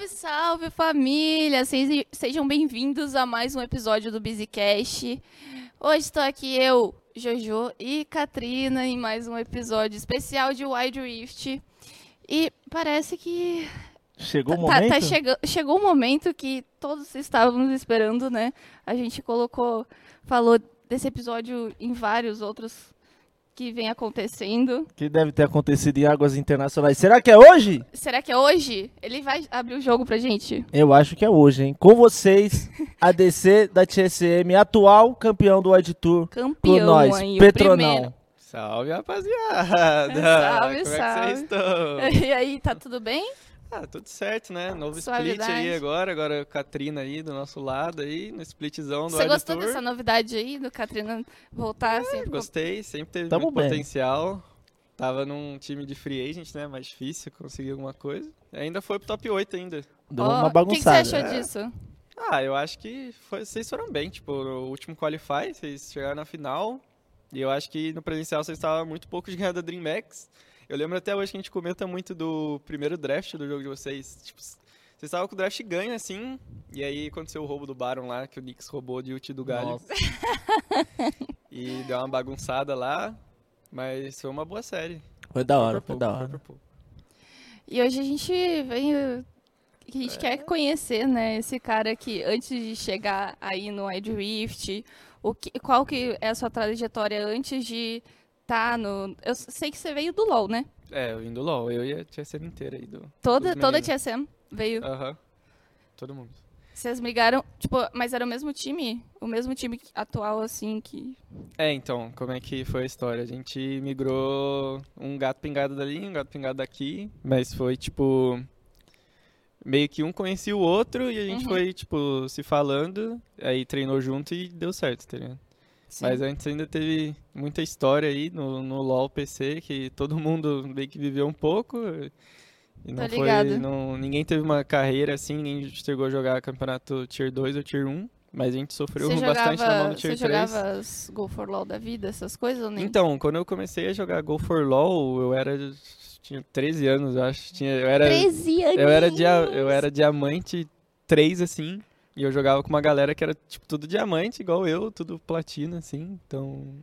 Salve, salve família! Sejam bem-vindos a mais um episódio do BusyCast. Hoje estou aqui eu, Jojo e Katrina em mais um episódio especial de Wide Rift. E parece que Chegou o tá, momento? tá chega, chegou o momento que todos estávamos esperando, né? A gente colocou, falou desse episódio em vários outros que vem acontecendo. Que deve ter acontecido em águas internacionais. Será que é hoje? Será que é hoje? Ele vai abrir o jogo pra gente? Eu acho que é hoje, hein? Com vocês, a DC da TSM, atual campeão do Wide Tour. Campeão Por nós, aí, Petronal. Salve, rapaziada! Salve, Como é salve. que vocês estão? E aí, tá tudo bem? Ah, tudo certo, né? Novo split Suavidade. aí agora, agora Katrina aí do nosso lado aí, no splitzão do Você gostou Tour. dessa novidade aí, do Katrina voltar assim? Gostei, sempre teve Tamo muito bem. potencial. Tava num time de free agent, né? Mais difícil conseguir alguma coisa. E ainda foi pro top 8 ainda. Deu Ó, uma O que, bagunçada. você achou É. disso? Ah, eu acho que foi- vocês foram bem. Tipo, no último Qualify, vocês chegaram na final. E eu acho que no presencial vocês estavam muito pouco de ganhar da Dream Max. Eu lembro até hoje que a gente comenta muito do primeiro draft do jogo de vocês. Tipo, vocês estavam com o draft ganho, assim. E aí aconteceu o roubo do Baron lá, que o Knicks roubou de ult do Galho. Nossa. E deu uma bagunçada lá. Mas foi uma boa série. Foi da hora, por foi pouco, da foi hora. pouco. E hoje a gente veio. A gente É. quer conhecer, né, esse cara que antes de chegar aí no Wide Rift, o que, qual que é a sua trajetória antes de estar no. Eu sei que você veio do LoL, né? É, eu vim do LoL. Eu e a TSM inteira aí do. Toda, toda a. TSM veio. Aham. Todo mundo. Vocês migraram, tipo, mas era o mesmo time? O mesmo time atual, assim, que. É, então, como é que foi a história? A gente migrou um gato pingado dali, um gato pingado daqui, mas foi tipo. Meio que um conhecia o outro e a gente Uhum. foi, tipo, se falando, aí treinou junto e deu certo, tá ligado? Sim. Mas antes ainda teve muita história aí no, no LoL PC que todo mundo meio que viveu um pouco. E não Tô foi. Não, ninguém teve uma carreira assim, ninguém chegou a jogar campeonato Tier 2 ou Tier 1. Mas a gente sofreu Você bastante na mão jogava, do Tier você 3. jogava as Go for LoL da vida, essas coisas ou nem? Então, quando eu comecei a jogar Go for LoL, eu era. Tinha 13 anos, eu acho. Tinha, eu era. 13 anos! Eu era, dia, eu era diamante 3, assim. E eu jogava com uma galera que era, tipo, tudo diamante, igual eu, tudo platina, assim. Então.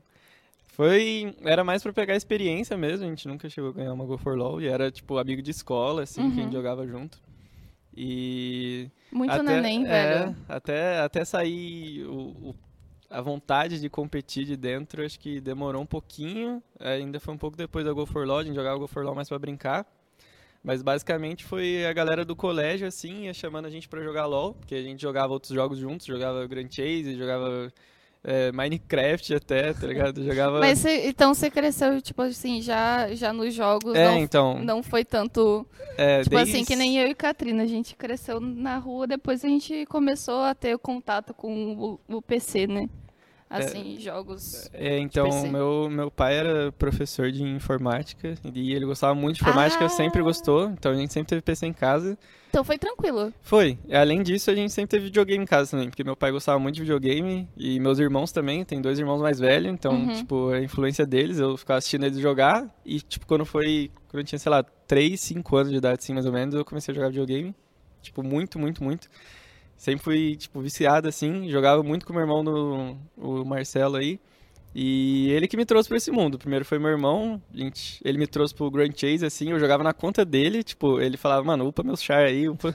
Foi. Era mais pra pegar experiência mesmo. A gente nunca chegou a ganhar uma Go for LoL. E era, tipo, amigo de escola, assim, que a Uhum. gente jogava junto. E. Muito até, neném, é, velho. Até, até sair o, o- a vontade de competir de dentro, acho que demorou um pouquinho. Ainda foi um pouco depois da Go for LoL, a gente jogava Go for LoL mais pra brincar. Mas basicamente foi a galera do colégio, assim, ia chamando a gente pra jogar LoL, porque a gente jogava outros jogos juntos, jogava Grand Chase, jogava é, Minecraft até, tá ligado? Jogava... Mas cê- então você cresceu, tipo assim, já, já nos jogos, é, não, então, não foi tanto. é, Tipo desde- assim, que nem eu e Katrina. A gente cresceu na rua, depois a gente começou a ter contato com o, o PC, né? Assim, jogos. É, então, PC. meu, meu pai era professor de informática e ele gostava muito de informática, Ah! sempre gostou, então a gente sempre teve PC em casa. Então foi tranquilo. Foi. Além disso, a gente sempre teve videogame em casa também, porque meu pai gostava muito de videogame e meus irmãos também, tem dois irmãos mais velhos, então, Uhum. tipo, a influência deles, eu ficava assistindo eles jogar e, tipo, quando foi, quando eu tinha, sei lá, 3, 5 anos de idade, assim, mais ou menos, eu comecei a jogar videogame, tipo, muito, muito, muito. Sempre fui, tipo, viciado, assim, jogava muito com meu irmão, no, o Marcelo aí, e ele que me trouxe pra esse mundo. Primeiro foi meu irmão, gente, ele me trouxe pro Grand Chase, assim, eu jogava na conta dele, tipo, ele falava, mano, upa meus char aí, upa.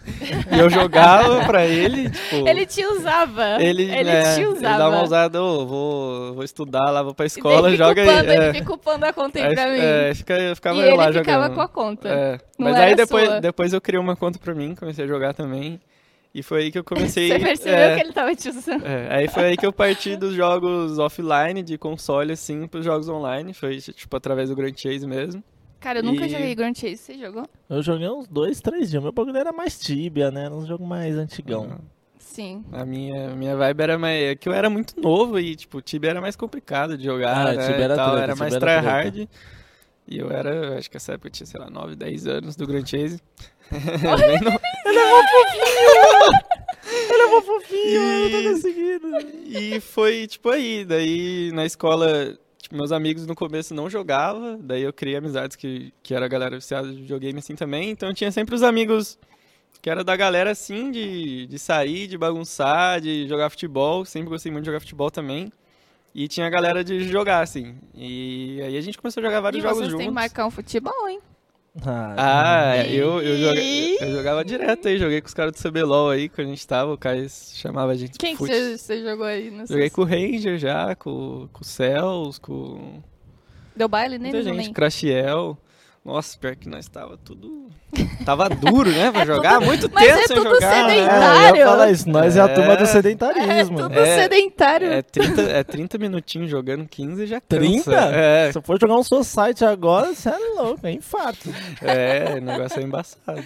E eu jogava pra ele, tipo... Ele te usava. Ele, ele né, te Ele usava. dá uma usada, ô, vou, vou estudar lá, vou pra escola, daí joga aí. Ele É, fica upando a conta aí pra mim. é, fica, eu ficava e ele lá ficava jogando. com a conta. É, Mas aí depois, sua. depois eu criei uma conta pra mim, comecei a jogar também. E foi aí que eu comecei. Você percebeu é, que ele tava te usando. é, aí foi aí que eu parti dos jogos offline, de console, assim, pros jogos online. Foi, tipo, através do Grand Chase mesmo. Cara, eu nunca E- joguei Grand Chase. Você jogou? Eu joguei uns dois, três dias. Meu bagulho era mais Tibia, né? Era um jogo mais antigão. Sim. A minha, a minha vibe era mais. É que eu era muito novo e, tipo, o Tibia era mais complicado de jogar. Ah, né, Tibia era treta, era mais tryhard. E eu era, eu acho que essa época eu tinha, sei lá, 9, 10 anos do Grand Chase. Bem no- Ele é mó fofinho, eu não tô conseguindo. E foi tipo aí, daí na escola, tipo, meus amigos no começo não jogavam, daí eu criei amizades que, que era a galera viciada de videogame assim também, então eu tinha sempre os amigos que era da galera assim, de, de sair, de bagunçar, de jogar futebol. Sempre gostei muito de jogar futebol também. E tinha a galera de jogar, assim. E aí a gente começou a jogar vários e jogos vocês juntos. têm que marcar um futebol, hein? Ah, é. eu, eu, joga- eu jogava direto aí, joguei com os caras do CBLOL aí, quando a gente tava, o Caio chamava a gente Quem que você, jogou aí? Não sei Joguei se- com o Ranger já, com, com o Cells, com Deu baile neles gente, também? Crashiel. Nossa, pior que nós tava tudo... Tava duro, né, pra É jogar, tudo- muito mas tempo é sem tudo jogar, É, né? sedentário. eu ia falar isso. Nós é, a turma do É. É sedentarismo. tudo É, sedentário. É 30, é 30 minutinhos jogando, 15 já cansa. 30? É, Se eu for jogar um society agora, você é louco, é infarto. É, o negócio é embaçado.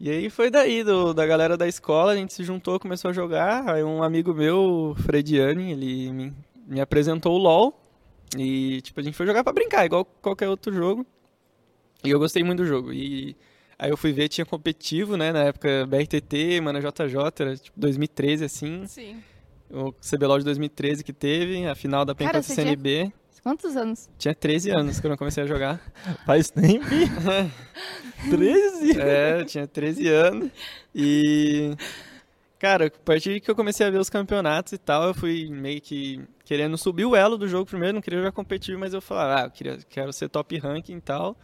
E aí foi daí, do- da galera da escola, a gente se juntou, começou a jogar. Aí um amigo meu, o Frediani, ele me, me apresentou o LoL. E, tipo, a gente foi jogar pra brincar, igual qualquer outro jogo. E eu gostei muito do jogo. E aí eu fui ver, tinha competitivo, né, na época BRTT, Mana JJ, era tipo 2013, assim. Sim. O CBLOL de 2013 que teve, a final da PEN Cara, contra o você tinha- CNB. Quantos anos? Tinha 13 anos quando eu comecei a jogar. Faz tempo. 13? É, eu tinha 13 anos. E. Cara, a partir que eu comecei a ver os campeonatos e tal, eu fui meio que querendo subir o elo do jogo primeiro, não queria jogar competitivo, mas eu falava, ah, eu queria, quero ser top ranking e tal.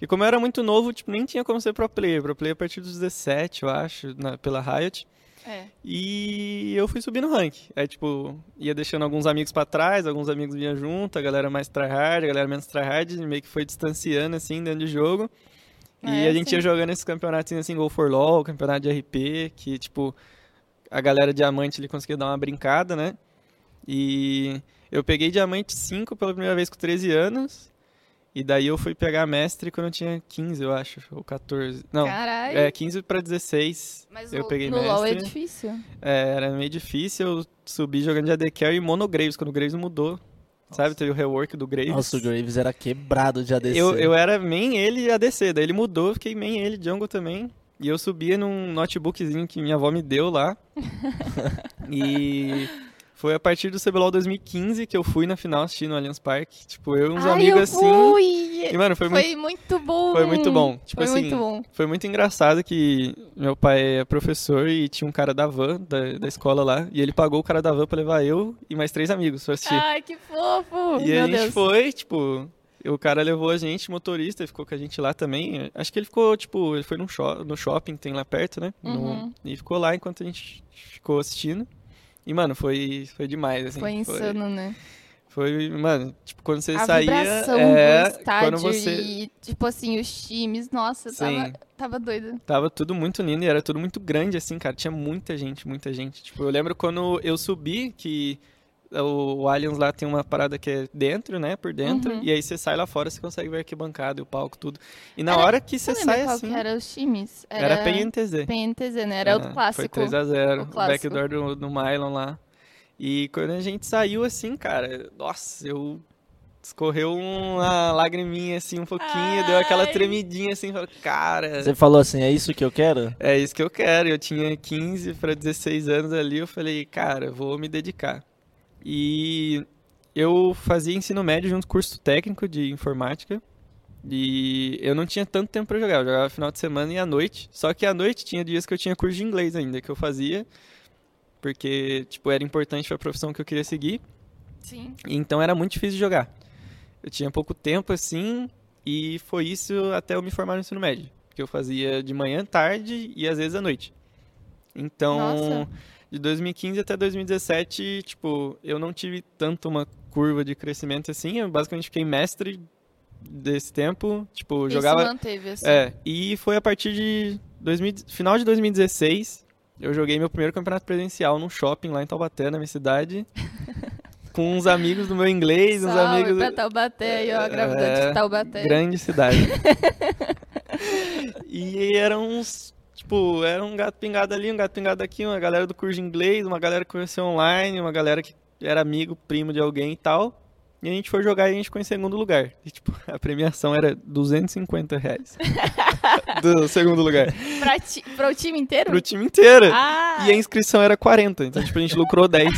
E como eu era muito novo, tipo, nem tinha como ser pro player. Pro player a partir dos 17, eu acho, na- pela Riot. É. E eu fui subindo o rank. Aí, tipo, ia deixando alguns amigos pra trás, alguns amigos vinham junto, a galera mais tryhard, a galera menos tryhard, meio que foi distanciando, assim, dentro de jogo. E É, a gente sim. ia jogando esses campeonatos assim, Go for LOL, campeonato de RP, que, tipo, a galera diamante ele conseguia dar uma brincada, né? E eu peguei diamante 5 pela primeira vez com 13 anos. E daí eu fui pegar mestre quando eu tinha 15, eu acho, ou 14. Não, Caralho. é 15 pra 16. Mas eu no, peguei no LoL é mestre. difícil. É, era meio difícil, eu subi jogando de AD Carry e Mono Graves, quando o Graves mudou. Sabe, teve o rework do Graves. Nossa, o Graves era quebrado de ADC. Eu, eu era main ele e ADC, daí ele mudou, eu fiquei main ele jungle também. E eu subia num notebookzinho que minha avó me deu lá. e foi a partir do CBLOL 2015 que eu fui na final assistir no Allianz Parque. Tipo, eu e uns Ai, amigos assim. fui! E, mano, foi, Foi, muito, muito bom. foi muito bom. Tipo foi assim, muito bom. foi muito engraçado que meu pai é professor e tinha um cara da van, da, da escola lá. E ele pagou o cara da van pra levar eu e mais três amigos pra assistir. Ai, que fofo! E Meu a gente Deus. foi, tipo, o cara levou a gente, motorista, ficou com a gente lá também. Acho que ele ficou, tipo, ele foi no shopping que tem lá perto, né? No- Uhum. e ficou lá enquanto a gente ficou assistindo. E, mano, foi, foi demais, assim. Foi insano, né? Foi, mano, tipo, quando você a saía. é, estádio quando você. e, tipo assim, os times. Nossa, eu tava, Sim. tava doida. Tava tudo muito lindo e era tudo muito grande, assim, cara. Tinha muita gente, muita gente. Tipo, eu lembro quando eu subi, que o, o Aliens lá tem uma parada que é dentro, né? Por dentro. Uhum. E aí você sai lá fora, você consegue ver a arquibancada e o palco, tudo. E na Era- hora que Você sai qual assim. que era os times? Era PNTZ. PNTZ, né? Era É, o clássico. Foi 3x0. O O, backdoor do, do Mylon lá. E quando a gente saiu assim, cara, nossa, eu. Escorreu uma lagriminha assim, um pouquinho, deu aquela Ai. tremidinha assim, cara. Você falou assim, é isso que eu quero? É isso que eu quero. Eu tinha 15 para 16 anos ali, eu falei, cara, eu vou me dedicar. E eu fazia ensino médio junto com curso técnico de informática. E eu não tinha tanto tempo para jogar, eu jogava final de semana e à noite. Só que à noite tinha dias que eu tinha curso de inglês ainda, que eu fazia, porque tipo era importante para a profissão que eu queria seguir. Sim. Então era muito difícil de jogar. Eu tinha pouco tempo assim, e foi isso até eu me formar no ensino médio. Que eu fazia de manhã, tarde e às vezes à noite. Então, Nossa. De 2015 até 2017, tipo, eu não tive tanto uma curva de crescimento assim. Eu basicamente fiquei mestre desse tempo. Tipo, Isso jogava. manteve, assim. É, e foi a partir de 2000, final de 2016, eu joguei meu primeiro campeonato presencial num shopping lá em Taubaté, na minha cidade, com uns amigos do meu inglês, uns Salve amigos pra Taubaté aí, ó, a gravidade É, de Taubaté. grande cidade. e eram uns, tipo, era um gato pingado ali, um gato pingado aqui, uma galera do curso de inglês, uma galera que conheceu online, uma galera que era amigo, primo de alguém e tal. E a gente foi jogar e a gente ficou em segundo lugar. E, tipo, a premiação era 250 reais. do segundo lugar. Pra ti, pro time inteiro? Pro time inteiro. Ah, E a inscrição era 40. Então, tipo, a gente lucrou 10.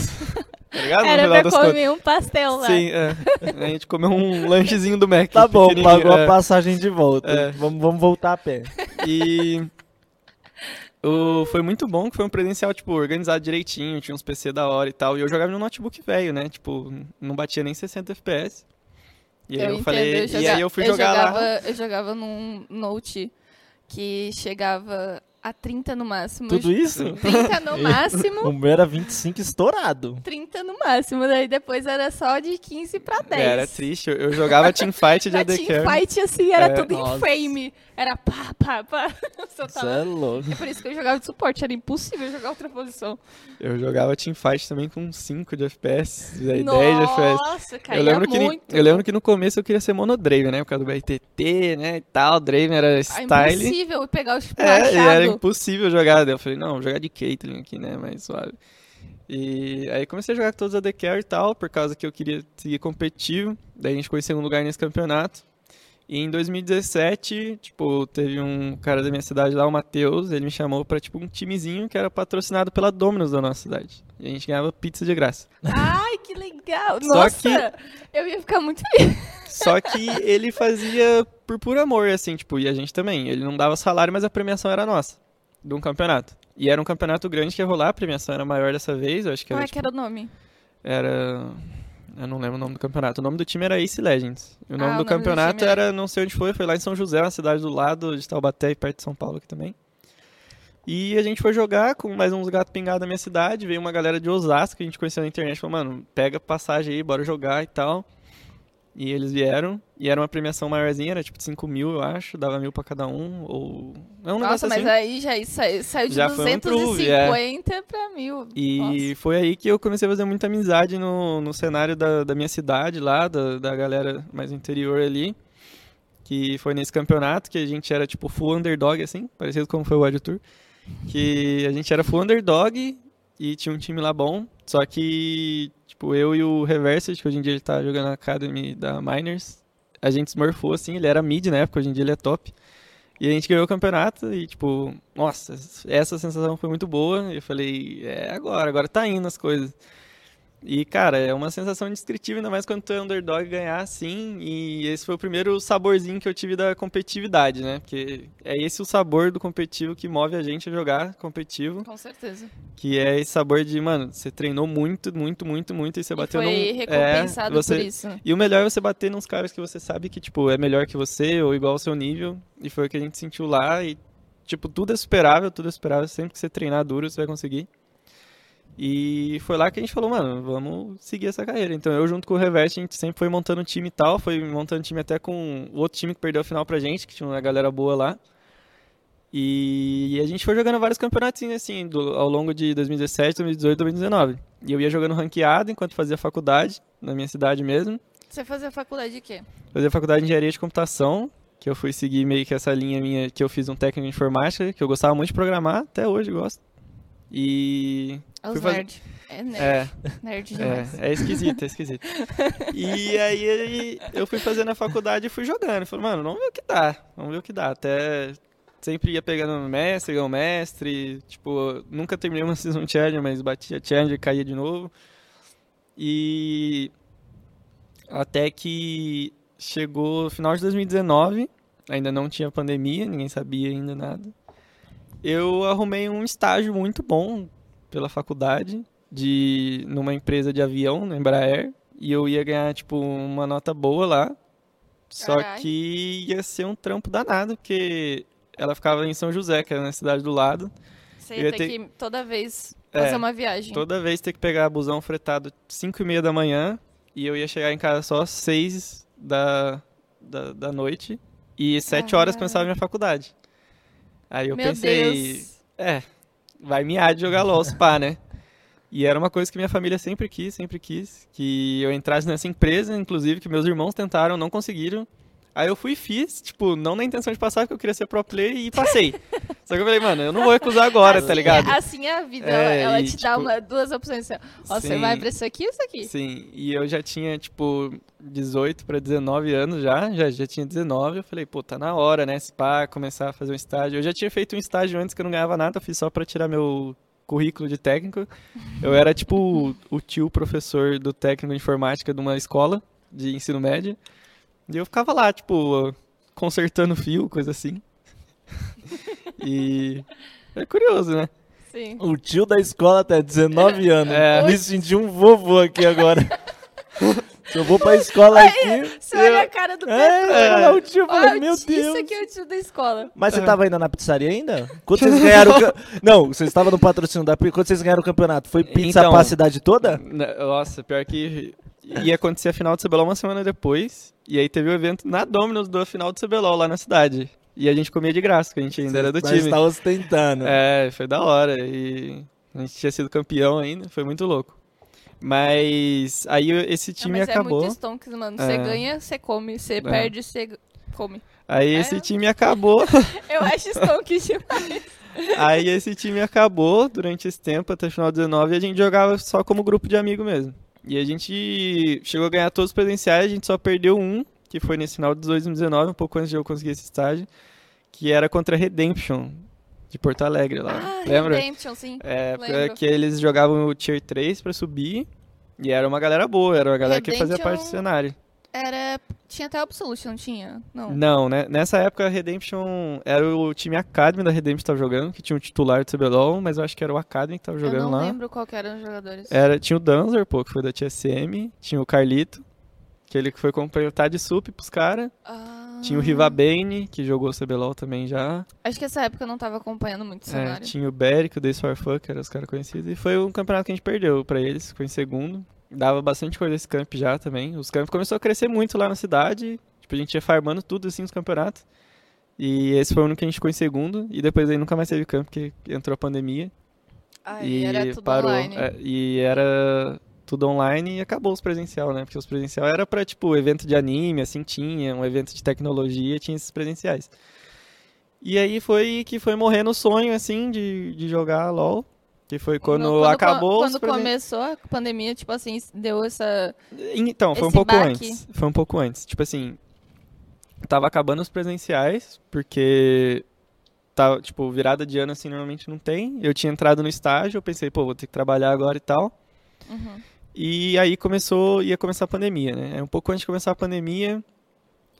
Tá ligado? Era pra contas. comer um pastel lá. Sim, é. A gente comeu um lanchezinho do Mac. Tá bom, pagou é. a passagem de volta. É. Vamos, vamos voltar a pé. E O, foi muito bom, que foi um presencial, tipo, organizado direitinho, tinha uns PC da hora e tal. E eu jogava no notebook velho, né? Tipo, não batia nem 60 FPS. E aí eu, entendo, falei, eu e joga- aí eu fui eu jogar jogava, lá. Eu jogava num Note que chegava a 30 no máximo. Tudo isso? 30 no máximo. O meu era 25 estourado. 30 no máximo, daí depois era só de 15 pra 10. Era triste, eu, jogava teamfight de AD teamfight, assim, era É. tudo Nossa. em frame. Era pá, pá, pá. Você tava- é louco. É por isso que eu jogava de suporte, era impossível jogar outra posição. Eu jogava teamfight também com 5 de FPS, aí 10 de FPS. Nossa, caía Eu lembro, que, muito. eu lembro que no começo eu queria ser monodraven, né? Por causa do BRTT, né? E tal. Draven era É style. impossível pegar os É, era machados. Impossível jogar. Daí eu falei, não, vou jogar de Caitlyn aqui, né? Mais suave. E aí comecei a jogar com todos a DK e tal, por causa que eu queria seguir competitivo. Daí a gente ficou em segundo lugar nesse campeonato. E em 2017, tipo, teve um cara da minha cidade lá, o Matheus, ele me chamou pra, tipo, um timezinho que era patrocinado pela Dominus da nossa cidade. E a gente ganhava pizza de graça. Ai, que legal. Só Nossa, que- eu ia ficar muito feliz. Só que ele fazia por puro amor, assim, tipo, e a gente também. Ele não dava salário, mas a premiação era nossa, de um campeonato. E era um campeonato grande que ia rolar, a premiação era maior dessa vez, eu acho que Como era, é que tipo, era o nome? era... Eu não lembro o nome do campeonato. O nome do time era Ace Legends. O Ah, nome o do nome do campeonato time é- era, não sei onde foi, foi lá em São José, uma cidade do lado de Taubaté e perto de São Paulo aqui também. E a gente foi jogar com mais uns gatos pingados da minha cidade. Veio uma galera de Osasco que a gente conheceu na internet. Falou, mano, pega passagem aí, bora jogar e tal. E eles vieram. E era uma premiação maiorzinha, era tipo 5 mil, eu acho. Dava mil pra cada um. Ou. É um Nossa, mas assim. aí já saiu, saiu de Já foi um improve, 250 pra mil. E foi aí que eu comecei a fazer muita amizade no, no cenário da, da minha cidade lá, da, da galera mais interior ali. Que foi nesse campeonato que a gente era tipo full underdog, assim, parecido como foi o Wild Tour. Que a gente era full underdog e tinha um time lá bom. Só que, tipo, eu e o Reverse, que hoje em dia ele tá jogando na Academy da Miners, a gente smurfou, assim, ele era mid na época, hoje em dia ele é top. E a gente ganhou o campeonato e, tipo, nossa, essa sensação foi muito boa. Eu falei, é agora, agora tá indo as coisas. E, cara, é uma sensação indescritível, ainda mais quando tu é underdog ganhar assim. E esse foi o primeiro saborzinho que eu tive da competitividade, né? Porque é esse o sabor do competitivo que move a gente a jogar competitivo. Com certeza. Que é esse sabor de, mano, você treinou muito, muito, muito, muito e você E bateu foi num. recompensado é, você, por isso. e o melhor é você bater nos caras que você sabe que, tipo, é melhor que você ou igual ao seu nível. E foi o que a gente sentiu lá. E, tipo, tudo é superável, tudo é superável. Sempre que você treinar duro, você vai conseguir. E foi lá que a gente falou, mano, vamos seguir essa carreira. Então eu, junto com o Reverse, a gente sempre foi montando time e tal. Foi montando time até com o outro time que perdeu a final pra gente, que tinha uma galera boa lá. E a gente foi jogando vários campeonatinhos assim, do- ao longo de 2017, 2018, 2019. E eu ia jogando ranqueado enquanto fazia faculdade, na minha cidade mesmo. Você fazia faculdade de quê? Fazia faculdade de engenharia de computação, que eu fui seguir meio que essa linha minha, que eu fiz um técnico em informática, que eu gostava muito de programar, até hoje gosto. E. Os fazer- nerd. É nerd. É, Nerd demais. é, é esquisito, é esquisito. E aí, eu fui fazendo a faculdade e fui jogando. Falei, mano, vamos ver o que dá. Vamos ver o que dá. Até sempre ia pegando mestre, ganhou mestre. Tipo, nunca terminei uma season challenge, mas batia challenge e caía de novo. E até que chegou o final de 2019, ainda não tinha pandemia, ninguém sabia ainda nada. Eu arrumei um estágio muito bom pela faculdade de numa empresa de avião, na Embraer, e eu ia ganhar tipo uma nota boa lá. Só Carai. que ia ser um trampo danado, porque ela ficava em São José, que era na cidade do lado. Você ia ter ter- que toda vez É, fazer uma viagem. Toda vez ter que pegar busão fretado 5 e meia da manhã e eu ia chegar em casa só às 6 da, da, da noite e 7 horas começava a minha faculdade. Aí eu Meu pensei, Deus. é, vai miar de jogar LOL, pá, né? E era uma coisa que minha família sempre quis, sempre quis, que eu entrasse nessa empresa, inclusive que meus irmãos tentaram, não conseguiram. Aí eu fui e fiz, tipo, não na intenção de passar, porque eu queria ser pro play e passei. Só que eu falei, mano, eu não vou recusar agora, assim, tá ligado? Assim é a vida. É, ela ela e, te dá tipo, uma, duas opções. Assim, ó, você sim. vai pra isso aqui ou isso aqui? Sim, e eu já tinha, tipo, 18 para 19 anos já, já, já tinha 19, eu falei, pô, tá na hora, né, se pá, começar a fazer um estágio. Eu já tinha feito um estágio antes que eu não ganhava nada, eu fiz só pra tirar meu currículo de técnico. Eu era, tipo, o tio professor do técnico de informática de uma escola de ensino médio, e eu ficava lá, tipo, consertando fio, coisa assim. E É curioso, né? Sim. O tio da escola até 19 anos. É. Me senti um vovô aqui agora. Se eu vou pra escola aqui. Você olha a cara do Pedro. É, é, o tio falou, meu Isso Deus. aqui é o tio da escola. Mas você tava ainda na pizzaria ainda? Quando vocês ganharam o ca- Não, vocês estavam no patrocínio da. Quando vocês ganharam o campeonato, foi pizza Então- pra cidade toda? Nossa, pior que ia acontecer a final do CBLOL uma semana depois. E aí teve o evento na Domino's do final do CBLOL lá na cidade. E a gente comia de graça, porque a gente ainda era do Mas time. tá ostentando. É, foi da hora. E a gente tinha sido campeão ainda, foi muito louco. Mas aí esse time mas é acabou. muito stonks, mano. Você É. ganha, você come. Você perde, você come. Aí É. esse time acabou. Eu acho stonks demais. aí esse time acabou durante esse tempo, até o final de 19, e a gente jogava só como grupo de amigo mesmo. E a gente chegou a ganhar todos os presenciais, a gente só perdeu um, que foi nesse final de 2019, um pouco antes de eu conseguir esse estágio, que era contra a Redemption, de Porto Alegre lá. Ah, Lembra? Redemption, sim. É, Lembro. que eles jogavam o Tier 3 pra subir. E era uma galera boa, era uma galera que fazia Redemption- parte do cenário. Era. Tinha até Absolute, não tinha? Não. Não, né? Nessa época a Redemption era o time Academy da Redemption que tava jogando, que tinha o titular do CBLOL, mas eu acho que era o Academy que tava Eu jogando não lá. lembro qual que eram os jogadores. Era, tinha o Danzer, pô, que foi da TSM, tinha o Carlito, que ele foi completar de sup pros caras. Ah. Tinha o Rivabane, que jogou o CBLOL também já. Acho que essa época eu não tava acompanhando muito o É, cenário. tinha o Beric, o Days for Fun, que eram os caras conhecidos. E foi um campeonato que a gente perdeu pra eles, ficou em segundo. Dava bastante coisa esse camp já também. Os campos começou a crescer muito lá na cidade. Tipo, a gente ia farmando tudo assim nos campeonatos. E esse foi o único que a gente ficou em segundo. E depois aí nunca mais teve campo, porque entrou a pandemia. Aí e era tudo parou. online. É, e era tudo online e acabou os presencial, né? Porque os presencial era pra, tipo, evento de anime, assim, tinha, um evento de tecnologia, tinha esses presenciais. E aí foi que foi morrendo o sonho, assim, de, de jogar LOL. Que foi quando, Não, acabou Quando presen- começou a pandemia, tipo assim, deu essa. Então, foi um pouco baque. antes. Foi um pouco antes. Tipo assim, tava acabando os presenciais, porque tava, tipo, virada de ano assim normalmente não tem. Eu tinha entrado no estágio, eu pensei, pô, vou ter que trabalhar agora e tal. Uhum. E aí começou, ia começar a pandemia, né? Aí Um pouco antes de começar a pandemia,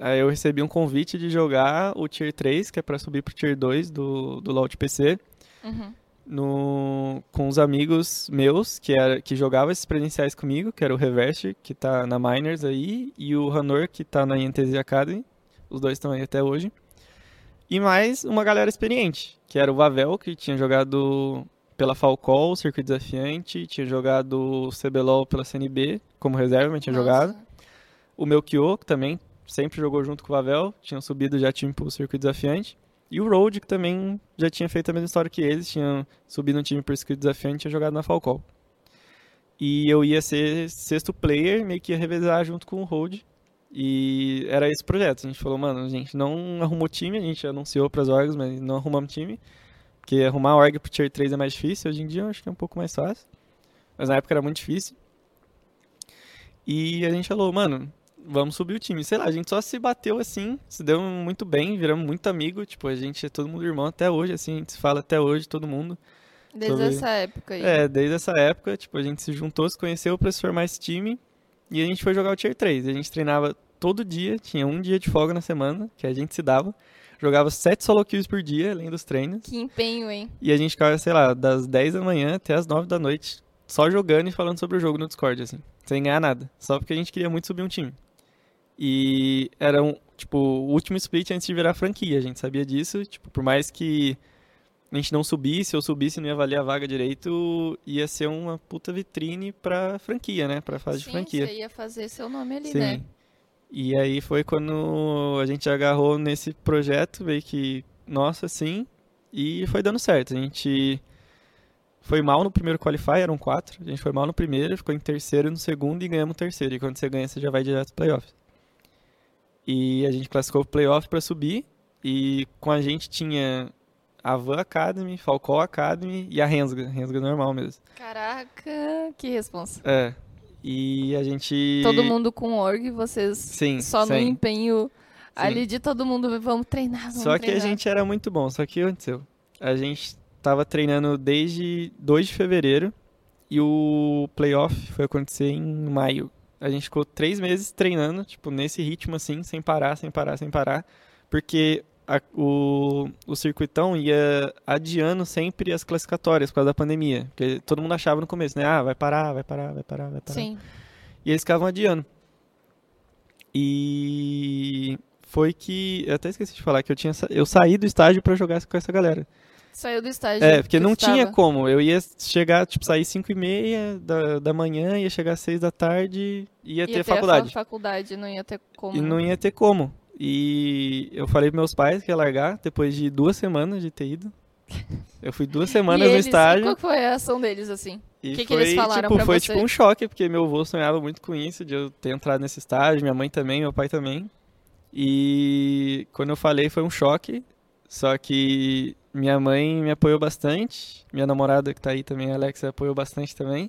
aí eu recebi um convite de jogar o Tier 3, que é pra subir pro Tier 2 do, do LoL de PC, Uhum. No, com os amigos meus que, era, que jogavam esses presenciais comigo, que era o Reverse, que tá na Miners aí, e o Hanor, que tá na INTZ Academy. Os dois estão aí até hoje. E mais uma galera experiente, que era o Vavel, que tinha jogado pela Falcol, Circuito Desafiante, tinha jogado o CBLOL pela CNB, como reserva, mas tinha Nossa. jogado. O Melchior, que também sempre jogou junto com o Vavel, tinham subido já time pro Circuito Desafiante. E o Road, que também já tinha feito a mesma história que eles, tinham subido um time pro Circuito Desafiante e tinha jogado na Falcol. E eu ia ser sexto player, meio que ia revezar junto com o Road. E era esse projeto. A gente falou, mano, a gente não arrumou time, a gente anunciou pras orgs, mas não arrumamos time. Porque arrumar org pro Tier 3 é mais difícil, hoje em dia eu acho que é um pouco mais fácil. Mas na época era muito difícil. E a gente falou, mano, vamos subir o time. Sei lá, a gente só se bateu assim, se deu muito bem, viramos muito amigo. Tipo, a gente é todo mundo irmão até hoje, assim, a gente se fala até hoje, todo mundo. Desde sobre- essa época aí. É, desde essa época, tipo, a gente se juntou, se conheceu pra se formar esse time. E a gente foi jogar o Tier 3. A gente treinava todo dia, tinha um dia de folga na semana, que a gente se dava. Jogava sete solo kills por dia, além dos treinos. Que empenho, hein? E a gente ficava, sei lá, das 10 da manhã até as 9 da noite, só jogando e falando sobre o jogo no Discord, assim. Sem ganhar nada. Só porque a gente queria muito subir um time. E era um, tipo, o último split antes de virar franquia, a gente sabia disso. Tipo, por mais que a gente não subisse ou subisse e não ia valer a vaga direito, ia ser uma puta vitrine pra franquia, né? Pra fase de Sim, franquia. você ia fazer seu nome ali, Sim. né? E aí foi quando a gente agarrou nesse projeto, veio que, nossa, sim, e foi dando certo. A gente foi mal no primeiro qualify, eram quatro. A gente foi mal no primeiro, ficou em terceiro no segundo e ganhamos o terceiro. E quando você ganha, você já vai direto pro playoff. E a gente classificou pro playoff pra subir. E com a gente tinha a Van Academy, Falcão Academy e a Rensga. Rensga normal mesmo. Caraca, que responsa. É. E a gente. Todo mundo com org, vocês Sim, só no empenho Sim. ali de todo mundo, vamos treinar, vamos Só que a treinar. gente era muito bom. Só que o que aconteceu? A gente tava treinando desde 2 de fevereiro e o playoff foi acontecer em maio. A gente ficou três meses treinando, tipo, nesse ritmo assim, sem parar, sem parar, sem parar. Porque a- o, o circuitão ia adiando sempre as classificatórias por causa da pandemia. Porque todo mundo achava no começo, né? Ah, vai parar, vai parar, vai parar, vai parar. Sim. E eles ficavam adiando. E foi que. Eu até esqueci de falar que eu tinha eu saí do estágio pra jogar com essa galera. Saiu do estágio. É, porque que não estava. tinha como. Eu ia chegar, tipo, sair 5 e meia da, da manhã, ia chegar às 6 da tarde, ia, Ia ter a faculdade. fa- faculdade, não ia ter como. E não ia ter como. E eu falei pros meus pais que ia largar depois de duas semanas de ter ido. Eu fui duas semanas no eles- estágio. Qual foi a ação deles, assim? E que que foi, eles falaram tipo, pra foi você? tipo um choque, porque meu avô sonhava muito com isso, de eu ter entrado nesse estágio, minha mãe também, meu pai também. E quando eu falei foi um choque, só que minha mãe me apoiou bastante, minha namorada que tá aí também, a Alexa, apoiou bastante também.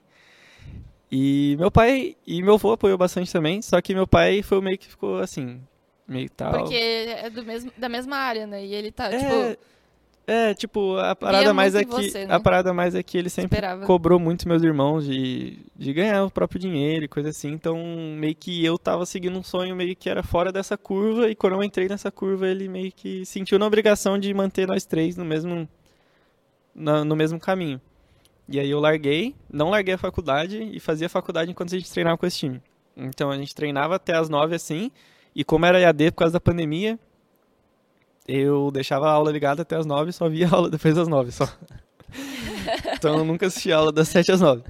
E meu pai e meu avô apoiou bastante também, só que meu pai foi o meio que ficou assim, meio tal. Porque é do mesmo, da mesma área, né? E ele tá, É, tipo, é, tipo, a parada mais é muito em que você, né? a parada mais é que ele sempre esperava. cobrou muito meus irmãos de, de ganhar o próprio dinheiro e coisa assim. Então, meio que eu tava seguindo um sonho meio que era fora dessa curva. E quando eu entrei nessa curva, ele meio que sentiu na obrigação de manter nós três no mesmo, na- no mesmo caminho. E aí eu larguei, não larguei a faculdade e fazia faculdade enquanto a gente treinava com esse time. Então a gente treinava até as nove assim. E como era EAD por causa da pandemia, eu deixava a aula ligada até as nove e só via a aula depois das nove só. então eu nunca assisti a aula das sete às nove.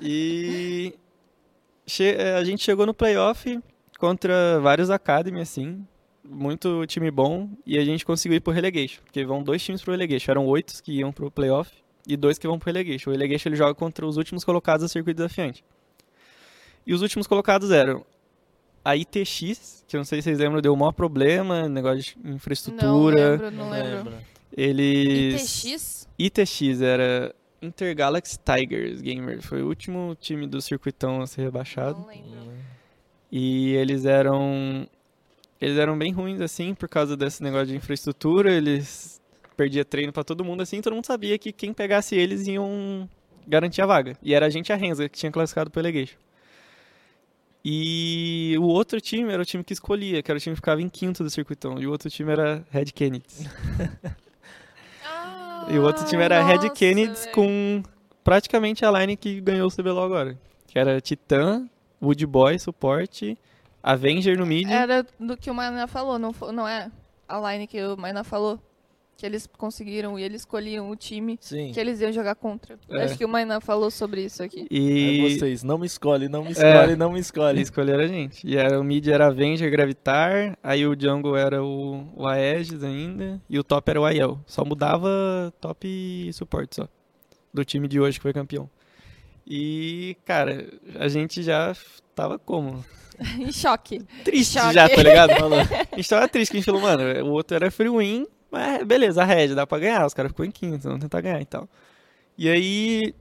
E eh, a gente chegou no playoff contra vários academy, assim, muito time bom, e a gente conseguiu ir pro relegation, porque vão dois times pro relegation, eram oito que iam pro playoff e dois que vão pro relegation. O relegation ele joga contra os últimos colocados do circuito desafiante. E os últimos colocados eram a ITX, que eu não sei se vocês lembram, deu o maior problema, negócio de Não infraestrutura. lembro, não lembro. Eles. ITX? ITX era Intergalaxy Tigers Gamer. Foi o último time do circuitão a ser rebaixado. Não lembro. E eles eram. Eles eram bem ruins, assim, por causa desse negócio de infraestrutura. Eles perdiam treino pra todo mundo, assim. Todo mundo sabia que quem pegasse eles iam garantir a vaga. E era a gente a Renza, que tinha classificado pro Relegation. E o outro time era o time que escolhia, que era o time que ficava em quinto do circuitão. E o outro time era Red Kennedy. E o outro time era Red Nossa, Kennedy velho. com praticamente a line que ganhou o CBLOL agora. Que era Titan, Wood Boy, suporte, Avenger no mid. Era do que o Mainá falou, não, não é? A line que o Mainá falou. Que eles conseguiram e eles escolhiam o time Sim. que eles iam jogar contra. É. Acho que o Mainá falou sobre isso aqui. E Aí vocês, não me escolhe, não me escolhe, não me escolhe. escolheram a gente. E era, o mid era Avenger, Gravitar, aí o jungle era o, o Aegis ainda, e o top era o Aiel. Só mudava top e suporte só. Do time de hoje que foi campeão. E, cara, a gente já tava como? em choque. triste Choque. já, tá ligado? A gente tava triste, que a gente falou, mano, o outro era free win, mas beleza, a Red, dá pra ganhar, os caras ficou em quinto, vamos tentar ganhar e tal. E aí,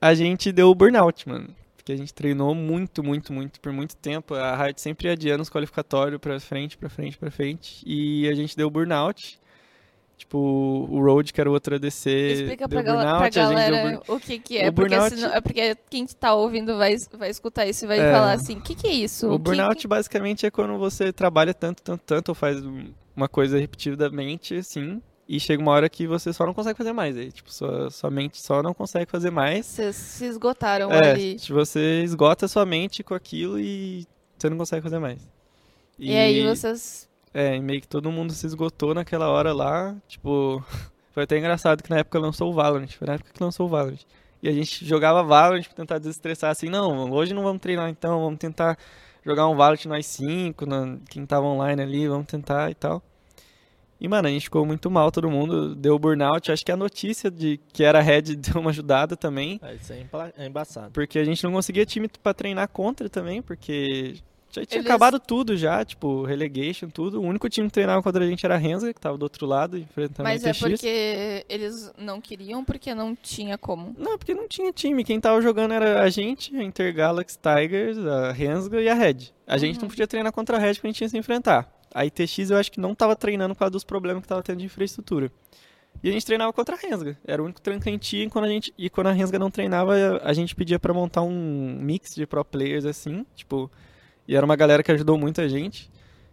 a gente deu o burnout, mano. Porque a gente treinou muito, muito, muito, por muito tempo. A Riot sempre adiando os qualificatórios pra frente, pra frente, pra frente. E a gente deu burnout. Tipo, o Road, que era o outro ADC, Explica pra, pra burnout, a gente deu galera o que que é. O porque, burnout- senão- é porque quem tá ouvindo vai, vai escutar isso e vai É. falar assim, o que que é isso? O Que- burnout que- basicamente é quando você trabalha tanto, tanto, tanto, ou faz uma coisa repetidamente, assim, e chega uma hora que você só não consegue fazer mais. Aí, tipo, sua, sua mente só não consegue fazer mais. Vocês se esgotaram É, ali. tipo, você esgota sua mente com aquilo e você não consegue fazer mais. E, aí vocês... É, e meio que todo mundo se esgotou naquela hora lá. Tipo, foi até engraçado que na época lançou o Valorant. Foi na época que lançou o Valorant. E a gente jogava Valorant pra tentar desestressar assim, não, hoje não vamos treinar então, vamos tentar jogar um Valorant nós cinco, na, quem tava online ali, vamos tentar e tal. E, mano, a gente ficou muito mal, todo mundo deu burnout. Acho que a notícia de que era Red deu uma ajudada também. Ah, Isso é é embaçado. Porque a gente não conseguia time pra treinar contra também, porque já tinha Eles- acabado tudo já, tipo, relegation, tudo. O único time que treinava contra a gente era a Renza, que tava do outro lado, enfrentando Mas a é porque eles não queriam, porque não tinha como. Não, porque não tinha time. Quem tava jogando era a gente, a Intergalaxy Tigers, a Rensga e a Red. A gente Uhum. não podia treinar contra a Red porque a gente tinha que se enfrentar. A ITX eu acho que não tava treinando por causa dos problemas que tava tendo de infraestrutura. E a gente treinava contra a Rensga. Era o único treino que a gente ia e quando a, gente, e quando a Rensga não treinava, a gente pedia pra montar um mix de pro players assim, tipo... E era uma galera que ajudou muito a gente.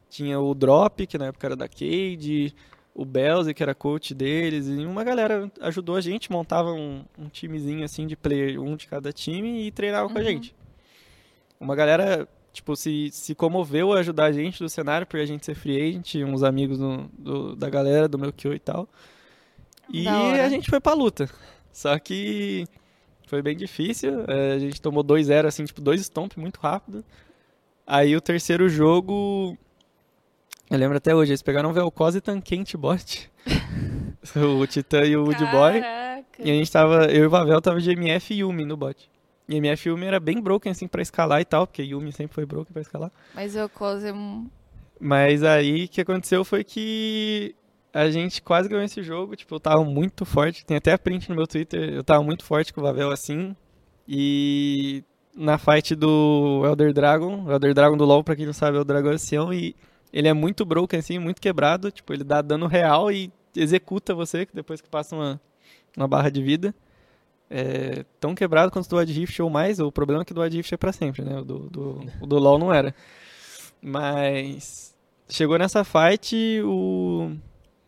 tinha o Drop, que na época era da Cade, o Belze, que era coach deles, e uma galera ajudou a gente, montava um, um timezinho assim de player, um de cada time, e treinava com a Uhum. gente. Uma galera, tipo, se, se comoveu a ajudar a gente do cenário, por a gente ser free agent, uns amigos do, do- da galera, do meu Kyo e tal. E a gente foi pra luta. Só que foi bem difícil, é, a gente tomou 2-0, assim, tipo, dois stomp muito rápido. Aí o terceiro jogo. Eu lembro até hoje, eles pegaram o Vel'Koz e Tankente bot. o Titã e o Woodboy. Caraca. E a gente tava. Eu e o Vavel tava de MF e Yumi no bot. E MF e Yumi era bem broken assim pra escalar e tal, porque Yumi sempre foi broken pra escalar. Mas o Cos é um... Mas aí o que aconteceu foi que a gente quase ganhou esse jogo. Tipo, eu tava muito forte. Tem até a print no meu Twitter. Eu tava muito forte com o Vavel assim. E na fight do Elder Dragon, o Elder Dragon do LoL, pra quem não sabe, é o dragão ancião. E ele é muito broken assim, muito quebrado. Tipo, ele dá dano real e executa você depois que passa uma, uma barra de vida. É tão quebrado quanto o do Ad Rift ou mais. O problema é que o do Ad Rift é pra sempre, né? O do, do, o do LoL não era. Mas chegou nessa fight, o,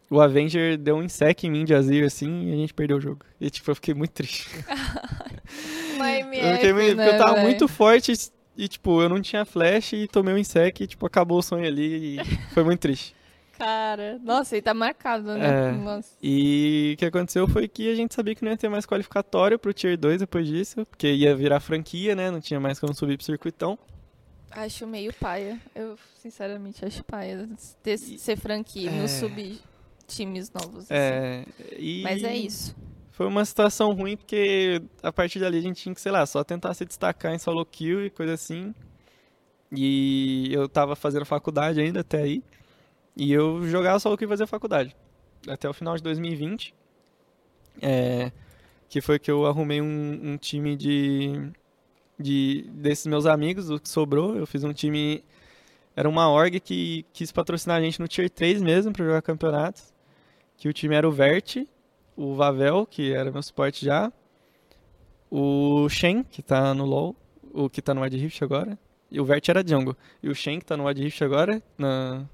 o Avenger deu um insec em mim de Azir, assim, e a gente perdeu o jogo. E tipo, eu fiquei muito triste. Eu muito, né, porque eu tava velho? muito forte e, tipo, eu não tinha flash e tomei um insec e, tipo, acabou o sonho ali e foi muito triste. Cara, nossa, ele tá marcado, né? É. Nossa. E o que aconteceu foi que a gente sabia que não ia ter mais qualificatório pro Tier 2 depois disso, porque ia virar franquia, né? Não tinha mais como subir pro circuitão. Acho meio paia. Eu, sinceramente, acho paia ter, E- ser franquia, É. não subir times novos. assim. É, e... Mas é isso. Foi uma situação ruim porque a partir dali a gente tinha que, sei lá, só tentar se destacar em solo kill e coisa assim. E eu tava fazendo faculdade ainda até aí. E eu jogava solo kill e fazia faculdade. Até o final de 2020. É, que foi que eu arrumei um, um time de, de. desses meus amigos, o que sobrou. Eu fiz um time. Era uma org que quis patrocinar a gente no Tier 3 mesmo pra jogar campeonatos. Que o time era o Vert, o Vavel, que era meu suporte já, o Shen, que tá no LoL, o que tá no Wide Rift agora, e o Vert era Jungle. E o Shen, que tá no Wide Rift agora, na,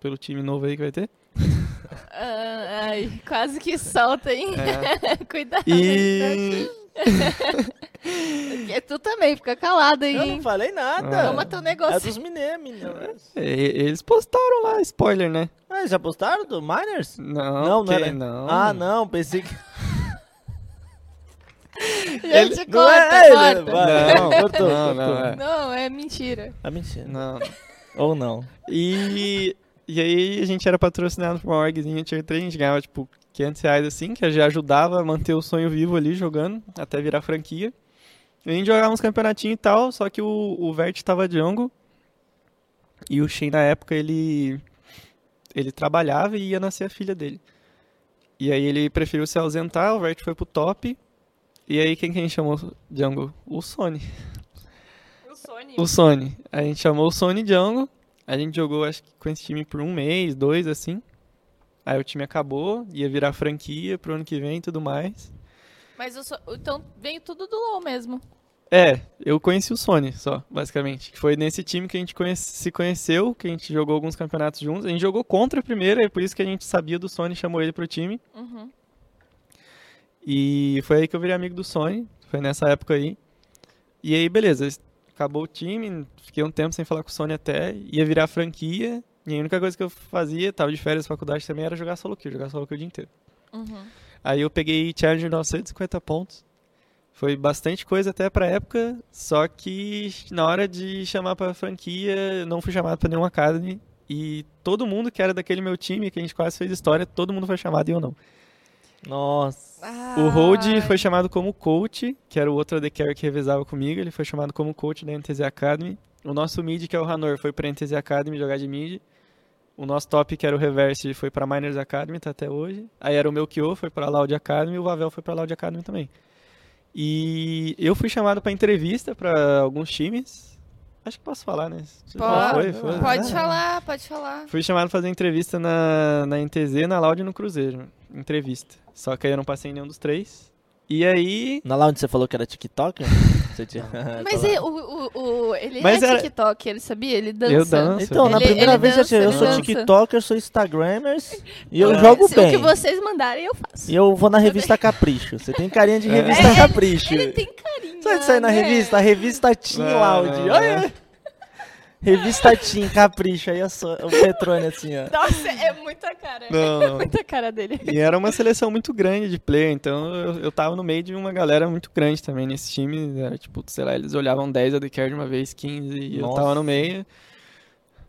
pelo time novo aí que vai ter. Ah, ai, quase que solta, hein? É. Cuidado. E. Porque tu também, fica calado aí, Eu não falei nada. Toma teu É negócio. dos mineiros, meninos. Eles postaram lá, spoiler, né? Ah, já postaram do Miners? Não, Não, não era. não. Ah, não, pensei que. Gente, Não corta, é ele, corta. vai. Não, Cortou, não, não, é. Não, é mentira. Ah, mentira. Não, Ou não. E, e aí a gente era patrocinado por uma orgzinha Tier 3, a gente ganhava tipo 500 reais assim, que já ajudava a manter o sonho vivo ali jogando, até virar franquia. A gente jogava uns campeonatinhos e tal, só que o, o Vert tava jungle. E o Shen na época ele ele trabalhava e ia nascer a filha dele. E aí ele preferiu se ausentar, o Vert foi pro top. E aí quem que a gente chamou jungle? O Sony. O Sony. O Sony. A gente chamou o Sony Jungle. A gente jogou, acho que com esse time por um mês, dois, assim. Aí o time acabou, ia virar franquia pro ano que vem e tudo mais. Mas o so... então veio tudo do LoL mesmo. É, eu conheci o Sony só, basicamente. Foi nesse time que a gente conhece- se conheceu, que a gente jogou alguns campeonatos juntos. A gente jogou contra primeiro, é por isso que a gente sabia do Sony e chamou ele pro time. Uhum. E foi aí que eu virei amigo do Sony, foi nessa época aí. E aí, beleza, acabou o time, fiquei um tempo sem falar com o Sony até, ia virar franquia, e a única coisa que eu fazia, tava de férias na faculdade também, era jogar solo kill, jogar solo kill o dia inteiro. Uhum. Aí eu peguei Challenger 950 pontos, foi bastante coisa até pra época, só que na hora de chamar pra franquia, não fui chamado pra nenhuma academy, e todo mundo que era daquele meu time, que a gente quase fez história, todo mundo foi chamado e eu não. Nossa. O Hold foi chamado como coach, que era o outro AD Carry que revezava comigo, ele foi chamado como coach da NTZ Academy. O nosso mid, que é o Ranor, foi pra NTZ Academy jogar de mid. O nosso top, que era o Reverse, foi pra Miners Academy, tá até hoje. Aí era o meu Kyo, foi pra Loud Academy, e o Vavel foi pra Loud Academy também. E eu fui chamado pra entrevista pra alguns times. Acho que posso falar, né? Pode, Foi, foi. Pode Ah. falar, pode falar. Fui chamado pra fazer entrevista na, na NTZ, na Loud e no Cruzeiro. Entrevista. Só que aí eu não passei em nenhum dos três. E aí. Na lá onde você falou que era TikTok? Você Você tinha... Mas ele, o, o, o- ele Mas é era- TikTok, ele sabia? Ele dança. Eu danço. Então, na Ele- primeira ele vez dança, eu, tinha, eu ele sou dança. TikToker, sou Instagramers e eu É, jogo se bem. O que vocês mandarem, eu faço. E eu vou na revista Capricho. Você tem carinha de É. revista É, Capricho. Ele tem carinho. Sabe sair na né? revista? A revista Não, Loud. Olha. Revista Tim, Capricho. Aí eu sou o Petrone assim, ó. Nossa, é muita cara. Não, É não. muita cara dele. E era uma seleção muito grande de player, então eu, eu tava no meio de uma galera muito grande também nesse time. Era tipo, sei lá, eles olhavam 10 ADCare de uma vez, 15, e eu Nossa. tava no meio.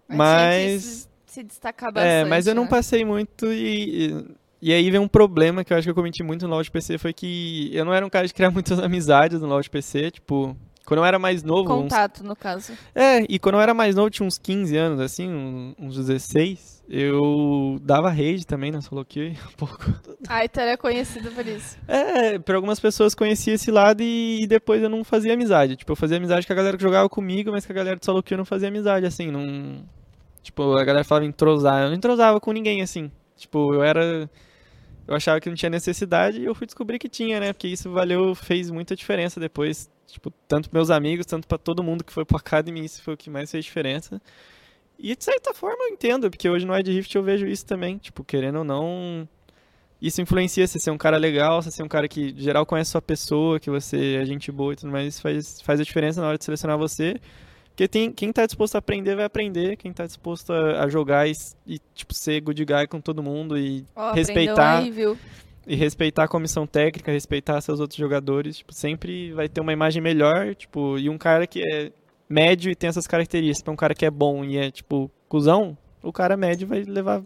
Mas se, destacar bastante. É, mas eu não né? passei muito e. e- E aí vem um problema que eu acho que eu cometi muito no LoL de PC, foi que eu não era um cara de criar muitas amizades no LoL de PC, tipo, quando eu era mais novo, uns Contato, no caso. É, e quando eu era mais novo, tinha uns 15 anos, assim, uns 16, eu dava raid também na solo queue, um pouco. A Iter é conhecido por isso. É, por algumas pessoas conhecia esse lado e, e depois eu não fazia amizade. Tipo, eu fazia amizade com a galera que jogava comigo, mas com a galera de solo queue eu não fazia amizade, assim, não... Tipo, a galera falava entrosar, eu não entrosava com ninguém, assim. Tipo, eu era... Eu achava que não tinha necessidade e eu fui descobrir que tinha, né? Porque isso valeu, fez muita diferença depois. Tipo, tanto meus amigos, tanto pra todo mundo que foi pro Academy, isso foi o que mais fez diferença. E de certa forma eu entendo, porque hoje no Ed Rift eu vejo isso também. Tipo, querendo ou não, isso influencia você ser um cara legal, você ser um cara que, em geral, conhece sua pessoa, que você é gente boa e tudo mais. Isso faz, faz a diferença na hora de selecionar você. Porque tem, quem tá disposto a aprender vai aprender, quem tá disposto a, a jogar e, e, tipo, ser good guy com todo mundo e Ó, Respeitar. Aí, viu? E respeitar a comissão técnica, respeitar seus outros jogadores, tipo, sempre vai ter uma imagem melhor, tipo, e um cara que é médio e tem essas características, um cara que é bom e é, tipo, cuzão, o cara médio vai levar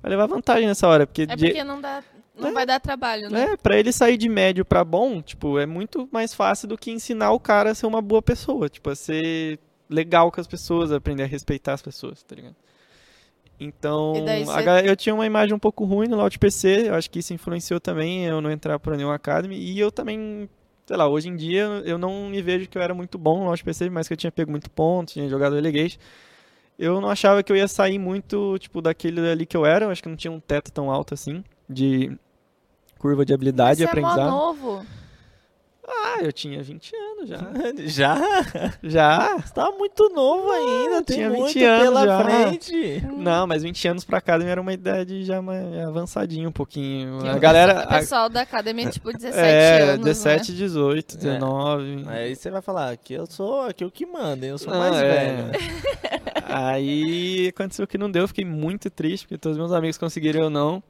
vai levar vantagem nessa hora, porque, É de- porque não dá. Não É. vai dar trabalho, né? é, pra ele sair de médio pra bom, tipo, é muito mais fácil do que ensinar o cara a ser uma boa pessoa, tipo, a ser legal com as pessoas, aprender a respeitar as pessoas, tá ligado? Então, eu tinha uma imagem um pouco ruim no Loud PC, eu acho que isso influenciou também eu não entrar pra nenhum Academy, e eu também, sei lá, hoje em dia eu não me vejo que eu era muito bom no Loud PC, mas que eu tinha pego muito ponto, tinha jogado Relegate. Eu não achava que eu ia sair muito, tipo, daquele ali que eu era, eu acho que não tinha um teto tão alto assim, de curva de habilidade e é aprendizado. novo. Ah, eu tinha 20 anos já. Já? Já? Você tá muito novo ainda, tem tinha 20 muito anos pela já. frente. Não, mas 20 anos pra Academy era uma idade já mais avançadinha um pouquinho. Que A o galera... O pessoal da academia é tipo 17 é, anos. 17, Né? 18, 19. Aí você vai falar, aqui eu sou aqui o que manda, eu sou Ah, mais é. velho. Aí aconteceu que não deu, fiquei muito triste, porque todos meus amigos conseguiram eu não.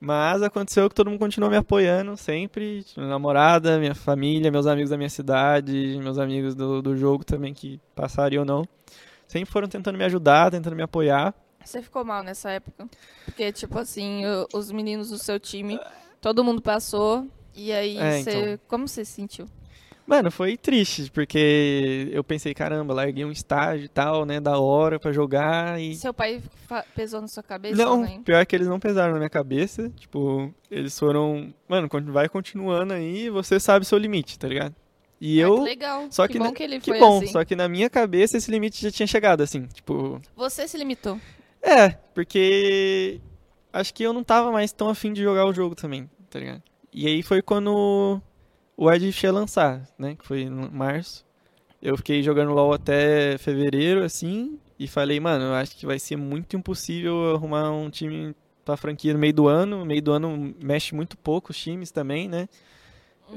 Mas aconteceu que todo mundo continuou me apoiando sempre. Minha namorada, minha família, meus amigos da minha cidade, meus amigos do, do jogo também que passaram ou não. Sempre foram tentando me ajudar, tentando me apoiar. Você ficou mal nessa época? Porque, tipo assim, os meninos do seu time, todo mundo passou. E aí, É, você. então. Como você se sentiu? Mano, foi triste, porque eu pensei, caramba, larguei um estágio e tal, né, da hora pra jogar e... Seu pai pesou na sua cabeça? Não, né? pior que eles não pesaram na minha cabeça, tipo, eles foram, mano, vai continuando aí, você sabe seu limite, tá ligado? E Ah, eu, que legal. só que que bom na- que ele que foi bom, assim. só que na minha cabeça esse limite já tinha chegado, assim, tipo, Você se limitou. é, porque acho que eu não tava mais tão afim de jogar o jogo também, tá ligado? E aí foi quando o Ed ia lançar, né? Que foi em março. Eu fiquei jogando LoL até fevereiro, assim, e falei, mano, eu acho que vai ser muito impossível arrumar um time pra franquia no meio do ano. No meio do ano mexe muito pouco os times também, né?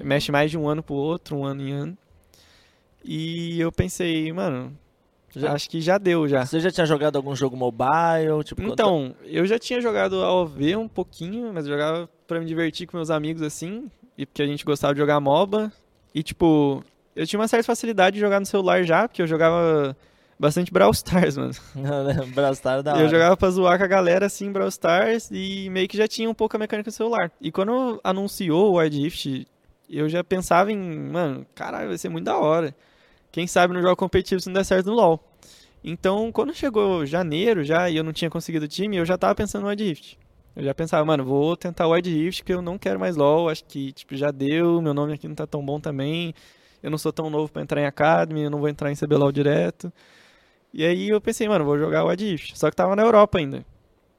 Mexe mais de um ano pro outro, um ano em ano. E eu pensei, mano, Já- acho que já deu já. Você já tinha jogado algum jogo mobile? Tipo, Então, eu já tinha jogado AOV um pouquinho, mas eu jogava pra me divertir com meus amigos assim, e porque a gente gostava de jogar MOBA. E tipo, eu tinha uma certa facilidade de jogar no celular já, porque eu jogava bastante Brawl Stars, mano. Brawl Stars da Eu hora. jogava pra zoar com a galera assim, Brawl Stars, e meio que já tinha um pouco a mecânica no celular. E quando anunciou o Wild Rift, eu já pensava em, mano, caralho, vai ser muito da hora. Quem sabe no jogo competitivo se não der certo no LoL. Então, quando chegou janeiro já e eu não tinha conseguido time, eu já tava pensando no Wild Rift. Eu já pensava, mano, vou tentar o Wild Rift, que eu não quero mais LoL, acho que tipo, já deu, meu nome aqui não tá tão bom também. Eu não sou tão novo pra entrar em Academy, eu não vou entrar em CBLOL direto. E aí eu pensei, mano, vou jogar o Wild Rift. Só que tava na Europa ainda.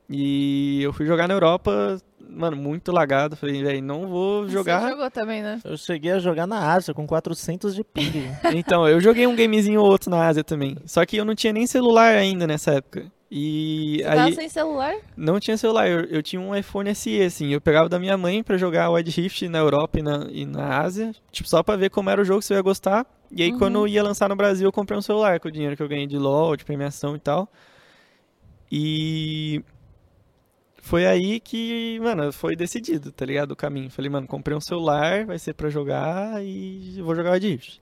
E eu fui jogar na Europa mano, muito lagado. Falei, velho, não vou Você jogar. jogou também, né? Eu cheguei a jogar na Ásia com 400 de ping. Então, eu joguei um gamezinho ou outro na Ásia também. Só que eu não tinha nem celular ainda nessa época. E Você aí tava sem celular? não tinha celular, eu, eu tinha um iPhone SE, assim. Eu pegava da minha mãe pra jogar Wild Rift na Europa e na, e na Ásia. Tipo, só pra ver como era o jogo, se eu ia gostar. E aí, Uhum. quando ia lançar no Brasil, eu comprei um celular com o dinheiro que eu ganhei de LOL, de premiação e tal. E foi aí que, mano, foi decidido, tá ligado? O caminho. Falei, mano, comprei um celular, vai ser pra jogar e vou jogar Wild Rift.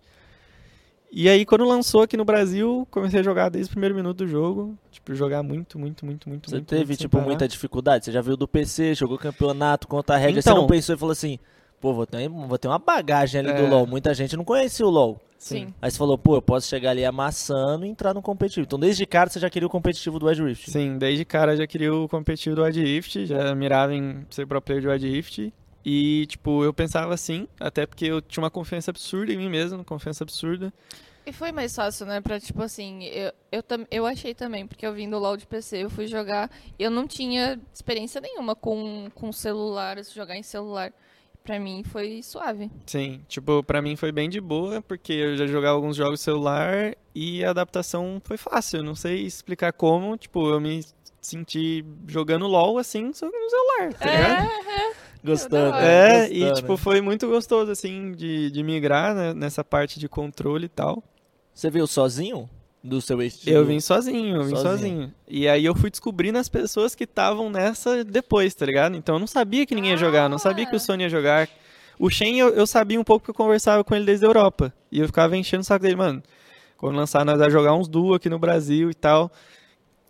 E aí, quando lançou aqui no Brasil, comecei a jogar desde o primeiro minuto do jogo. Tipo, jogar muito, muito, muito, muito, Você muito. teve, muito tipo, muita dificuldade? Você já viu do PC, jogou campeonato, conta a regra, você Então. não pensou e falou assim, pô, vou ter, vou ter uma bagagem ali do É. LoL. Muita gente não conhecia o LoL. Sim. Aí você falou, pô, eu posso chegar ali amassando e entrar no competitivo. Então, desde cara, você já queria o competitivo do Wild Rift. Sim, desde cara já queria o competitivo do Wild Rift, já mirava em ser pro player de Wild Rift. E, tipo, eu pensava assim, até porque eu tinha uma confiança absurda em mim mesmo, confiança absurda. E foi mais fácil, né? Pra, tipo assim, eu, eu, eu achei também, porque eu vim do LoL de PC, eu fui jogar, e eu não tinha experiência nenhuma com, com celular, jogar em celular. Pra mim foi suave. Sim, tipo, pra mim foi bem de boa, porque eu já jogava alguns jogos celular e a adaptação foi fácil. Eu não sei explicar como, tipo, eu me senti jogando LoL assim, só no celular, tá ligado? Gostando. Da hora. É, gostando. e tipo, foi muito gostoso, assim, de, de migrar né, nessa parte de controle e tal. Você veio sozinho? Do seu estilo? Eu vim sozinho, eu vim Sozinho. sozinho. E aí eu fui descobrindo as pessoas que estavam nessa depois, tá ligado? Então eu não sabia que ninguém ia jogar, não sabia que o Sony ia jogar. O Shen eu, eu sabia um pouco porque eu conversava com ele desde a Europa. E eu ficava enchendo o saco dele, mano. Quando lançar, nós vamos jogar uns duo aqui no Brasil e tal.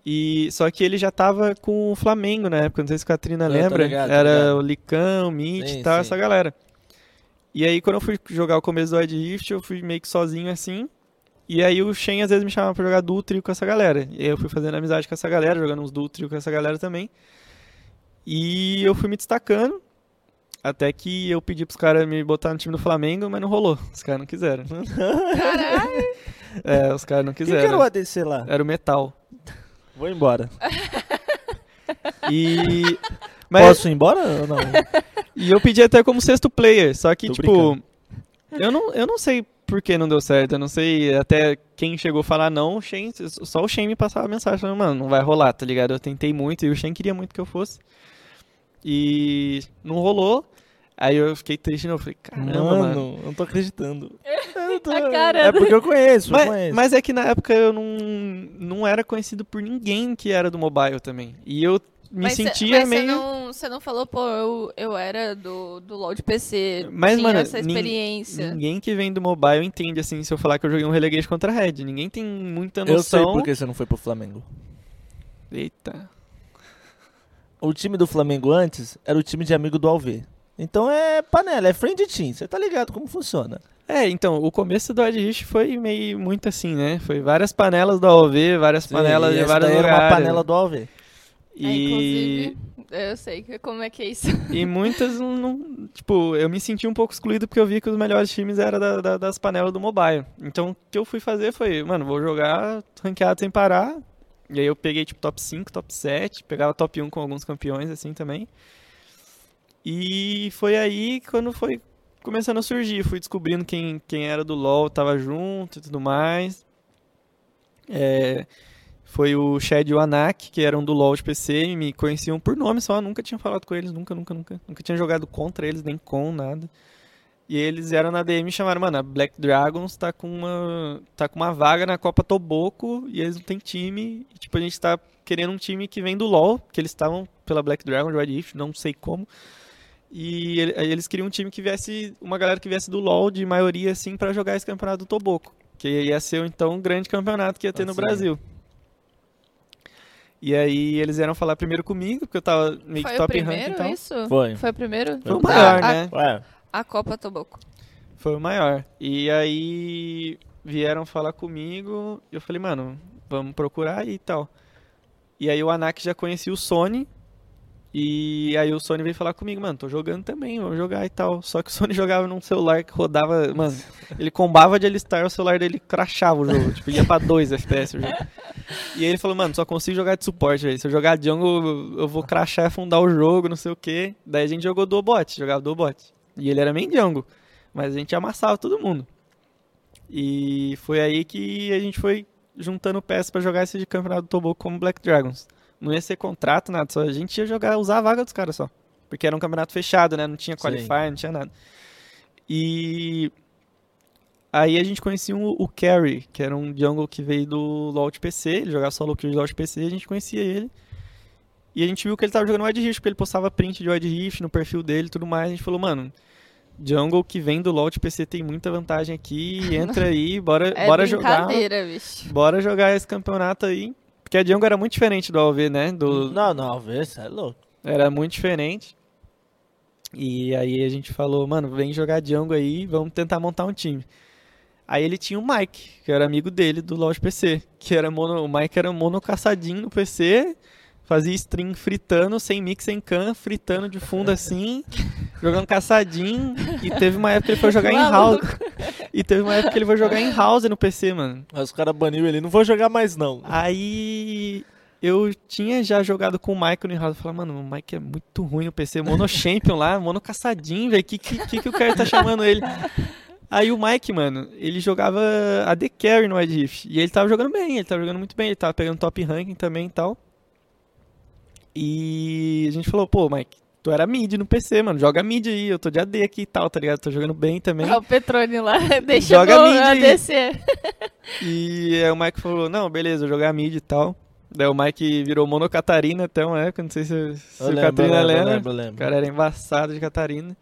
E só que ele já tava com o Flamengo na época, não sei se a Katrina tô lembra. ligado, Era o Licão, o Mitch Sim, e tal, sim. essa galera. E aí quando eu fui jogar o começo do Wild Rift, eu fui meio que sozinho assim. E aí o Shen às vezes me chamava pra jogar duo trio com essa galera. E aí eu fui fazendo amizade com essa galera, jogando uns duo trio com essa galera também. E eu fui me destacando. Até que eu pedi pros caras me botar no time do Flamengo, mas não rolou. Os caras não quiseram. Caralho! É, os caras não Quem que era quiseram. o ADC lá? Era o Metal. Vou embora. E. Mas, Posso ir embora ou não? E eu pedi até como sexto player, só que, Tô tipo, brincando. eu não, eu não sei por que não deu certo, eu não sei até quem chegou a falar não, o Shen, só o Shen me passava mensagem falando, mano, não vai rolar, tá ligado? Eu tentei muito e o Shen queria muito que eu fosse. E não rolou. Aí eu fiquei triste de novo, falei, caramba, mano. Mano, eu não tô acreditando. Eu tô- A cara. É porque eu conheço, eu Mas, conheço. mas é que na época eu não, não era conhecido por ninguém que era do mobile também. E eu me Mas cê- sentia mas meio. Você não, você não falou, pô, eu, eu era do, do LoL de PC. Mas, tinha mano, essa experiência. Ninguém que vem do mobile entende, assim, se eu falar que eu joguei um Relegate contra a Red. Ninguém tem muita Eu sei noção. por que você não foi pro Flamengo. Eita. O time do Flamengo antes era o time de amigo do Alvê. Então é panela, é friend team. Você tá ligado como funciona. É, então, o começo do Rift foi meio muito assim, né? Foi várias panelas do AOV, várias panelas e de essa vários daí era uma panela do É, E, inclusive, eu sei como é que é isso. e muitas não, não- Tipo, eu me senti um pouco excluído porque eu vi que os melhores times eram da- da- das panelas do mobile. Então, o que eu fui fazer foi, mano, vou jogar ranqueado sem parar. E aí eu peguei, tipo, top 5, top 7. Pegava top 1 com alguns campeões, assim, também. E foi aí quando foi começando a surgir. Fui descobrindo quem, quem era do LoL, tava junto e tudo mais. É, foi o Shed e o Anak, que eram do LoL de PC e me conheciam por nome só. Nunca tinha falado com eles, nunca, nunca, nunca. Nunca tinha jogado contra eles, nem com, nada. E eles eram na DM e chamaram, mano, a Black Dragons tá com uma, tá com uma vaga na Copa Toboco e eles não têm time. E, tipo, a gente tá querendo um time que vem do LoL, que eles estavam pela Black Dragon, Red Rift, não sei como. E ele- eles queriam um time que viesse, uma galera que viesse do LoL de maioria, assim, pra jogar esse campeonato do Toboco. Que ia ser, então, um grande campeonato que ia ter no Assim. Brasil. E aí eles vieram falar primeiro comigo, porque eu tava meio que Foi o top rank primeiro, então. isso? Foi. Foi o primeiro? Foi o maior, a, né? Ué, A Copa Toboco. Foi o maior. E aí vieram falar comigo e eu falei, mano, vamos procurar aí e tal. E aí o Anak já conhecia o Sony E aí o Sony veio falar comigo, mano, tô jogando também, vamos jogar e tal. Só que o Sony jogava num celular que rodava, mano, ele combava de alistar, o celular dele crachava o jogo, tipo, ia pra 2 FPS o jogo. E aí ele falou, mano, só consigo jogar de suporte, velho. Se eu jogar jungle, eu vou crachar e afundar o jogo, não sei o quê. Daí a gente jogou duo bot, jogava duo bot. E ele era main jungle, mas a gente amassava todo mundo. E foi aí que a gente foi juntando peças pra jogar esse de campeonato do Toboco como Black Dragons. Não ia ser contrato, nada, só a gente ia jogar, usar a vaga dos caras só. Porque era um campeonato fechado, né? Não tinha qualifier, não tinha nada. E aí a gente conhecia o, o Carry, que era um jungle que veio do LoL de PC, ele jogava solo kill de LoL de PC, a gente conhecia ele. E a gente viu que ele tava jogando Wide Rift, porque ele postava print de Wide Rift no perfil dele e tudo mais. A gente falou, mano, jungle que vem do LoL de PC tem muita vantagem aqui, entra aí, bora, É bora jogar. brincadeira, bicho. Bora jogar esse campeonato aí. Porque a jungle era muito diferente do AOV, né? Do, Não, não, vê, você é louco. era muito diferente. E aí a gente falou, mano, vem jogar jungle aí, vamos tentar montar um time. Aí ele tinha o Mike, que era amigo dele do LoL de PC, que era mono, o Mike era mono caçadinho no PC, fazia stream fritando, sem mix, sem can, fritando de fundo assim, jogando caçadinho, e teve uma época que ele foi jogar em house. E teve uma época que ele foi jogar em house no PC, mano. Mas os caras baniram ele, não vou jogar mais não. Aí eu tinha já jogado com o Michael no House. Eu falei, mano, o Mike é muito ruim no PC. Mono Champion lá, mono caçadinho, velho. Que, que, que que o cara tá chamando ele? Aí o Mike, mano, ele jogava AD Carry no Wide Rift. E ele tava jogando bem, ele tava jogando muito bem. Ele tava pegando top ranking também e tal. E a gente falou, pô, Mike, tu era mid no PC, mano. Joga mid aí, eu tô de AD aqui e tal, tá ligado? Tô jogando bem também. Ah, o Petrone lá, deixa Joga eu mid aí. descer. E aí o Mike falou, não, beleza, eu jogar mid e tal. Daí o Mike virou mono Catarina até uma época, não sei se, se Eu o lembro, Catarina lembro, lembra. lembro, eu O lembro. cara era embaçado de Catarina.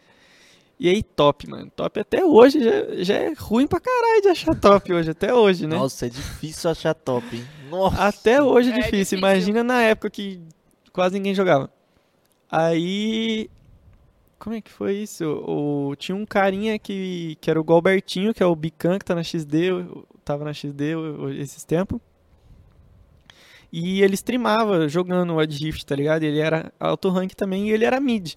E aí, top, mano. Top até hoje, já, já é ruim pra caralho de achar top hoje, até hoje, né? Nossa, é difícil achar top, hein? Nossa. Até hoje é É difícil. difícil. Imagina na época que quase ninguém jogava. Aí. Como é que foi isso? O, tinha um carinha que, que era o Galbertinho, que é o Bican, que tá na XD, tava na XD esses tempos. E ele streamava jogando o Wild Rift, tá ligado? Ele era alto rank também e ele era mid.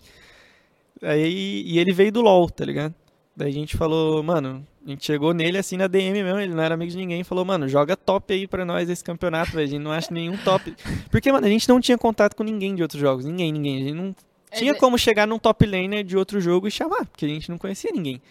Aí, e ele veio do LoL, tá ligado? Daí a gente falou, mano, a gente chegou nele assim na DM mesmo, ele não era amigo de ninguém, falou, mano, joga top aí pra nós esse campeonato, velho, a gente não acha nenhum top. Porque, mano, a gente não tinha contato com ninguém de outros jogos, ninguém, ninguém. A gente não tinha Ele- como chegar num top laner de outro jogo e chamar, porque a gente não conhecia ninguém.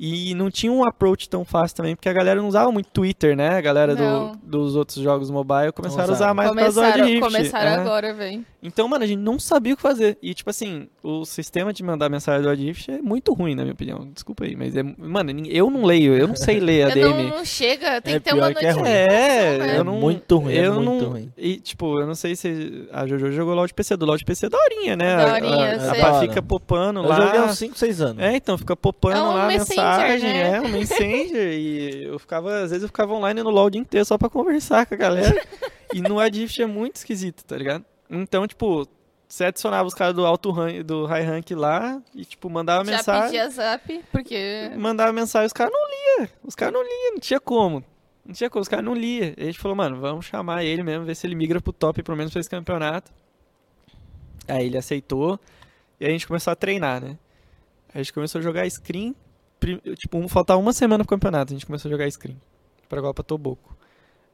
E não tinha um approach tão fácil também, porque a galera não usava muito Twitter, né? A galera do- dos outros jogos mobile começaram a usar mais pra Começaram, Rift. começaram é. agora, velho. Então, mano, a gente não sabia o que fazer. E, tipo assim, o sistema de mandar mensagem do Adrift é muito ruim, na minha opinião. Desculpa aí, mas é. Mano, eu não leio, eu não sei ler a Eu não, DM. não chega, tem É que ter uma que é ruim. notificação, É, né? eu não. muito ruim, é eu muito não, ruim. E, tipo, eu não sei se. A Jojo jogou LOL de PC. Do LOL de PC é daorinha, né? Daorinha, a, a, eu a pá fica popando Eu lá. joguei uns 5, 6 anos. É, então, fica popando É um lá a Messenger, mensagem, né? é, um Messenger, e eu ficava, às vezes eu ficava online no LoL o dia inteiro só pra conversar com a galera, e no Adrift é muito esquisito, tá ligado? Então, tipo, você adicionava os caras do alto rank, do high rank lá, e tipo, mandava Já mensagem, pedia zap, porque... mandava mensagem, os caras não lia, os caras não liam, não tinha como. Não tinha como, os caras não liam. E a gente falou, mano, vamos chamar ele mesmo, ver se ele migra pro top, pelo menos pra esse campeonato. Aí ele aceitou, e a gente começou a treinar, né? A gente começou a jogar screen, tipo, faltava uma semana pro campeonato, a gente começou a jogar screen, pra Copa Toboco.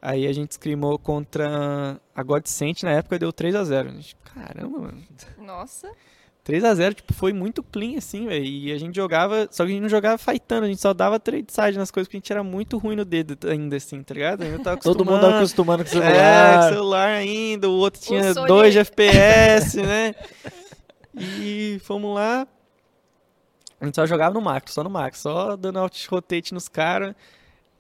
Aí a gente screamou contra a Godsent, na época deu 3x0. A gente, Caramba, mano. Nossa. 3x0, tipo, foi muito clean, assim, velho. E a gente jogava, só que a gente não jogava fightando, a gente só dava trade side nas coisas, porque a gente era muito ruim no dedo ainda, assim, tá ligado? Ainda tava Todo mundo acostumando. acostumando com o É, com celular. celular ainda, o outro tinha Sony- 2 de FPS, né? E fomos lá. A gente só jogava no Max, só no Max, só dando alt rotate nos caras.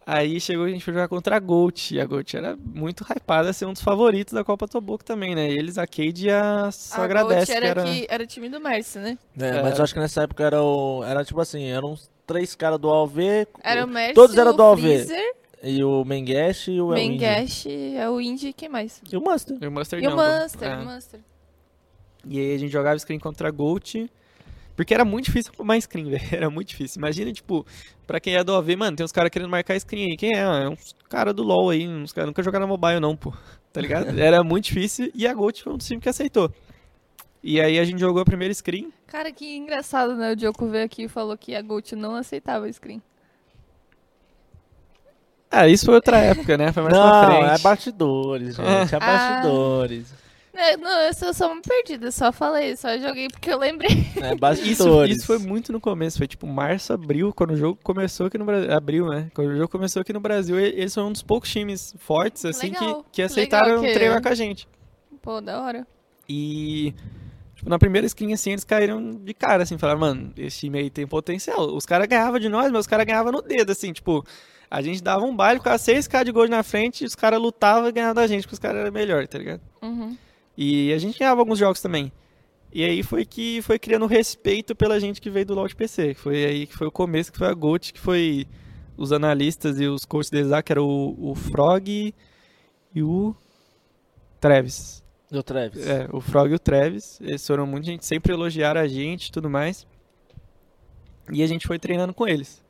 Aí chegou a gente foi jogar contra a Gold. E a Gold era muito hypada a ser um dos favoritos da Copa Toboco também, né? Eles, a Cade, a... só a agradece Gold que era, era... que era time do Mercy, né? É, mas É. eu acho que nessa época era o. Era tipo assim, eram uns três caras do AOV. Era o Mercy, Todos eram o do AOV. Freezer, E o Mengesh e o. Mengash, é o Indy, quem mais? E o Master. E o Master E o Jungle. Master, É. o Master. E aí a gente jogava screen contra Gold. Porque era muito difícil arrumar screen, velho. Era muito difícil. Imagina, tipo, pra quem é do AV, mano, tem uns caras querendo marcar screen aí. Quem é? Ah, É uns caras do LoL aí. Uns caras nunca jogaram mobile, não, pô. Tá ligado? Era muito difícil. E a Gold foi um dos times que aceitou. E aí a gente jogou a primeira screen. Cara, que engraçado, né? O Diogo veio aqui e falou que a Gold não aceitava screen. Ah, isso foi outra época, né? Foi mais pra Não, frente. é bastidores, gente. É bastidores. É, não, eu sou só uma perdida, só falei, só joguei porque eu lembrei. É Isso, isso foi muito no começo, foi tipo março, abril, quando o jogo começou aqui no Brasil. Abril, né? Quando o jogo começou aqui no Brasil, eles são um dos poucos times fortes, assim, que, Legal, que que aceitaram que- treinar com a gente. Pô, da hora. E, tipo, na primeira skin, assim, eles caíram de cara, assim, falaram, mano, esse time aí tem potencial. Os caras ganhavam de nós, mas os caras ganhavam no dedo, assim, tipo, a gente dava um baile, ficava 6k de gol na frente, e os caras lutavam e ganhavam da gente, porque os caras eram melhores, tá ligado? Uhum. E a gente ganhava alguns jogos também. E aí foi que foi criando respeito pela gente que veio do LoL de PC. Foi aí que foi o começo, que foi a GOAT, que foi os analistas e os coaches deles lá, que era o, o Frog e o Travis. Do Travis. É, o Frog e o Travis. Eles foram muito gente, sempre elogiaram a gente e tudo mais. E a gente foi treinando com eles.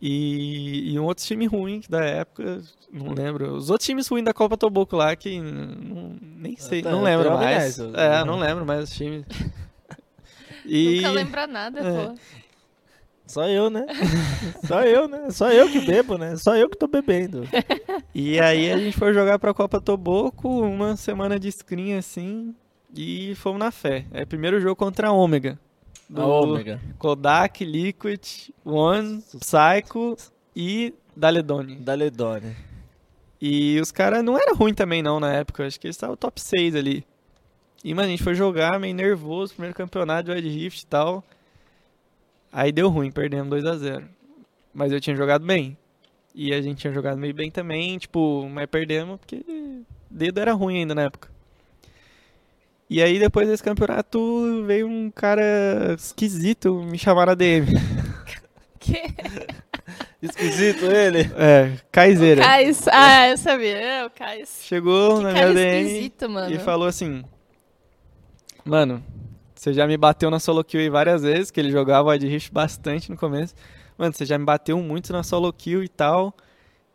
E, e um outro time ruim da época, não lembro. Os outros times ruins da Copa Toboco lá, que não, nem sei, não lembro mais. É, não lembro mais os times. E, Nunca lembra nada, É. pô. Só eu, né? Só eu, né? Só eu que bebo, né? Só eu que tô bebendo. e aí a gente foi jogar pra Copa Toboco, uma semana de screen assim, e fomos na fé. É primeiro jogo contra a Ômega. A Ômega. Kodak, Liquid, One, Psycho e Daledone. Da Ledone. E os caras não eram ruim também não na época, acho que eles estavam top 6 ali. E, mano, a gente foi jogar meio nervoso, primeiro campeonato de Wide Rift e tal. Aí deu ruim, perdemos 2 a 0 Mas eu tinha jogado bem. E a gente tinha jogado meio bem também, tipo, mas perdemos porque dedo era ruim ainda na época. E aí depois desse campeonato veio um cara esquisito me chamar na DM. Que? Esquisito ele. É, Kaiseira. Kais. Ah, eu sabia. É, o Kais. Chegou Que na minha DM mano. e falou assim: Mano, você já me bateu na solo kill aí várias vezes, que ele jogava Wide Rift bastante no começo. Mano, você já me bateu muito na solo kill e tal.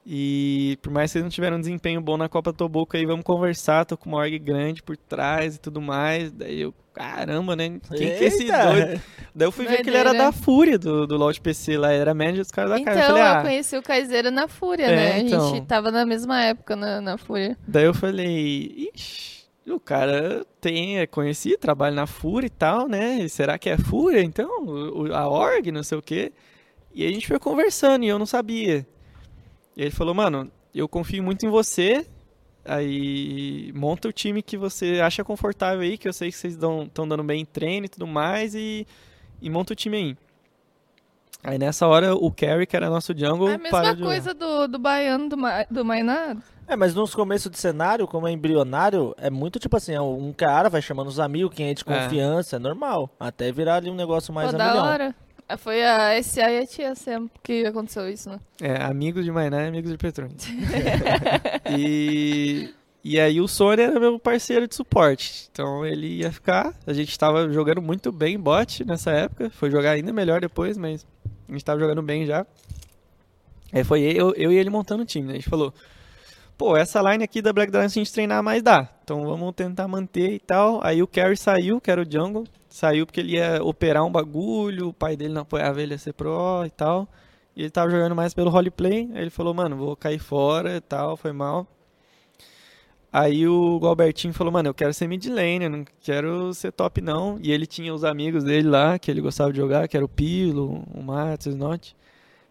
E por mais que vocês não tiveram um desempenho bom na Copa Toboco aí, vamos conversar, tô com uma org grande por trás e tudo mais. Daí eu, caramba, né? Quem que é esse Eita! doido? Daí eu fui ver que ele era da Fúria do, do LoL de PC lá, ele era manager dos caras da Então, casa. Eu falei, eu ah, conheci o Kaiseira na Fúria, É, né? A então. gente tava na mesma época na, na Fúria. Daí eu falei, ixi, o cara tem, é conhecido, trabalha na Fúria e tal, né? E será que é Fúria, então? O- o- a org, não sei o quê. E a gente foi conversando e eu não sabia. E ele falou, mano, eu confio muito em você, aí monta o time que você acha confortável aí, que eu sei que vocês estão dando bem em treino e tudo mais, e, e monta o time aí. Aí nessa hora o Carry, que era nosso jungle, É a mesma parou de jogar. coisa do, do baiano do, Ma- do Mainado. É, mas nos começos de cenário, como é embrionário, é muito tipo assim, um cara vai chamando os amigos, quem é de É. confiança, é normal. Até virar ali um negócio mais Pô, da hora. Ah, Foi a SA e a TSM que aconteceu isso, né? É, amigos de Mainá e amigos de Petrônio. e, e aí o Sony era meu parceiro de suporte. Então ele ia ficar. A gente tava jogando muito bem bot nessa época. Foi jogar ainda melhor depois, mas a gente tava jogando bem já. Aí foi eu, eu e ele montando o time. Né? A gente falou: pô, essa line aqui da Black Dragon se a gente treinar mais dá. Então vamos tentar manter e tal. Aí o Carry saiu, que era o Jungle. Saiu porque ele ia operar um bagulho, o pai dele não apoiava ele a ser pro e tal. E ele tava jogando mais pelo roleplay. Aí ele falou, mano, vou cair fora e tal, foi mal. Aí o Albertinho falou, mano, eu quero ser mid lane, eu não quero ser top não. E ele tinha os amigos dele lá, que ele gostava de jogar, que era o Pilo, o Matos, o Snot.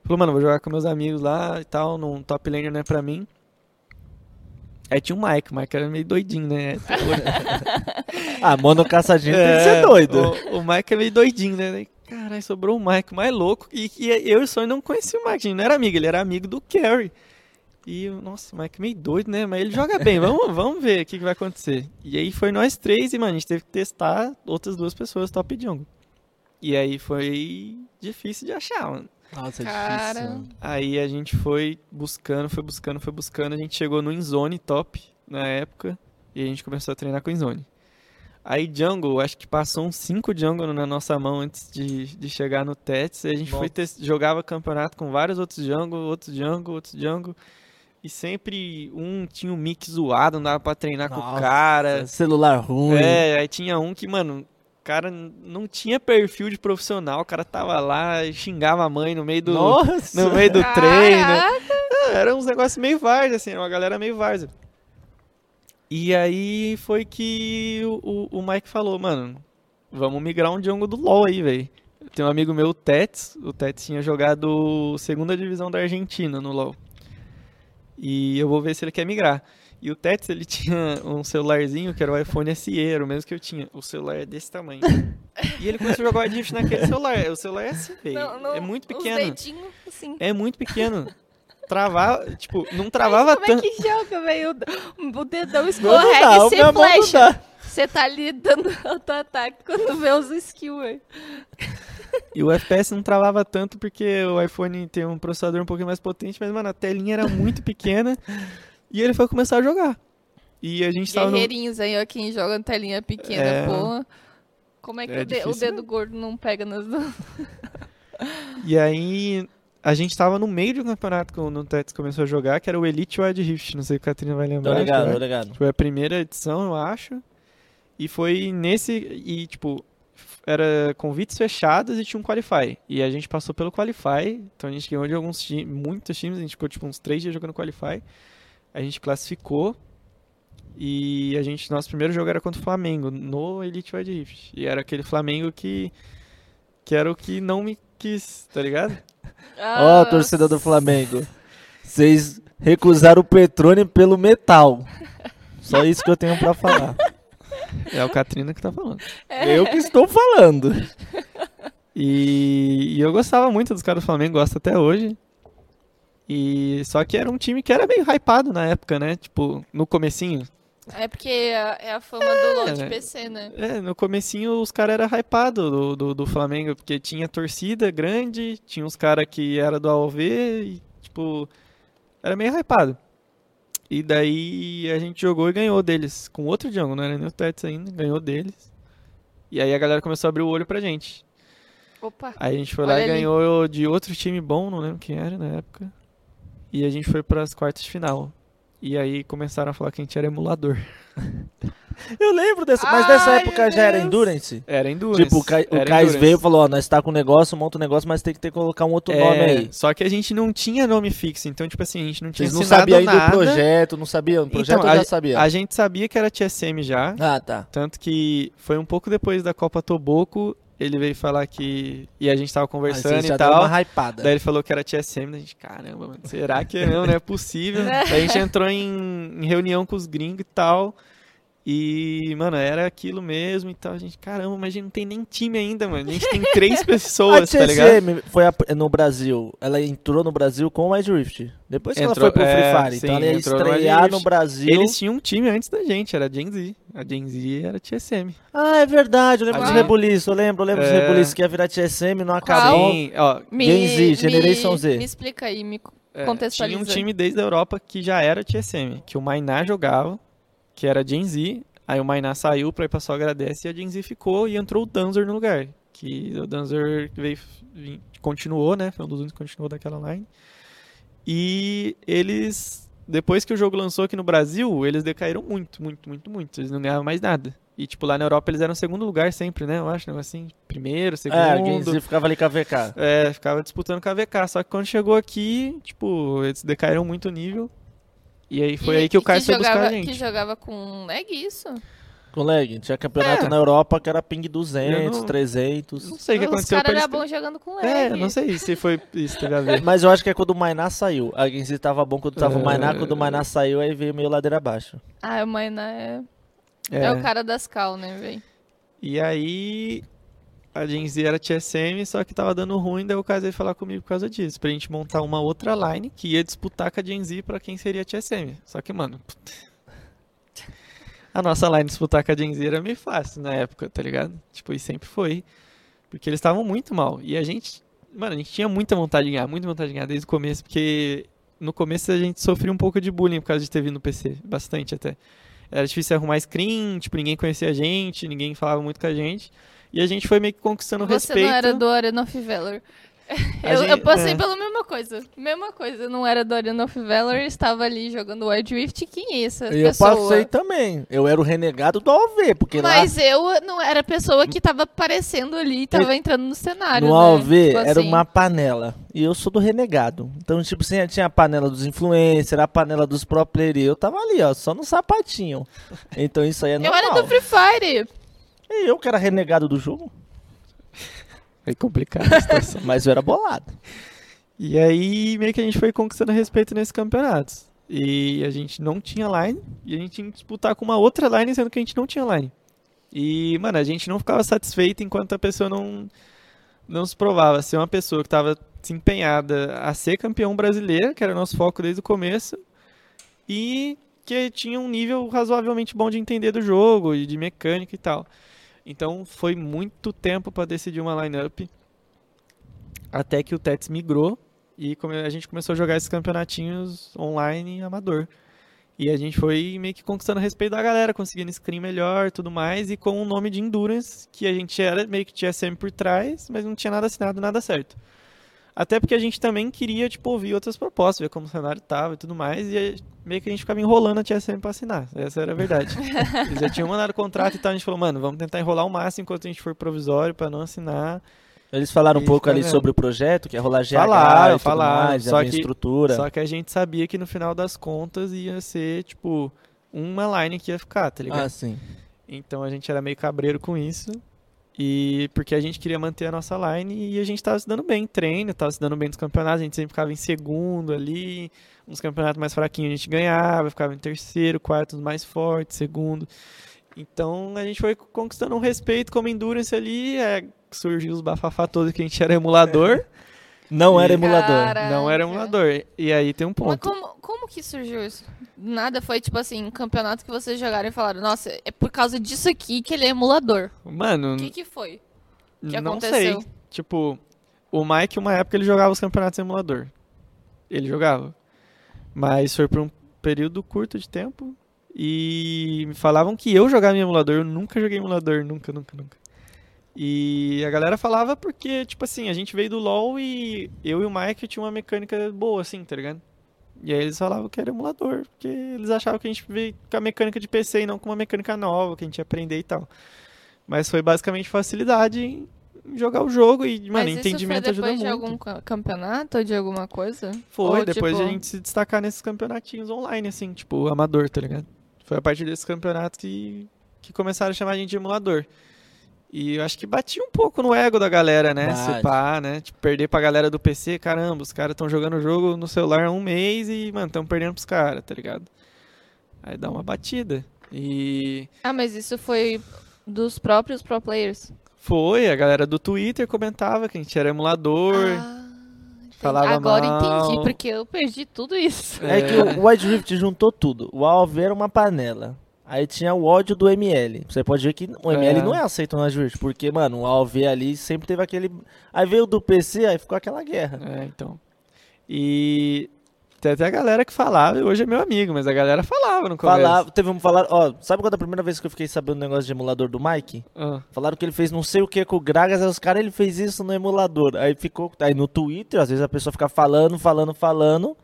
Falou, mano, vou jogar com meus amigos lá e tal, num top lane não é pra mim. Aí tinha o Mike, o Mike era meio doidinho, né? Ah, mono caçadinho tem que É, ser doido. O, o Mike é meio doidinho, né? Caralho, sobrou o Mike, mais louco. E, e eu e o Sonny não conhecia o Mike, a gente não era amigo, ele era amigo do Carrie. E, nossa, o Mike é meio doido, né? Mas ele joga bem, vamos, vamos ver o que, que vai acontecer. E aí foi nós três e, mano, a gente teve que testar outras duas pessoas top jungle. E aí foi difícil de achar, mano. Nossa, é Cara. difícil. Aí a gente foi buscando, foi buscando, foi buscando. A gente chegou no Inzone top na época. E a gente começou a treinar com Inzone. Aí Jungle, acho que passou uns 5 Jungle na nossa mão antes de, de chegar no Tets. E a gente foi Nossa. jogava campeonato com vários outros Jungle, outros Jungle, outros Jungle. E sempre um tinha um mic zoado, não dava pra treinar com o Nossa, cara. Celular ruim. É, aí tinha um que, mano, cara não tinha perfil de profissional, o cara tava lá, xingava a mãe no meio do, Nossa. no meio do treino. É, era uns negócios meio várzea, assim, era uma galera meio várzea. E aí foi que o, o, o Mike falou, mano, vamos migrar um jungle do LoL aí, velho. Tem um amigo meu, o Tets, o Tets tinha jogado segunda divisão da Argentina no LoL. E eu vou ver se ele quer migrar. E o Tets, ele tinha um celularzinho que era o iPhone SE, era o mesmo que eu tinha. O celular é desse tamanho. e ele começou a jogar o Rift naquele celular. O celular é assim, velho. Não, não, É muito pequeno. dedinhos, assim. É muito pequeno. Travava, tipo, não travava Como é tanto. que joga, velho? O- dedão não escorrega dá, e você não flecha. Você tá ali dando auto-ataque quando vê os skills, velho. E o FPS não travava tanto porque o iPhone tem um processador um pouquinho mais potente, mas, mano, a telinha era muito pequena. E ele foi começar a jogar. E a gente tava no... Guerreirinhos aí, ó, quem joga na telinha pequena, É. pô. Como é que É o, de- o difícil, dedo gordo não pega nas duas? E aí a gente tava no meio de um campeonato quando o Tets começou a jogar, que era o Elite Wild Rift. Não sei se a Catrina vai Tô lembrar. ligado, foi- tô ligado. Foi a primeira edição, eu acho. E foi nesse. E, tipo, era convites fechados e tinha um Qualify. E a gente passou pelo Qualify. Então a gente ganhou de alguns times, muitos times. A gente ficou, tipo, uns três dias jogando Qualify. A gente classificou. E a gente, nosso primeiro jogo era contra o Flamengo, no Elite Wild Rift. E era aquele Flamengo que. Que era o que não me quis, tá ligado? Ó, Ah, torcedor do Flamengo. Vocês recusaram o Petrone pelo metal. Só isso que eu tenho pra falar. É o Katrina que tá falando. Eu que estou falando. E, e eu gostava muito dos caras do Flamengo, gosto até hoje. E só que era um time que era meio hypado na época, né? Tipo, no comecinho. É porque é é a fama do LoL de né? PC, né? É, no comecinho os caras eram hypados do, do, do Flamengo, porque tinha torcida grande, tinha uns caras que era do AOV e, tipo, era meio hypado. E daí a gente jogou e ganhou deles, com outro jungle, não era nem o Tets ainda, ganhou deles. E aí a galera começou a abrir o olho pra gente. Opa. Aí a gente foi lá e ali. ganhou de outro time bom, não lembro quem era na época. E a gente foi pras quartas de final. E aí começaram a falar que a gente era emulador. Eu lembro dessa, mas nessa Ai, época já era. Endurance? Era Endurance. Tipo, o, Kai, o veio e falou, ó, nós tá com um negócio, monta um negócio, mas tem que ter que colocar um outro É, nome aí. Só que a gente não tinha nome fixo, então, tipo assim, a gente não tinha Vocês não sabiam ainda nada. o projeto, não sabiam? O projeto Então, eu já a, sabia. a gente sabia que era TSM já, Ah, tá. tanto que foi um pouco depois da Copa Toboco, ele veio falar que... E a gente tava Aí conversando e tal. uma hypada. Daí ele falou que era TSM, daí a gente, caramba, mano, será que é não, não é possível? Daí a gente entrou em, em reunião com os gringos e tal. E, mano, era aquilo mesmo e tal. A gente, caramba, mas a gente não tem nem time ainda, mano. A gente tem três A pessoas, tá ligado? TSM foi a- no Brasil, ela entrou no Brasil com o Wild Rift. Depois que Entrou- ela foi pro é, Free Fire, sim, então ela ia no estrear Rift. no Brasil. Eles tinham um time antes da gente, era a Gen Z. A Gen Z era TSM. Ah, é verdade, eu lembro Ah. dos rebuliços, eu lembro, eu lembro dos É. rebuliços que ia virar TSM, não acabou. Sim, ó, Me, Gen Z, Generation me, Z. Me explica aí, me é, contextualiza. tinha um time desde a Europa que já era TSM, que o Mainá jogava, que era Gen Z. Aí o Mainá saiu pra ir pra só agradece e a Gen Z ficou e entrou o Danzer no lugar. Que o Danzer veio, continuou, né? Foi um dos únicos que continuou daquela line. E eles, depois que o jogo lançou aqui no Brasil, eles decaíram muito, muito, muito, muito. Eles não ganhavam mais nada. E, tipo, lá na Europa eles eram segundo lugar sempre, né? Eu acho, negócio assim. Primeiro, segundo. É, a Gen Z ficava ali com a VK. É, ficava disputando com a VK. Só que quando chegou aqui, tipo, eles decaíram muito o nível. E aí foi E- aí que o Caio foi jogava, buscar a Que gente. jogava com lag, isso? Com lag, tinha campeonato É. na Europa que era ping 200, Eu não- 300. Não sei o que Os aconteceu caras pra eram bons jogando com lag. É, não sei se foi isso, teve a ver. Mas eu acho que é quando o Mainá saiu. A Gen Z tava bom quando tava o Mainá, É. quando o Mainá saiu, aí veio meio ladeira abaixo. Ah, o Mainá é, É. é o cara das cal, né, velho? E aí a Gen Z era TSM, só que tava dando ruim, daí o Caio veio falar comigo por causa disso. Pra gente montar uma outra line que ia disputar com a Gen Z pra quem seria TSM. Só que, mano. A nossa line disputar com a Gen Z era meio fácil na época, tá ligado? Tipo, e sempre foi. Porque eles estavam muito mal. E a gente. Mano, a gente tinha muita vontade de ganhar, muita vontade de ganhar desde o começo, porque no começo a gente sofria um pouco de bullying por causa de ter vindo no PC. Bastante até. Era difícil arrumar screen, tipo, ninguém conhecia a gente, ninguém falava muito com a gente. E a gente foi meio que conquistando o Você respeito. não era do Arena of Valor. A Eu, gente- eu passei é. pela mesma coisa. Mesma coisa. Não era Dorian of Valor, estava ali jogando Wild Rift. Quem é essa Eu pessoa? passei também. Eu era o renegado do AOV, porque Mas eu não era a pessoa que tava aparecendo ali e tava entrando no lá cenário. no né? AOV Tipo era assim. uma panela. E eu sou do renegado. Então, tipo assim, tinha a panela dos influencers, a panela dos pro player. E eu tava ali, ó, só no sapatinho. Então isso aí é Eu normal. era do Free Fire. E eu que era renegado do jogo, Foi complicado a situação. mas eu era bolado. E aí, meio que a gente foi conquistando respeito nesses campeonatos. E a gente não tinha line, e a gente tinha que disputar com uma outra line, sendo que a gente não tinha line. E, mano, a gente não ficava satisfeito enquanto a pessoa não, não se provava. Ser uma pessoa que estava se empenhada a ser campeão brasileiro, que era o nosso foco desde o começo, e que tinha um nível razoavelmente bom de entender do jogo e de mecânica e tal. Então foi muito tempo para decidir uma lineup até que o Tets migrou e a gente começou a jogar esses campeonatinhos online amador. E a gente foi meio que conquistando o respeito da galera, conseguindo screen melhor tudo mais, e com o nome de Endurance, que a gente era meio que tinha sempre por trás, mas não tinha nada assinado, nada certo. Até porque a gente também queria, tipo, ouvir outras propostas, ver como o cenário tava e tudo mais, e meio que a gente ficava enrolando a TSM pra assinar. Essa era a verdade. Eles já tinham mandado o contrato e tal, a gente falou, mano, vamos tentar enrolar o máximo enquanto a gente for provisório pra não assinar. Eles falaram um pouco ali vendo. sobre o projeto, que é rolar GH Falaram, e tudo falaram, mais, só que- estrutura. Só que a gente sabia que no final das contas ia ser, tipo, uma line que ia ficar, tá ligado? Ah, sim. Então a gente era meio cabreiro com isso. E porque a gente queria manter a nossa line e a gente tava se dando bem em treino, tava se dando bem nos campeonatos, a gente sempre ficava em segundo ali, uns campeonatos mais fraquinhos a gente ganhava, ficava em terceiro, quarto mais fortes, segundo. Então a gente foi conquistando um respeito como endurance ali, é, surgiu os bafafá todos que a gente era emulador, Não era emulador. Cara. não era Caraca. emulador. E aí tem um Mas ponto. como, como que surgiu isso? Nada foi tipo assim, um campeonato que vocês jogaram e falaram, nossa, é por causa disso aqui que ele é emulador. Mano, O que que foi? que não aconteceu? sei. Tipo, o Mike, uma época, ele jogava os campeonatos em emulador. Ele jogava. Mas foi por um período curto de tempo. E me falavam que eu jogava em emulador. Eu nunca joguei em emulador, nunca, nunca, nunca. E a galera falava porque, tipo assim, a gente veio do LoL e eu e o Mike tinha uma mecânica boa, assim, tá ligado? E aí eles falavam que era emulador, porque eles achavam que a gente veio com a mecânica de PC e não com uma mecânica nova, que a gente ia aprender e tal. Mas foi basicamente facilidade em jogar o jogo e, mano, Mas entendimento isso foi ajuda depois de muito. algum ca- campeonato ou de alguma coisa? Foi, Ou, depois tipo, de a gente se destacar nesses campeonatinhos online, assim, tipo, amador, tá ligado? Foi a partir desses campeonatos que, que começaram a chamar a gente de emulador. E eu acho que batia um pouco no ego da galera, né? Bate. Se pá, né? Tipo, perder pra galera do PC, caramba, os caras estão jogando o jogo no celular há um mês e, mano, estão perdendo pros caras, tá ligado? Aí dá uma batida. E Ah, mas isso foi dos próprios pro players. foi, a galera do Twitter comentava que a gente era emulador. Ah, falava Agora mal. entendi, porque eu perdi tudo isso. É que o Wild Rift juntou tudo. O AOV era uma panela. Aí tinha o ódio do ML. Você pode ver que o ML É. não é aceito Wild Rift, porque, mano, o AOV ali sempre teve aquele. Aí veio do PC, aí ficou aquela guerra. É, então. E tem até a galera que falava, hoje é meu amigo, mas a galera falava no começo. Falava, teve um falar, ó, sabe quando a primeira vez que eu fiquei sabendo do negócio de emulador do Mike? Ah, Falaram que ele fez não sei o que com o Gragas, aí os caras ele fez isso no emulador. Aí ficou, aí no Twitter, às vezes a pessoa fica falando, falando, falando.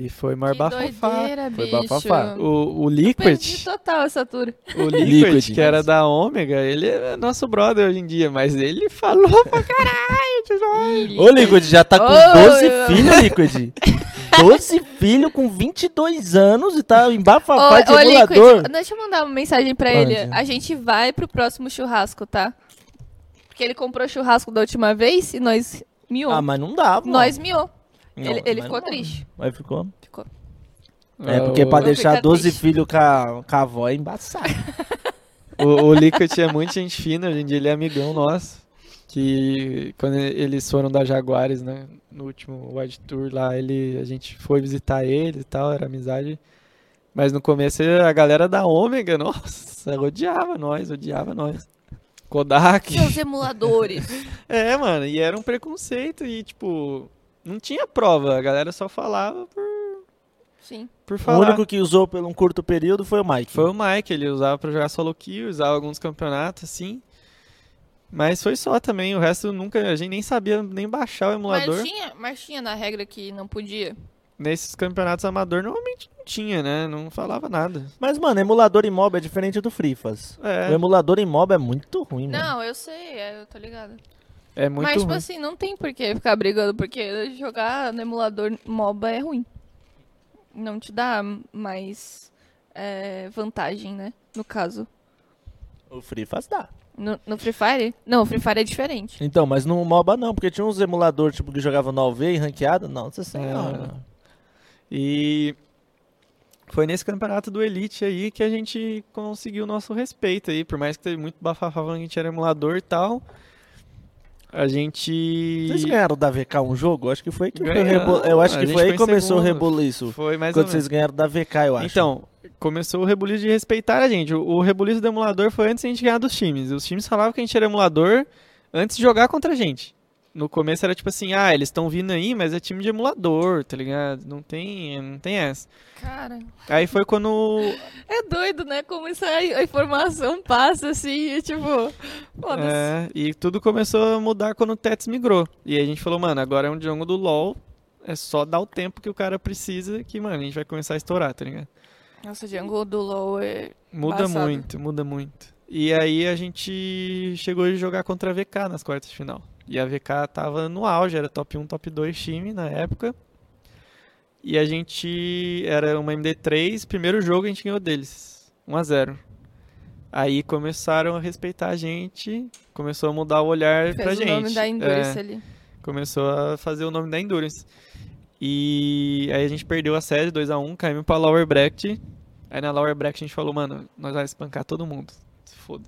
E foi maior que bafafá. doideira, Foi bicho. bafafá. O, o Perdi Liquid, total essa tour. o Liquid, que era da Ômega, ele é nosso brother hoje em dia, mas ele falou pra caralho. Ô, Liquid, já tá com Ô, 12 eu- filhos, Liquid. 12 filhos com 22 anos e tá em Ô, bafafá de ô, emulador. Liquid, deixa eu mandar uma mensagem pra ele. A gente vai pro próximo churrasco, tá? Porque ele comprou churrasco da última vez e nós miou. Ah, mas não dá, pô. nós miou. Não, ele ele mas ficou não. triste. Aí ficou. Ficou. É, porque pra o, deixar fica 12 triste. filhos com a, com a avó é embaçado. o, o Liquid é muito gente fina, hoje em dia ele é amigão nosso. Que quando eles foram da Jaguares, né? No último Wide Tour lá, ele, a gente foi visitar ele e tal, era amizade. Mas no começo a galera da Ômega, nossa, odiava nós, odiava nós. Kodak. Seus emuladores. É, mano, e era um preconceito e, tipo, não tinha prova, a galera só falava por, Sim. por o falar. único que usou por um curto período foi o Mike. Foi o Mike, ele usava pra jogar solo kill, usava alguns campeonatos, assim. Mas foi só também, o resto nunca, a gente nem sabia nem baixar o emulador. Mas tinha, mas tinha na regra que não podia. Nesses campeonatos amador normalmente não tinha, né? Não falava nada. Mas, mano, emulador em mob é diferente do FreeFas. É, O emulador em mob é muito ruim, mano. Não, eu sei, é, eu tô ligada. É muito Mas, tipo ruim. assim, não tem por que ficar brigando, porque jogar no emulador MOBA é ruim. Não te dá mais é, vantagem, né? No caso. O FreeFas dá. No, no Free Fire? Não, o Free Fire é diferente. Então, mas no MOBA não, porque tinha uns emuladores tipo, que jogavam no AV e ranqueado. Nossa senhora. E foi nesse campeonato do Elite aí que a gente conseguiu o nosso respeito aí, por mais que teve muito bafafá falando que a gente era emulador e tal. A gente Vocês ganharam da VK um jogo? Acho que foi que foi o Ganhamos. rebo... Eu acho que foi aí que começou o segundo. rebuliço. foi mais Quando vocês ganharam da VK, eu acho. Então, começou o rebuliço de respeitar a gente. O, o rebuliço do emulador foi antes de a gente ganhar dos times. Os times falavam que a gente era emulador antes de jogar contra a gente. No começo era tipo assim, ah, eles estão vindo aí, mas é time de emulador, tá ligado? Não tem, não tem essa. Cara, Aí foi quando é doido, né? Como essa a informação passa assim, e tipo. Foda-se. É, e tudo começou a mudar quando o Tets migrou. E aí a gente falou, mano, agora é um jogo do LoL, é só dar o tempo que o cara precisa que, mano, a gente vai começar a estourar, tá ligado? Nossa, o Jungle do LoL é. Muda Embaçado. muito, muda muito. E aí a gente chegou a jogar contra a VK nas quartas de final. E a VK tava no auge, era top 1, top 2 time na época. E a gente era uma MD3, primeiro jogo a gente ganhou deles, 1 a 0. Aí começaram a respeitar a gente, começou a mudar o olhar pra Fez o gente. nome da Endurance É, ali. começou a fazer o nome da Endurance. E aí a gente perdeu a série 2 a 1, caímos pra Lower Bracket. Aí na Lower Bracket a gente falou, mano, nós vamos espancar todo mundo. Se foda.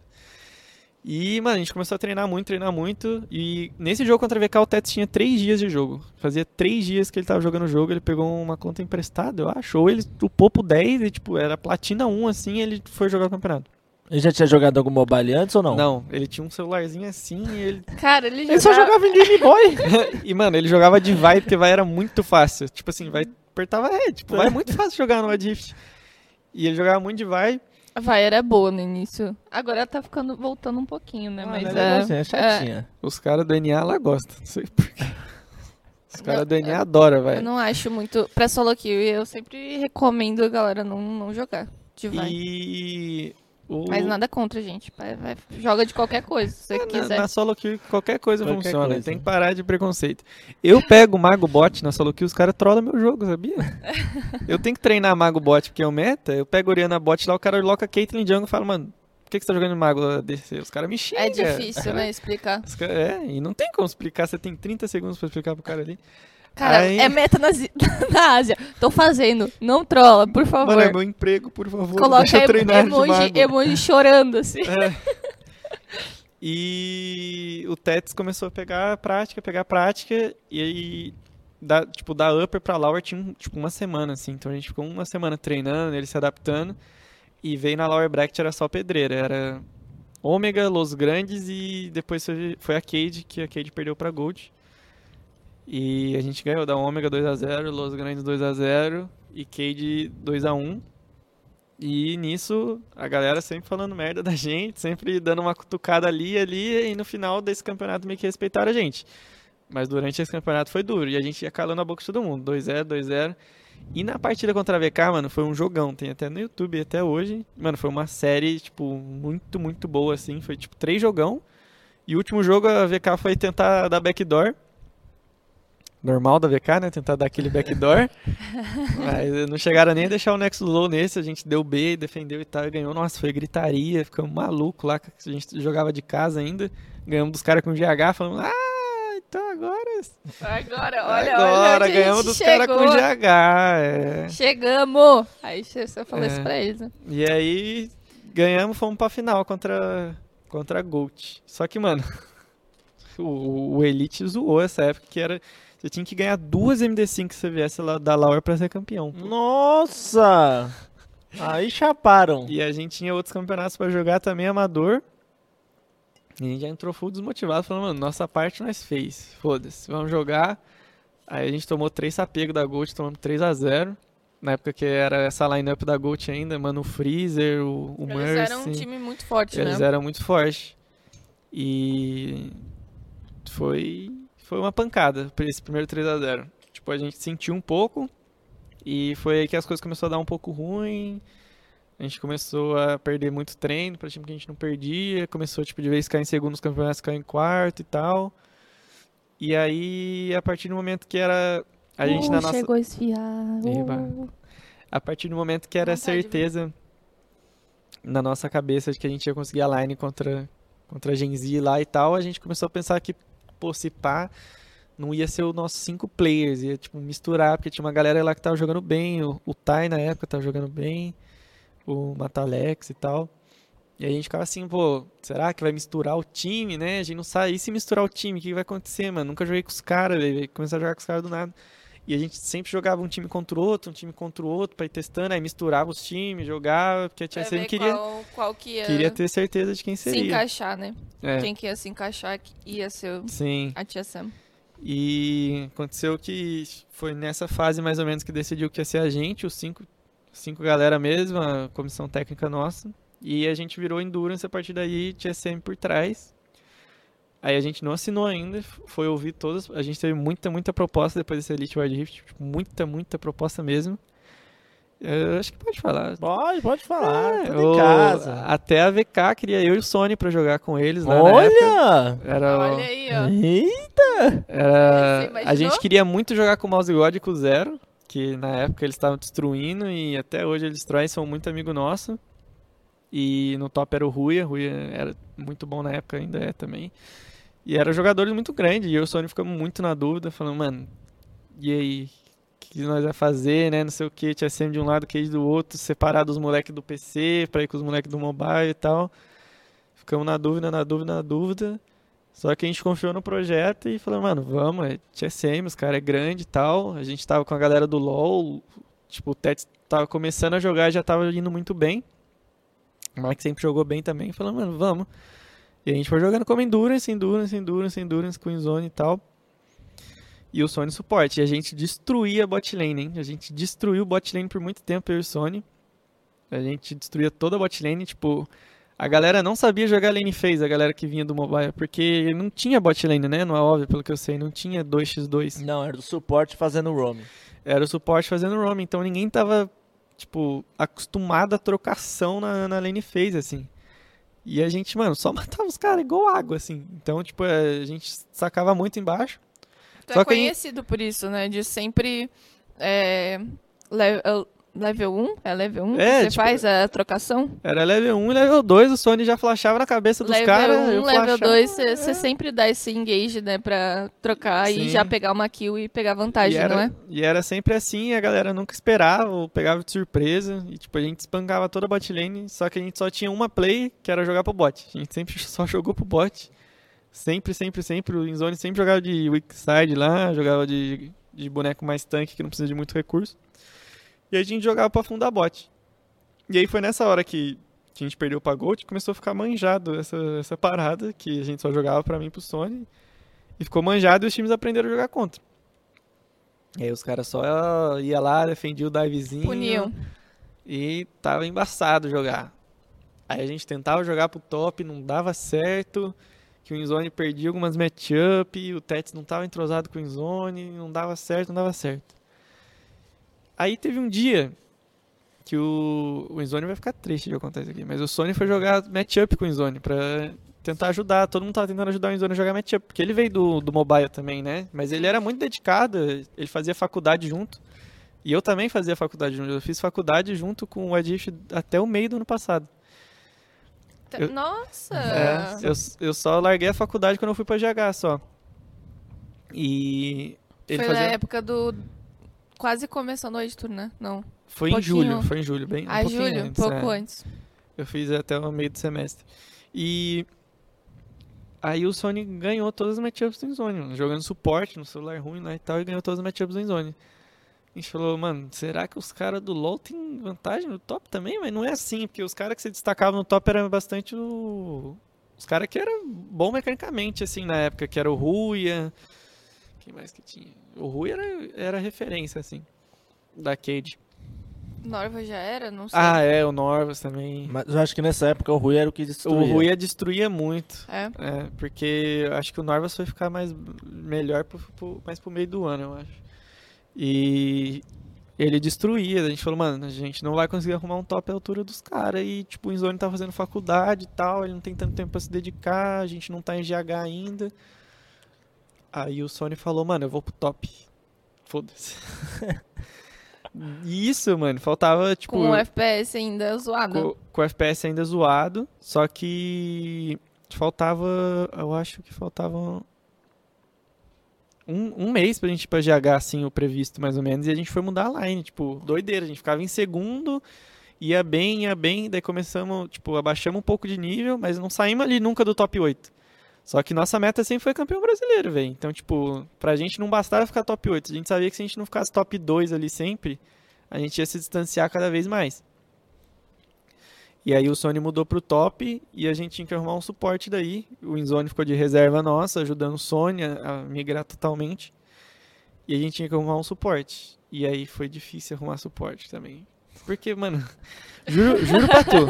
E, mano, a gente começou a treinar muito, treinar muito. E nesse jogo contra a VK, o Tets tinha 3 dias de jogo. Fazia 3 dias que ele tava jogando o jogo, ele pegou uma conta emprestada, eu acho. Ou ele upou pro 10 e, tipo, era platina 1, assim, e ele foi jogar o campeonato. Ele já tinha jogado algum mobile antes ou não? Não, ele tinha um celularzinho assim e ele Cara, ele, Ele só jogava- jogava em Game Boy. e, mano, ele jogava de vai, porque vai era muito fácil. Tipo assim, vai apertava é, tipo, vai é muito fácil jogar no Adrift. E ele jogava muito de vai. Vai, era boa no início. Agora ela tá ficando, voltando um pouquinho, né? Ah, Mas é, legalzinho, é chatinha. Os caras do NA lá gostam, não sei porquê. Os caras do NA adoram, eu velho. não acho muito. Pra solo kill, eu sempre recomendo a galera não, não jogar de vai. E o Mas nada contra, gente. Vai, vai- joga de qualquer coisa, se você É, na, quiser. na solo kill qualquer coisa Qualquer funciona, coisa. tem que parar de preconceito. Eu pego o mago bot na solo kill, os caras trollam meu jogo, sabia? eu tenho que treinar mago bot porque é o meta, eu pego Oriana bot lá, o cara loca Caitlyn Jungle e fala, mano, por que, que você tá jogando de mago ADC? Os caras me xingam. É difícil, né, explicar. É, e não tem como explicar, você tem 30 segundos pra explicar pro cara ali. Cara, Aí- é meta na, na Ásia. Tô fazendo. Não trola, por favor. Mano, é meu emprego, por favor, Coloca deixa eu treinar emoji, emoji chorando, assim. É. E o Tets começou a pegar prática, pegar prática, e aí, da, tipo, da upper pra lower tinha tipo, uma semana, assim. Então a gente ficou uma semana treinando, ele se adaptando, e veio na lower bracket era só pedreira, era Ômega, Los Grandes, e depois foi, foi a Cade, que a Cade perdeu pra Gold. E a gente ganhou da Ômega 2x0, Los Grandes 2x0 e Cade 2x1. E nisso, a galera sempre falando merda da gente, sempre dando uma cutucada ali e ali, e no final desse campeonato meio que respeitaram a gente. Mas durante esse campeonato foi duro, e a gente ia calando a boca de todo mundo, 2-0, 2-0. E na partida contra a VK, mano, foi um jogão, tem até no YouTube até hoje. Mano, foi uma série, tipo, muito, muito boa, assim, foi tipo três jogão. E o último jogo a VK foi tentar dar backdoor. Normal da VK, né? Tentar dar aquele backdoor. Mas não chegaram nem a deixar o Nexus low nesse. A gente deu B, defendeu e tal, e ganhou. Nossa, foi gritaria, ficamos maluco lá. A gente jogava de casa ainda. Ganhamos dos caras com GH, falando, ah, então agora. Agora, olha, agora, olha. ganhamos dos caras com. GH. É. Chegamos! Aí você você falou É. isso pra eles, né? E aí, ganhamos, fomos pra final contra, contra a Gold. Só que, mano, o, o Elite zoou essa época que era. Você tinha que ganhar duas MD5 se você viesse lá da Lauer pra ser campeão. Nossa! Aí chaparam. E a gente tinha outros campeonatos pra jogar também amador. E a gente já entrou full desmotivado, falando, mano, nossa parte nós fez. Foda-se, vamos jogar. Aí a gente tomou três sapegos da Gold, tomamos 3 a 0 Na época que era essa lineup da Gold ainda, mano, o Freezer, o, o Eles Mercy. eram um time muito forte, Eles né? eram muito fortes. E foi, foi uma pancada esse primeiro 3 a 0 Tipo, a gente sentiu um pouco e foi aí que as coisas começaram a dar um pouco ruim. A gente começou a perder muito treino para time que a gente não perdia. Começou, tipo, de vez ficar em segundo nos campeonatos, ficar em quarto e tal. E aí, a partir do momento que era a gente uh, na nossa... Chegou a esfiar. Uh. A partir do momento que era Vontade, certeza na nossa cabeça de que a gente ia conseguir a line contra, contra a Gen Z lá e tal, a gente começou a pensar que, pô, se pá, não ia ser os nossos cinco players, ia, tipo, misturar, porque tinha uma galera lá que tava jogando bem, o, o Tai na época tava jogando bem, o Matalex e tal. E aí a gente ficava assim, pô, será que vai misturar o time, né? A gente não sabe. E se misturar o time, o que vai acontecer, mano? Nunca joguei com os caras. Começar a jogar com os caras do nada. E a gente sempre jogava um time contra o outro, um time contra o outro, pra ir testando, aí misturava os times, jogava, porque a Pra Tia Sam ver queria, qual, qual que ia queria ter certeza de quem se seria. encaixar, né? É, Quem que ia se encaixar ia ser sim. a tia Sam. E aconteceu que foi nessa fase mais ou menos que decidiu que ia ser a gente, os cinco, cinco galera mesmo, a comissão técnica nossa. E a gente virou Endurance a partir daí, TSM por trás. Aí a gente não assinou ainda, foi ouvir todas. A gente teve muita, muita proposta depois desse Elite Wild Rift, tipo, muita, muita proposta mesmo. Eu acho que pode falar. Pode, pode falar. É, tudo o- em casa. Até a VK queria eu e o Sony pra jogar com eles lá na época. Olha! Era, o- Olha aí, ó. Eita! Era, a gente queria muito jogar com o Mouse God e com o Zero, que na época eles estavam destruindo e até hoje eles destroem, são muito amigo nosso. E no top era o Ruia, Ruia era muito bom na época, ainda é também. E eram jogadores muito grandes, e eu e o Sony ficamos muito na dúvida, falando, mano, e aí? O que nós vai fazer, né? Não sei o que, TSM de um lado, Cage do outro, separar dos moleques do PC pra ir com os moleques do mobile e tal. Ficamos na dúvida, na dúvida, na dúvida. Só que a gente confiou no projeto e falou, mano, vamos, é TSM, os caras é grande e tal. A gente tava com a galera do LoL, tipo, o Tets tava começando a jogar já tava indo muito bem. O Mike sempre jogou bem também. Falou, mano, vamos. E a gente foi jogando como Endurance, Endurance, Endurance, Endurance, Queen Zone e tal. E o Sony suporte. E a gente destruía a bot lane, hein? A gente destruiu o bot lane por muito tempo, eu e o Sony. A gente destruía toda a bot lane, tipo... A galera não sabia jogar lane phase, a galera que vinha do mobile, porque não tinha bot lane, né? Não é óbvio, pelo que eu sei, não tinha 2x2. Não, era do suporte fazendo roaming. Era o suporte fazendo roam, então ninguém tava, tipo, acostumado a trocação na, na lane phase, assim. E a gente, mano, só matava os caras igual água, assim. Então, tipo, a gente sacava muito embaixo. Tu Só é a gente- conhecido por isso, né? De sempre. É, level, level 1? É level 1? É, você tipo- faz a trocação? Era level 1 e level 2, o Sony já flashava na cabeça dos level caras. 1, eu level flashava. 2, você sempre dá esse engage, né? Pra trocar Sim. e já pegar uma kill e pegar vantagem, e era, não é? E era sempre assim, a galera nunca esperava, ou pegava de surpresa. E tipo, a gente espancava toda a bot lane, só que a gente só tinha uma play, que era jogar pro bot. A gente sempre só jogou pro bot. Sempre, sempre, sempre. O Inzone sempre jogava de weak side lá, jogava de, de boneco mais tanque, que não precisa de muito recurso. E aí a gente jogava pra afundar bot. E aí foi nessa hora que, que a gente perdeu pra Gold, começou a ficar manjado essa, essa parada, que a gente só jogava pra mim e pro Sony. E ficou manjado e os times aprenderam a jogar contra. E aí os caras só ia lá, defendia o divezinho. Puniam. E tava embaçado jogar. Aí a gente tentava jogar pro top, não dava certo. Que o Inzone perdia algumas matchup, o Tets não tava entrosado com o Inzone, não dava certo, não dava certo. Aí teve um dia que o, o Inzone vai ficar triste de acontecer isso aqui, mas o Sony foi jogar matchup com o Inzone pra tentar ajudar. Todo mundo tava tentando ajudar o Inzone a jogar matchup, porque ele veio do, do mobile também, né? Mas ele era muito dedicado, ele fazia faculdade junto. E eu também fazia faculdade junto. Eu fiz faculdade junto com o Edif até o meio do ano passado. Tá- Eu- Nossa! É, eu, eu só larguei a faculdade quando eu fui pra GH só. E Foi fazia. na época do. Quase começando o editor, né? Não. Foi em pouquinho. julho, foi em julho, bem. um ah, pouquinho julho, antes, pouco é. antes. Eu fiz até o meio do semestre. E aí o Sony ganhou todas as matchups do Zone, mano, jogando suporte no celular ruim lá e tal, e ganhou todas as matchups do Zone. A gente falou, mano, será que os caras do LoL têm vantagem no top também? Mas não é assim, porque os caras que se destacavam no top eram bastante o... Os caras que eram bom mecanicamente, assim, na época, que era o Ruia... Quem mais que tinha? O Ruia era, era referência, assim, da Cade. Norva já era? Não sei. Ah, é, o Norvas também. Mas eu acho que nessa época o Rui era o que O destruía. Rui ia destruía muito. É. É, porque eu acho que o Norvas foi ficar mais melhor pro, pro, mais pro meio do ano, eu acho. E ele destruía. A gente falou, mano, a gente não vai conseguir arrumar um top à altura dos caras. E, tipo, o Inzone tá fazendo faculdade e tal, ele não tem tanto tempo pra se dedicar, a gente não tá em GH ainda. Aí o Sony falou, mano, eu vou pro top. Foda-se. E isso, mano, faltava, tipo. Com o FPS ainda zoado. Com, com o FPS ainda zoado, só que faltava, eu acho que faltava um, um mês pra gente ir pra GH, assim, o previsto mais ou menos, e a gente foi mudar a line, tipo, doideira, a gente ficava em segundo, ia bem, ia bem, daí começamos, tipo, abaixamos um pouco de nível, mas não saímos ali nunca do top 8. Só que nossa meta sempre foi campeão brasileiro, velho. Então, tipo, pra gente não bastava ficar top 8. A gente sabia que se a gente não ficasse top 2 ali sempre, a gente ia se distanciar cada vez mais. E aí o Sony mudou pro top e a gente tinha que arrumar um suporte daí. O Inzone ficou de reserva nossa, ajudando o Sony a, migrar totalmente. E a gente tinha que arrumar um suporte. E aí foi difícil arrumar suporte também. Porque, mano, juro, juro pra tu.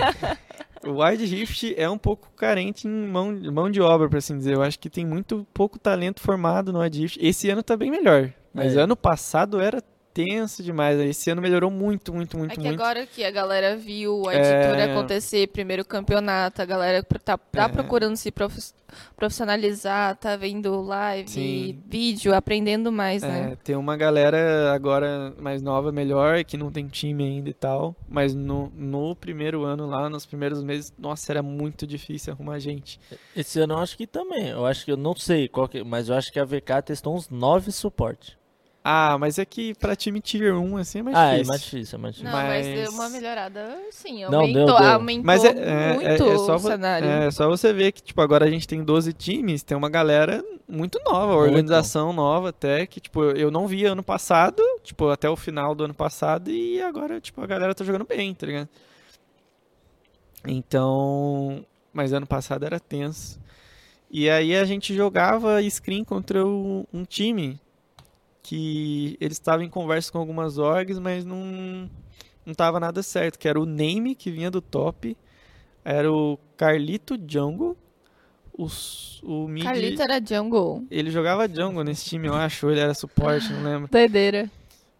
O Wide Rift é um pouco carente em mão, mão de obra, por assim dizer. Eu acho que tem muito pouco talento formado no Wide Rift. Esse ano tá bem melhor. Mas É. ano passado era tenso demais. Esse ano melhorou muito, muito, muito, É que muito. agora que a galera viu a É. editora acontecer, primeiro campeonato, a galera tá, tá É. procurando se prof- profissionalizar, tá vendo live, Sim. vídeo, aprendendo mais, É, né? tem uma galera agora mais nova, melhor, que não tem time ainda e tal. Mas no, no primeiro ano lá, nos primeiros meses, nossa, era muito difícil arrumar gente. Esse ano eu acho que também. Eu acho que eu não sei qual que, mas eu acho que a VK testou uns 9 suporte. Ah, mas é que pra time Tier 1, assim, é mais ah, é difícil. mais difícil, é mais difícil. Não, mas... mas- deu uma melhorada, sim, Não, aumentou, deu, deu. aumentou Mas é, é, muito é, é só o cenário. é só você ver que, tipo, agora a gente tem 12 times, tem uma galera muito nova, Muito. organização nova até, que, tipo, eu não via ano passado, tipo, até o final do ano passado, e agora, tipo, a galera tá jogando bem, tá ligado? Então, mas ano passado era tenso. E aí a gente jogava screen contra o- um time que eles estavam em conversa com algumas orgs, mas não não tava nada certo, que era o Name que vinha do top, era o Carlito Jungle, o, o mid, Carlito era jungle. ele jogava jungle nesse time, eu acho, ele era suporte, não lembro. Doideira.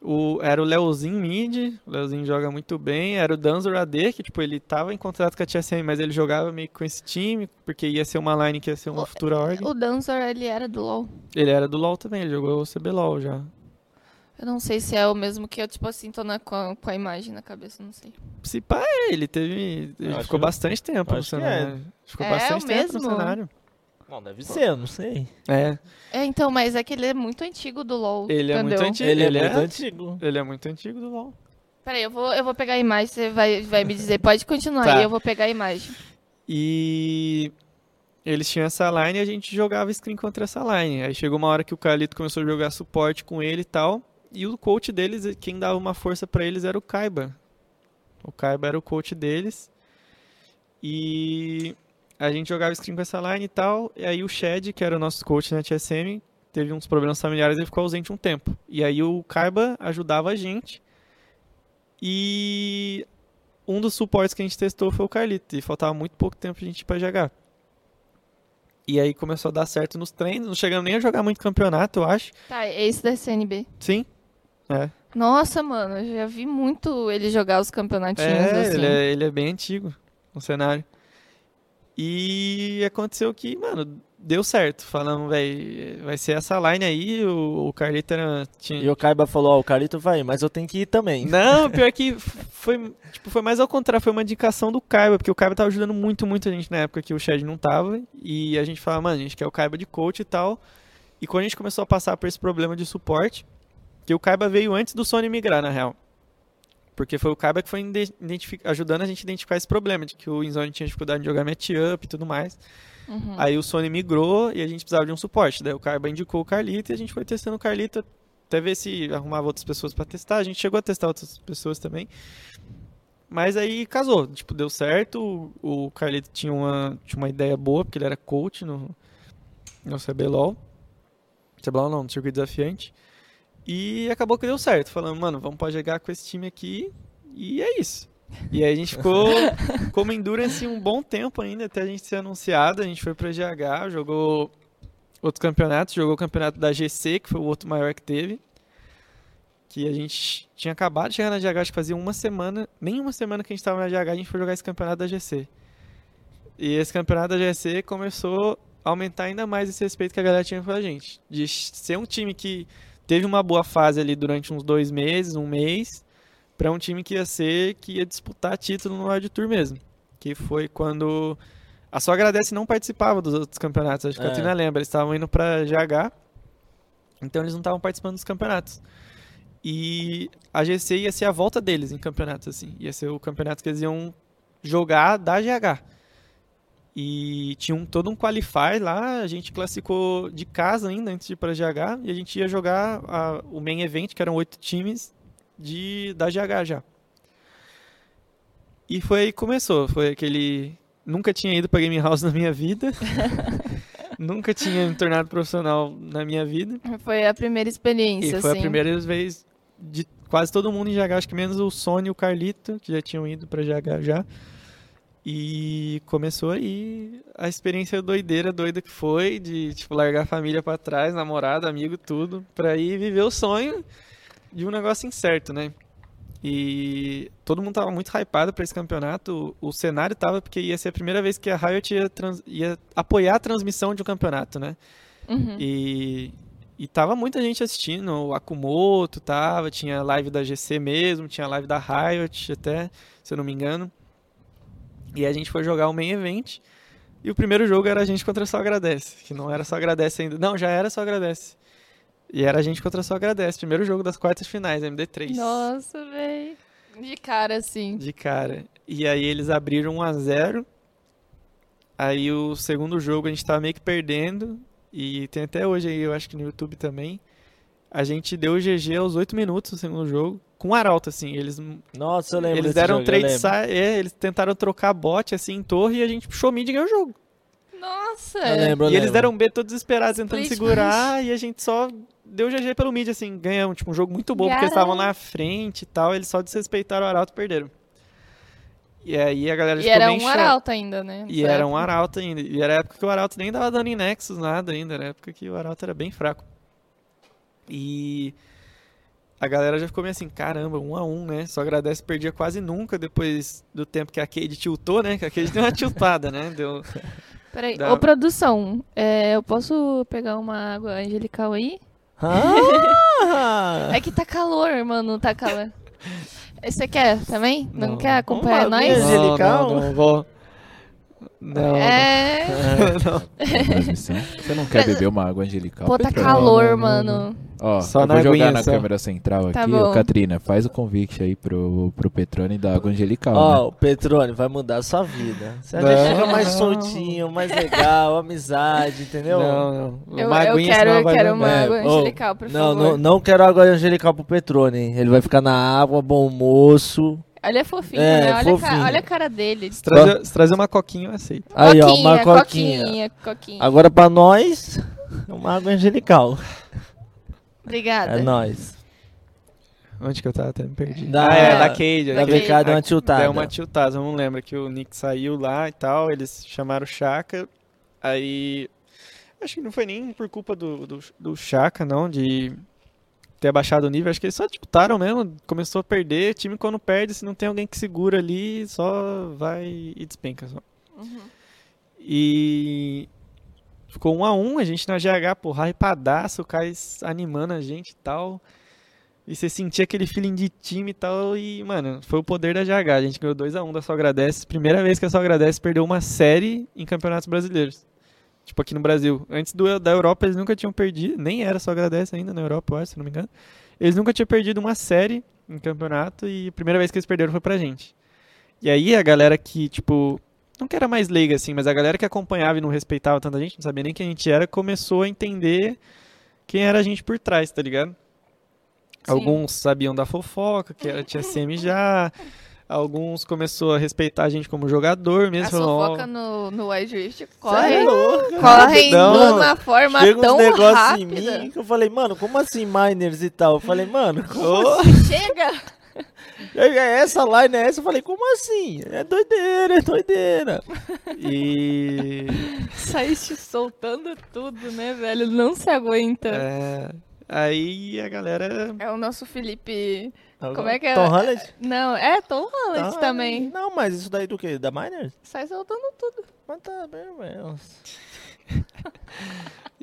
O, era o Leozinho mid, o Leozinho joga muito bem, era o Danzor AD, que tipo, ele tava em contrato com a TSM, mas ele jogava meio que com esse time, porque ia ser uma line que ia ser uma O- futura org. O Dancer, ele era do LoL. Ele era do LoL também, ele jogou o CBLOL já. Eu não sei se é o mesmo que eu, tipo assim, tô na, com, a, com a imagem na cabeça, não sei. Se pá, é, ele teve. Ele ficou que- bastante tempo no acho que é. cenário. Ficou É, bastante o tempo no mesmo? cenário. Não, deve ser, eu não sei. É, É, então, mas é que ele é muito antigo do LoL. ele é muito antigo. Ele, Ele, é, é, muito antigo. ele é muito antigo do LoL. Peraí, eu vou, eu vou pegar a imagem, você vai, vai me dizer. Pode continuar Tá. aí, eu vou pegar a imagem. E eles tinham essa line e a gente jogava screen contra essa line. Aí chegou uma hora que o Carlito começou a jogar suporte com ele e tal. E o coach deles, quem dava uma força pra eles era o Kaiba. O Kaiba era o coach deles. E a gente jogava screen com essa line e tal. E aí o Shed, que era o nosso coach na TSM, teve uns problemas familiares e ficou ausente um tempo. E aí o Kaiba ajudava a gente. E um dos suportes que a gente testou foi o Carlito. E faltava muito pouco tempo pra gente ir pra GH. E aí começou a dar certo nos treinos. Não chegamos nem a jogar muito campeonato, eu acho. Tá, é esse da CNB. Sim. É. Nossa, mano, eu já vi muito ele jogar os campeonatinhos É, assim. ele é, ele é bem antigo no cenário. E aconteceu que, mano, deu certo. Falamos, velho, vai ser essa line aí. O, o Carlito era, tinha, E o Kaiba falou, ó, o Carlito vai, mas eu tenho que ir também. Não, pior que foi, tipo, foi mais ao contrário, foi uma indicação do Kaiba, porque o Kaiba tava ajudando muito, muito a gente na época que o Shed não tava, e a gente falava, mano, a gente quer o Kaiba de coach e tal, e quando a gente começou a passar por esse problema de suporte, que o Kaiba veio antes do Sony migrar, na real, porque foi o Kaiba que foi ajudando a gente a identificar esse problema, de que o Inzone tinha dificuldade de jogar matchup e tudo mais, Uhum. Aí o Sony migrou e a gente precisava de um suporte. Daí o Kaiba indicou o Carlito e a gente foi testando o Carlito até ver se arrumava outras pessoas pra testar. A gente chegou a testar outras pessoas também. Mas aí casou, tipo, deu certo. O, o Carlito tinha uma, tinha uma ideia boa, porque ele era coach no, no CBLOL. CBLOL não, no circuito desafiante. E acabou que deu certo. Falando, mano, vamos pode jogar com esse time aqui. E é isso. E aí a gente ficou como Endurance um bom tempo ainda, até a gente ser anunciado. A gente foi pra GH, jogou outros campeonatos, jogou o campeonato da GC, que foi o outro maior que teve. Que a gente tinha acabado de chegar na GH, acho que fazia uma semana, nem uma semana que a gente estava na GH, a gente foi jogar esse campeonato da GC. E esse campeonato da GC começou a aumentar ainda mais esse respeito que a galera tinha pela gente. De ser um time que teve uma boa fase ali durante uns dois meses, um mês, para um time que ia ser, que ia disputar título no World Tour mesmo. Que foi quando a Só Agradece não participava dos outros campeonatos, acho que É. a Tina lembra, eles estavam indo para GH, então eles não estavam participando dos campeonatos. E a GC ia ser a volta deles em campeonatos, assim. Ia ser o campeonato que eles iam jogar da GH. E tinha um, todo um qualify lá, a gente classificou de casa ainda antes de ir para GH, e a gente ia jogar a- o main event, que eram oito times de, da GH já. E foi aí que começou, foi aquele... Nunca tinha ido para Game House na minha vida. Nunca tinha me tornado profissional na minha vida. Foi a primeira experiência, E foi assim. a primeira vez de quase todo mundo em GH, acho que menos o Sony e o Carlito, que já tinham ido pra GH já. E começou aí a experiência doideira, doida que foi, de tipo, largar a família pra trás, namorado, amigo, tudo, pra ir viver o sonho de um negócio incerto, né? E todo mundo tava muito hypado pra esse campeonato. O, o cenário tava porque ia ser a primeira vez que a Riot ia, trans- ia apoiar a transmissão de um campeonato, né? Uhum. E, e tava muita gente assistindo, o Akumoto tava, tinha live da GC mesmo, tinha live da Riot até, se eu não me engano. E a gente foi jogar o main event. E o primeiro jogo era a gente contra Só Agradece, que não era Só Agradece ainda. Não, já era Só Agradece. E era a gente contra Só Agradece, primeiro jogo das quartas finais, MD3. Nossa, velho. De cara, assim. De cara. E aí eles abriram 1 a 0 Aí o segundo jogo a gente tava meio que perdendo. E tem até hoje aí, eu acho que no YouTube também. A gente deu o GG aos 8 minutos no segundo jogo. Com o Arauto, assim. Eles, Nossa, eu lembro eles deram jogo, trade side. É, eles tentaram trocar bot assim em torre e a gente puxou mid e ganhou o jogo. Nossa. Eu lembro, eu e eles lembro. deram B todos desesperados tentando Split segurar e a gente só deu GG pelo mid, assim, ganhamos. Tipo, um jogo muito bom, porque eles estavam na frente e tal, eles só desrespeitaram o Arauto e perderam. E aí a galera E ficou era bem um chata. arauto ainda, né? E Nessa era um. Arauto ainda. E era a época que o Arauto nem dava dano em Nexus, nada ainda. Era a época que o Arauto era bem fraco. E a galera já ficou meio assim, caramba, um a um, né? Só agradece, perdia quase nunca depois do tempo que a Cade tiltou, né? Que a Cade deu uma tiltada, né? Deu... Peraí, Dá- ô produção, é, eu posso pegar uma água angelical aí? Ah! É que tá calor, mano, tá calor. Você quer também? Não, Não. quer acompanhar Uma nós? Angelical? Não, não, não vou. Não, É. não. Você não quer beber uma água angelical? Pô, tá Pedro? calor, não, não, mano. Ó, Só eu na vou jogar aguinha na só. câmera central Tá aqui. bom. Ô, Katrina, faz o convite aí pro, pro Petrone da água angelical, Ó, né? o Petrone vai mudar a sua vida. Você já chega mais soltinho, mais legal, amizade, entendeu? Não, não. Eu, Uma eu aguinha, quero, eu vai quero uma água É, ô, angelical, por Não, favor. não, não quero água angelical pro Petrone. hein? Ele vai ficar na água, bom moço. Olha fofinho, É, né? Olha, a fofinho. olha a cara dele. Se trazer, se trazer uma coquinha, eu aceito. Aí, ó, coquinha, uma coquinha. coquinha, coquinha. Agora pra nós, uma água angelical. Obrigada. É nóis. Onde que eu tava? Até me perdi. Da- ah, é, da Cade. Da a BK deu uma tiltada. Deu uma tiltada, não lembra que o Nick saiu lá e tal, eles chamaram o Chaka, aí... Acho que não foi nem por culpa do, do, do Chaka, não, de ter abaixado o nível, acho que eles só disputaram mesmo, começou a perder, time quando perde, se não tem alguém que segura ali, só vai e despenca só. Uhum. E ficou um a um, a gente na GH, porra, hypadaço, o Kais animando a gente e tal. E você sentia aquele feeling de time e tal. E, mano, foi o poder da GH. A gente ganhou 2x1 da Só Agradece. Primeira vez que a Só Agradece perdeu uma série em campeonatos brasileiros. Tipo aqui no Brasil. Antes do, da Europa eles nunca tinham perdido. Nem era Só Agradece ainda na Europa, eu acho, se não me engano. Eles nunca tinham perdido uma série em campeonato. E a primeira vez que eles perderam foi pra gente. E aí a galera que, tipo, não que era mais leiga assim, mas a galera que acompanhava e não respeitava tanta gente, não sabia nem quem a gente era, começou a entender quem era a gente por trás, tá ligado? Sim. Alguns sabiam da fofoca, que era, tinha CM já. Alguns começou a respeitar a gente como jogador mesmo. A fofoca no, no Wild Rift Cê é corre, corre de Não. uma forma Chega tão negócios em rápida. mim que eu falei, mano, como assim miners e tal? Eu falei, mano, como "Ô, Chega! É essa line, é essa. Eu falei, como assim? É doideira, é doideira. E. Saíste soltando tudo, né, velho? Não se aguenta. É, é, aí a galera. o nosso Felipe. Como é que é? Tom Holland? Não, é Tom Holland Tom também. Holland. Não, mas isso daí do quê? Da Miners? Sai soltando tudo. Mas tá bem, velho.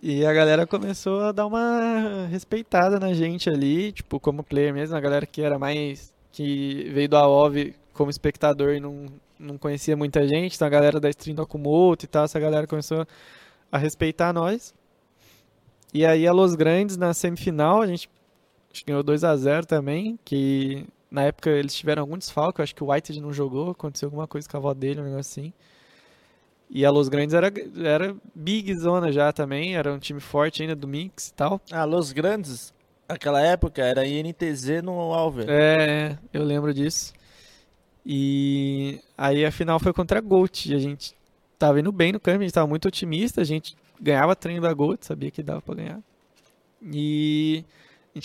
E a galera começou a dar uma respeitada na gente ali, tipo, como player mesmo, a galera que era mais. que veio do AOV como espectador e não, não conhecia muita gente, então a galera da stream do Akumoto e tal, essa galera começou a respeitar nós. E aí a Los Grandes na semifinal, a gente, a gente ganhou 2 a 0 também, que na época eles tiveram algum desfalque, eu acho que o White não jogou, aconteceu alguma coisa com a avó dele, um negócio assim. E a Los Grandes era, era big zona já também, era um time forte ainda do Mix e tal. Ah, Los Grandes, naquela época, era INTZ no Alver. É, eu lembro disso. E aí a final foi contra a Gold. E a gente tava indo bem no campo, a gente tava muito otimista, a gente ganhava treino da Gold, sabia que dava pra ganhar. E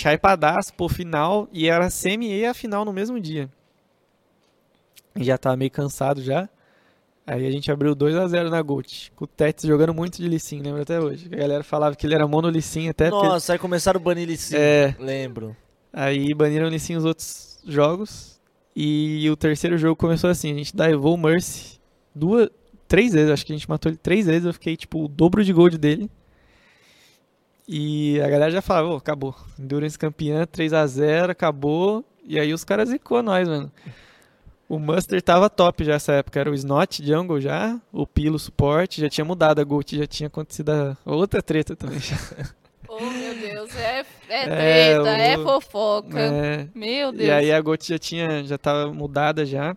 hypadaço pro final, e era semi e a final no mesmo dia. E já tava meio cansado já. Aí a gente abriu 2 a 0 na Gold, com o Tets jogando muito de Lissin, lembro até hoje. A galera falava que ele era mono Lissin até Nossa, aí começaram a banir Lissin, é, lembro. Aí baniram Lissin os outros jogos. E o terceiro jogo começou assim, a gente divou o Mercy duas, três vezes, acho que a gente matou ele três vezes, eu fiquei tipo o dobro de gold dele. E a galera já falava, oh, acabou. Endurance campeã, 3 a 0 acabou. E aí os caras zicou nós, mano. O Muster tava top já nessa época. Era o Snot Jungle já, o Pilo suporte, já tinha mudado a Gold, já tinha acontecido a outra treta também. oh, meu Deus, é, é treta, é, o, é fofoca. É, meu Deus. E aí a Gold já tinha, já tava mudada já.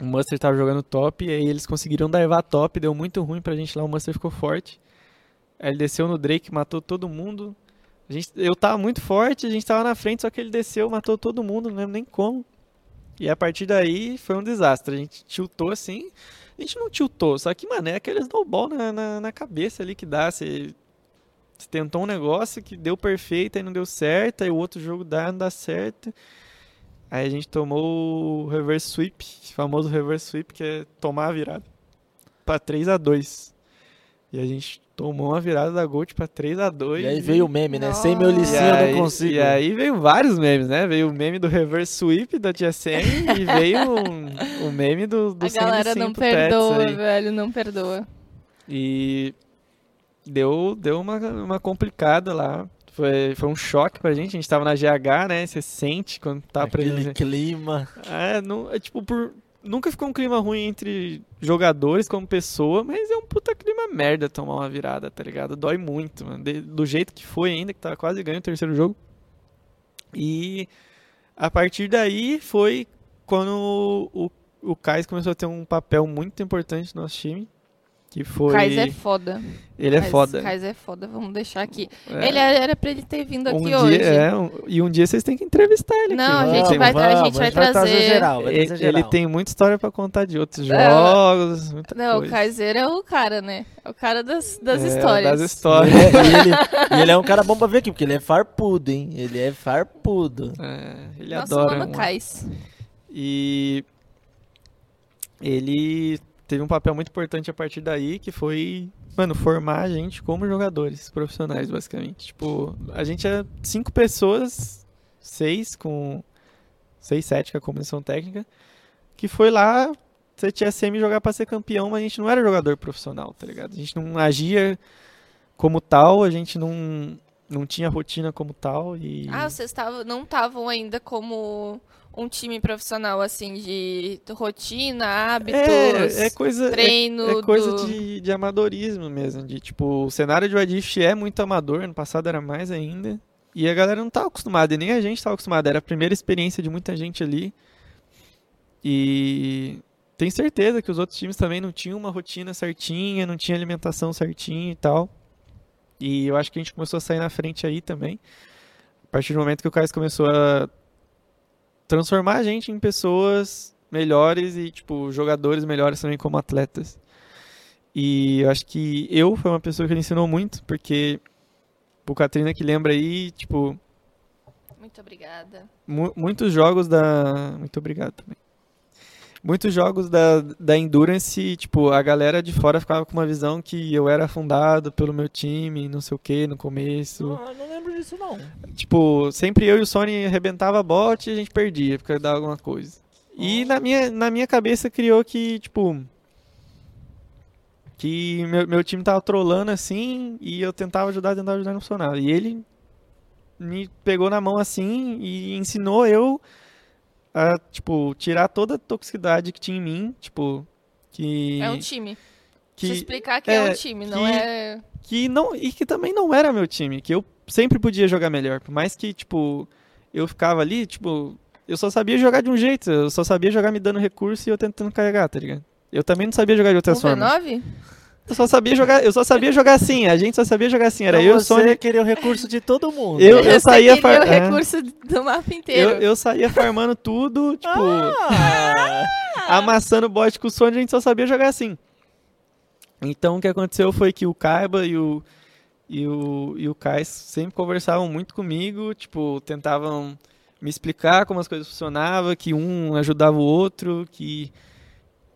O Muster tava jogando top, e aí eles conseguiram divar top, deu muito ruim pra gente lá, o Muster ficou forte. Ele desceu no Drake, matou todo mundo. A gente, eu tava muito forte, a gente tava na frente, só que ele desceu, matou todo mundo, não lembro nem como. E a partir daí foi um desastre. A gente tiltou assim. A gente não tiltou, só que, mano, é aquele snowball na, na, na cabeça ali que dá. Você, você tentou um negócio que deu perfeito, aí não deu certo, aí o outro jogo dá, não dá certo. Aí a gente tomou o reverse sweep, famoso reverse sweep, que é tomar a virada. Pra 3 a 2 E a gente Tomou uma virada da Gold pra 3x2. E aí veio o meme, né? Nossa. Sem meu licinho eu não consigo. E aí veio vários memes, né? Veio o meme do reverse sweep da TSM e veio o, o meme do, do A galera não perdoa, velho, não perdoa. E deu, deu uma, uma complicada lá. Foi, foi um choque pra gente. A gente tava na GH, né? Você sente quando tá Aquele pra clima. É, não, é tipo, por, nunca ficou um clima ruim entre jogadores como pessoa, mas é um puta clima merda tomar uma virada, tá ligado? Dói muito, mano. De, do jeito que foi ainda, que tava quase ganhando o terceiro jogo. E a partir daí foi quando o, o, Kais começou a ter um papel muito importante no nosso time. Que foi... Kais é foda. Ele é foda. Kais é foda, vamos deixar aqui. É. Ele era pra ele ter vindo aqui um dia, hoje. É, um, e um dia vocês têm que entrevistar ele. Não, aqui. a gente, vai, vamos, a gente vai, trazer. trazer geral, vai trazer geral. Ele, tem muita história pra contar de outros jogos. Muita não, coisa. o Kaiser é o cara, né? É o cara das, das é, histórias. Das histórias. e, ele, e ele é um cara bom pra ver aqui, porque ele é farpudo, hein? Ele é farpudo. É, ele Nosso adora. Nosso Kais. E ele teve um papel muito importante a partir daí, que foi, mano, formar a gente como jogadores profissionais, basicamente. Tipo, a gente é cinco pessoas, seis com. Seis, sete com a comissão técnica, que foi lá você tinha semi jogar para ser campeão, mas a gente não era jogador profissional, tá ligado? A gente não agia como tal, a gente não, não tinha rotina como tal e... Ah, vocês tavam, não estavam ainda como um time profissional, assim, de rotina, hábitos, é, é coisa, treino. É, é coisa do... de, de amadorismo mesmo. De tipo, o cenário de Wadif é muito amador, no passado era mais ainda. E a galera não estava acostumada, e nem a gente estava acostumada. Era a primeira experiência de muita gente ali. E tenho certeza que os outros times também não tinham uma rotina certinha, não tinha alimentação certinha e tal. E eu acho que a gente começou a sair na frente aí também. A partir do momento que o Caio começou a transformar a gente em pessoas melhores e, tipo, jogadores melhores também como atletas. E eu acho que eu foi uma pessoa que ele ensinou muito, porque o Katrina que lembra aí, tipo, Muito obrigada. mu- muitos jogos da. Muito obrigado também. Muitos jogos da, da Endurance, tipo, a galera de fora ficava com uma visão que eu era afundado pelo meu time, não sei o que, no começo. Não, não lembro disso, não. Tipo, sempre eu e o Sony arrebentava a bot e a gente perdia, porque dava alguma coisa. E na minha, na minha cabeça criou que, tipo. Que meu, meu time tava trolando assim e eu tentava ajudar, tentava ajudar e não funcionava. E ele me pegou na mão assim e ensinou eu a, tipo, tirar toda a toxicidade que tinha em mim, tipo. Que. É um time. que, Deixa eu explicar que é, é, um time, não que- é. que não e que também não era meu time, que eu sempre podia jogar melhor, por mais que tipo eu ficava ali, tipo, eu só sabia jogar de um jeito, eu só sabia jogar me dando recurso e eu tentando carregar, tá ligado? Eu também não sabia jogar de outras Um formas. V9? Eu só sabia jogar, eu só sabia jogar assim, a gente só sabia jogar assim, era Então eu o você Sony. queria o recurso de todo mundo. Eu- eu Você saía queria far- o é. recurso do mapa inteiro. Eu, eu saía farmando tudo, tipo, Ah, amassando bot com o Sony, a gente só sabia jogar assim. Então o que aconteceu foi que o Kaiba e o e o, e o Kai sempre conversavam muito comigo, tipo, tentavam me explicar como as coisas funcionavam, que um ajudava o outro, que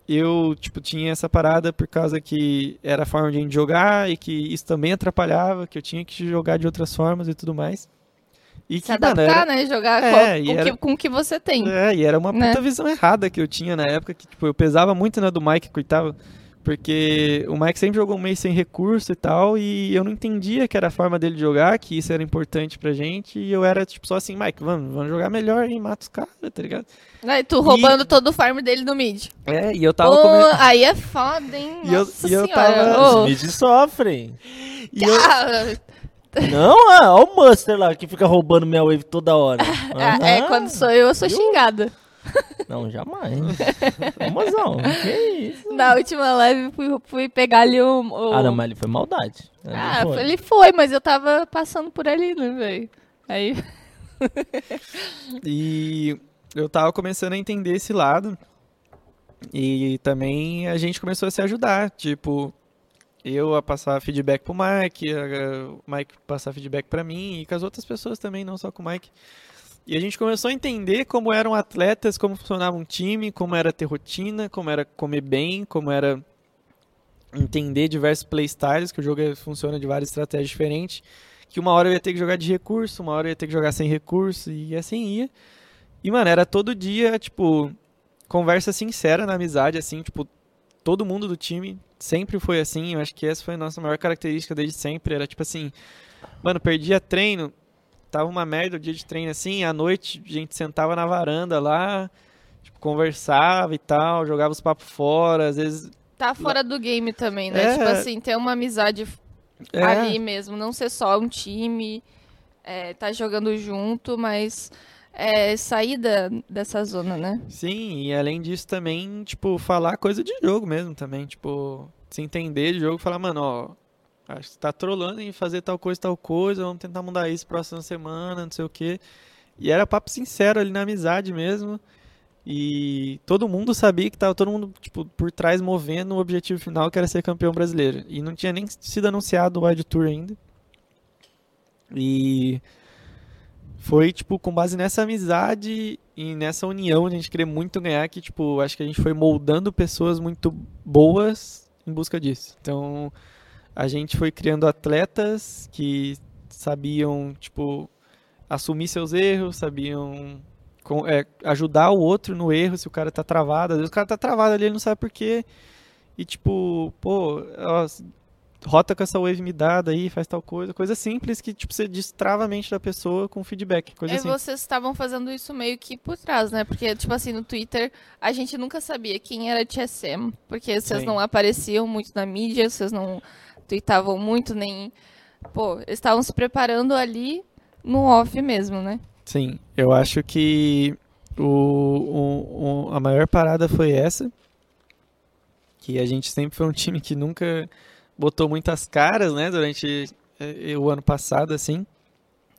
eu, tipo, tinha essa parada por causa que era a forma de a gente jogar e que isso também atrapalhava, que eu tinha que jogar de outras formas e tudo mais. E Se que, mano, adaptar, era- né? Jogar É, com, era- que, com o que você tem. é, e era uma né? puta visão errada que eu tinha na época, que tipo, eu pesava muito na do Mike, coitado, porque o Mike sempre jogou meio sem recurso e tal, e eu não entendia que era a forma dele de jogar, que isso era importante pra gente, e eu era tipo só assim, Mike, vamos, vamos jogar melhor e mata os caras, tá ligado? Aí tu roubando todo o farm dele no mid. É, e eu tava Pô, come- Aí é foda, hein? E eu- Nossa e eu senhora. tava- Ô, Os mid sofrem. e eu- ah, Não, ah, ó o Muster lá que fica roubando minha wave toda hora. é, Aham. quando sou eu, eu sou xingada. Não, jamais. Mozão, que isso? Na última live fui, fui pegar ali o. o- Ah, não, mas ele foi maldade. Ele Ah, foi. ele foi, mas eu tava passando por ali, né, velho? Aí. E eu tava começando a entender esse lado. E também a gente começou a se ajudar. Tipo, eu a passar feedback pro Mike, a- o Mike passar feedback pra mim e com as outras pessoas também, não só com o Mike. E a gente começou a entender como eram atletas, como funcionava um time, como era ter rotina, como era comer bem, como era entender diversos playstyles, que o jogo é- funciona de várias estratégias diferentes. Que uma hora eu ia ter que jogar de recurso, uma hora eu ia ter que jogar sem recurso, e assim ia. E, mano, era todo dia, tipo, conversa sincera na amizade, assim, tipo, todo mundo do time sempre foi assim. Eu acho que essa foi a nossa maior característica desde sempre. Era tipo assim, mano, perdia treino, tava uma merda o dia de treino assim, à noite a gente sentava na varanda lá, tipo, conversava e tal, jogava os papos fora, às vezes. Tá fora do game também, né? É. Tipo assim, ter uma amizade É, ali mesmo, não ser só um time, é, tá jogando junto, mas é, sair da, dessa zona, né? Sim, e além disso também, tipo, falar coisa de jogo mesmo também, tipo, se entender de jogo, falar, mano, ó, acho que você tá trolando em fazer tal coisa, tal coisa, vamos tentar mudar isso próxima semana, não sei o quê. E era papo sincero ali na amizade mesmo. E todo mundo sabia que tava todo mundo, tipo, por trás movendo o objetivo final, que era ser campeão brasileiro. E não tinha nem sido anunciado o Wild Tour ainda. E foi, tipo, com base nessa amizade e nessa união, a gente queria muito ganhar, que, tipo, acho que a gente foi moldando pessoas muito boas em busca disso. Então, a gente foi criando atletas que sabiam, tipo, assumir seus erros, sabiam com- é, ajudar o outro no erro se o cara tá travado. Às vezes o cara tá travado ali, ele não sabe por quê. E, tipo, pô, ó, rota com essa wave me dada aí, faz tal coisa. Coisa simples que, tipo, você destrava a mente da pessoa com feedback. Coisa E assim. vocês estavam fazendo isso meio que por trás, né? Porque, tipo assim, no Twitter, a gente nunca sabia quem era TSM, porque vocês Sim. não apareciam muito na mídia, vocês não tweetavam muito, nem... Pô, eles estavam se preparando ali no off mesmo, né? Sim, eu acho que o, o- o- a maior parada foi essa. Que a gente sempre foi um time que nunca botou muitas caras, né, durante eh, o ano passado, assim.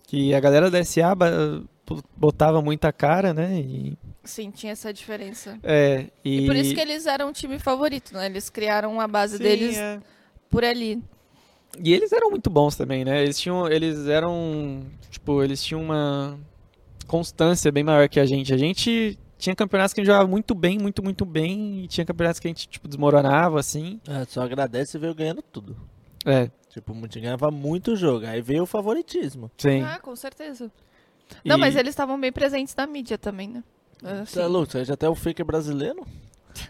Que a galera da SA ba- botava muita cara, né? E, Sim, tinha essa diferença. é, e, E por isso que eles eram o time favorito, né? Eles criaram a base Sim, deles é. Por ali. E eles eram muito bons também, né? Eles tinham, eles eram, tipo, eles tinham uma constância bem maior que a gente. A gente tinha campeonatos que a gente jogava muito bem, muito, muito bem, e tinha campeonatos que a gente, tipo, desmoronava, assim. É, só agradece e veio ganhando tudo. É, Tipo, a gente ganhava muito jogo. Aí veio o favoritismo. sim. Ah, com certeza. Não, E- mas eles estavam bem presentes na mídia também, né? Você é louco? Você já até o Faker brasileiro?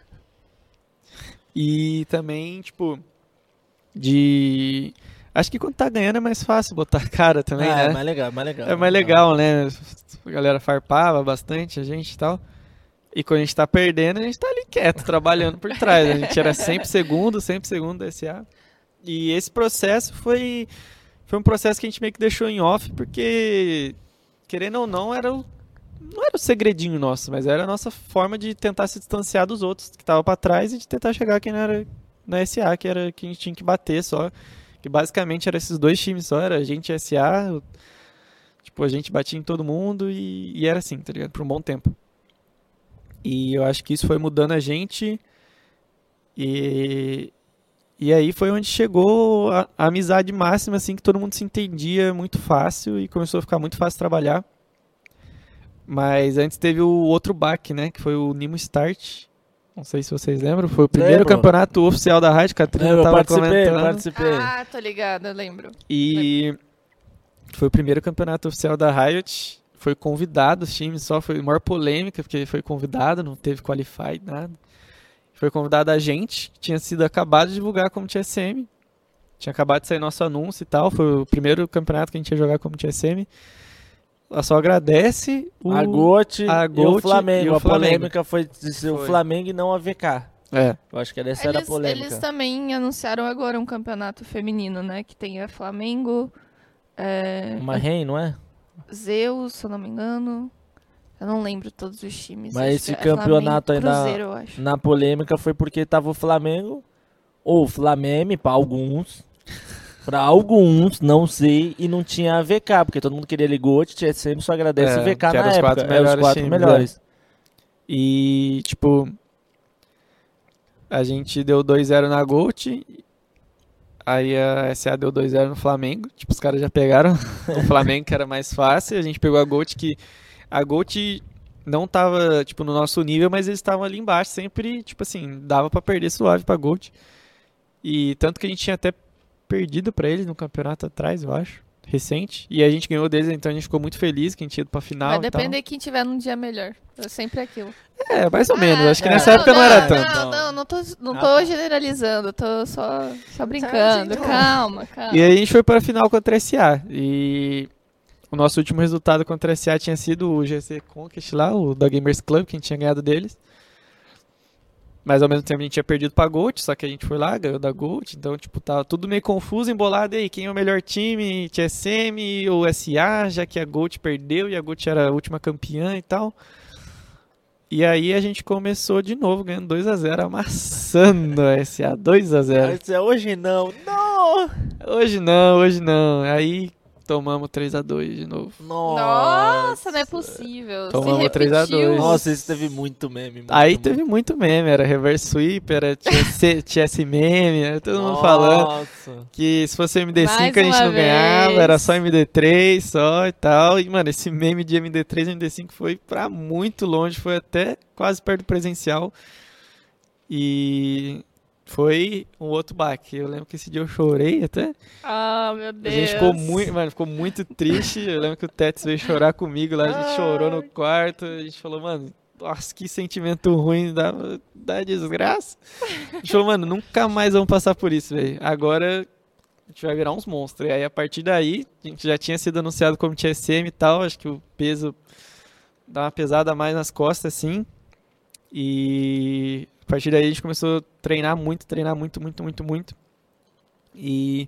E também, tipo, de... Acho que quando tá ganhando é mais fácil botar a cara também, ah, né? é mais legal, mais legal. É mais legal, né? A galera farpava bastante a gente e tal. E quando a gente tá perdendo, a gente tá ali quieto, trabalhando por trás. A gente era sempre segundo, sempre segundo da SA. E esse processo foi, foi um processo que a gente meio que deixou em off, porque, querendo ou não, era o, não era o segredinho nosso, mas era a nossa forma de tentar se distanciar dos outros que estavam pra trás e de tentar chegar aqui na, na SA, que era que a gente tinha que bater só. Que basicamente era esses dois times só, era a gente e SA, Tipo, a gente batia em todo mundo e, e era assim, tá ligado? Por um bom tempo. E eu acho que isso foi mudando a gente. E, e aí foi onde chegou a, a amizade máxima, assim, que todo mundo se entendia muito fácil e começou a ficar muito fácil trabalhar. Mas antes teve o outro baque, né? Que foi o Nimo Start. Não sei se vocês lembram. Foi o primeiro Lembro. campeonato oficial da Rádio. Catrina eu tava participei, comentando. participei. Ah, tô ligada, eu lembro. E foi o primeiro campeonato oficial da Riot. Foi convidado os times, só foi a maior polêmica, porque foi convidado, não teve qualified, nada. Foi convidado a gente, que tinha sido acabado de divulgar como TSM. Tinha acabado de sair nosso anúncio e tal. Foi o primeiro campeonato que a gente ia jogar como TSM. Ela só agradece o. A Gote a e o Flamengo. e o a Flamengo. polêmica foi de ser o Foi. Flamengo e não a VK. É. Eu acho que essa era a Eles, polêmica. eles também anunciaram agora um campeonato feminino, né? Que tem a Flamengo, é, Uma REN, não é? Zeus, se eu não me engano. Eu não lembro todos os times. Mas esse é campeonato aí Flamengo, na- Cruzeiro, polêmica foi porque tava o Flamengo, ou o Flameme, pra alguns. Pra alguns, não sei, e não tinha a VK, porque todo mundo queria Ligote, tinha sempre só agradece É, VK na época. quatro é, os quatro times, melhores. E, tipo, a gente deu 2-0 na Gold. Aí a SA deu 2-0 no Flamengo. Tipo, os caras já pegaram o Flamengo, que era mais fácil. A gente pegou a Gold, que a Gold não tava, tipo, no nosso nível, mas eles estavam ali embaixo. Sempre, tipo assim, dava pra perder suave pra Gold. E tanto que a gente tinha até perdido pra eles no campeonato atrás, eu acho. Recente. E a gente ganhou deles, então a gente ficou muito feliz que a gente ia pra final. Vai depender de quem tiver num dia melhor. É sempre aquilo. É, mais ou menos. Ah, Acho que não, nessa época não, era não, tanto. Não, não, não tô, não tô generalizando, tô só, só brincando. Calma, calma. E aí a gente foi para a final contra a SA. E o nosso último resultado contra a SA tinha sido o GC Conquest lá, o da Gamers Club, que a gente tinha ganhado deles. Mas ao mesmo tempo a gente tinha perdido pra Gold, só que a gente foi lá, ganhou da Gold. Então, tipo, tava tudo meio confuso, embolado. E aí, quem é o melhor time? TSM ou SA, já que a Gold perdeu e a Gold era a última campeã e tal. E aí a gente começou de novo, ganhando 2x0, amassando a SA 2x0. Mas é hoje não. Não! Hoje não, hoje não. Aí tomamos 3x2 de novo. Nossa, Nossa, não é possível. Tomamos Se 3 a 2. repetiu. Nossa, isso teve muito meme. muito, Aí muito. teve muito meme, era reverse sweep, era TS, meme, era todo mundo falando que se fosse MD5 Mais a gente não ganhava, vez. era só MD3 só e tal. E, mano, esse meme de MD3 e MD5 foi pra muito longe, foi até quase perto do presencial. E foi um outro baque. Eu lembro que esse dia eu chorei até. Ah, meu A Deus. gente ficou muito, mano, ficou muito triste. Eu lembro que o Tets veio chorar comigo lá, a gente chorou no quarto. A gente falou, mano, nossa, que sentimento ruim, dá, dá desgraça. A gente falou, mano, nunca mais vamos passar por isso, velho. Agora a gente vai virar uns monstros. E aí, a partir daí, a gente já tinha sido anunciado como TSM e tal. Acho que o peso dá uma pesada a mais nas costas, assim. E a partir daí a gente começou a treinar muito, treinar muito, muito, muito, muito. E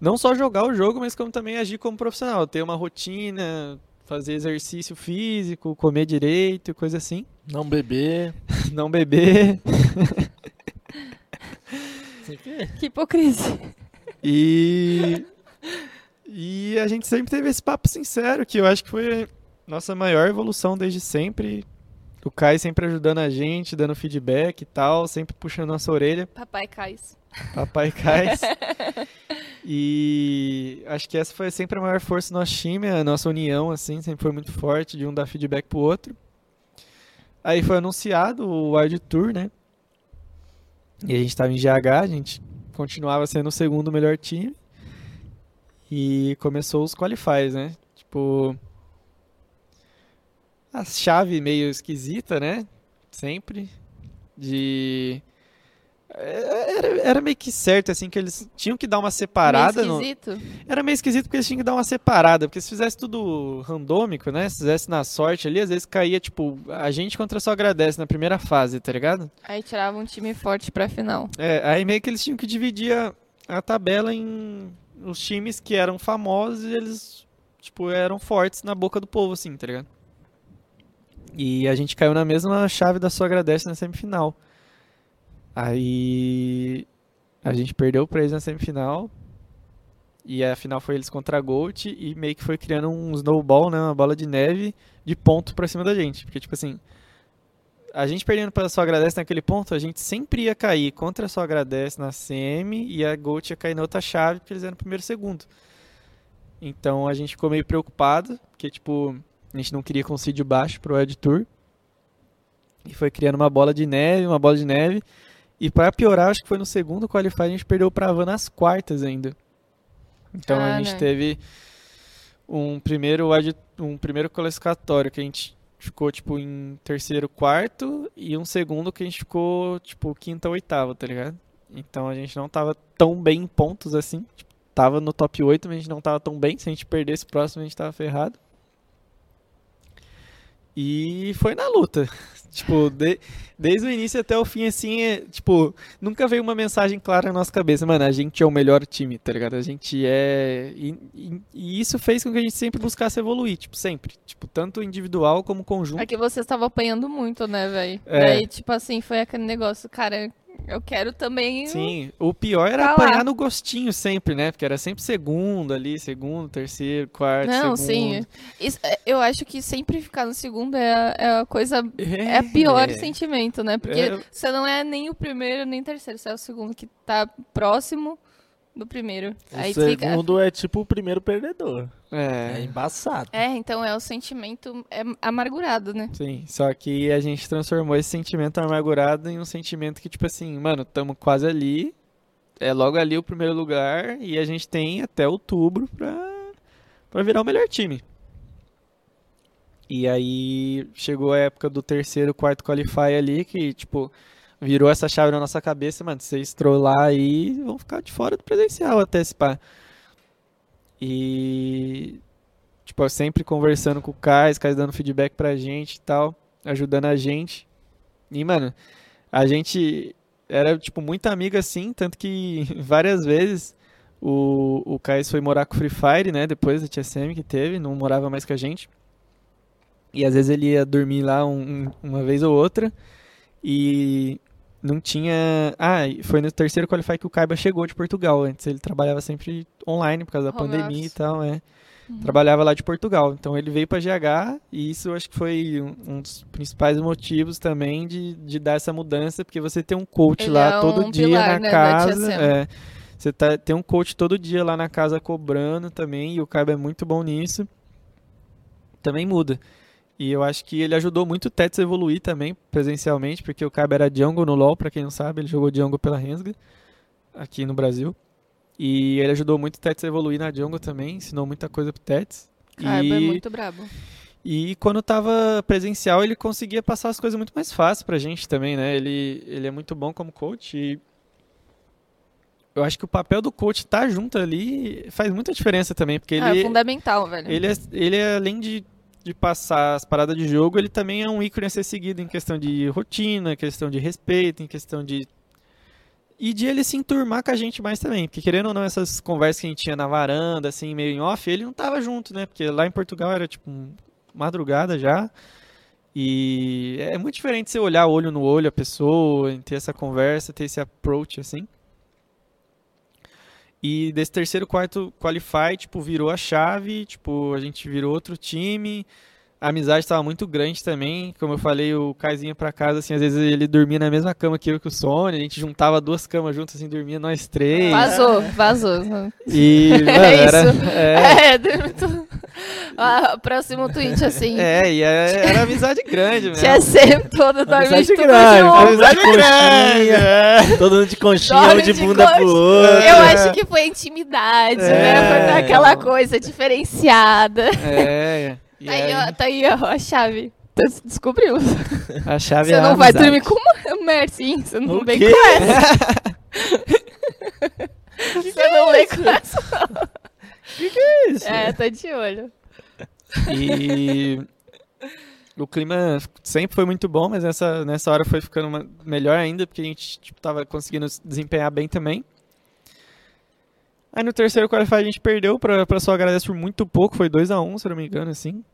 não só jogar o jogo, mas como também agir como profissional, ter uma rotina, fazer exercício físico, comer direito, coisa assim. Não beber. Não beber. Que hipocrisia. E e a gente sempre teve esse papo sincero, que eu acho que foi nossa maior evolução desde sempre. O Kai sempre ajudando a gente, dando feedback e tal, sempre puxando nossa orelha. Papai Cais. Papai Cais. e acho que essa foi sempre a maior força do nosso time, a nossa união, assim, sempre foi muito forte, de um dar feedback pro outro. Aí foi anunciado o Wild Tour, né? E a gente tava em GH, a gente continuava sendo o segundo melhor time. E começou os qualifies, né? Tipo. A chave meio esquisita, né? Sempre. De. Era, era meio que certo, assim, que eles tinham que dar uma separada. Meio no- esquisito. Era meio esquisito porque eles tinham que dar uma separada. Porque se fizesse tudo randômico, né? Se fizesse na sorte ali, às vezes caía, tipo, a gente contra só agradece na primeira fase, tá ligado? Aí tirava um time forte pra final. É, aí meio que eles tinham que dividir a, a tabela em os times que eram famosos e eles, tipo, eram fortes na boca do povo, assim, tá ligado? E a gente caiu na mesma chave da sua agradece na semifinal. Aí a gente perdeu pra eles na semifinal. E a final foi eles contra a Gold e meio que foi criando um snowball, né, uma bola de neve de ponto pra cima da gente, porque tipo assim, a gente perdendo para só agradece naquele ponto, a gente sempre ia cair contra a só agradece na semi e a Gold ia cair na outra chave porque eles eram primeiro segundo. Então a gente ficou meio preocupado, porque tipo, a gente não queria concídio baixo pro Ed Tour. E foi criando uma bola de neve, uma bola de neve. E para piorar, acho que foi no segundo qualify a gente perdeu pra Van nas quartas ainda. Então a Ah, gente né. teve um primeiro um primeiro classificatório que a gente ficou tipo em terceiro, quarto e um segundo que a gente ficou tipo quinta, oitava, tá ligado? Então a gente não tava tão bem em pontos assim, tipo, tava no top 8, mas a gente não tava tão bem, se a gente perdesse o próximo a gente tava ferrado. E foi na luta. tipo, de- desde o início até o fim, assim, é, tipo, nunca veio uma mensagem clara na nossa cabeça, mano, a gente é o melhor time, tá ligado? A gente é. E, e- e isso fez com que a gente sempre buscasse evoluir, tipo, sempre. Tipo, tanto individual como conjunto. É que vocês estavam apanhando muito, né, velho? É. Daí, tipo assim, foi aquele negócio, cara, eu quero também. Sim, o pior era Tá apanhar no gostinho sempre, né? Porque era sempre segundo ali, segundo, terceiro, quarto, Não, segundo. sim. Isso, é, eu acho que sempre ficar no segundo é, a- é a coisa. É a pior É. sentimento, né? Porque É. você não é nem o primeiro nem o terceiro, você é o segundo que tá próximo do primeiro. Aí o fica. segundo é tipo o primeiro perdedor. É É, embaçado. É, então é o sentimento é amargurado, né? sim. Só que a gente transformou esse sentimento amargurado em um sentimento que, tipo assim, mano, tamo quase ali. É logo ali o primeiro lugar. E a gente tem até outubro pra, pra virar o melhor time. E aí chegou a época do terceiro, quarto qualify ali, que, tipo, virou essa chave na nossa cabeça, mano. Vocês trollar aí vão ficar de fora do presencial até esse pá. E, tipo, sempre conversando com o Kais, Kais dando feedback pra gente e tal, ajudando a gente. E, mano, a gente era, tipo, muito amigo assim, tanto que várias vezes o, o Kais foi morar com o Free Fire, né, depois da TSM que teve, não morava mais com a gente. E às vezes ele ia dormir lá um- uma vez ou outra e não tinha. Ah, foi no terceiro qualify que o Kaiba chegou de Portugal. Antes ele trabalhava sempre online por causa da Home pandemia office. e tal, é. Uhum. Trabalhava lá de Portugal. Então ele veio pra GH e isso eu acho que foi um, um dos principais motivos também de, de dar essa mudança, porque você tem um coach Ele lá é todo um dia pilar, na né, casa. É, você tá, tem um coach todo dia lá na casa cobrando também, e o Kaiba é muito bom nisso. Também muda. E eu acho que ele ajudou muito o Tets a evoluir também, presencialmente, porque o Kaiba era jungle no LoL, pra quem não sabe, ele jogou jungle pela Rensga, aqui no Brasil. E ele ajudou muito o Tets a evoluir na jungle também, ensinou muita coisa pro Tets. Kaiba é e, muito brabo. e quando tava presencial, ele conseguia passar as coisas muito mais fácil pra gente também, né? Ele, ele é muito bom como coach e eu acho que o papel do coach estar junto ali faz muita diferença também, porque Ah, é ele, fundamental, velho. ele, é, ele é, além de, de passar as paradas de jogo, ele também é um ícone a ser seguido em questão de rotina, questão de respeito, em questão de. E de ele se enturmar com a gente mais também. Porque querendo ou não, essas conversas que a gente tinha na varanda, assim, meio em off, ele não tava junto, né? Porque lá em Portugal era tipo madrugada já. E é muito diferente você olhar olho no olho a pessoa, ter essa conversa, ter esse approach assim. E desse terceiro, quarto qualify, tipo, virou a chave, tipo, a gente virou outro time. A amizade estava muito grande também. Como eu falei, o Kaizinho pra casa, assim, às vezes ele dormia na mesma cama que eu e que o Sony. A gente juntava duas camas juntas, assim, dormia nós três. Vazou, vazou. E, mano, É era, isso. é, É, tudo. Ah, próximo tweet, assim. é, e era, era amizade grande, mesmo. Tinha sempre todo dorme Amizade grande. Amizade de conchinha. grande, é. Todo mundo de conchinha, Dorme um de de bunda pro coxa. outro. Eu acho que foi intimidade, né? É. Foi aquela coisa diferenciada. É, Tá aí, aí, ó, tá aí, ó, a chave. Então, Descobriu. a chave Você é não vai amizade. dormir com uma Mercy, você não O vem quê? com essa. Você não vem com essa. Isso. É, tá de olho. E o clima sempre foi muito bom, mas nessa, nessa hora foi ficando uma- melhor ainda, porque a gente tipo, tava conseguindo se desempenhar bem também. Aí no terceiro qualify a gente perdeu pra, pra só agradecer por muito pouco, foi 2 a 1 se eu não me engano, assim.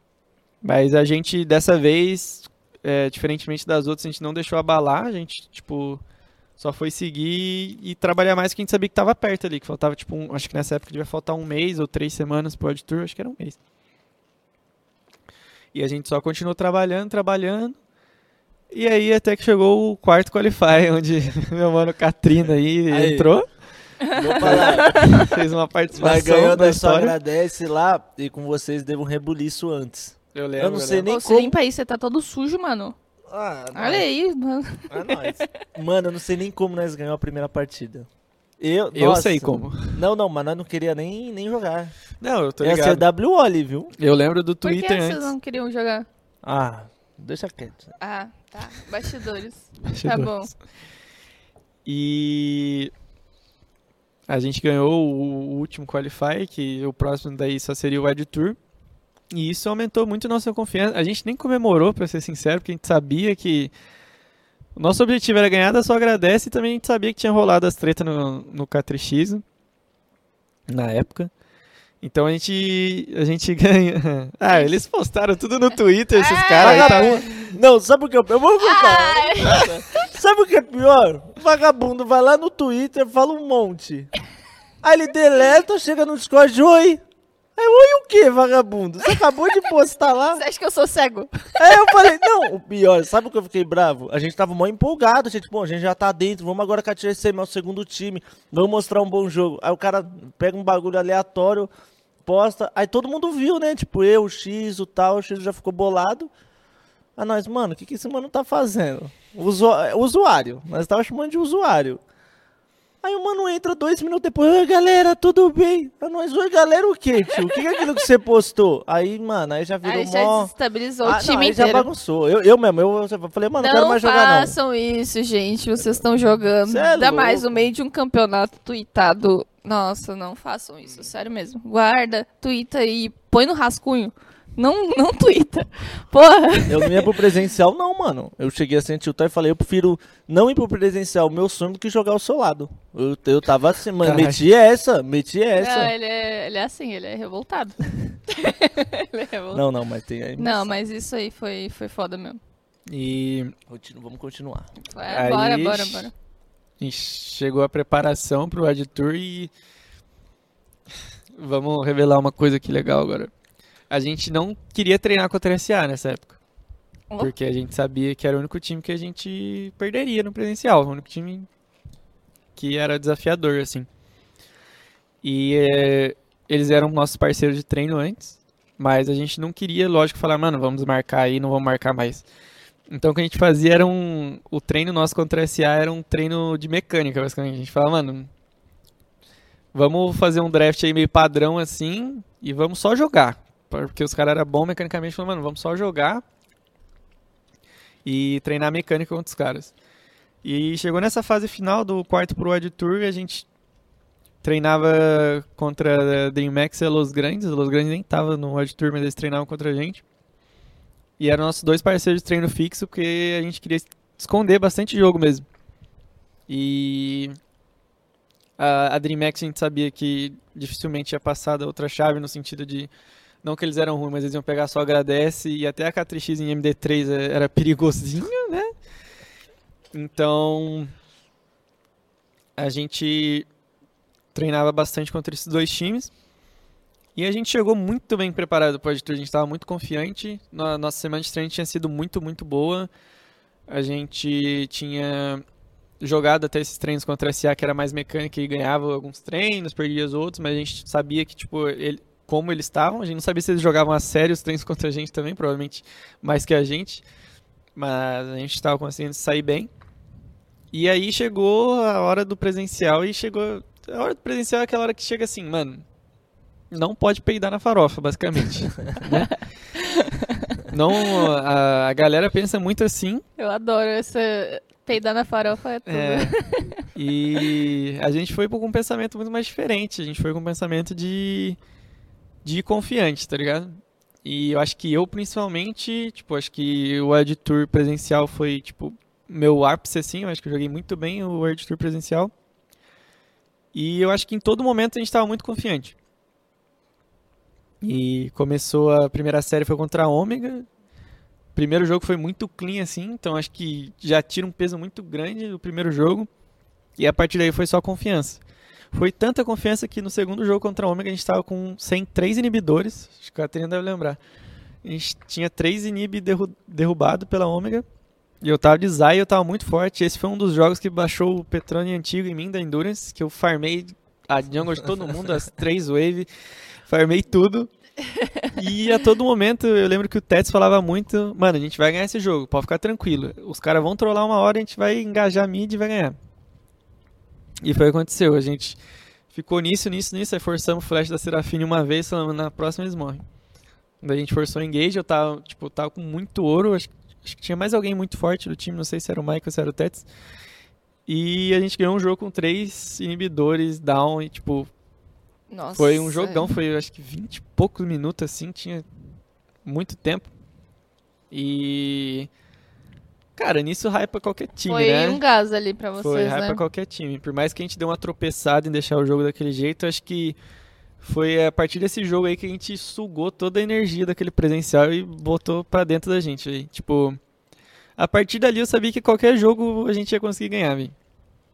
Mas a gente, dessa vez, é, diferentemente das outras, a gente não deixou abalar, a gente, tipo, só foi seguir e trabalhar mais que a gente sabia que tava perto ali, que faltava, tipo, um- acho que nessa época devia faltar um mês ou três semanas pro World Tour, acho que era um mês. E a gente só continuou trabalhando, trabalhando. E aí até que chegou o quarto qualify, onde meu mano Katrina aí, Aí. entrou, Vou falar. fez uma Mas participação ganhou, na nós só história. agradece lá e com vocês devo um rebuliço antes. Eu lembro, Eu não sei lembro. nem Ô, você como. limpa aí, você tá todo sujo, mano. Ah, Olha aí, mano. É nóis. Mano, eu não sei nem como nós ganhamos a primeira partida. Eu, Eu nossa. sei como. Não, não, mas nós não queria nem, nem jogar. Não, eu tô Ia ligado. ser WO viu? Eu lembro do Por que Twitter vocês antes. não queriam jogar? Ah, deixa quieto. Ah, tá. Bastidores. Tá Bastidores. bom. E a gente ganhou o, último Qualify, que o próximo daí só seria o Ed Tour. E isso aumentou muito nossa confiança. A gente nem comemorou, pra ser sincero, porque a gente sabia que o nosso objetivo era ganhar, da só agradece, e também a gente sabia que tinha rolado as tretas no, no K3X na época. Então a gente, a gente ganha. Ah, eles postaram tudo no Twitter, esses Ah, caras. Tá... Não, sabe o que eu... Eu vou contar. Sabe o que é pior? O vagabundo vai lá no Twitter, fala um monte. Aí ele deleta, chega no Discord, oi. Aí, oi o que, vagabundo? Você acabou de postar lá? Você acha que eu sou cego? Aí eu falei, não, o pior, sabe o que eu fiquei bravo? A gente tava mó empolgado, gente, bom, a gente já tá dentro, vamos agora com a TSM, é o segundo time, vamos mostrar um bom jogo. Aí o cara pega um bagulho aleatório, posta, aí todo mundo viu, né? Tipo, eu, o X, o tal, o X já ficou bolado. Aí nós, mano, o que, que esse mano tá fazendo? Usu- usuário, nós tava chamando de usuário. Aí o mano entra dois minutos depois, oi galera, tudo bem? Aí nós, oi galera, o quê, tio? O que, que é aquilo que você postou? Aí, mano, aí já virou Aí já mó. desestabilizou Ah, o não, time aí já inteiro. bagunçou. Eu, eu mesmo, eu, eu falei, mano, não, quero Não mais jogar não. façam isso, gente. Vocês estão jogando. Cê é Ainda mais louco. no meio de um campeonato tweetado. Nossa, não façam isso, sério mesmo. Guarda, tweeta e põe no rascunho. Não, não tweeta. Porra. Eu não ia pro presencial, não, mano. Eu cheguei assim, tiltar e falei, eu prefiro não ir pro presencial, meu sonho, do que jogar ao seu lado. Eu, eu tava assim, mano, Caralho. meti essa, meti essa. Não, ele é, ele é assim, ele é revoltado. ele é revoltado. Não, não, mas tem aí. Não, mas isso aí foi, foi foda mesmo. E Continu- Vamos continuar. É, Aí- bora, bora, bora. chegou a preparação pro Ed Tour e vamos revelar uma coisa aqui legal agora. A gente não queria treinar contra a SA nessa época. Porque a gente sabia que era o único time que a gente perderia no presencial, o único time que era desafiador assim. E é, eles eram nossos parceiros de treino antes, mas a gente não queria, lógico, falar, mano, vamos marcar aí, não vamos marcar mais. Então o que a gente fazia era um. O treino nosso contra a SA era um treino de mecânica, basicamente. A gente falava, mano. Vamos fazer um draft aí meio padrão assim e vamos só jogar. Porque os caras eram bons mecanicamente, falaram, mano, vamos só jogar e treinar mecânica contra os caras. E chegou nessa fase final do quarto pro Ed Tour e a gente treinava contra a DreamHack e Los Grandes. Los Grandes nem tava no Ed Tour, mas eles treinavam contra a gente. E eram nossos dois parceiros de treino fixo, porque a gente queria esconder bastante jogo mesmo. E a, a DreamHack a gente sabia que dificilmente ia passar da outra chave, no sentido de. Não que eles eram ruins, mas eles iam pegar só agradece. E até a K3X em MD3 é- era perigosinho, né? Então. A gente treinava bastante contra esses dois times. E a gente chegou muito bem preparado para o Tour, a gente estava muito confiante. Nossa semana de treino tinha sido muito, muito boa. A gente tinha jogado até esses treinos contra a SA, que era mais mecânica e ganhava alguns treinos, perdia os outros, mas a gente sabia que, tipo, ele, como eles estavam, a gente não sabia se eles jogavam a sério os treinos contra a gente também, provavelmente mais que a gente, mas a gente estava conseguindo sair bem. E aí chegou a hora do presencial e chegou. A hora do presencial é aquela hora que chega assim, mano. Não pode peidar na farofa, basicamente. né? Não, a, a galera pensa muito assim. Eu adoro essa. Peidar na farofa é tudo. É, e a gente foi com um pensamento muito mais diferente. A gente foi com um pensamento de, de confiante, tá ligado? E eu acho que eu, principalmente, tipo, acho que o World Tour presencial foi, tipo, meu ápice, assim. Eu acho que eu joguei muito bem o World Tour presencial. E eu acho que em todo momento a gente estava muito confiante. E começou a primeira série foi contra a Ômega. Primeiro jogo foi muito clean assim, então acho que já tira um peso muito grande do primeiro jogo. E a partir daí foi só confiança. Foi tanta confiança que no segundo jogo contra a Ômega a gente estava com sem três inibidores. Acho que a Catarina deve lembrar. A gente tinha três inib derru derrubado pela Ômega. E eu tava de Zai eu tava muito forte. Esse foi um dos jogos que baixou o Petrone antigo em mim da Endurance, que eu farmei a jungle de todo mundo, as três wave, farmei tudo. E a todo momento eu lembro que o Tets falava muito, mano, a gente vai ganhar esse jogo, pode ficar tranquilo. Os caras vão trollar uma hora, a gente vai engajar mid e vai ganhar. E foi o que aconteceu, a gente ficou nisso, nisso, nisso, aí forçamos o flash da Serafine uma vez, falando, na próxima eles morrem. Quando a gente forçou o engage, eu tava, tipo, tava com muito ouro, acho, acho que tinha mais alguém muito forte do time, não sei se era o Michael ou se era o Tets. E a gente ganhou um jogo com três inibidores down e, tipo, Nossa. foi um jogão, foi acho que 20 e poucos minutos assim, tinha muito tempo. E. Cara, nisso hypa qualquer time, Foi né? um gás ali pra vocês, Foi né? hypa qualquer time. Por mais que a gente deu uma tropeçada em deixar o jogo daquele jeito, acho que foi a partir desse jogo aí que a gente sugou toda a energia daquele presencial e botou pra dentro da gente. aí. Tipo, a partir dali eu sabia que qualquer jogo a gente ia conseguir ganhar, velho.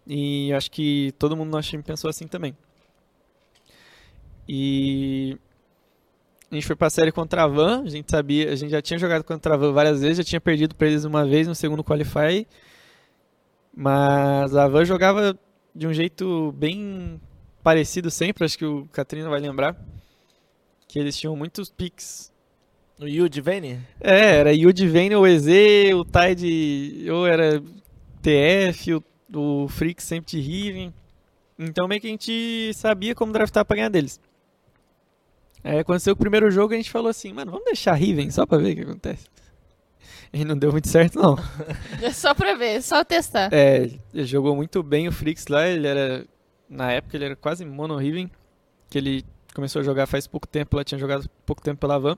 E acho que todo mundo no nosso time pensou assim também. E a gente foi pra série contra a Van, a gente sabia, a gente já tinha jogado contra a Van várias vezes, já tinha perdido pra eles uma vez no segundo qualify. Mas a Van jogava de um jeito bem parecido sempre, acho que o Katrina vai lembrar. Que eles tinham muitos picks. O Yuji Vayne? É, era Yudi Vayne ou EZ, o Tide ou era TF, o, o Freak sempre de Riven. Então meio que a gente sabia como draftar pra ganhar deles. Aí aconteceu o primeiro jogo e a gente falou assim, mano, vamos deixar Riven só pra ver o que acontece. E não deu muito certo não. É só pra ver, só testar. É, ele jogou muito bem o Frix lá, ele era. Na época ele era quase mono Riven, que ele começou a jogar faz pouco tempo, lá tinha jogado pouco tempo pela Van.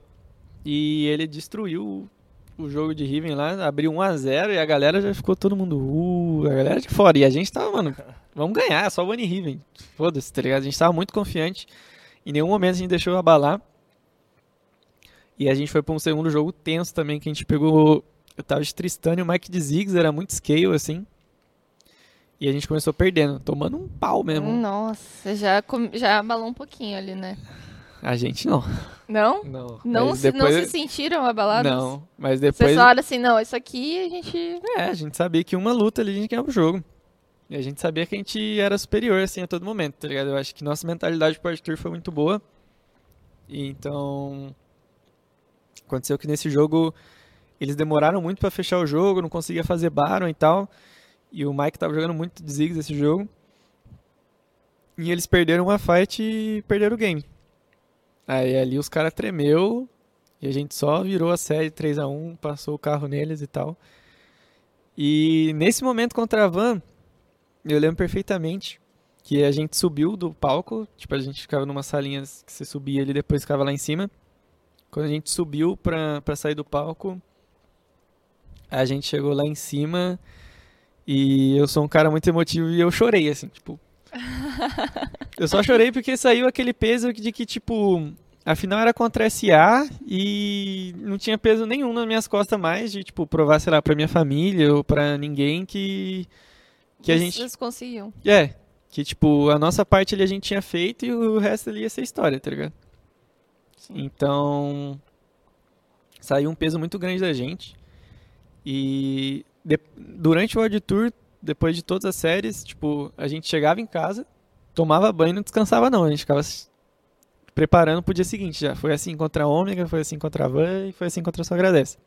E ele destruiu o, jogo de Riven lá, abriu 1x0 e a galera já ficou todo mundo. Uh, a galera de fora. E a gente tava, mano, vamos ganhar, só Bunny Riven. Foda-se, tá ligado? A gente tava muito confiante. Em nenhum momento a gente deixou abalar. E a gente foi pra um segundo jogo tenso também, que a gente pegou. Eu tava de Tristana e o Mike de Ziggs, era muito scale assim. E a gente começou perdendo, tomando um pau mesmo. Nossa, já, com- já abalou um pouquinho ali, né? A gente não. Não? Não. Não, Mas se, não depois- se sentiram abalados? Não, mas Vocês depois. falaram assim, não, isso aqui a gente... É, a gente sabia que uma luta ali a gente ganhava o jogo. E a gente sabia que a gente era superior, assim, a todo momento, tá ligado? Eu acho que nossa mentalidade pro Tour foi muito boa. E então. Aconteceu que nesse jogo eles demoraram muito pra fechar o jogo, não conseguia fazer Baron e tal. E o Mike tava jogando muito de Ziggs esse jogo. E eles perderam uma fight e perderam o game. Aí ali os caras tremeu e a gente só virou a série 3 a 1 passou o carro neles e tal. E nesse momento contra a Van, eu lembro perfeitamente que a gente subiu do palco, tipo, a gente ficava numa salinha que você subia ali e depois ficava lá em cima. Quando a gente subiu pra, pra sair do palco, a gente chegou lá em cima e eu sou um cara muito emotivo e eu chorei, assim, tipo. eu só chorei porque saiu aquele peso de que, tipo, a final era contra a SA e não tinha peso nenhum nas minhas costas mais de, tipo, provar, sei lá, pra minha família ou pra ninguém que. Que a gente. Vocês conseguiam. É, que tipo, a nossa parte ali a gente tinha feito e o resto ali ia ser história, tá ligado? Então, saiu um peso muito grande da gente. E de- durante o World Tour, depois de todas as séries, tipo, a gente chegava em casa, tomava banho e não descansava não. A gente ficava preparando pro dia seguinte já. Foi assim contra a Ômega, foi assim contra a Van e foi assim contra a Só Agradece.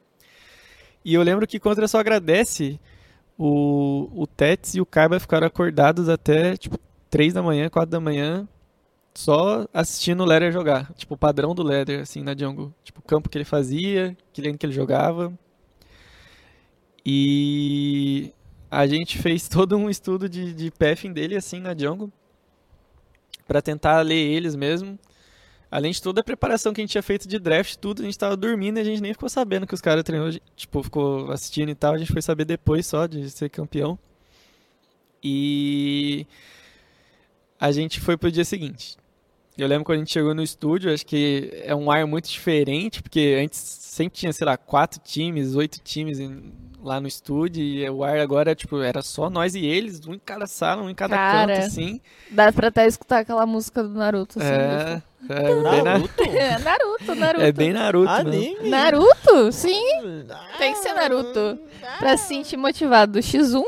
E eu lembro que contra a Só Agradece, o, o Tets e o Kaiba ficaram acordados até, tipo, 3 da manhã, 4 da manhã, só assistindo o Leder jogar. Tipo, o padrão do Leder, assim, na jungle. Tipo, o campo que ele fazia, que lane que ele jogava. E a gente fez todo um estudo de, de pathing dele, assim, na jungle. Pra tentar ler eles mesmo. Além de toda a preparação que a gente tinha feito de draft, tudo, a gente tava dormindo e a gente nem ficou sabendo que os caras treinou, tipo, ficou assistindo e tal, a gente foi saber depois só de ser campeão. E a gente foi pro dia seguinte. Eu lembro quando a gente chegou no estúdio, acho que é um ar muito diferente, porque antes sempre tinha, sei lá, quatro times, oito times lá no estúdio, e o ar agora, tipo, era só nós e eles, um em cada sala, um em cada Cara. canto, assim. Dá pra até escutar aquela música do Naruto, assim. É, é, Naruto? É, Naruto, Naruto. é bem Naruto, né? Anime? Naruto? Sim, tem que ser Naruto. Pra se sentir motivado. X1?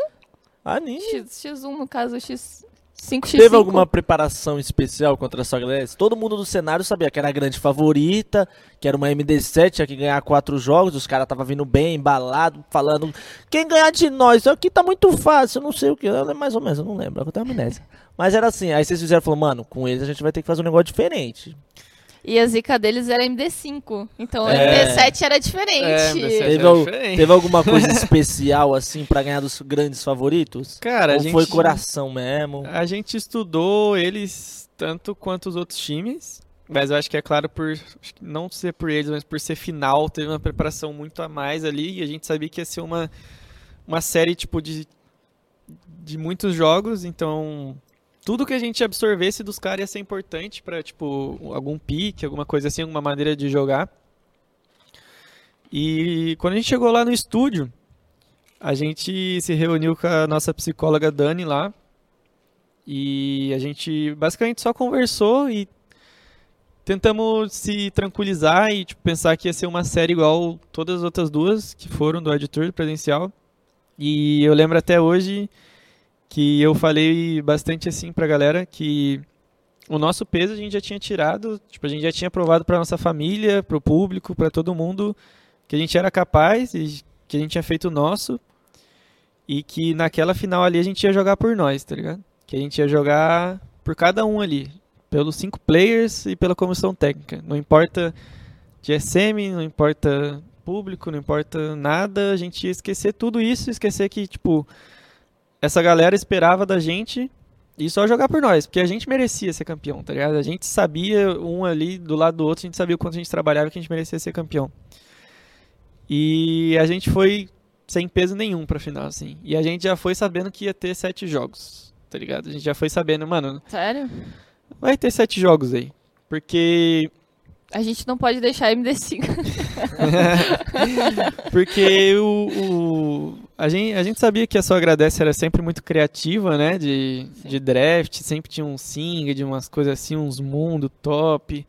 Anime. X, X1, no caso, X5, X5. Teve alguma preparação especial contra a Gladys? Todo mundo do cenário sabia que era a grande favorita, que era uma MD7, tinha que ganhar quatro jogos, os caras estavam vindo bem, embalado, falando quem ganhar de nós, isso aqui tá muito fácil, eu não sei o que, eu mais ou menos, eu não lembro, eu tenho amnésia. Mas era assim, aí vocês fizeram, falou, mano, com eles a gente vai ter que fazer um negócio diferente. E a zica deles era MD5. Então o É. MD7 era diferente. É, MD7 Teve, era al- diferente. teve alguma coisa especial, assim, pra ganhar dos grandes favoritos? Cara, a Ou gente, foi coração mesmo? a gente estudou eles tanto quanto os outros times, mas eu acho que é claro por acho que não ser por eles, mas por ser final, teve uma preparação muito a mais ali e a gente sabia que ia ser uma uma série tipo de de muitos jogos, então tudo que a gente absorvesse dos caras ia ser importante pra, tipo, algum pique, alguma coisa assim, alguma maneira de jogar. E quando a gente chegou lá no estúdio, a gente se reuniu com a nossa psicóloga Dani lá. E a gente basicamente só conversou e tentamos se tranquilizar e tipo, pensar que ia ser uma série igual todas as outras duas que foram do editor presencial. E eu lembro até hoje que eu falei bastante assim pra galera que o nosso peso a gente já tinha tirado, tipo, a gente já tinha provado pra nossa família, pro público, pra todo mundo que a gente era capaz e que a gente tinha feito o nosso e que naquela final ali a gente ia jogar por nós, tá ligado? Que a gente ia jogar por cada um ali, pelos cinco players e pela comissão técnica. Não importa GSM, não importa público, não importa nada, a gente ia esquecer tudo isso, esquecer que, tipo, essa galera esperava da gente e só jogar por nós, porque a gente merecia ser campeão, tá ligado? A gente sabia um ali do lado do outro, a gente sabia o quanto a gente trabalhava que a gente merecia ser campeão. E a gente foi sem peso nenhum pra final, assim. E a gente já foi sabendo que ia ter sete jogos, tá ligado? A gente já foi sabendo, mano, Sério? vai ter sete jogos aí. Porque. A gente não pode deixar MD5. Porque o. o- a, gente, a gente sabia que a sua agradece era sempre muito criativa, né? De, de draft, sempre tinha um sing, de umas coisas assim, uns mundo top.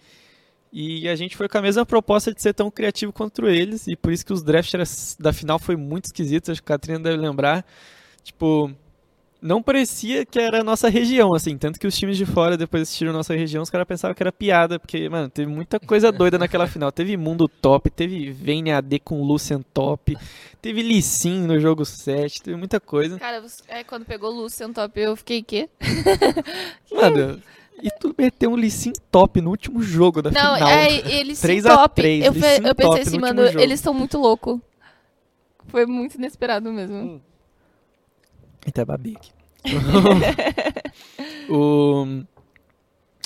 E a gente foi com a mesma proposta de ser tão criativo contra eles. E por isso que os drafts da final foi muito esquisito, acho que a Catrina deve lembrar. Tipo, não parecia que era a nossa região, assim. Tanto que os times de fora, depois assistiram a nossa região, os caras pensavam que era piada, porque, mano, teve muita coisa doida naquela final. Teve Mundo Top, teve Vayne AD com Lucian Top, teve Lee Sin no jogo 7, teve muita coisa. Cara, você- é, quando pegou o Lucian Top, eu fiquei quê? Mano, e tu meteu um Lee Sin top no último jogo da Não, final. é, eles sim 3 a top. 3, eu, eu pensei assim, no mano, jogo. eles estão muito loucos. Foi muito inesperado mesmo. Até babei aqui. o...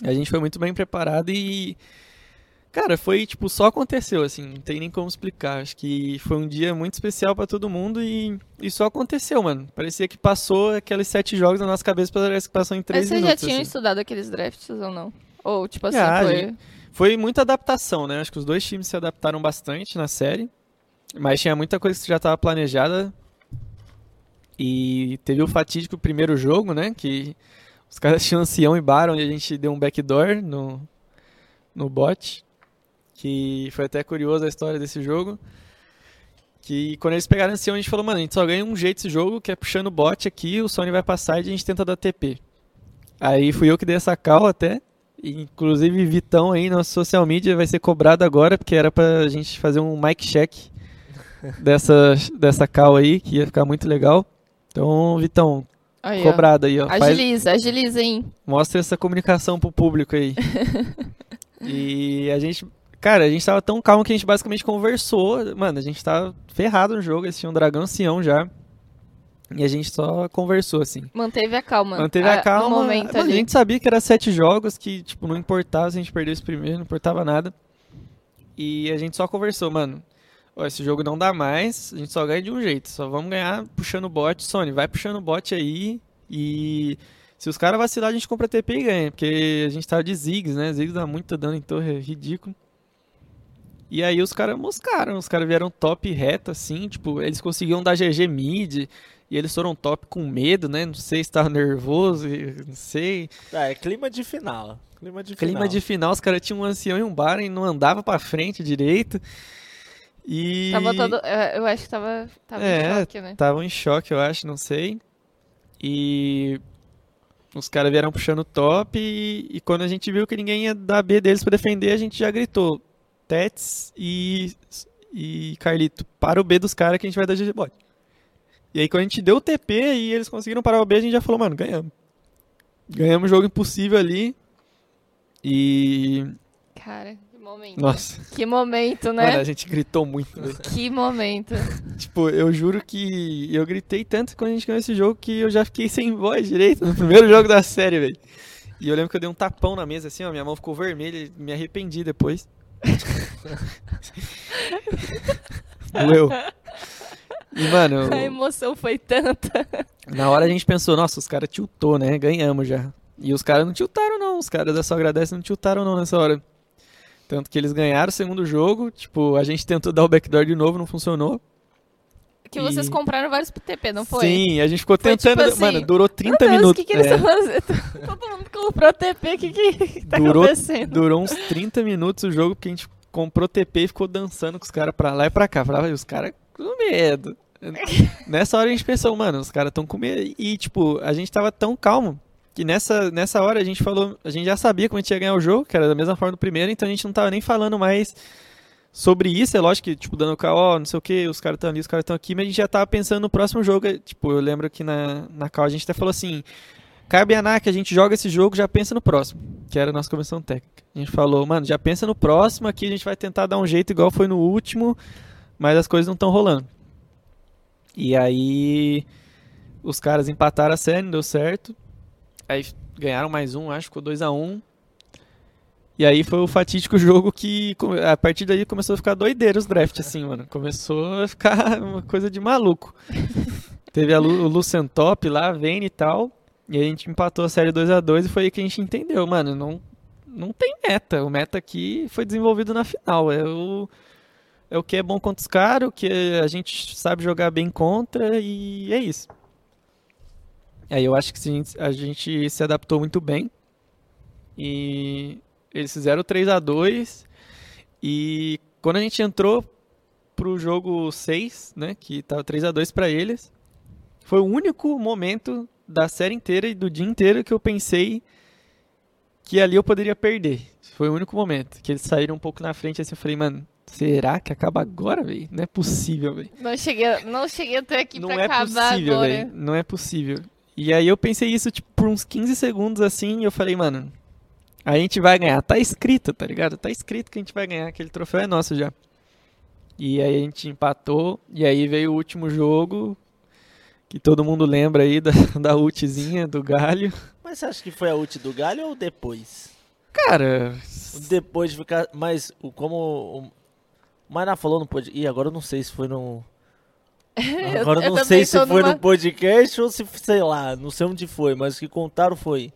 A gente foi muito bem preparado e. Cara, foi tipo, só aconteceu, assim, não tem nem como explicar. Acho que foi um dia muito especial pra todo mundo e, e só aconteceu, mano. Parecia que passou aqueles sete jogos na nossa cabeça, parece que passou em Mas três vocês já minutos. tinham assim. estudado aqueles drafts ou não? Ou, tipo assim, Já, foi... gente. Foi muita adaptação, né? Acho que os dois times se adaptaram bastante na série. Mas tinha muita coisa que já estava planejada. E teve o fatídico primeiro jogo, né? Que os caras tinham ancião e Baron e a gente deu um backdoor no, no bot. Que foi até curiosa a história desse jogo. Que quando eles pegaram esse a gente falou, mano, a gente só ganha um jeito esse jogo, que é puxando o bot aqui, o Sony vai passar e a gente tenta dar TP. Aí fui eu que dei essa call até. Inclusive, Vitão aí, nosso social media, vai ser cobrado agora, porque era pra gente fazer um mic check dessa, dessa call aí, que ia ficar muito legal. Então, Vitão, Aí, cobrado aí, ó. Faz- Agiliza, agiliza, hein? Mostra essa comunicação pro público aí. e a gente. Cara, a gente tava tão calmo que a gente basicamente conversou. Mano, a gente tava ferrado no jogo, eles tinham um dragão ancião já. E a gente só conversou, assim. Manteve a calma. Manteve a Ah, calma. No momento Mano, a gente sabia que era sete jogos, que, tipo, não importava se a gente perdesse primeiro, não importava nada. E a gente só conversou, mano. Ó, esse jogo não dá mais, a gente só ganha de um jeito. Só vamos ganhar puxando o bot. Sony, vai puxando o bot aí. E se os caras vacilar, a gente compra TP e ganha. Porque a gente tava de Ziggs, né? Ziggs dá muito dano em torre, é ridículo. E aí os caras moscaram, os caras vieram top reto, assim, tipo, eles conseguiam dar GG mid, e eles foram top com medo, né? Não sei se tava nervoso, não sei. Ah, é clima de final. Clima de Clima final. de final, os caras tinham um ancião e um bar e não andava pra frente direito. E. Tava todo. Eu acho que tava, tava É, em choque, né? Estavam em choque, eu acho, não sei. E os caras vieram puxando o top e, e quando a gente viu que ninguém ia dar B deles pra defender, a gente já gritou Tets e, e Carlito, para o B dos caras que a gente vai dar GG bot. E aí quando a gente deu o TP e eles conseguiram parar o B, a gente já falou, mano, ganhamos. Ganhamos um jogo impossível ali. E. Cara, momento. Nossa, Que momento, mano, a né? gente gritou muito. velho. Que momento. Tipo, eu juro que eu gritei tanto quando a gente ganhou esse jogo que eu já fiquei sem voz direito no primeiro jogo da série, velho. E eu lembro que eu dei um tapão na mesa assim, ó, minha mão ficou vermelha e me arrependi depois. Doeu. E, mano, A emoção foi tanta. na hora a gente pensou, nossa, os caras tiltou, né? Ganhamos já. E os caras não tiltaram, não. Os caras da Só Agradece não tiltaram, não, nessa hora. Tanto que eles ganharam o segundo jogo. Tipo, a gente tentou dar o backdoor de novo, não funcionou. Que vocês E- compraram vários TP, não foi? Sim, a gente ficou Foi tentando. tipo assim, mano, durou 30 Meu Deus, minutos. o que, que eles É, estão fazendo? Todo mundo comprou TP, o que, que tá Durou- acontecendo? durou uns 30 minutos o jogo, porque a gente comprou TP e ficou dançando com os caras pra lá e pra cá. Falava, "E os caras com medo. nessa hora a gente pensou, mano, os caras tão com medo. E, tipo, a gente tava tão calmo que nessa, nessa hora a gente falou, a gente já sabia como a gente ia ganhar o jogo, que era da mesma forma do primeiro, então a gente não tava nem falando mais sobre isso. É lógico que, tipo, dando KO, não sei o que, os caras estão ali, os caras estão aqui, mas a gente já tava pensando no próximo jogo. É, Tipo, eu lembro que na, na call a gente até falou assim. Cabe a que a gente joga esse jogo, já pensa no próximo, que era a nossa comissão técnica. A gente falou, mano, já pensa no próximo, aqui a gente vai tentar dar um jeito igual foi no último, mas as coisas não estão rolando. E aí os caras empataram a série, não deu certo. Aí ganharam mais um, acho, ficou 2 a 1 um. E aí foi o fatídico jogo que a partir daí começou a ficar doideiro os drafts, assim, mano. Começou a ficar uma coisa de maluco. Teve a Lu, o Lucian Top lá, Vayne e tal. E a gente empatou a série 2 a 2 e foi aí que a gente entendeu, mano. Não, não tem meta. O meta aqui foi desenvolvido na final. É o, é o que é bom contra os caras, o que a gente sabe jogar bem contra e é isso. Aí eu acho que sim, a gente se adaptou muito bem. E eles fizeram o 3 a 2 E quando a gente entrou pro jogo 6, né? Que tava 3 a 2 pra eles. Foi o único momento da série inteira e do dia inteiro que eu pensei que ali eu poderia perder. Foi o único momento. Que eles saíram um pouco na frente assim, eu falei, mano, será que acaba agora, velho? Não é possível, velho. Não cheguei, não cheguei até aqui Não pra é acabar possível, agora. velho. Não é possível. E aí eu pensei isso, tipo, por uns 15 segundos assim, e eu falei, mano, a gente vai ganhar. Tá escrito, tá ligado? Tá escrito que a gente vai ganhar. Aquele troféu é nosso já. E aí a gente empatou, e aí veio o último jogo, que todo mundo lembra aí da, da ultzinha do Galho. Mas você acha que foi a ult do Galho ou depois? Cara, Depois de ficar. Mas como o Maina falou no podcast. Ih, agora eu não sei se foi no. Agora eu eu não sei se foi numa- no podcast ou se, sei lá, não sei onde foi, mas o que contaram foi.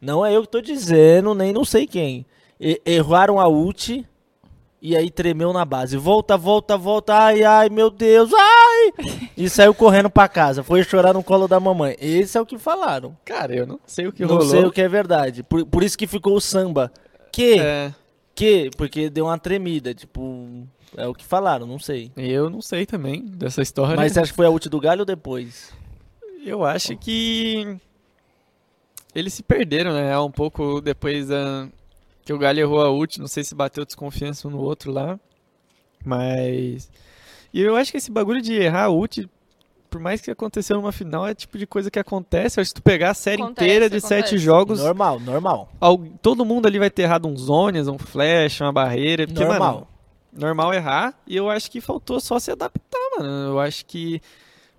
Não é eu que tô dizendo, nem não sei quem. E- erraram a ult e aí tremeu na base. Volta, volta, volta. Ai, ai, meu Deus, ai! E saiu correndo pra casa. Foi chorar no colo da mamãe. Esse é o que falaram. cara, eu não sei o que não rolou. sei o que é verdade. Por, por isso que ficou o samba. Que É, que? Porque deu uma tremida, tipo. É o que falaram, não sei. Eu não sei também dessa história. Mas você acha que foi a ult do Galho ou depois? Eu acho que eles se perderam, né? Um pouco depois da que o Galho errou a ult, não sei se bateu desconfiança um no outro lá. Mas e eu acho que esse bagulho de errar a ult, por mais que aconteceu numa final, é tipo de coisa que acontece. Eu acho que se tu pegar a série Acontece, inteira de acontece. sete jogos, Normal, normal. al- todo mundo ali vai ter errado uns zones, um flash, uma barreira, porque normal. mano, normal errar. E eu acho que faltou só se adaptar, mano. Eu acho que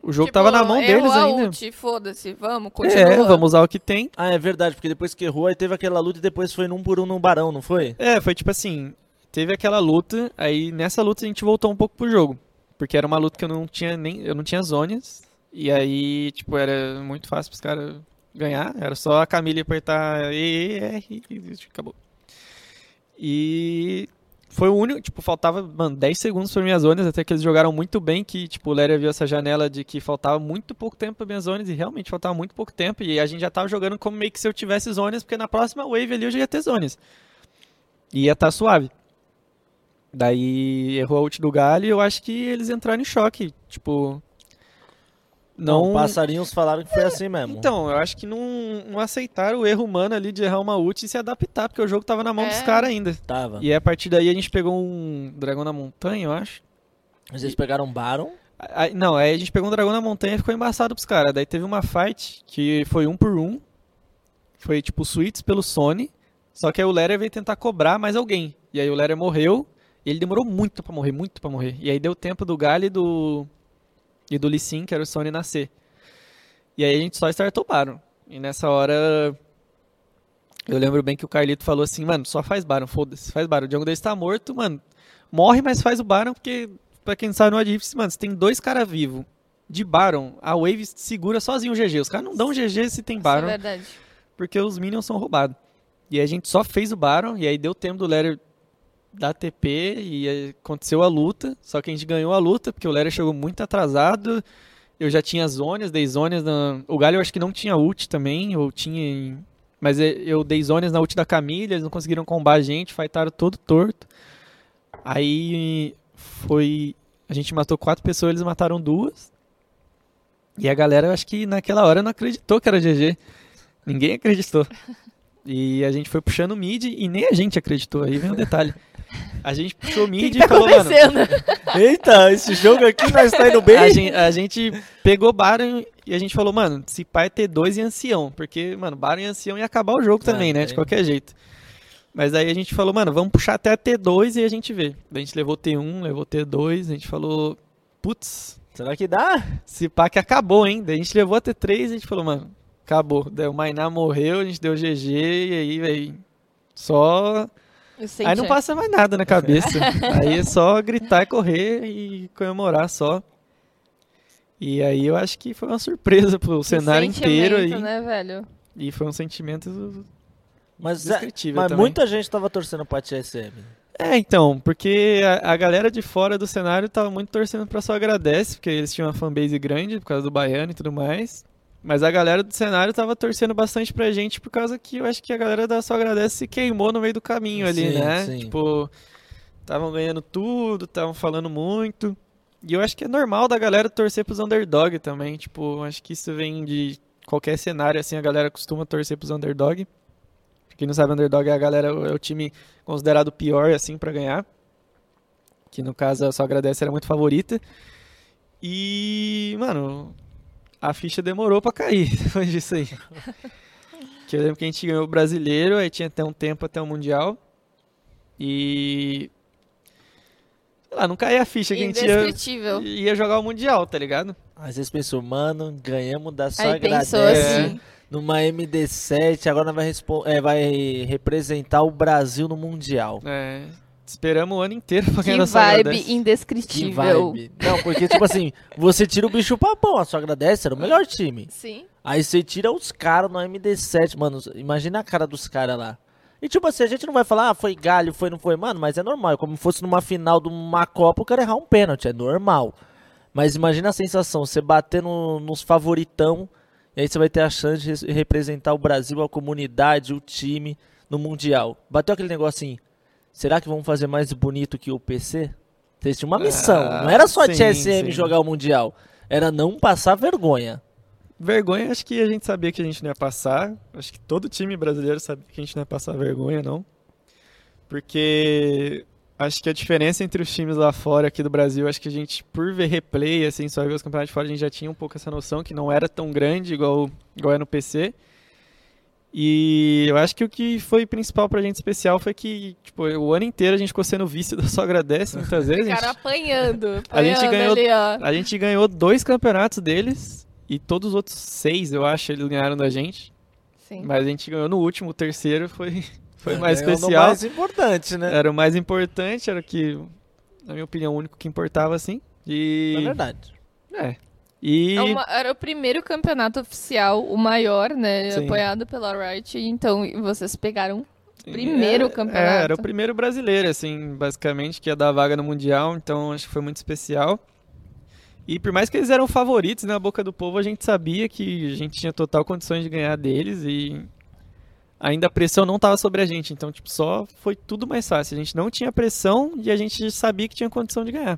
o jogo Tipo, tava na mão deles a ainda. Ult, foda-se, vamos, continua. É, vamos usar o que tem. Ah, é verdade, porque depois que errou, aí teve aquela luta e depois foi num por um no Barão, não foi? É, foi tipo assim, teve aquela luta, aí nessa luta a gente voltou um pouco pro jogo. Porque era uma luta que eu não tinha nem. Eu não tinha zonas. E aí, tipo, era muito fácil pros caras ganhar. Era só a Camille apertar E, E, R e acabou. E foi o único, tipo, faltava, mano, 10 segundos para minhas zonas, até que eles jogaram muito bem, que, tipo, o Léria viu essa janela de que faltava muito pouco tempo para minhas zonas, e realmente faltava muito pouco tempo, e a gente já tava jogando como meio que se eu tivesse zonas, porque na próxima wave ali eu já ia ter zonas. E ia estar suave. Daí errou a ult do Galho e eu acho que eles entraram em choque, tipo... Não, passarinhos falaram que foi assim mesmo. então, eu acho que não, não aceitaram o erro humano ali de errar uma ult e se adaptar, porque o jogo tava na mão É. dos caras ainda. Tava. E a partir daí a gente pegou um dragão na montanha, eu acho. Vocês pegaram Baron. Aí- não, aí a gente pegou um dragão na montanha e ficou embaçado pros caras. Daí teve uma fight que foi um por um. Foi tipo suítes pelo Sony. Só que aí o Lera veio tentar cobrar mais alguém. E aí o Lera morreu. E ele demorou muito pra morrer, muito pra morrer. E aí deu tempo do Gali e do. E do Lee Sin, que era o Sony, nascer. E aí a gente só startou Baron. E nessa hora. Eu lembro bem que o Carlito falou assim, mano, só faz Baron, foda-se, faz Baron. O Django Days tá morto, mano. Morre, mas faz o Baron, porque, pra quem não sabe no Adifs, mano, você tem dois caras vivos de Baron, a Wave segura sozinho o GG. Os caras não dão GG se tem Isso é Baron, verdade. porque os minions são roubados. E a gente só fez o Baron, e aí deu tempo do Lerer dar TP, e aconteceu a luta. Só que a gente ganhou a luta, porque o Lerer chegou muito atrasado. Eu já tinha zonas, dei zonas na... O Galho eu acho que não tinha ult também, ou tinha... Mas é, eu dei zonas na ult da Camila, eles não conseguiram combar a gente, fightaram todo torto. Aí foi... A gente matou quatro pessoas, eles mataram duas. E a galera, eu acho que naquela hora não acreditou que era GG. Ninguém acreditou. E a gente foi puxando mid e nem a gente acreditou. Aí vem o detalhe. A gente puxou O que, mid que tá e falou, mano? Eita, esse jogo aqui nós tá indo bem. a gente, a gente pegou Baron e a gente falou, mano, se pai é T2 e ancião. Porque, mano, Baron e ancião ia acabar o jogo Ah, também, né? De tem. qualquer jeito. Mas aí a gente falou, mano, vamos puxar até a T2 e a gente vê. Daí a gente levou T1, levou T2, a gente falou, putz, Será que dá? esse pack acabou, hein? Daí a gente levou a T3 e a gente falou, mano, acabou. Daí o Mainá morreu, a gente deu GG e aí, velho, só... Aí não passa mais nada na cabeça. aí é só gritar e correr e comemorar só. E aí eu acho que foi uma surpresa pro Que cenário inteiro aí. né, velho? E foi um sentimento Mas, é, descritível mas também. muita gente tava torcendo pra TSM. É, então, porque a, a galera de fora do cenário tava muito torcendo pra só agradece, porque eles tinham uma fanbase grande por causa do baiano e tudo mais. Mas a galera do cenário tava torcendo bastante pra gente por causa que eu acho que a galera da Só Agradece se queimou no meio do caminho ali, Sim, né? sim. Tipo, estavam ganhando tudo, estavam falando muito. E eu acho que é normal da galera torcer pros underdog também. Tipo, acho que isso vem de qualquer cenário, assim, a galera costuma torcer pros underdog. Quem não sabe, underdog é a galera, é o time considerado pior, assim, pra ganhar. Que no caso a Só Agradece era muito favorita. E, mano, a ficha demorou pra cair depois disso aí. que eu lembro que a gente ganhou o brasileiro, aí tinha até um tempo até o Mundial. E. Sei lá, não caía a ficha que a gente ia, ia jogar o Mundial, tá ligado? Aí vocês pensou, mano, ganhamos da só Aí pensou agradece assim. numa MD7, agora vai, é, vai representar o Brasil no Mundial. É. Esperamos o ano inteiro pra Que ganhar da Só vibe Agradece. Que indescritível. vibe. Não, porque, tipo assim, você tira o bicho papão, a só agradece, era o melhor time. Sim. Aí você tira os caras no MD7, mano. Imagina a cara dos caras lá. E tipo assim, a gente não vai falar, ah, foi galho, foi, não foi, mano, mas é normal. É como se fosse numa final de uma Copa o cara errar um pênalti, é normal. Mas imagina a sensação, você bater no- nos favoritão, e aí você vai ter a chance de res- representar o Brasil, a comunidade, o time no Mundial. Bateu aquele negócio assim, será que vão fazer mais bonito que o PC? Vocês tinham uma missão, Ah, não era só a TSM sim. jogar o Mundial, era não passar vergonha. Vergonha, acho que a gente sabia que a gente não ia passar. Acho que todo time brasileiro sabia que a gente não ia passar vergonha, não. Porque acho que a diferença entre os times lá fora aqui do Brasil, acho que a gente, por ver replay, assim, só ver os campeonatos de fora, a gente já tinha um pouco essa noção que não era tão grande igual, igual é no PC. E eu acho que o que foi principal pra gente especial foi que, tipo, o ano inteiro a gente ficou sendo vice da Só Agradece muitas vezes. O a cara gente- apanhando. A gente apanhando ganhou- ali, ó. a gente ganhou dois campeonatos deles e todos os outros seis, eu acho, eles ganharam da gente. Sim. Mas a gente ganhou no último, o terceiro foi, foi mais É o especial. mais importante, né? Era o mais importante, era o que, na minha opinião, o único que importava, assim. E. É verdade. É. E. É uma- era o primeiro campeonato oficial, o maior, né? Sim. Apoiado pela Riot. Então vocês pegaram primeiro é, campeonato. É, era o primeiro brasileiro, assim, basicamente, que ia dar vaga no Mundial, então acho que foi muito especial. E por mais que eles eram favoritos na boca do povo, a gente sabia que a gente tinha total condições de ganhar deles e ainda a pressão não estava sobre a gente, então tipo, só foi tudo mais fácil. A gente não tinha pressão e a gente sabia que tinha condição de ganhar.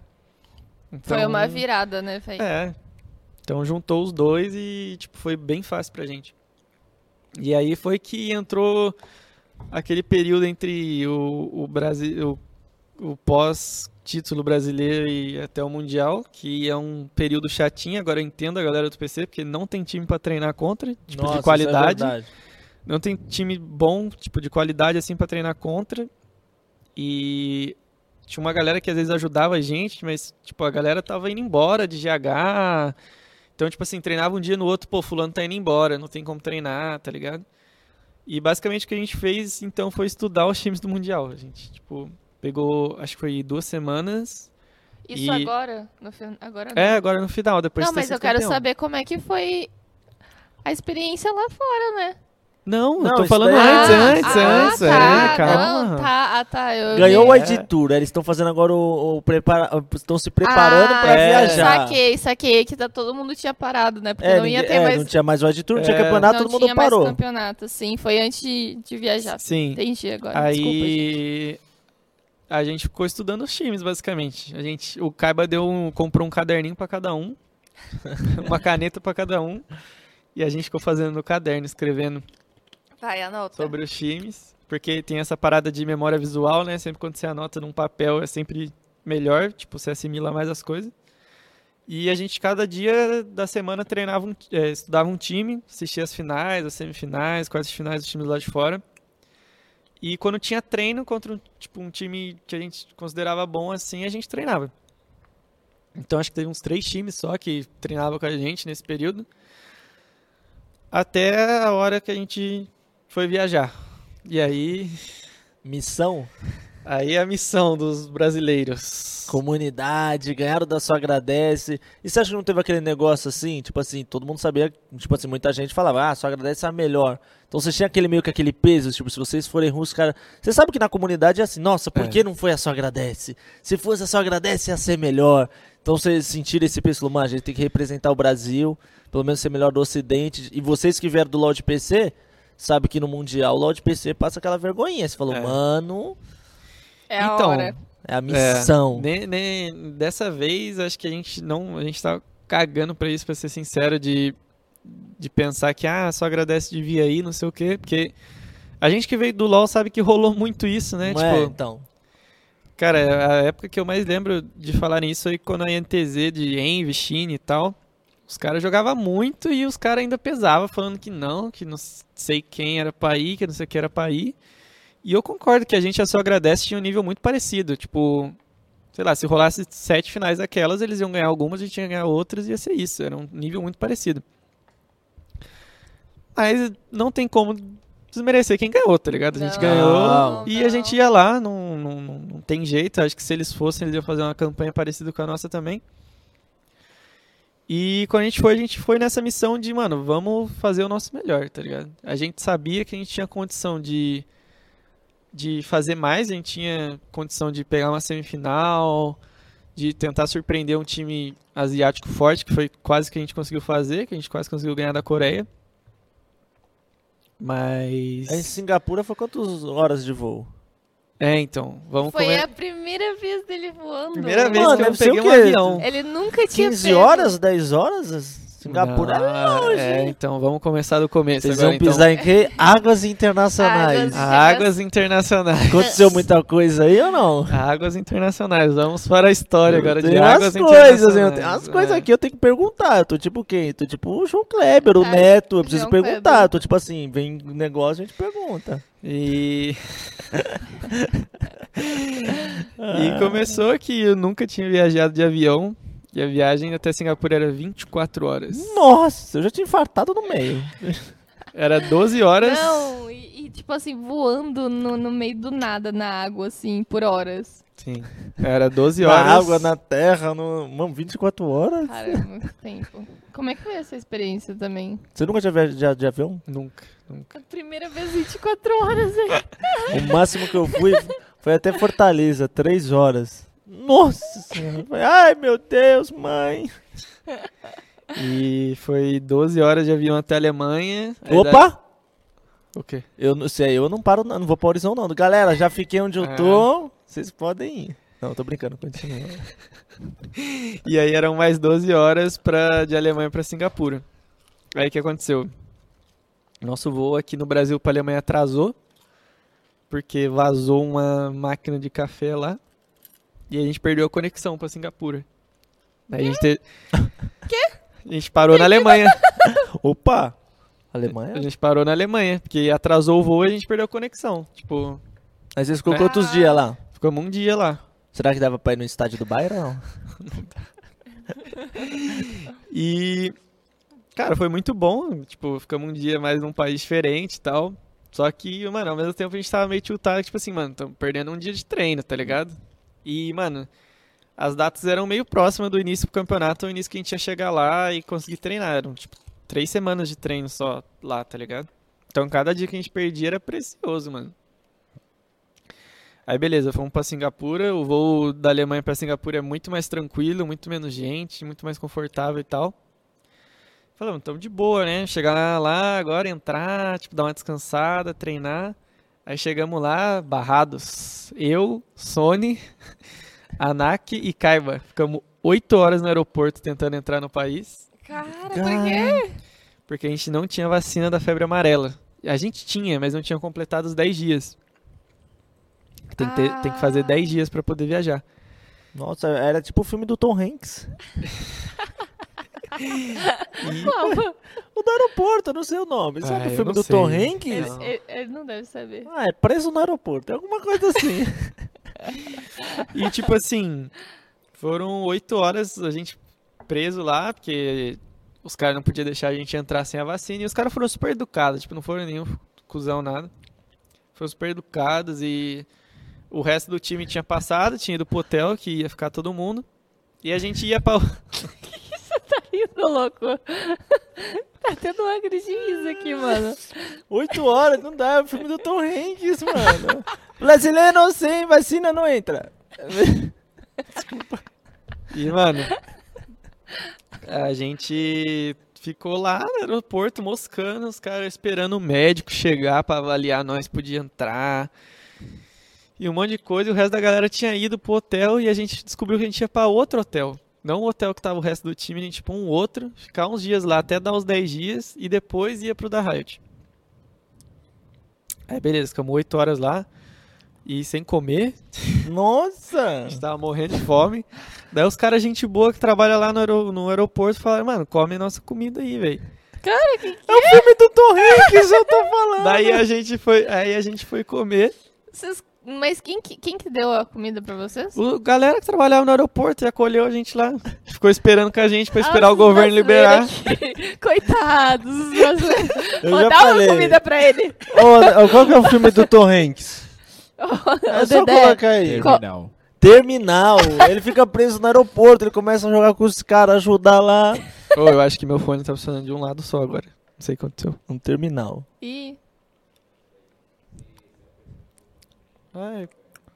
Então, Foi uma virada, né, Fê? é. Então juntou os dois e tipo, foi bem fácil pra gente. E aí foi que entrou aquele período entre o, o Brasil, o, o pós-título brasileiro e até o Mundial, que é um período chatinho, agora eu entendo a galera do PC, porque não tem time pra treinar contra, tipo, Nossa, de isso qualidade. É. Não tem time bom, tipo, de qualidade assim pra treinar contra. E tinha uma galera que às vezes ajudava a gente, mas tipo, a galera tava indo embora de GH. Então, tipo assim, treinava um dia no outro, pô, fulano tá indo embora, não tem como treinar, tá ligado? E basicamente o que a gente fez, então, foi estudar os times do Mundial. A gente, tipo, pegou, acho que foi duas semanas. Isso E- agora? No Agora não. É, agora no final, depois não, mas eu quero saber como é que foi a experiência lá fora, né? Não, Não, eu tô falando daí- antes, Ah, antes, ah, antes, tá, é, calma. Não, tá, ah, tá. Eu Ganhou vi. o É. ID Tour, eles estão fazendo agora o, o prepara... estão se preparando ah, pra é. viajar. Saquei, saquei que tá, todo mundo tinha parado, né? Porque É, não ia ninguém- ter é, mais. não tinha mais o ID Tour, não tinha É. campeonato, não todo mundo tinha mais parou. campeonato, sim. Foi antes de, de viajar. Sim. Entendi agora. Desculpa, gente. Aí a gente ficou estudando os times, basicamente. A gente, o Kaiba deu um, comprou um caderninho pra cada um, uma caneta pra cada um, e a gente ficou fazendo no caderno, escrevendo Vai, anota. sobre os times, porque tem essa parada de memória visual, né? Sempre quando você anota num papel é sempre melhor, tipo, você assimila mais as coisas. E a gente, cada dia da semana, treinava, um, eh, estudava um time, assistia as finais, as semifinais, quais as finais dos times lá de fora. E quando tinha treino contra um, tipo, um time que a gente considerava bom assim, a gente treinava. Então acho que teve uns três times só que treinavam com a gente nesse período. Até a hora que a gente foi viajar. E aí, Missão, aí é a missão dos brasileiros. comunidade, ganharam da sua agradece. E você acha que não teve aquele negócio assim? Tipo assim, todo mundo sabia, tipo assim, muita gente falava, ah, só agradece é a melhor. Então você tinha aquele meio que aquele peso, tipo, se vocês forem russos, cara. Você sabe que na comunidade é assim, nossa, por É. que não foi a só agradece? Se fosse a só agradece, ia ser melhor. Então vocês sentiram esse peso, mano, a gente tem que representar o Brasil, pelo menos ser melhor do Ocidente. E vocês que vieram do LoL de PC, sabe que no Mundial o LoL de PC passa aquela vergonhinha. Você falou, É. mano, É a Então, hora. é a missão. Ne- ne- dessa vez, acho que a gente não. A gente tá cagando pra isso, pra ser sincero, de, de pensar que, ah, só agradece de vir aí, não sei o quê, porque a gente que veio do LoL sabe que rolou muito isso, né? Não é? tipo, Então. cara, a época que eu mais lembro de falar nisso aí quando a NTZ de Envy, Chine e tal. Os caras jogavam muito e os caras ainda pesavam, falando que não, que não sei quem era pra ir, que não sei o que era pra ir. E eu concordo que a gente a só agradece tinha um nível muito parecido. Tipo, sei lá, se rolasse sete finais daquelas, eles iam ganhar algumas, a gente ia ganhar outras, ia ser isso. Era um nível muito parecido. Mas não tem como desmerecer quem ganhou, tá ligado? A gente Não, ganhou e não. a gente ia lá, não, não, não, não tem jeito. Acho que se eles fossem, eles iam fazer uma campanha parecida com a nossa também. E quando a gente foi, a gente foi nessa missão de, mano, vamos fazer o nosso melhor, tá ligado? A gente sabia que a gente tinha condição de, de fazer mais, a gente tinha condição de pegar uma semifinal, de tentar surpreender um time asiático forte, que foi quase que a gente conseguiu fazer, que a gente quase conseguiu ganhar da Coreia. Mas. Em Singapura foi quantas horas de voo? É, então, vamos Foi comer. a primeira vez dele voando. Primeira vez Mano, que eu peguei o um avião. Ele nunca tinha 15 pego. horas, 10 horas? Singapura é longe. É, então, vamos começar do começo Vocês agora, vão então. pisar em quê? Águas internacionais. Águas- Águas internacionais. Aconteceu muita coisa aí ou não? Águas internacionais. Vamos para a história agora de águas coisas, internacionais. eu tenho umas coisas É. aqui eu tenho que perguntar. Eu tô tipo quem? Tô tipo o João Kleber, o Ah, Neto. Eu preciso João perguntar. Kleber. Eu tô tipo assim, vem negócio, a gente pergunta. E... Ah. e começou que eu nunca tinha viajado de avião. E a viagem até Singapura era 24 horas. Nossa, eu já tinha infartado no meio. Era 12 horas. Não, e, e, tipo assim, voando no, no meio do nada na água, assim, por horas. Sim. Era 12 Na horas. água, na terra, no... Mano, 24 horas? Cara, é muito tempo. Como é que foi essa experiência também? Você nunca tinha viajado de avião? Nunca, nunca. A primeira vez 24 horas, hein? O máximo que eu fui foi até Fortaleza, 3 horas. Nossa senhora. Ai, meu Deus, mãe. E foi 12 horas de avião até a Alemanha. Opa! da- O quê? Eu não sei, eu não paro, não, não vou pra horizonte não. Galera, já fiquei onde eu Ah. tô, vocês podem ir. Não, tô brincando, continua. E aí eram mais 12 horas pra, de Alemanha pra Singapura. Aí o que aconteceu? Nosso voo aqui no Brasil pra Alemanha atrasou. Porque vazou uma máquina de café lá. E a gente perdeu a conexão pra Singapura. Aí a gente te... Quê? A gente parou na Alemanha. Opa! A Alemanha? gente parou na Alemanha, porque atrasou o voo e a gente perdeu a conexão. Tipo, Aí vocês ficou É. quantos dias lá? ficamos um dia lá. Será que dava pra ir no estádio do Bayern ou não? E, cara, foi muito bom. Tipo, ficamos um dia mais num país diferente e tal. Só que, mano, ao mesmo tempo a gente tava meio tiltado, tipo assim, mano, estamos perdendo um dia de treino, tá ligado? E, mano, as datas eram meio próximas do início do campeonato, o início que a gente ia chegar lá e conseguir treinar. Eram, tipo, três semanas de treino só lá, tá ligado? Então cada dia que a gente perdia era precioso, mano. Aí beleza, fomos pra Singapura. O voo da Alemanha pra Singapura é muito mais tranquilo, muito menos gente, muito mais confortável e tal. Falamos, tamo de boa, né? Chegar lá agora, entrar, tipo, dar uma descansada, treinar. Aí chegamos lá, barrados. Eu, Sony, Anak e Kaiba. Ficamos oito horas no aeroporto tentando entrar no país. Cara, por quê? Porque a gente não tinha vacina da febre amarela. A gente tinha, mas não tinha completado os 10 dias. Tem que, ter- tem que fazer Ah. 10 dias pra poder viajar. Nossa, era tipo o filme do Tom Hanks. O do aeroporto, eu não sei o nome. Sabe Ah, o filme do sei. Tom Ele, Hanks? Não. ele- ele não deve saber. Ah, é preso no aeroporto. É alguma coisa assim. E tipo assim, foram 8 horas a gente preso lá, porque os caras não podiam deixar a gente entrar sem a vacina. E os caras foram super educados, tipo, não foram nenhum cuzão nada. Foram super educados e o resto do time tinha passado, tinha ido pro hotel, que ia ficar todo mundo. E a gente ia pra. Tá rindo, louco. tá tendo uma riso aqui, mano. Oito horas, não dá. É o filme do Tom Hanks, mano. Brasileiro sem vacina não entra. E, mano, a gente ficou lá no aeroporto moscando, os caras esperando o médico chegar pra avaliar nós podia entrar. E um monte de coisa, e o resto da galera tinha ido pro hotel e a gente descobriu que a gente ia pra outro hotel. Não o hotel que tava o resto do time, a gente ia pra um outro, ficar uns dias lá até dar uns 10 dias e depois ia pro da Riot. Aí beleza, ficamos 8 horas lá e sem comer, a Nossa! gente tava morrendo de fome. Daí os caras, gente boa que trabalha lá no, aero- no aeroporto, falaram, mano, come nossa comida aí, velho. Cara, que É o filme do Tom Hanks, eu tô falando. Daí a gente foi, aí a gente foi comer. vocês... Mas quem que, quem que deu a comida pra vocês? O galera que trabalhava no aeroporto e acolheu a gente lá. Ficou esperando com a gente pra esperar Ah, o governo liberar. aqui. Coitados, os brasileiros. Eu Vou já dar falei. uma comida pra ele. Ô, qual que é o filme do Tom Hanks? É Ô, só Dedé, colocar aí. Terminal. Terminal. Ele fica preso no aeroporto, ele começa a jogar com os caras, ajudar lá. Ô, eu acho que meu fone tá funcionando de um lado só agora. Não sei o que aconteceu. Um terminal. Ih, Ai,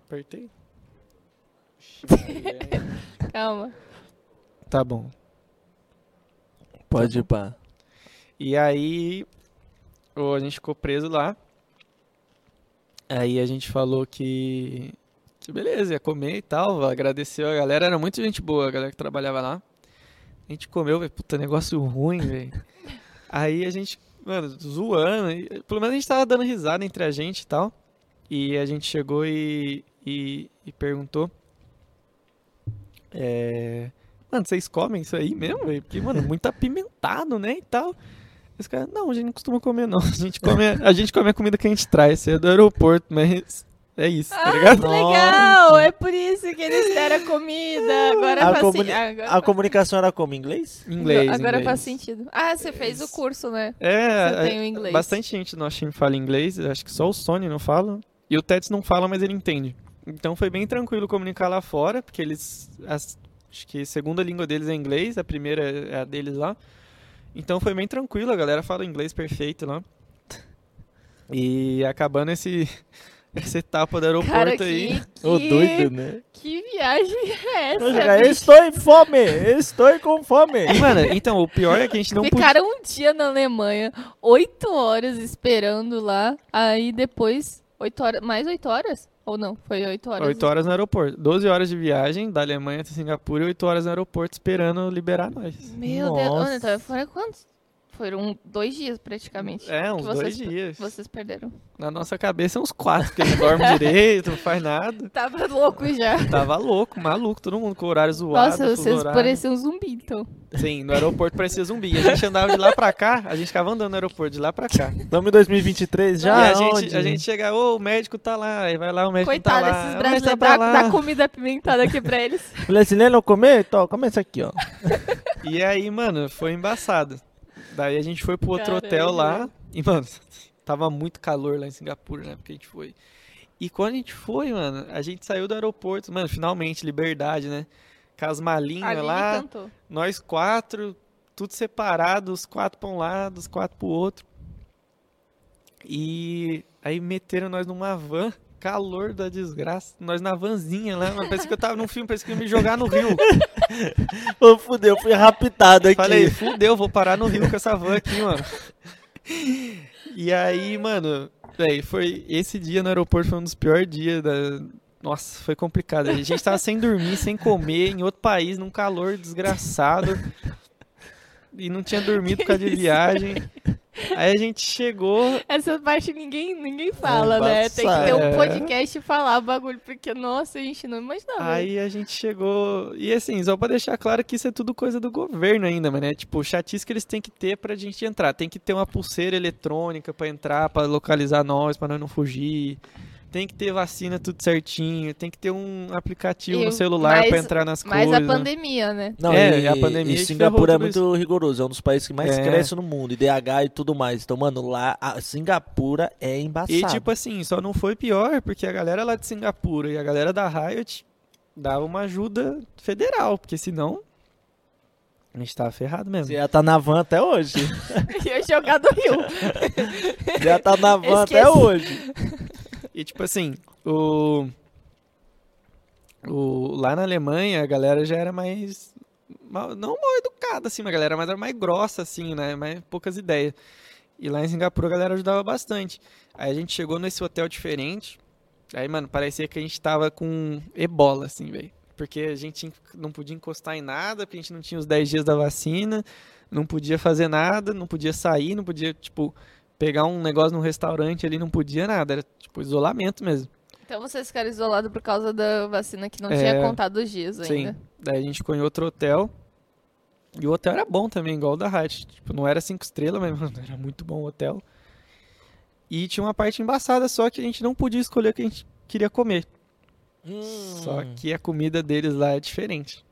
apertei. calma. Tá bom. Pode ir pá. E aí, ô, a gente ficou preso lá. Aí a gente falou que, que beleza, ia comer e tal, agradeceu a galera, era muito gente boa, a galera que trabalhava lá. A gente comeu, velho, puta, negócio ruim, velho. Aí a gente, mano, zoando, e, pelo menos a gente tava dando risada entre a gente e tal. E a gente chegou e, e, e perguntou, é, mano, vocês comem isso aí mesmo, velho? Porque, mano, muito apimentado, né, e tal. Os caras, não, a gente não costuma comer, não. A gente come, a gente come a comida que a gente traz. Isso é do aeroporto, mas é isso, tá Ah, ligado? que legal! É por isso que eles deram comida. Agora A, faz comuni- agora a faz- comunicação era como? Inglês? Inglês, Agora inglês. faz sentido. Ah, você fez o curso, né? É, Você é, tem o inglês. bastante gente do nosso time fala inglês. Acho que só o Sony não fala. E o Tets não fala, mas ele entende. Então foi bem tranquilo comunicar lá fora, porque eles. as- acho que a segunda língua deles é inglês, a primeira é a deles lá. Então foi bem tranquilo, a galera fala inglês perfeito lá. E acabando esse, essa etapa do aeroporto Cara, aí. que, Ô, que, doido, né? que viagem é Eu essa? bicho? Estou em fome! Estou com fome! Mano, então, o pior é que a gente não podia. Ficaram um dia na Alemanha, oito horas esperando lá, aí depois, oito horas, mais oito horas? Ou não? Foi oito horas. 8 horas no aeroporto. 12 horas de viagem da Alemanha até Singapura e 8 horas no aeroporto esperando liberar nós. Meu Deus, Nossa. então foram quantos? Foram dois dias praticamente. É, uns que vocês, dois dias. Vocês perderam. Na nossa cabeça, uns quatro, porque não dorme direito, não faz nada. Tava louco já. Tava louco, maluco, todo mundo com o horário zoado. Nossa, vocês pareciam um zumbi, então. Sim, no aeroporto parecia zumbi. A gente andava de lá pra cá, a gente ficava andando no aeroporto de lá pra cá. Estamos em 2023 já? e a Onde? gente, a gente chega, ô, o médico tá lá, aí vai lá, o médico Coitado tá lá. desses "Ah, o médico brasileiros, tá dá, lá." dá comida apimentada aqui pra eles. Brasileiro comer? Então, come isso aqui, ó. E aí, mano, foi embaçado. Daí a gente foi pro outro Caramba. hotel lá. E, mano, tava muito calor lá em Singapura, né? Porque a gente foi. E quando a gente foi, mano, a gente saiu do aeroporto, mano, finalmente, liberdade, né? Com as malinhas Ali lá, cantou. nós quatro, tudo separado, os quatro pra um lado, os quatro pro outro. E aí meteram nós numa van, calor da desgraça. Nós na vanzinha lá, mano, parece que eu tava num filme, parece que ia me jogar no rio. Ô, fudeu, fui raptado aqui. Falei, fudeu, vou parar no Rio com essa van aqui, mano. E aí, mano, véi, foi esse dia no aeroporto foi um dos piores dias da. Nossa, foi complicado. A gente tava sem dormir, sem comer, em outro país, num calor desgraçado. E não tinha dormido por causa de viagem. Aí a gente chegou. Essa parte ninguém, ninguém fala, né? Tem que ter um É. podcast e falar o bagulho, porque, nossa, a gente não imaginava. Aí a gente chegou. E assim, só pra deixar claro que isso é tudo coisa do governo ainda, mas né? Tipo, chatice que eles têm que ter pra gente entrar. Tem que ter uma pulseira eletrônica pra entrar, pra localizar nós, pra nós não fugir. Tem que ter vacina tudo certinho. Tem que ter um aplicativo Eu- no celular mas- pra entrar nas Mas coisas. a pandemia, né? Não, É, e, a pandemia e Singapura é muito rigoroso, é um dos países que mais É. cresce no mundo, IDH e tudo mais. Então, mano, lá, a Singapura é embaçado. E tipo assim, só não foi pior porque a galera lá de Singapura e a galera da Riot dava uma ajuda federal, porque senão a gente tava ferrado mesmo. Você já tá na van até hoje. Ia jogar do Rio. já tá na van até Esqueci. hoje. E tipo assim, o, o lá na Alemanha a galera já era mais não mal educada assim, mas a galera mais era mais grossa assim, né, mais poucas ideias. E lá em Singapura a galera ajudava bastante. Aí a gente chegou nesse hotel diferente. Aí, mano, parecia que a gente tava com ebola assim, velho. Porque a gente não podia encostar em nada, porque a gente não tinha os 10 dias da vacina, não podia fazer nada, não podia sair, não podia, tipo, pegar um negócio num restaurante ali, não podia nada, era tipo isolamento mesmo. Então vocês ficaram isolados por causa da vacina que não É. tinha contado os dias ainda. Sim. Daí a gente ficou em outro hotel. E o hotel era bom também, igual o da Hyatt. Tipo, não era cinco estrelas, mas mano, era muito bom o hotel. E tinha uma parte embaçada só que a gente não podia escolher o que a gente queria comer. Só que a comida deles lá é diferente.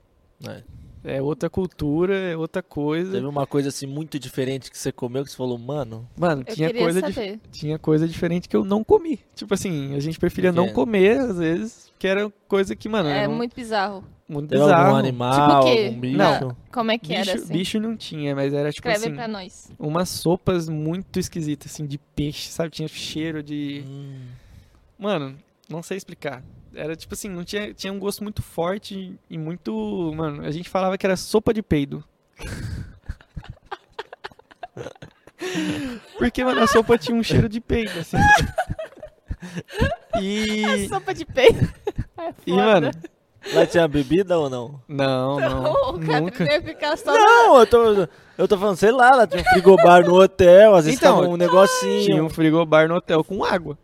É. É outra cultura, é outra coisa. Teve uma coisa assim muito diferente que você comeu que você falou, mano. Mano, Eu tinha coisa, saber. tinha coisa diferente que eu não comi. Tipo assim, a gente preferia não comer, às vezes, que era coisa que, mano, É um- muito bizarro. muito Teve bizarro. algum animal, Tipo algum bicho? Não. Como é que bicho, era assim? bicho não tinha, mas era tipo Escreve assim, pra nós. umas sopas muito esquisitas, assim, de peixe, sabe? Tinha cheiro de. Hum. Mano, não sei explicar. Era tipo assim, não tinha, tinha um gosto muito forte e muito. Mano, a gente falava que era sopa de peido. Porque, mano, a sopa tinha um cheiro de peido, assim. E, Sopa de peito. É e mano, Lá tinha bebida ou não? não, não, o cara nunca. ia ficar só Não, eu tô, eu tô falando, sei lá, lá tinha um frigobar no hotel, às vezes Então, tava um negocinho. Tinha um frigobar no hotel com água.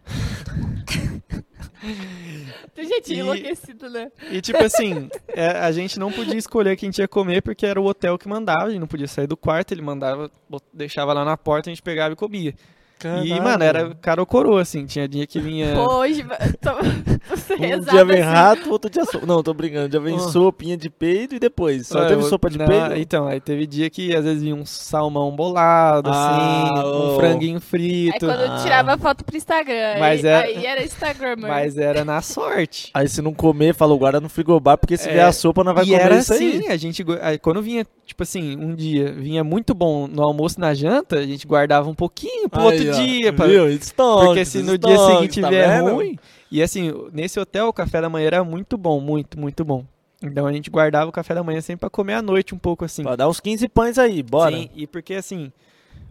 Tem gente E- enlouquecido, né? E tipo assim, é, a gente não podia escolher quem tinha comer porque era o hotel que mandava, a gente não podia sair do quarto, ele mandava, deixava lá na porta, a gente pegava e comia. E, Caralho. mano, era cara ou coroa, assim, tinha dia que vinha... Hoje, tô, tô Um dia vem assim. rato, outro dia sopa. Não, tô brincando. Dia vem Oh. sopinha de peido e depois. Só Ah, teve eu- sopa de não, peido? Então, aí teve dia que às vezes vinha um salmão bolado, Ah, assim, ô. um franguinho Aí frito, quando eu Ah. tirava foto pro Instagram, Mas aí, é- aí era Instagrammer. mas era na sorte. Aí se não comer, falou, guarda no frigobar, porque se É, vier a sopa, não vai e comer era isso aí. assim, a gente, aí quando vinha, tipo assim, um dia, vinha muito bom no almoço e na janta, a gente guardava um pouquinho pro Aí, outro ó, dia, pra, Viu? Estoque, Porque se no dia seguinte tá vier vendo? ruim. E assim, nesse hotel o café da manhã era muito bom, muito, muito bom. Então a gente guardava o café da manhã sempre pra comer à noite um pouco assim. Vai dar uns 15 pães aí, bora. Sim, e porque assim,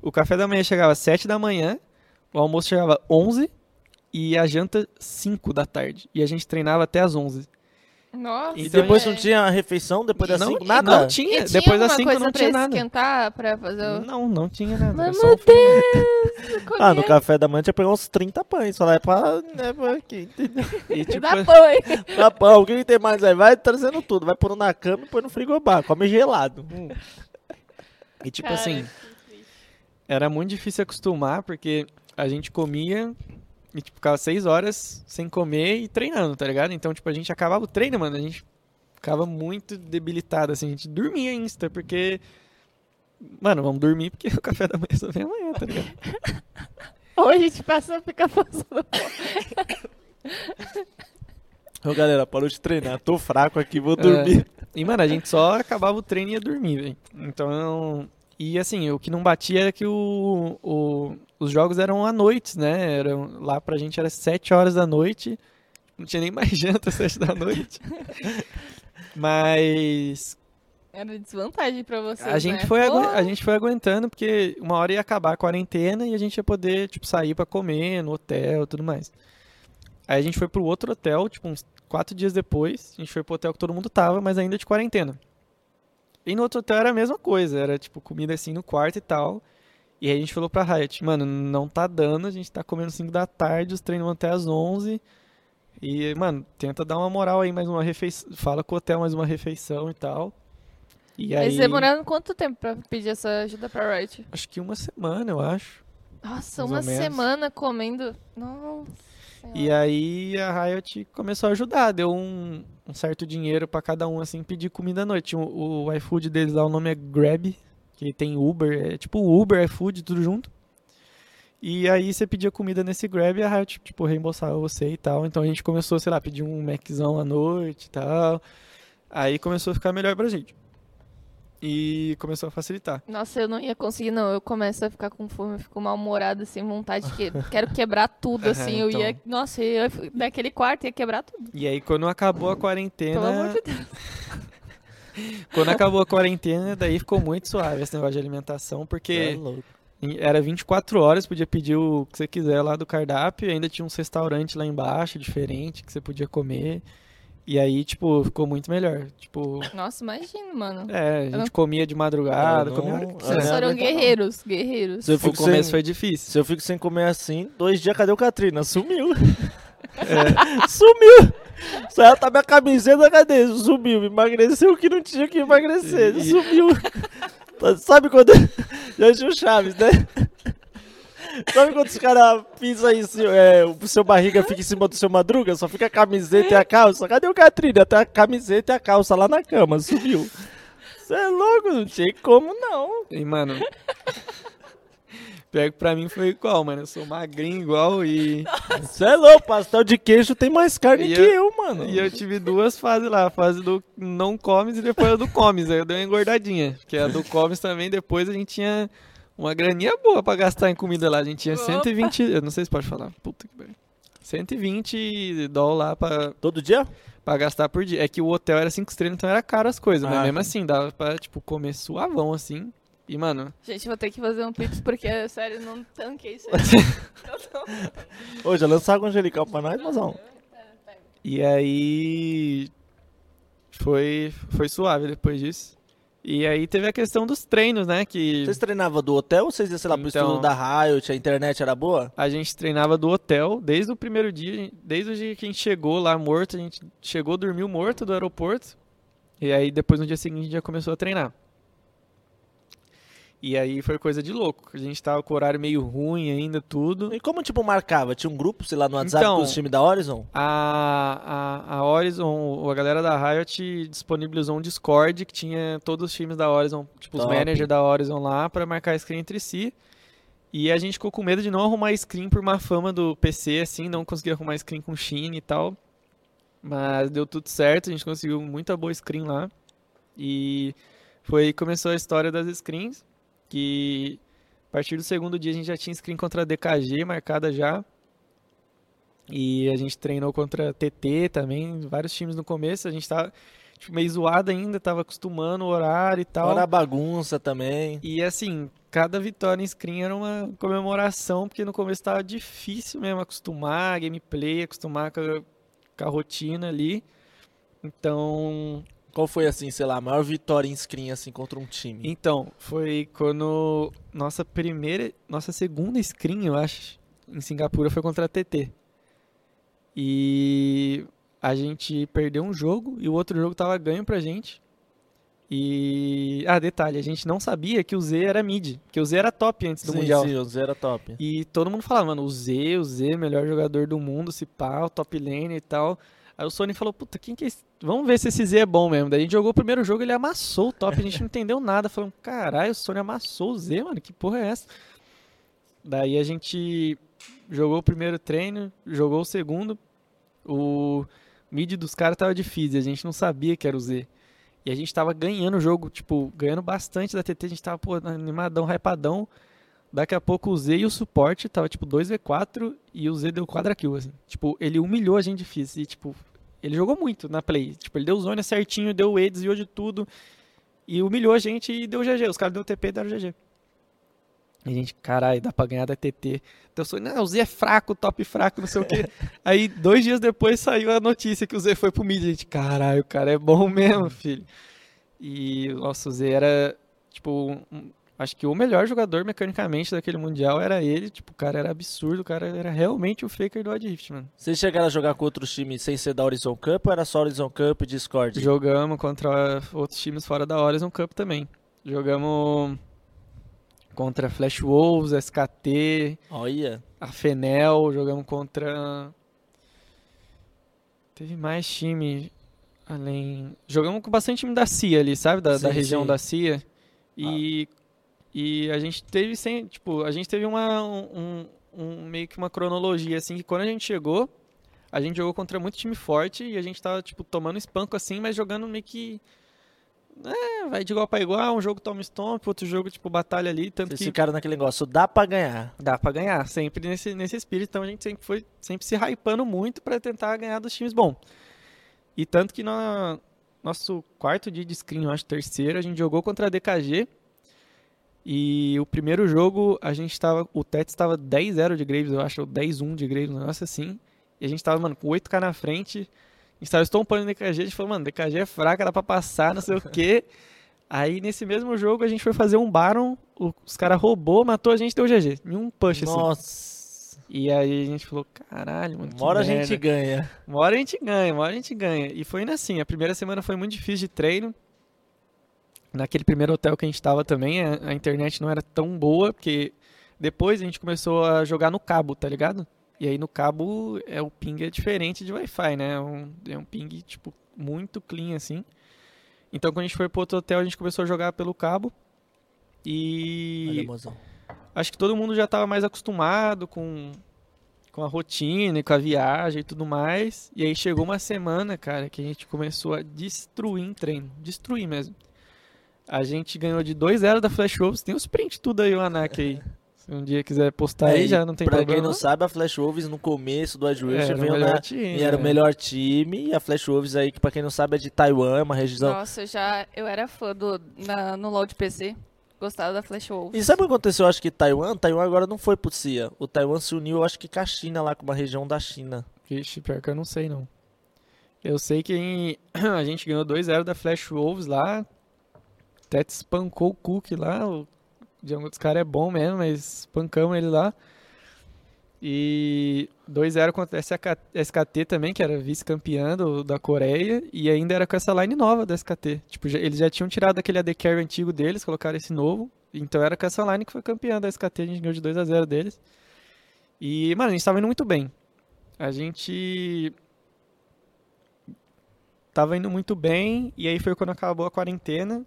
o café da manhã chegava às 7 da manhã, o almoço chegava às 11 e a janta 5 da tarde. E a gente treinava até às 11. Nossa. E Então, depois é. não tinha refeição depois das não, 5? ti- Nada? Não tinha. tinha Depois das alguma 5 coisa não tinha nada. esquentar, pra fazer o... Não, não tinha nada. Mas, meu um. Deus! Ah, no café da manhã tinha pegar uns 30 pães. Só lá é pra. Né, pra aqui, entendeu? E, tipo, Dá pão, hein? Pra pão, o que tem mais aí? Vai trazendo tudo. Vai pondo na cama e põe no frigobar. Come gelado. Hum. e tipo Cara, assim, era muito difícil acostumar, porque a gente comia e tipo, ficava seis horas sem comer e treinando, tá ligado? Então, tipo, a gente acabava o treino, mano, a gente ficava muito debilitado, assim, a gente dormia insta, porque. Mano, vamos dormir porque o café da manhã só vem amanhã, tá ligado? Ou a gente passa a ficar forçando. Ô, galera, parou de treinar. Tô fraco aqui, vou dormir. E, mano, a gente só acabava o treino e ia dormir, velho. Então. E assim, o que não batia era que o, o- os jogos eram à noite, né? Eram, lá pra gente era 7 horas da noite. Não tinha nem mais janta às 7 da noite. Mas Era desvantagem pra vocês, a gente, né? foi a gente foi aguentando, porque uma hora ia acabar a quarentena e a gente ia poder, tipo, sair pra comer no hotel e tudo mais. Aí a gente foi pro outro hotel, tipo, uns quatro dias depois. A gente foi pro hotel que todo mundo tava, mas ainda de quarentena. E no outro hotel era a mesma coisa, era tipo comida assim no quarto e tal. E aí a gente falou pra Riot, mano, não tá dando, a gente tá comendo 5 da tarde, os treinos vão até às 11. E, mano, tenta dar uma moral aí, mais uma refeição. Fala com o hotel mais uma refeição e tal. E aí. Eles demoraram quanto tempo pra pedir essa ajuda pra Riot? Acho que uma semana, eu acho. Nossa, uma semana comendo. Nossa. E aí a Riot começou a ajudar, deu um, um certo dinheiro pra cada um, assim, pedir comida à noite. O, o iFood deles lá, o nome é Grab, que tem Uber, é tipo Uber, iFood, tudo junto. E aí você pedia comida nesse Grab e a Riot, tipo, reembolsava você e tal. Então a gente começou, sei lá, pedir um Maczão à noite e tal. Aí começou a ficar melhor pra gente. E começou a facilitar. Nossa, eu não ia conseguir, não. Eu começo a ficar com fome, eu fico mal-humorada, sem vontade, que quero quebrar tudo, assim. Eu ia. então. Nossa, eu ia, naquele quarto ia quebrar tudo. E aí quando acabou a Pelo quarentena, amor de Deus. quando acabou a quarentena, daí ficou muito suave esse negócio de alimentação, porque É Era 24 horas, podia pedir o que você quiser lá do cardápio, e ainda tinha uns restaurantes lá embaixo, diferente, que você podia comer. E aí, tipo, ficou muito melhor. Tipo, Nossa, imagina, mano. é, a não- gente comia de madrugada, não- comia. Vocês não foram aguentava. guerreiros, guerreiros. Se eu O fico começo sem- foi difícil. Se eu fico sem comer assim, dois dias, cadê o Katrina? Sumiu. Sumiu. Só ela tá minha camiseta, cadê? Sumiu. Emagreceu o que não tinha que emagrecer. E- Sumiu. Sabe quando. Já assistiu o Chaves, né? Sabe quando os caras pisam aí, é, o seu barriga fica em cima do seu madruga, só fica a camiseta e a calça? Cadê o Katrina? Tá a camiseta e a calça lá na cama, sumiu. Você é louco, não tinha como não. E, mano. Pior que pra mim foi igual, mano. Eu sou magrinho igual e. Você é louco, pastel de queijo tem mais carne E que eu- eu, mano. E eu tive duas fases lá, a fase do não comes e depois a do comes. Aí eu dei uma engordadinha. Porque a do comes também, depois a gente tinha uma graninha boa pra gastar em comida lá. A gente tinha Opa. 120. Eu não sei se pode falar. Puta que pariu. 120 dólares lá pra, Todo dia? pra gastar por dia. É que o hotel era 5 estrelas, então era caro as coisas. Ah, mas mesmo tá. assim, dava pra, tipo, comer suavão assim. E, mano, Gente, vou ter que fazer um pix porque, sério, não tanquei isso aí. Eu tô- Ô, já lançou água angelical pra nós, mozão? E aí foi foi suave depois disso. E aí teve a questão dos treinos, né, que Vocês treinavam do hotel ou vocês iam, sei lá, pro Então- estudo da Riot, a internet era boa? a gente treinava do hotel desde o primeiro dia, desde o dia que a gente chegou lá morto, a gente chegou, dormiu morto do aeroporto. E aí depois no dia seguinte a gente já começou a treinar. E aí foi coisa de louco. A gente tava com o horário meio ruim ainda, tudo. E como, tipo, marcava? Tinha um grupo, sei lá, no WhatsApp Então- com os times da Horizon? A, a, a Horizon, a galera da Riot disponibilizou um Discord que tinha todos os times da Horizon, tipo os Top. managers da Horizon lá, pra marcar screen entre si. E a gente ficou com medo de não arrumar screen por má fama do PC, assim, não conseguia arrumar screen com Shine e tal. Mas deu tudo certo, a gente conseguiu muita boa screen lá. E foi aí que começou a história das screens, que a partir do segundo dia a gente já tinha screen contra a DKG marcada já. E a gente treinou contra a TT também, vários times no começo. A gente tava tipo, meio zoado ainda, tava acostumando o horário e tal. Fora a bagunça também. E assim, cada vitória em screen era uma comemoração, porque no começo tava difícil mesmo acostumar a gameplay, acostumar com a, com a rotina ali. Então, Qual foi, assim, sei lá, a maior vitória em screen, assim, contra um time? então, foi quando nossa primeira, nossa segunda screen, eu acho, em Singapura foi contra a TT. E a gente perdeu um jogo e o outro jogo tava ganho pra gente. E ah, detalhe, a gente não sabia que o Z era mid, que o Z era top antes do sim, mundial. sim, o Zero top. E todo mundo falava, mano, o Z, o Z, melhor jogador do mundo, se pá, o top lane e tal. Aí o Sony falou, puta, quem que é esse? Vamos ver se esse Z é bom mesmo. Daí a gente jogou o primeiro jogo, ele amassou o top, a gente não entendeu nada. Falamos, caralho, o Sony amassou o Z, mano, que porra é essa? Daí a gente jogou o primeiro treino, jogou o segundo. O mid dos caras tava difícil, a gente não sabia que era o Z. E a gente tava ganhando o jogo, tipo, ganhando bastante da TT, a gente tava, pô, animadão, hypadão. Daqui a pouco o Z e o suporte tava tipo 2v4 e o Z deu quadra kill, assim. Tipo, ele humilhou a gente difícil. E, tipo, ele jogou muito na play. Tipo, ele deu zona certinho, deu E, desviou de tudo. E humilhou a gente e deu GG. Os caras deu TP e deram GG. E a gente, caralho, dá pra ganhar da TT. Então, eu sou, não, o Z é fraco, top fraco, não sei o quê. Aí, dois dias depois, saiu a notícia que o Z foi pro mid. A gente, caralho, o cara é bom mesmo, filho. E o nosso Z era, tipo, um- acho que o melhor jogador mecanicamente daquele mundial era ele. Tipo, o cara era absurdo, o cara era realmente o faker do Odd Rift, mano. Vocês chegaram a jogar com outros times sem ser da Horizon Cup ou era só Horizon Cup e Discord? Jogamos contra outros times fora da Horizon Cup também. Jogamos contra Flash Wolves, SKT, Olha. a Fenel, jogamos contra. Teve mais time além. Jogamos com bastante time da CIA ali, sabe? Da, da Sim, região sim. da CIA. E, e a gente teve sem. Tipo, a gente teve uma. Um, um- meio que uma cronologia, assim, que quando a gente chegou, a gente jogou contra muito time forte e a gente tava, tipo, tomando espanco assim, mas jogando meio que. É, vai de igual pra igual, um jogo toma stomp, outro jogo, tipo, batalha ali, tanto Vocês que. ficaram naquele negócio, dá pra ganhar. Dá pra ganhar, sempre nesse, nesse espírito. Então a gente sempre foi sempre se hypando muito pra tentar ganhar dos times bons. E tanto que no nosso quarto dia de screen, eu acho terceiro, a gente jogou contra a DKG. E o primeiro jogo a gente tava. O Tets tava 10-0 de Graves, eu acho, ou 10-1 de Graves, um negócio assim. E a gente tava, mano, com 8k na frente. A gente tava estompando o DKG, a gente falou, mano, DKG é fraca, dá pra passar, não sei o quê. Aí nesse mesmo jogo a gente foi fazer um Baron, os caras roubou, matou a gente deu GG. Em um push, assim. Nossa. E aí a gente falou, caralho, mano. Uma hora a gente ganha. Uma hora a gente ganha, uma hora a gente ganha. E foi indo assim, a primeira semana foi muito difícil de treino. Naquele primeiro hotel que a gente tava também, a, internet não era tão boa, porque depois a gente começou a jogar no cabo, tá ligado? E aí no cabo é o ping é diferente de Wi-Fi, né? É um, é um ping, tipo, muito clean, assim. Então quando a gente foi pro outro hotel, a gente começou a jogar pelo cabo. E Olha, acho que todo mundo já estava mais acostumado com, com a rotina e com a viagem e tudo mais. E aí chegou uma semana, cara, que a gente começou a destruir em treino. Destruir mesmo. A gente ganhou de 2-0 da Flash Wolves. Tem os print tudo aí, o Anak aí. Se um dia quiser postar aí, Aí, já não tem pra problema. quem não sabe, a Flash Wolves no começo do Edge Era o veio na, time, e era o é. melhor time. E a Flash Wolves aí, que pra quem não sabe, é de Taiwan, é uma região. Nossa, já eu era fã do, na- no LoL de PC. gostaram da Flash Wolves. E sabe o que aconteceu, eu acho que Taiwan? Taiwan agora não foi pro CIA. O Taiwan se uniu, eu acho que com a China lá, com uma região da China. Vixe, pior que eu não sei, não. Eu sei que em- a gente ganhou 2-0 da Flash Wolves lá. Até espancou o Cook lá. O Django dos caras é bom mesmo, mas espancamos ele lá. E 2-0 contra a SK SKT também, que era vice-campeã da Coreia. E ainda era com essa line nova da SKT. Tipo, já- eles já tinham tirado aquele AD Carry antigo deles, colocaram esse novo. Então era com essa line que foi campeã da SKT. A gente ganhou de 2x0 deles. E, mano, a gente tava indo muito bem. A gente tava indo muito bem, e aí foi quando acabou a quarentena,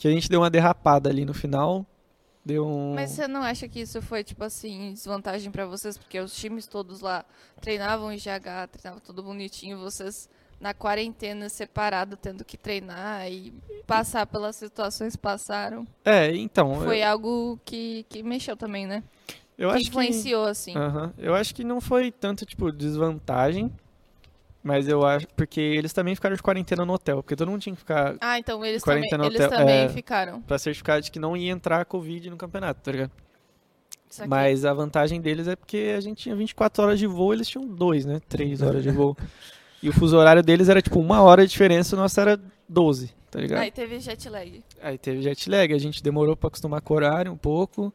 que a gente deu uma derrapada ali no final. Deu um. Mas você não acha que isso foi, tipo assim, desvantagem pra vocês? Porque os times todos lá treinavam em GH, treinavam tudo bonitinho, vocês na quarentena separado, tendo que treinar e passar pelas situações que passaram. É, então. Foi eu, algo que, que mexeu também, né? eu que acho que. influenciou, assim. Aham. Eu acho que não foi tanto, tipo, desvantagem. Mas eu acho. Porque eles também ficaram de quarentena no hotel. Porque todo mundo tinha que ficar Ah, então eles também, eles hotel- também é. ficaram. pra certificar de que não ia entrar Covid no campeonato, tá ligado? Mas a vantagem deles é porque a gente tinha 24 horas de voo, eles tinham dois, né? 3 horas de voo. E o fuso horário deles era tipo uma hora de diferença, o nosso era 12, tá ligado? Aí teve jet lag. Aí teve jet lag, a gente demorou pra acostumar com o horário um pouco.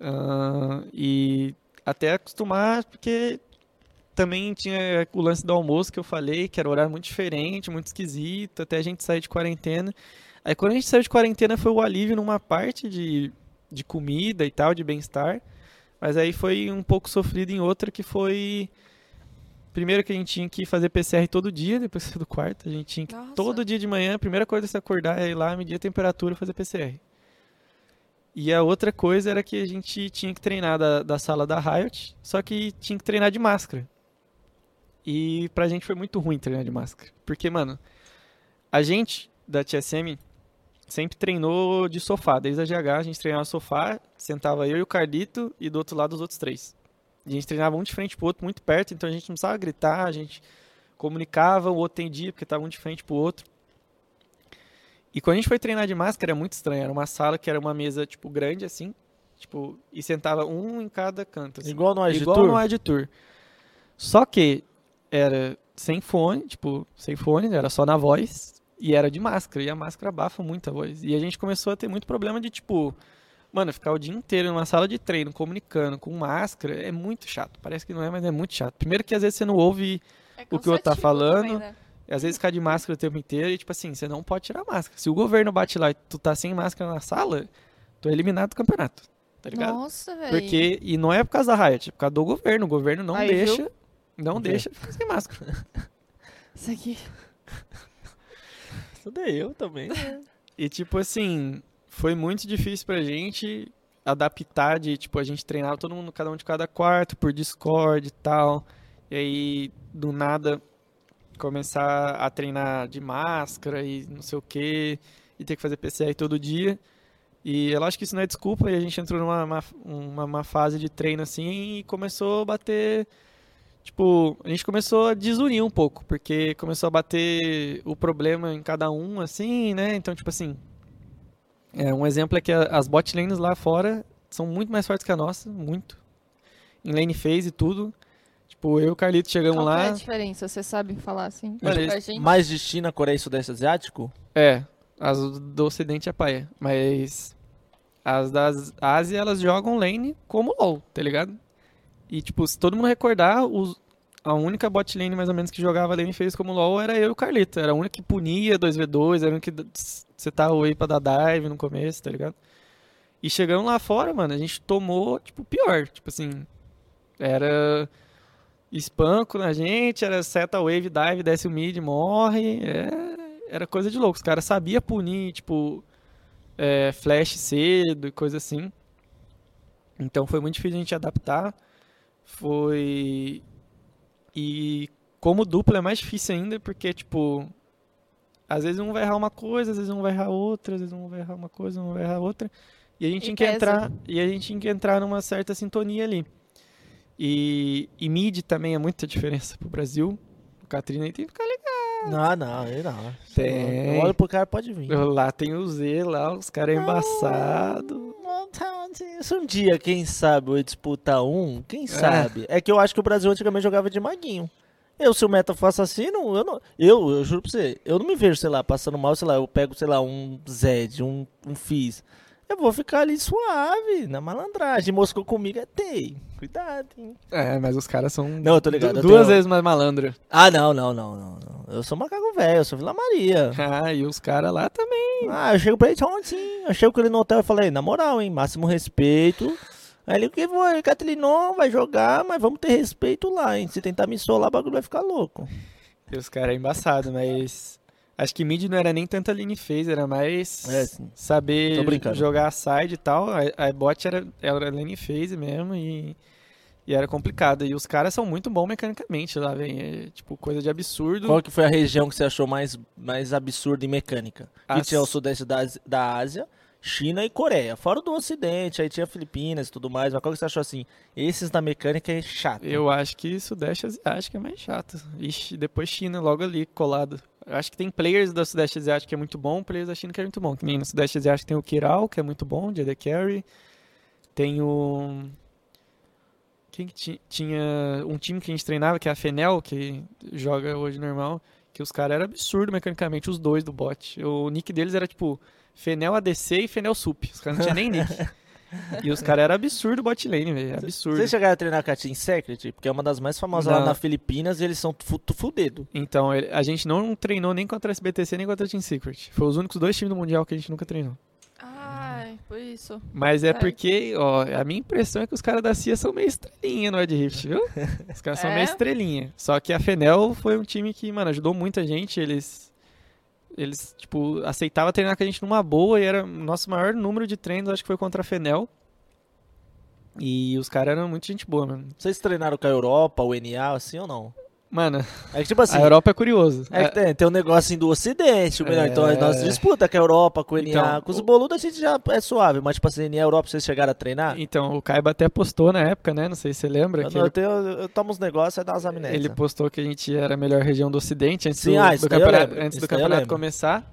ah, e até acostumar, porque também tinha o lance do almoço que eu falei, que era um horário muito diferente, muito esquisito, até a gente sair de quarentena. Aí quando a gente saiu de quarentena foi o alívio numa parte de, de comida e tal, de bem-estar. Mas aí foi um pouco sofrido em outra que foi. Primeiro que a gente tinha que fazer PCR todo dia, depois do quarto. A gente tinha que Nossa. todo dia de manhã, a primeira coisa é se acordar é ir lá, medir a temperatura e fazer PCR. E a outra coisa era que a gente tinha que treinar da, da sala da Riot, só que tinha que treinar de máscara. E pra gente foi muito ruim treinar de máscara. Porque, mano, a gente da TSM sempre treinou de sofá. Desde a GH a gente treinava sofá, sentava eu e o Carlito e do outro lado os outros três. E a gente treinava um de frente pro outro, muito perto, então a gente não precisava gritar, a gente comunicava, o outro entendia, porque tava um de frente pro outro. E quando a gente foi treinar de máscara, era muito estranho. Era uma sala que era uma mesa, tipo, grande, assim, tipo, e sentava um em cada canto, assim. Igual no Age Igual Tour? no Ad Tour. Só que era sem fone, tipo, sem fone, era só na voz e era de máscara. E a máscara abafa muito a voz. E a gente começou a ter muito problema de, tipo, mano, ficar o dia inteiro numa sala de treino comunicando com máscara é muito chato. Parece que não é, mas é muito chato. Primeiro que às vezes você não ouve, É o que o outro tá falando, também, né? às vezes ficar de máscara o tempo inteiro e, tipo assim, você não pode tirar a máscara. Se o governo bate lá e tu tá sem máscara na sala, tu é eliminado do campeonato. Tá ligado? Nossa, velho. Porque, e não é por causa da Riot, é por causa do governo. O governo não Aí, deixa, viu? Não Vê. deixa ficar sem máscara. Isso aqui. Tudo é eu também. E tipo assim, foi muito difícil pra gente adaptar de, tipo, a gente treinava todo mundo, cada um de cada quarto, por Discord e tal. E aí, do nada, começar a treinar de máscara e não sei o que, e ter que fazer PCR todo dia. E eu acho que isso não é desculpa, e a gente entrou numa uma, uma, uma fase de treino assim e começou a bater. Tipo, a gente começou a desunir um pouco, porque começou a bater o problema em cada um, assim, né? Então, tipo assim. É, um exemplo é que a- as bot lanes lá fora são muito mais fortes que a nossa, muito. Em lane phase e tudo. Tipo, eu e o Carlito chegamos Qual que é a lá. diferença? Você sabe falar assim? Eles- gente? Mais de China, Coreia e Sudeste Asiático? É, as do Ocidente é paia. Mas as das Ásia, elas jogam lane como LoL, tá ligado? E, tipo, se todo mundo recordar, os- a única bot lane mais ou menos que jogava lane fez como LoL era eu e o Carlito. Era a única que punia 2v2, era a única que você tá away pra dar dive no começo, tá ligado? E chegando lá fora, mano, a gente tomou, tipo, pior. Tipo assim, era espanco na gente, era seta wave, dive, desce o mid, morre. É, era coisa de louco. Os caras sabiam punir, tipo, é, flash cedo e coisa assim. Então foi muito difícil a gente adaptar. Foi. E como dupla é mais difícil ainda, porque, tipo. Às vezes um vai errar uma coisa, às vezes um vai errar outra, às vezes um vai errar uma coisa, um vai errar outra. E a gente E tinha que entrar. E a gente tinha que entrar numa certa sintonia ali. E, e mid também é muita diferença pro Brasil. O Catrina aí tem que ficar Não, não, aí não. Tem. Eu olho pro cara, pode vir. Lá tem o Z, lá, os caras embaçados. Se um dia, quem sabe, eu disputar um, quem sabe? É que eu acho que o Brasil antigamente jogava de maguinho. Eu, se o meta for assassino, eu não. Eu, eu juro pra você, eu não me vejo, sei lá, passando mal, sei lá, eu pego, sei lá, um Zed, um, um Fizz. Eu vou ficar ali suave, na malandragem. Moscou comigo é TEI. Cuidado, hein? É, mas os caras são Não, eu tô ligado. du- eu duas tenho- vezes mais malandro. Ah, não, não, não, não, não. Eu sou macaco velho, eu sou Vila Maria. Ah, e os caras lá também. Ah, eu chego pra ele, sim. Eu chego com ele no hotel e falei, na moral, hein, máximo respeito. Aí ele, o que foi? Catelinon vai jogar, mas vamos ter respeito lá, hein. Se tentar me solar, o bagulho vai ficar louco. E os caras é embaçado, mas. Acho que mid não era nem tanta lane phase, era mais É, saber jogar side e tal. A, a bot era, era lane phase mesmo e, e era complicado. E os caras são muito bons mecanicamente lá, velho. É, tipo, coisa de absurdo. Qual que foi a região que você achou mais, mais absurda em mecânica? Que As- tinha o sudeste da, Ásia- da Ásia, China e Coreia. Fora do ocidente, aí tinha Filipinas e tudo mais. Mas qual que você achou assim? Esses da mecânica é chato. Eu acho que Sudeste Asiático é mais chato. Ixi, depois China logo ali, colado. Eu acho que tem players da Sudeste Asiático que é muito bom, players da China que é muito bom. Que nem no Sudeste Asiático tem o Kiral, que é muito bom, de AD Carry. Tem o... Quem que ti- tinha... Um time que a gente treinava, que é a Fenel, que joga hoje normal. Que os caras eram absurdo mecanicamente, os dois do bot. O nick deles era tipo Fenel ADC e Fenel Sup. Os caras não tinham nem nick. E os caras eram absurdo bot lane, velho. Absurdo. Vocês chegaram a treinar com a Team Secret? Porque é uma das mais famosas lá Não. na Filipinas e eles são fu fudedo. Então, a gente não treinou nem contra a SBTC nem contra a Team Secret. Foi os únicos dois times do Mundial que a gente nunca treinou. Ai, por isso. Mas é É. porque, ó, a minha impressão é que os caras da CIA são meio estrelinha no Ed Rift, viu? Os caras são É? meio estrelinha. Só que a Fenel foi um time que, mano, ajudou muita gente. Eles, eles tipo, aceitavam treinar com a gente numa boa e era o nosso maior número de treinos, acho que foi contra a Fenel. E os caras eram muito gente boa, mano. Vocês treinaram com a Europa, o NA, assim ou não? Mano, É que tipo assim, a Europa é curioso. é que tem, tem um negócio assim do Ocidente, o melhor. É. Então nós disputa com a Europa, com o NA. Então, com os boludos a gente já é suave, mas tipo assim, NA Europa vocês chegaram a treinar? Então, o Kaiba até postou na época, né? Não sei se você lembra. Eu, que não, ele eu, tenho, eu tomo uns negócios e dá umas amnésias. Ele postou que a gente era a melhor região do Ocidente antes Sim, do, ah, do campeonato, antes do campeonato começar.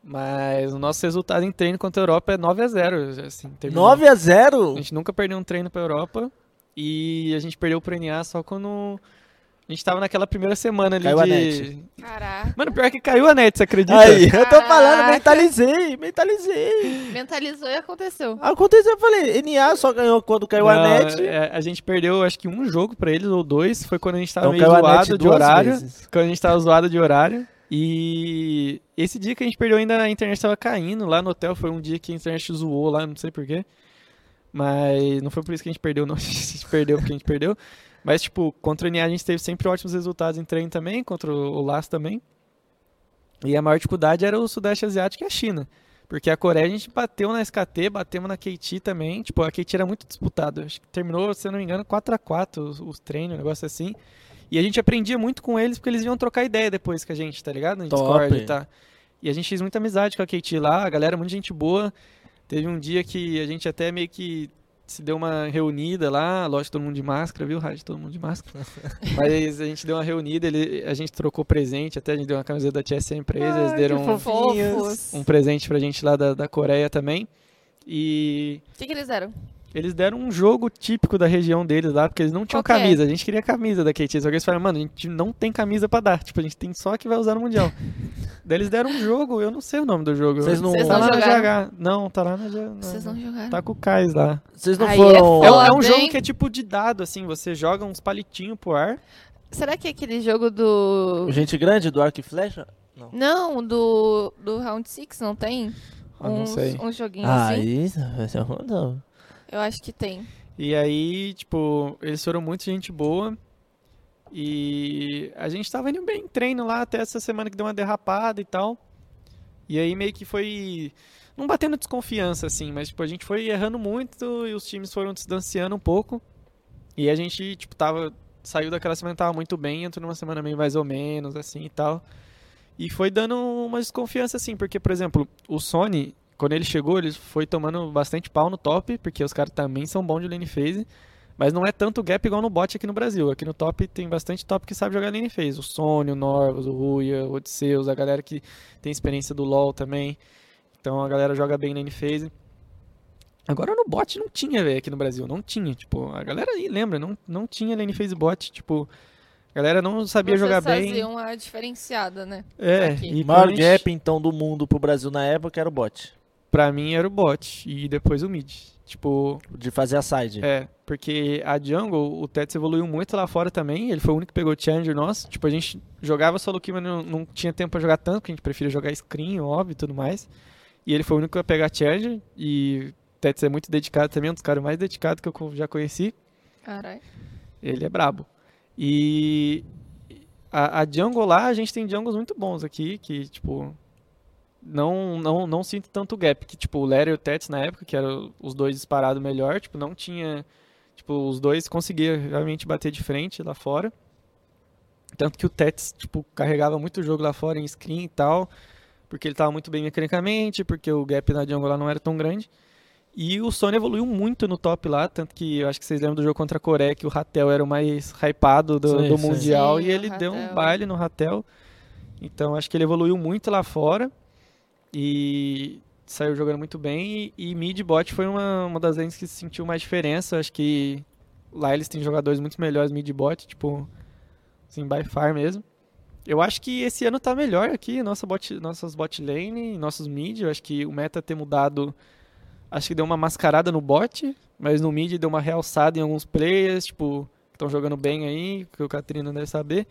Mas o nosso resultado em treino contra a Europa é 9 a 0 assim, terminou. 9 a 0 A gente nunca perdeu um treino pra Europa. E a gente perdeu pro NA só quando a gente tava naquela primeira semana ali Caiu a de... net. Caraca. Mano, pior que caiu a net, você acredita? Aí, eu tô falando, Caraca. mentalizei, mentalizei. Mentalizou e aconteceu. Aconteceu, eu falei, NA só ganhou quando caiu a Não, net. é, a gente perdeu acho que um jogo pra eles, ou dois. Foi quando a gente tava Então meio a zoado de horário. vezes. Quando a gente tava zoado de horário. E esse dia que a gente perdeu ainda a internet tava caindo lá no hotel. Foi um dia que a internet zoou lá, não sei porquê. Mas não foi por isso que a gente perdeu, não. A gente perdeu porque a gente perdeu. Mas, tipo, contra o NA a gente teve sempre ótimos resultados em treino também, contra o LAS também. E a maior dificuldade era o Sudeste Asiático e a China. Porque a Coreia a gente bateu na SKT, batemos na KT também. Tipo, a KT era muito disputada. Acho que terminou, se eu não me engano, 4x4 os, os treinos, um negócio assim. E a gente aprendia muito com eles porque eles iam trocar ideia depois com a gente, tá ligado? No. Discord e tá. E a gente fez muita amizade com a KT lá, a galera é muito gente boa. Teve um dia que a gente até meio que se deu uma reunida lá, lógico, todo mundo de máscara, viu, Rádio? Todo mundo de máscara. Mas a gente deu uma reunida, ele, a gente trocou presente, até a gente deu uma camiseta da TSM pra eles, eles Ai, deram um, um presente pra gente lá da, da Coreia também. E O que, que eles deram? Eles deram um jogo típico da região deles lá, porque eles não tinham Qual é? camisa. A gente queria camisa da KT. Só que eles falaram, mano, a gente não tem camisa pra dar. Tipo, a gente tem só a que vai usar no Mundial. Daí eles deram um jogo, eu não sei o nome do jogo. Vocês não- tá Vocês não lá na jogaram? GH. Não, tá lá na GH. Vocês não jogaram. Tá com o Kais lá. Vocês não Aí foram. é É, um- foda. é um jogo hein? que é tipo de dado, assim. Você joga uns palitinhos pro ar. Será que é aquele jogo do. Gente grande do arco e flecha? Não, do, do Round 6 não tem? Ah, não uns, sei. uns joguinhos Ah, assim? isso vai ser um não. Eu acho que tem. E aí, tipo, eles foram muito gente boa. E a gente tava indo bem em treino lá até essa semana que deu uma derrapada e tal. E aí meio que foi. Não batendo desconfiança, assim, mas tipo, a gente foi errando muito e os times foram distanciando um pouco. E a gente, tipo, tava. Saiu daquela semana tava muito bem, entrou numa semana meio mais ou menos, assim e tal. E foi dando uma desconfiança, assim, porque, por exemplo, o Sony, quando ele chegou, ele foi tomando bastante pau no top, porque os caras também são bons de lane phase. Mas não é tanto gap igual no bot aqui no Brasil. Aqui no top tem bastante top que sabe jogar lane phase. O Sony, o Norvus, o Ruya, o Odisseus, a galera que tem experiência do LoL também. Então a galera joga bem lane phase. Agora no bot não tinha, velho, aqui no Brasil. Não tinha. Tipo, a galera aí lembra, não, não tinha lane phase bot. Tipo, a galera não sabia Vocês jogar bem. faziam uma diferenciada, né? É, aqui. e O maior provavelmente- gap, então, do mundo pro Brasil na época era o bot. Pra mim era o bot e depois o mid. Tipo, De fazer a side. é, porque a jungle, o Tets evoluiu muito lá fora também. Ele foi o único que pegou o challenger nosso. Tipo, a gente jogava solo kill, mas não, não tinha tempo pra jogar tanto, porque a gente preferia jogar screen, óbvio e tudo mais. E ele foi o único a pegar challenger. E o Tets é muito dedicado também, um dos caras mais dedicados que eu já conheci. Caralho. Ele é brabo. E a, a jungle lá, a gente tem jungles muito bons aqui, que, tipo, não, não, não sinto tanto gap. Que, tipo, o Larry e o Tets na época, que eram os dois disparados melhor, tipo, não tinha... Tipo, os dois conseguiam realmente bater de frente lá fora. Tanto que o Tets, tipo, carregava muito o jogo lá fora em screen e tal, porque ele tava muito bem mecanicamente, porque o gap na jungle lá não era tão grande. E o Sony evoluiu muito no top lá, tanto que eu acho que vocês lembram do jogo contra a Coreia, que o Ratel era o mais hypado do, Sim, do sim. Mundial, Sim, e ele deu um baile no Ratel. Então acho que ele evoluiu muito lá fora e saiu jogando muito bem. E, e mid bot foi uma, uma das lanes que sentiu mais diferença. Acho que lá eles têm jogadores muito melhores mid bot, tipo, assim, by far mesmo. Eu acho que esse ano tá melhor aqui, nossa bot, nossas bot lane, nossos mid. Eu acho que o meta ter mudado, acho que deu uma mascarada no bot, mas no mid deu uma realçada em alguns players, tipo, que estão jogando bem aí, que o Catrina deve saber.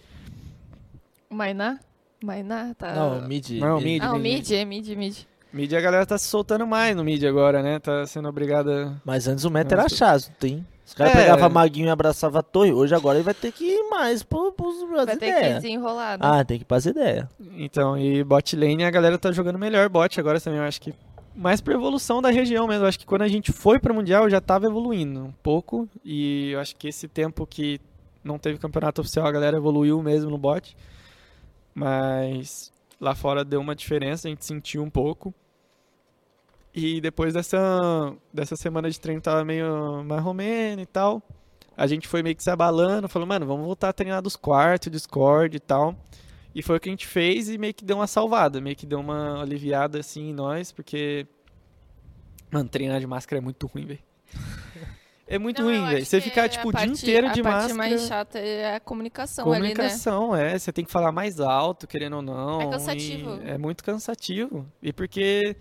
O Mainá? Mainá tá... Não, mid. Não, mid. Ah, o mid, mid, é mid, mid. Mid a galera tá se soltando mais no mid agora, né? Tá sendo obrigada. Mas antes o meta era chato, tem. Os caras É. pegavam maguinho e abraçava a torre. Hoje agora ele vai ter que ir mais pro, pros pras Vai ter que ideias. desenrolar, né? Ah, tem que ir pras ideias. Então, e bot lane a galera tá jogando melhor bot agora também, eu acho que mais por evolução da região mesmo. Eu acho que quando a gente foi pro mundial já tava evoluindo um pouco e eu acho que esse tempo que não teve campeonato oficial a galera evoluiu mesmo no bot. Mas lá fora deu uma diferença, a gente sentiu um pouco. E depois dessa, dessa semana de treino tava meio marromeno e tal. A gente foi meio que se abalando, falou, mano, vamos voltar a treinar dos quartos, Discord e tal. E foi o que a gente fez e meio que deu uma salvada, meio que deu uma aliviada assim em nós, porque. Mano, treinar de máscara é muito ruim, velho. É muito Não, ruim, velho. acho Você ficar, a tipo, o dia inteiro de A parte máscara. mais chata é a comunicação, ali, né? Comunicação, é. Você tem que falar mais alto, querendo ou não. É cansativo. É muito cansativo. E porque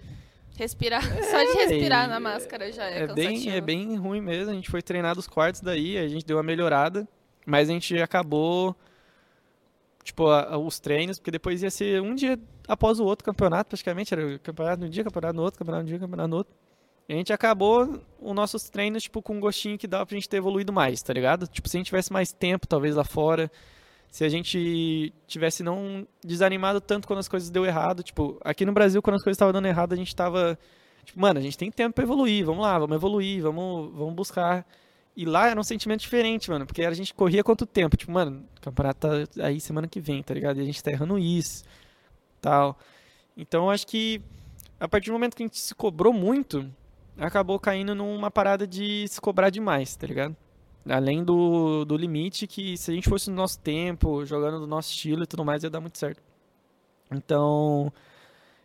Respirar. Só de respirar na máscara já é, é bem, cansativo. é bem ruim mesmo. A gente foi treinar dos quartos daí, a gente deu uma melhorada, mas a gente acabou, tipo, a- a- os treinos, porque depois ia ser um dia após o outro campeonato, praticamente. Era campeonato no dia, campeonato no outro, campeonato no dia, campeonato no outro. A gente acabou os nossos treinos, tipo, com um gostinho que dava pra gente ter evoluído mais, tá ligado? Tipo, se a gente tivesse mais tempo, talvez, lá fora, se a gente tivesse não desanimado tanto quando as coisas deu errado, tipo, aqui no Brasil, quando as coisas estavam dando errado, a gente tava, tipo, mano, a gente tem tempo pra evoluir, vamos lá, vamos evoluir, vamos, vamos buscar. E lá era um sentimento diferente, mano, porque a gente corria quanto tempo? Tipo, mano, o campeonato tá aí semana que vem, tá ligado? E a gente tá errando isso, tal. Então, acho que a partir do momento que a gente se cobrou muito, acabou caindo numa parada de se cobrar demais, tá ligado? Além do, do limite que se a gente fosse no nosso tempo, jogando do nosso estilo e tudo mais, ia dar muito certo. Então,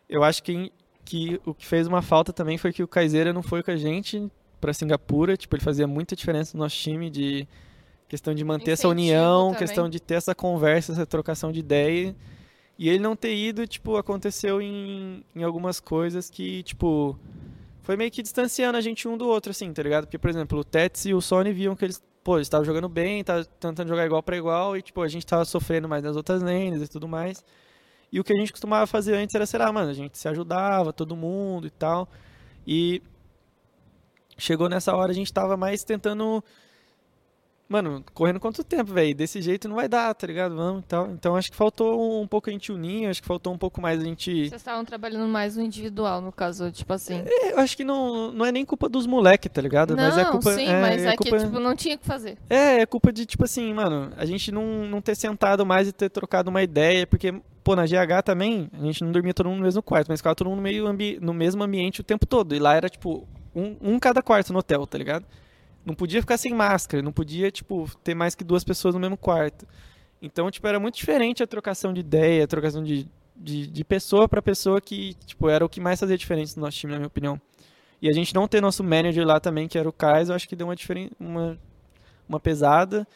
eu acho que, que o que fez uma falta também foi que o Kaiseira não foi com a gente pra Singapura. Tipo, ele fazia muita diferença no nosso time de questão de manter essa Incentivo união, também. questão de ter essa conversa, essa trocação de ideia. E ele não ter ido, tipo, aconteceu em, em algumas coisas que, tipo, foi meio que distanciando a gente um do outro, assim, tá ligado? Porque, por exemplo, o Tets e o Sony viam que eles, pô, eles estavam jogando bem, estavam tentando jogar igual pra igual, e, tipo, a gente tava sofrendo mais nas outras lanes e tudo mais. E o que a gente costumava fazer antes era, sei lá, mano, a gente se ajudava, todo mundo e tal. E chegou nessa hora, a gente tava mais tentando. Mano, correndo quanto tempo, velho? Desse jeito não vai dar, tá ligado? Vamos e tal. Então acho que faltou um pouco a gente unir, acho que faltou um pouco mais a gente. Vocês estavam trabalhando mais no individual, no caso, tipo assim. Eu acho que não, não é nem culpa dos moleques, tá ligado? não, mas é culpa. sim, é, mas é é, que, culpa- tipo, não tinha o que fazer. É, é culpa de, tipo assim, mano, a gente não, não ter sentado mais e ter trocado uma ideia, porque, pô, na GH também, a gente não dormia todo mundo no mesmo quarto, mas ficava todo mundo meio ambi no mesmo ambiente o tempo todo. E lá era, tipo, um, um cada quarto no hotel, tá ligado? Não podia ficar sem máscara, não podia, tipo, ter mais que duas pessoas no mesmo quarto. Então, tipo, era muito diferente a trocação de ideia, a trocação de, de, de pessoa para pessoa que, tipo, era o que mais fazia diferença no nosso time, na minha opinião. E a gente não ter nosso manager lá também, que era o Kais, eu acho que deu uma, uma, uma pesada.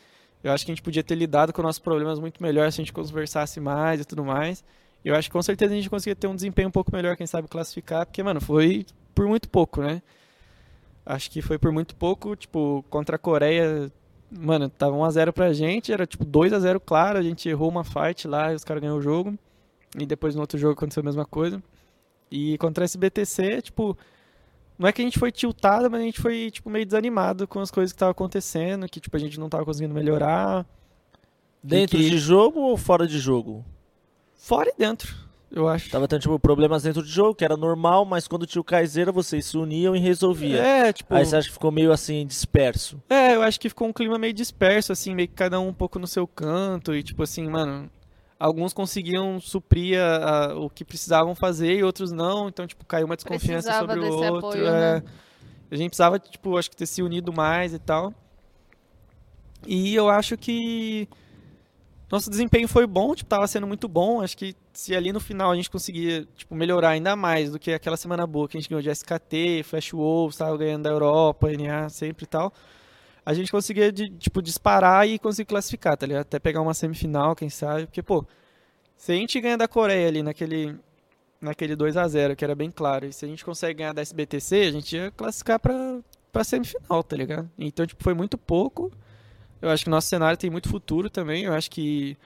Eu acho que a gente podia ter lidado com nossos problemas muito melhor se a gente conversasse mais e tudo mais. Eu acho que com certeza a gente conseguia ter um desempenho um pouco melhor, quem sabe classificar, porque, mano, foi por muito pouco, né? Acho que foi por muito pouco, tipo, contra a Coreia, mano, tava 1x0 pra gente, era tipo 2x0 claro, a gente errou uma fight lá e os caras ganharam o jogo. E depois no outro jogo aconteceu a mesma coisa. E contra a SBTC, tipo, não é que a gente foi tiltado, mas a gente foi, tipo, meio desanimado com as coisas que estavam acontecendo, que, tipo, a gente não tava conseguindo melhorar. Dentro que- de jogo ou fora de jogo? Fora e dentro, eu acho. Tava tendo, tipo, problemas dentro de jogo, que era normal, mas quando tinha o Kaiseira, vocês se uniam e resolviam. É, tipo. Aí você acha que ficou meio assim, disperso. É, eu acho que ficou um clima meio disperso, assim, meio que cada um um pouco no seu canto. E, tipo assim, mano, alguns conseguiam suprir a- a- o que precisavam fazer e outros não. Então, tipo, caiu uma desconfiança Precisava sobre o desse outro. apoio, é. né? A gente precisava, tipo, acho que ter se unido mais e tal. E eu acho que nosso desempenho foi bom, tipo, tava sendo muito bom. Acho que se ali no final a gente conseguia, tipo, melhorar ainda mais do que aquela semana boa que a gente ganhou de SKT, Flash Wolves, tava ganhando da Europa, NA sempre e tal. A gente conseguia, de, tipo, disparar e conseguir classificar, tá ligado? Até pegar uma semifinal, quem sabe. Porque, pô, se a gente ganha da Coreia ali naquele, naquele 2 a 0 que era bem claro, e se a gente consegue ganhar da SBTC, a gente ia classificar pra, pra semifinal, tá ligado? Então, tipo, foi muito pouco. Eu acho que o nosso cenário tem muito futuro também. Eu acho que,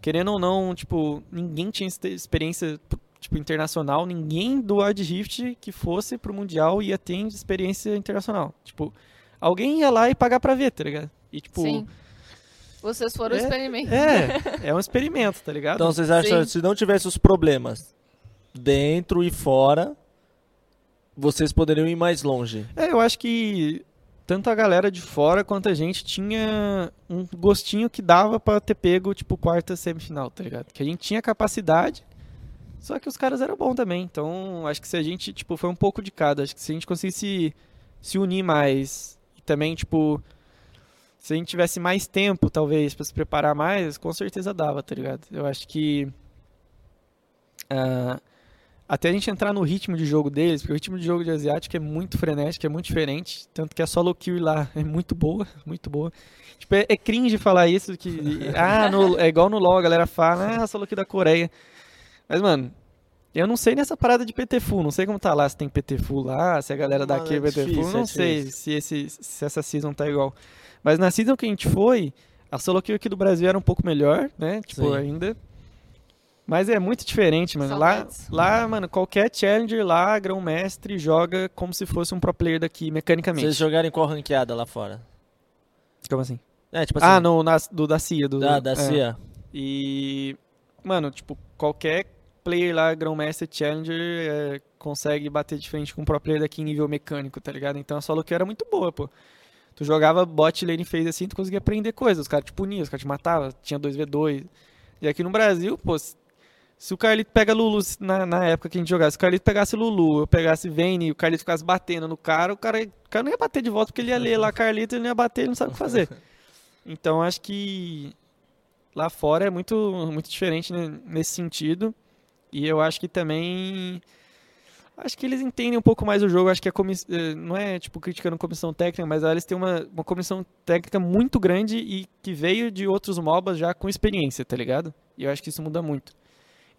querendo ou não, tipo, ninguém tinha experiência tipo, internacional. Ninguém do Wild Rift que fosse pro Mundial ia ter experiência internacional. Tipo, alguém ia lá e pagar pra ver, tá ligado? E, tipo, Sim. Vocês foram É, experimentar. é, é um experimento, tá ligado? Então vocês acham, Sim. se não tivesse os problemas dentro e fora, vocês poderiam ir mais longe. É, eu acho que tanto a galera de fora quanto a gente tinha um gostinho que dava pra ter pego, tipo, quarta semifinal, tá ligado? Que a gente tinha capacidade, só que os caras eram bons também. Então, acho que se a gente, tipo, foi um pouco de cada. Acho que se a gente conseguisse se unir mais e também, tipo, se a gente tivesse mais tempo, talvez, pra se preparar mais, com certeza dava, tá ligado? Eu acho que. ah, até a gente entrar no ritmo de jogo deles, porque o ritmo de jogo de asiático é muito frenético, é muito diferente, tanto que a solo kill lá é muito boa, muito boa. Tipo, é, é cringe falar isso, que ah, no- é igual no LoL, a galera fala, ah, a solo kill da Coreia. Mas, mano, eu não sei nessa parada de PT Full, não sei como tá lá, se tem PT Full lá, se a galera Mano, daqui é é PT difícil, Full, não é sei se, esse, se essa season tá igual. Mas na season que a gente foi, a solo kill aqui do Brasil era um pouco melhor, né? Tipo, Sim. ainda. Mas é muito diferente, mano. Lá, Saudades. lá, mano, qualquer challenger lá, grão-mestre, joga como se fosse um pro player daqui, mecanicamente. Vocês jogaram em qual ranqueada lá fora? Como assim? É, tipo assim, ah, no, na- do da CIA. Do, da, da é. CIA. E, mano, tipo, qualquer player lá, grão-mestre, challenger, é, consegue bater de frente com um pro player daqui em nível mecânico, tá ligado? Então a solo kill era muito boa, pô. Tu jogava bot lane phase assim, tu conseguia aprender coisas. Os caras te puniam, os caras te matavam, tinha 2v2. E aqui no Brasil, pô, se, o Carlito pega Lulu na, na época que a gente jogava, se o Carlito pegasse Lulu, eu pegasse Vayne e o Carlito ficasse batendo no cara, o cara, o cara não ia bater de volta porque ele ia ler lá Carlito, ele não ia bater, ele não sabe o que fazer. Então acho que lá fora é muito, muito diferente nesse sentido. E eu acho que também. Acho que eles entendem um pouco mais o jogo. Acho que a comiss... eh, não é tipo criticando a comissão técnica, mas eles têm uma, uma comissão técnica muito grande e que veio de outros MOBAs já com experiência, tá ligado? E eu acho que isso muda muito.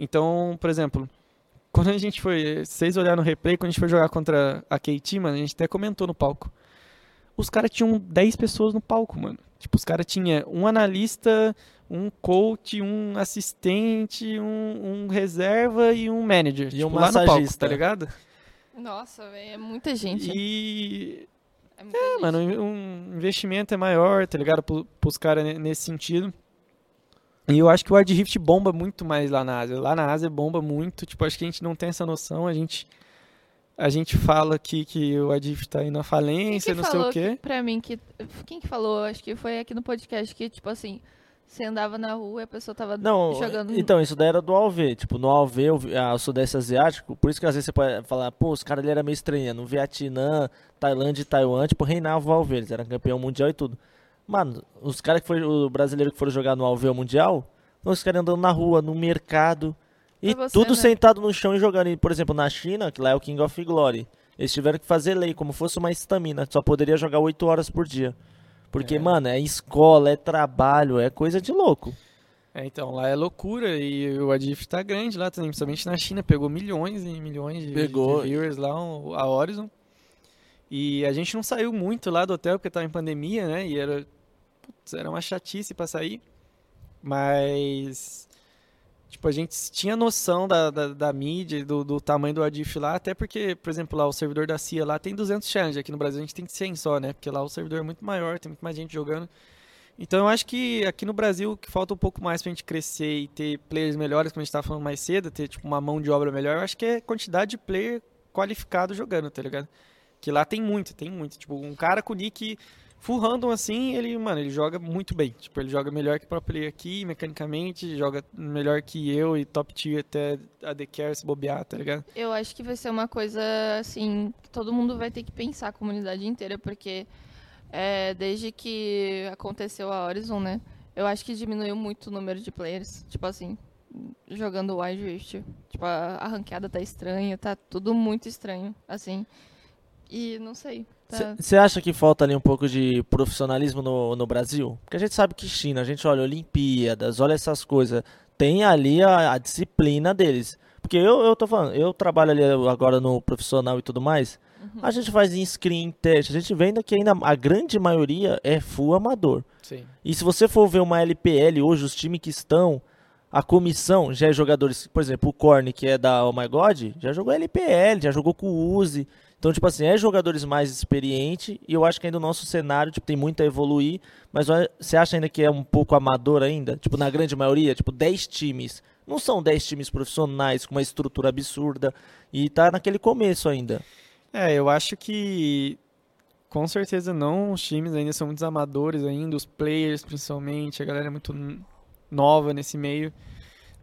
Então, por exemplo, quando a gente foi. Vocês olharem no replay, quando a gente foi jogar contra a KT, mano, a gente até comentou no palco. Os caras tinham 10 pessoas no palco, mano. Tipo, os caras tinham um analista, um coach, um assistente, um, um reserva e um manager. E tipo, um lá no palco, massagista. tá ligado? Nossa, velho, é muita gente. E, É é, gente. mano, um investimento é maior, tá ligado? Pro, pros caras ne- nesse sentido. E eu acho que o Hard Rift bomba muito mais lá na Ásia. Lá na Ásia bomba muito. Tipo, acho que a gente não tem essa noção. A gente, a gente fala aqui que o Hard Rift tá indo à falência, não sei o quê. que- pra mim que. Quem que falou? Acho que foi aqui no podcast que, tipo assim. Você andava na rua e a pessoa tava Não, jogando. então, isso daí era do AOV. Tipo, no AOV, o ah, o Sudeste Asiático, por isso que às vezes você pode falar, pô, os caras ali eram meio estranhos. No Vietnã, Tailândia e Taiwan, tipo, reinava o AOV. Eles eram campeão mundial e tudo. Mano, os caras que foram, o brasileiro que foram jogar no AOV o Mundial, os caras andando na rua, no mercado. E você, tudo né? sentado no chão e jogando. E, por exemplo, na China, que lá é o King of Glory, eles tiveram que fazer lei, como fosse uma estamina. Só poderia jogar 8 horas por dia. Porque, É. mano, é escola, é trabalho, é coisa de louco. É, então, lá é loucura e o Adif tá grande lá também, principalmente na China, pegou milhões e milhões de, Pegou. de viewers lá, a Horizon. E a gente não saiu muito lá do hotel porque tava em pandemia, né? E era, putz, era uma chatice pra sair. Mas, tipo, a gente tinha noção da, da, da mídia, do, do tamanho do Adif lá, até porque, por exemplo, lá o servidor da CIA lá tem 200 challenges, aqui no Brasil a gente tem 100 só, né? Porque lá o servidor é muito maior, tem muito mais gente jogando. Então eu acho que aqui no Brasil que falta um pouco mais pra gente crescer e ter players melhores, como a gente tava falando mais cedo, ter tipo uma mão de obra melhor, eu acho que é quantidade de player qualificado jogando, tá ligado? Que lá tem muito, tem muito. Tipo, um cara com nick full random assim, ele, mano, ele joga muito bem. Tipo, ele joga melhor que o próprio player aqui, mecanicamente, joga melhor que eu e top tier até a The Care se bobear, tá ligado? Eu acho que vai ser uma coisa, assim, que todo mundo vai ter que pensar, a comunidade inteira, porque é, desde que aconteceu a Horizon, né? Eu acho que diminuiu muito o número de players. Tipo assim, jogando Wild Rift. Tipo, a, a ranqueada tá estranha, tá tudo muito estranho, assim. E não sei. Tá... Você acha que falta ali um pouco de profissionalismo no, no Brasil? Porque a gente sabe que China, a gente olha Olimpíadas, olha essas coisas, tem ali a, a disciplina deles. Porque eu, eu tô falando, eu trabalho ali agora no profissional e tudo mais, a gente faz em screen teste, a gente vê ainda que ainda a grande maioria é full amador. Sim. E se você for ver uma LPL hoje, os times que estão, a comissão já é jogadores, por exemplo, o Korn, que é da Oh My God, já jogou LPL, já jogou com o Uzi. Então, tipo assim, é jogadores mais experientes e eu acho que ainda o nosso cenário tipo, tem muito a evoluir, mas você acha ainda que é um pouco amador ainda? Tipo, na grande maioria, tipo, 10 times. Não são 10 times profissionais com uma estrutura absurda e tá naquele começo ainda. É, eu acho que com certeza não, os times ainda são muitos amadores ainda, os players principalmente, a galera é muito nova nesse meio.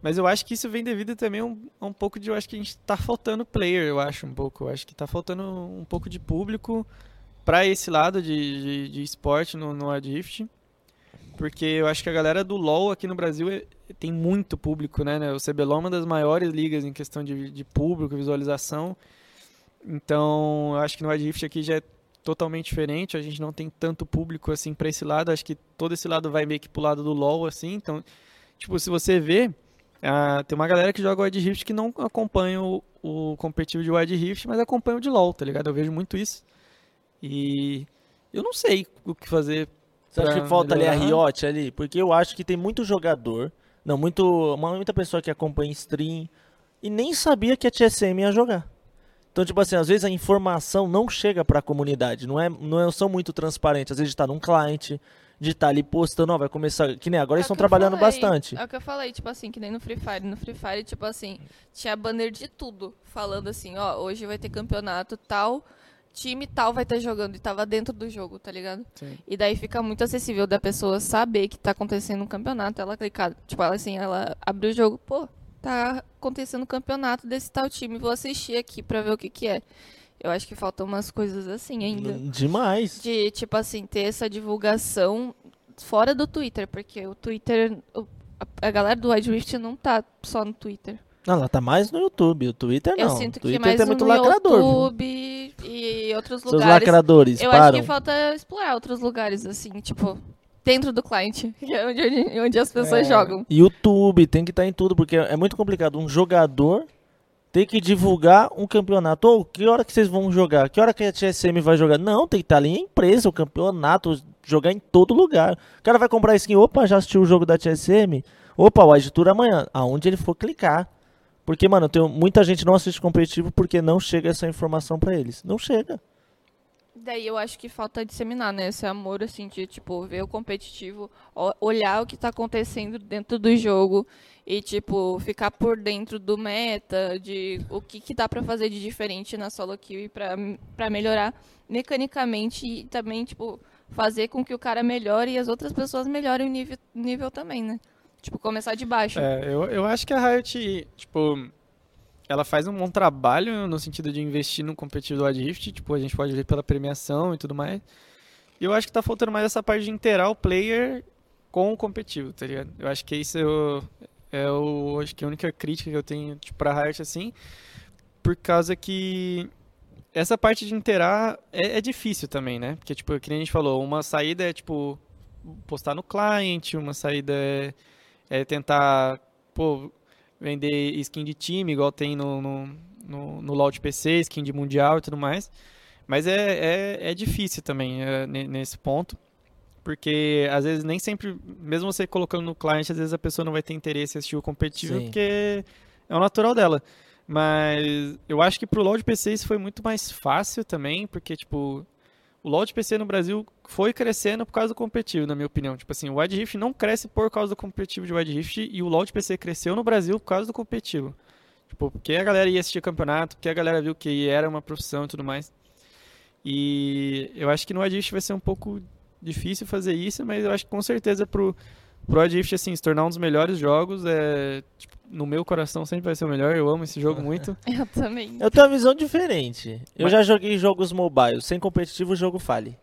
Mas eu acho que isso vem devido também a um, um pouco de, eu acho que a gente tá faltando player, eu acho um pouco. Eu acho que tá faltando um pouco de público para esse lado de, de, de esporte no, no Adrift. Porque eu acho que a galera do LoL aqui no Brasil é- tem muito público, né? né? O CBLOL é uma das maiores ligas em questão de, de público, visualização. Então, eu acho que no Adrift aqui já é totalmente diferente. A gente não tem tanto público assim para esse lado. Acho que todo esse lado vai meio que pro lado do LoL, assim. Então, tipo, se você vê, ah, tem uma galera que joga Wild Rift que não acompanha o, o competitivo de Wild Rift, mas acompanha o de LoL, tá ligado? Eu vejo muito isso. E eu não sei o que fazer. Você acha que falta ali a melhorar. Riot ali? Porque eu acho que tem muito jogador, não, muito, muita pessoa que acompanha stream e nem sabia que a TSM ia jogar. Então, tipo assim, às vezes a informação não chega pra comunidade, não, é, não é- são muito transparentes. Às vezes tá num cliente, de estar ali postando, ó, vai começar, que nem agora É eles estão trabalhando falei, bastante. É o que eu falei, tipo assim, que nem no Free Fire. No Free Fire, tipo assim, tinha banner de tudo. Falando assim, ó, hoje vai ter campeonato tal, time tal vai estar jogando. E tava dentro do jogo, tá ligado? Sim. E daí fica muito acessível da pessoa saber que tá acontecendo um campeonato. Ela clicar, tipo, ela assim, ela abre o jogo, pô, tá acontecendo um campeonato desse tal time, vou assistir aqui pra ver o que que é. Eu acho que faltam umas coisas assim ainda. Demais. De, tipo assim, ter essa divulgação fora do Twitter, porque o Twitter, a, galera do Wide Rift não tá só no Twitter. Não, ela tá mais no YouTube, o Twitter não. Eu sinto o que Twitter mais tem muito no lacrador. viu? YouTube e outros Seus lugares. lacradores, Eu param. acho que falta explorar outros lugares, assim, tipo, dentro do cliente, que é onde, onde, as pessoas É. jogam. YouTube, tem que estar em tudo, porque é muito complicado um jogador ter que divulgar um campeonato. Ou que hora que vocês vão jogar? Que hora que a TSM vai jogar? Não, tem que estar ali em empresa, o campeonato, jogar em todo lugar. O cara vai comprar skin, opa, já assistiu o jogo da TSM? Opa, o Tour amanhã. Aonde ele for clicar. Porque, mano, tenho, muita gente não assiste competitivo porque não chega essa informação pra eles. Não chega. Daí eu acho que falta disseminar, né? Esse amor, assim, de, tipo, ver o competitivo, olhar o que tá acontecendo dentro do jogo e, tipo, ficar por dentro do meta, de o que, que dá pra fazer de diferente na solo queue pra melhorar mecanicamente e também, tipo, fazer com que o cara melhore e as outras pessoas melhorem o nível, nível também, né? Tipo, começar de baixo. É, eu, eu acho que a Riot, tipo, ela faz um bom trabalho no sentido de investir no competitivo do Wild Rift, tipo, a gente pode ver pela premiação e tudo mais. E eu acho que tá faltando mais essa parte de interar o player com o competitivo, tá ligado? Eu acho que isso é o, é o acho que a única crítica que eu tenho tipo, pra Riot, assim, por causa que essa parte de interar é, é difícil também, né? Porque, tipo, que a gente falou, uma saída é, tipo, postar no client, uma saída é, é tentar, pô, vender skin de time, igual tem no, no, no, no LoL de PC, skin de mundial e tudo mais. Mas é, é, é difícil também é, nesse ponto, porque às vezes nem sempre, mesmo você colocando no client, às vezes a pessoa não vai ter interesse em assistir o competitivo, Sim. porque é o natural dela. Mas eu acho que pro LoL de PC isso foi muito mais fácil também, porque, tipo, o LoL de PC no Brasil foi crescendo por causa do competitivo, na minha opinião. Tipo assim, o Wide Rift não cresce por causa do competitivo de Wide Rift e o LoL de PC cresceu no Brasil por causa do competitivo. Tipo, porque a galera ia assistir campeonato, porque a galera viu que era uma profissão e tudo mais. E eu acho que no Wide Rift vai ser um pouco difícil fazer isso, mas eu acho que com certeza pro, pro Wide Rift, assim, se tornar um dos melhores jogos, é, tipo, no meu coração sempre vai ser o melhor, eu amo esse jogo muito. Eu também. Eu tenho uma visão diferente. Eu Mas- já joguei jogos mobile. Sem competitivo, o jogo fale.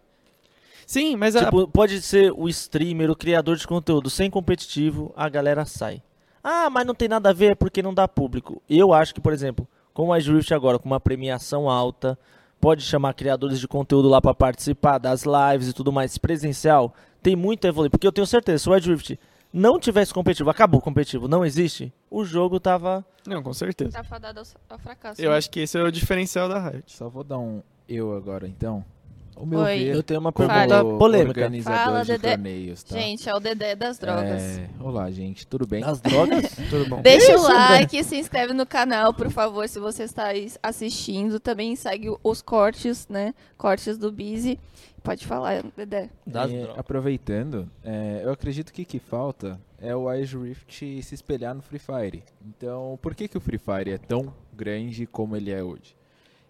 Sim, mas a, Tipo, pode ser o streamer, o criador de conteúdo. Sem competitivo, a galera sai. Ah, mas não tem nada a ver, é porque não dá público. Eu acho que, por exemplo, com o Ice Rift agora, com uma premiação alta, pode chamar criadores de conteúdo lá pra participar das lives e tudo mais presencial. Tem muito a evoluir. Porque eu tenho certeza, se o Ice Rift não tivesse competitivo, acabou o competitivo, não existe, o jogo tava. Não, com certeza. Tá fadado ao, ao fracasso. Eu né? acho que esse é o diferencial da Riot. Só vou dar um eu agora, então. O meu Oi. ver Eu tenho uma pergunta Fale. polêmica. organizador Fala, de Dedé. torneios, tá? Gente, é o Dedé das drogas. É, olá, gente, tudo bem? Das drogas? Tudo bom. Deixa Isso, o like, se inscreve no canal, por favor, se você está assistindo. Também segue os cortes, né? Cortes do Busy. Pode falar, Dedé. Das E, drogas. aproveitando, é, eu acredito que o que falta é o Ice Rift se espelhar no Free Fire. Então, por que, que o Free Fire é tão grande como ele é hoje?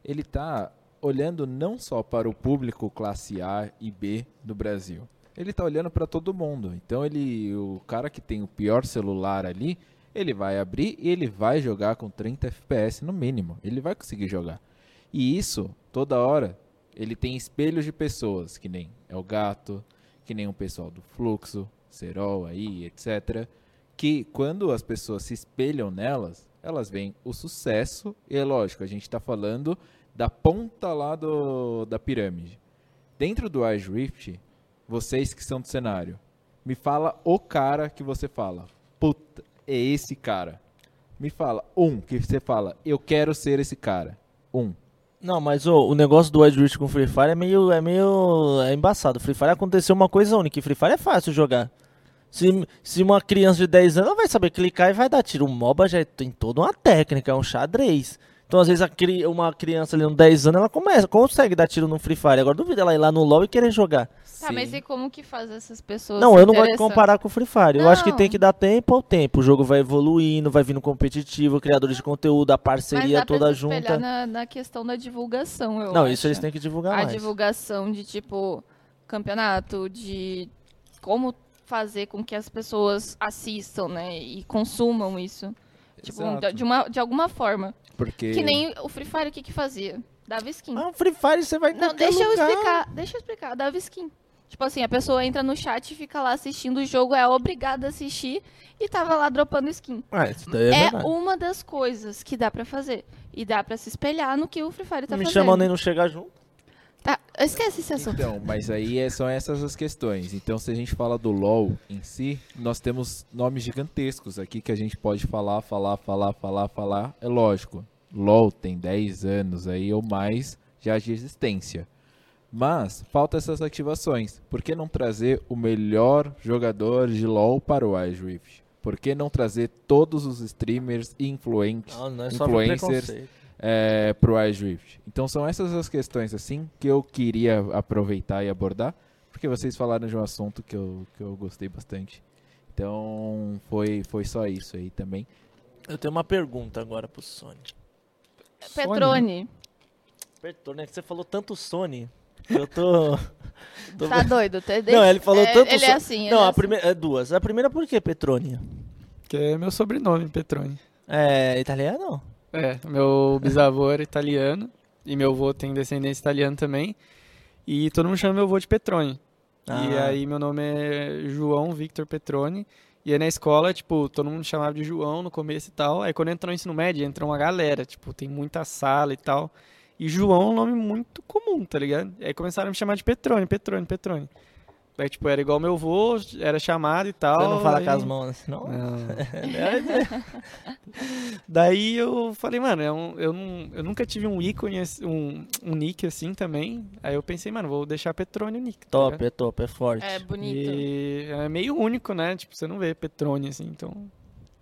Ele tá olhando não só para o público classe A e B do Brasil. Ele tá olhando para todo mundo. Então, ele, o cara que tem o pior celular ali, ele vai abrir e ele vai jogar com 30 FPS no mínimo. Ele vai conseguir jogar. E isso, toda hora, ele tem espelhos de pessoas, que nem é o gato, que nem o pessoal do Fluxo, Serol aí, etc. Que quando as pessoas se espelham nelas, elas veem o sucesso, e é lógico, a gente está falando da ponta lá do, da pirâmide. Dentro do Ice Rift, vocês que são do cenário, me fala o cara que você fala. Puta, é esse cara. Me fala um que você fala, eu quero ser esse cara. Um. Não, mas o negócio do Wild Rift com Free Fire é meio, é meio é embaçado. Free Fire aconteceu uma coisa única, Free Fire é fácil jogar. Se, se uma criança de 10 anos ela vai saber clicar e vai dar tiro. O MOBA já tem toda uma técnica, é um xadrez. Então, às vezes, a cri- uma criança ali com 10 anos, ela começa, consegue dar tiro no Free Fire. Agora, duvida ela ir lá no LoL e querer jogar. Tá, mas e como que faz essas pessoas Não, se eu não gosto de comparar com o Free Fire. Eu acho que Não. tem que dar tempo ao tempo. O jogo vai evoluindo, vai vindo competitivo, criadores de conteúdo, a Mas parceria toda junta. Na, na questão da divulgação, eu Não, acho. isso eles têm que divulgar A mais. divulgação de, tipo, campeonato, de como fazer com que as pessoas assistam, né? E consumam isso. Tipo, Exato. de, uma, de alguma forma. Porque Que nem o Free Fire, o que que fazia? Dava skin. Ah, Free Fire você vai Não, deixa eu lugar. explicar. Deixa eu explicar. Dava skin. Tipo assim, a pessoa entra no chat e fica lá assistindo o jogo, é obrigada a assistir e tava lá dropando skin. Ah, isso daí é, É, uma das coisas que dá pra fazer. E dá pra se espelhar no que o Free Fire tá Me fazendo. chamando nem não chegar junto. Tá, esquece esse assunto. Então, mas aí é- são essas as questões. Então, se a gente fala do LoL em si, nós temos nomes gigantescos aqui que a gente pode falar, falar, falar, falar, falar. É lógico, LoL tem 10 anos aí ou mais já de existência. Mas falta essas ativações. Por que não trazer o melhor jogador de LoL para o Rift? Por que não trazer todos os streamers e influentes, Não, não é influencers. É, pro Ice Rift. Então são essas as questões assim que eu queria aproveitar e abordar, porque vocês falaram de um assunto que eu, que eu gostei bastante. Então foi, foi só isso aí também. Eu tenho uma pergunta agora pro Sony. Petrone. Né? Que você falou tanto Sony. que Eu tô. Tô- Tá doido, tá Não, ele falou é, tanto Ele so- é assim. ele Não, é a assim. primeira. É duas. A primeira por quê, Petroni? Que é meu sobrenome, Petroni. É italiano? É, meu bisavô era italiano e meu avô tem descendência italiana também. E todo mundo chama meu avô de Petroni. E Ah. aí meu nome é João Victor Petroni. E aí na escola, tipo, todo mundo chamava de João no começo e tal. Aí quando entrou no ensino médio, entrou uma galera, tipo, tem muita sala e tal. E João é um nome muito comum, tá ligado? Aí começaram a me chamar de Petroni, Petroni, Petroni. Daí, tipo, era igual meu avô, era chamado e tal. Você não fala aí- com as mãos assim, não? não. Daí eu falei, mano, eu, eu, não, eu nunca tive um ícone, um, um nick assim também. Aí eu pensei, mano, vou deixar Petrone o nick. tá Top, ligado? é top, é forte. É bonito. E é meio único, né? Tipo, você não vê Petrone assim, então.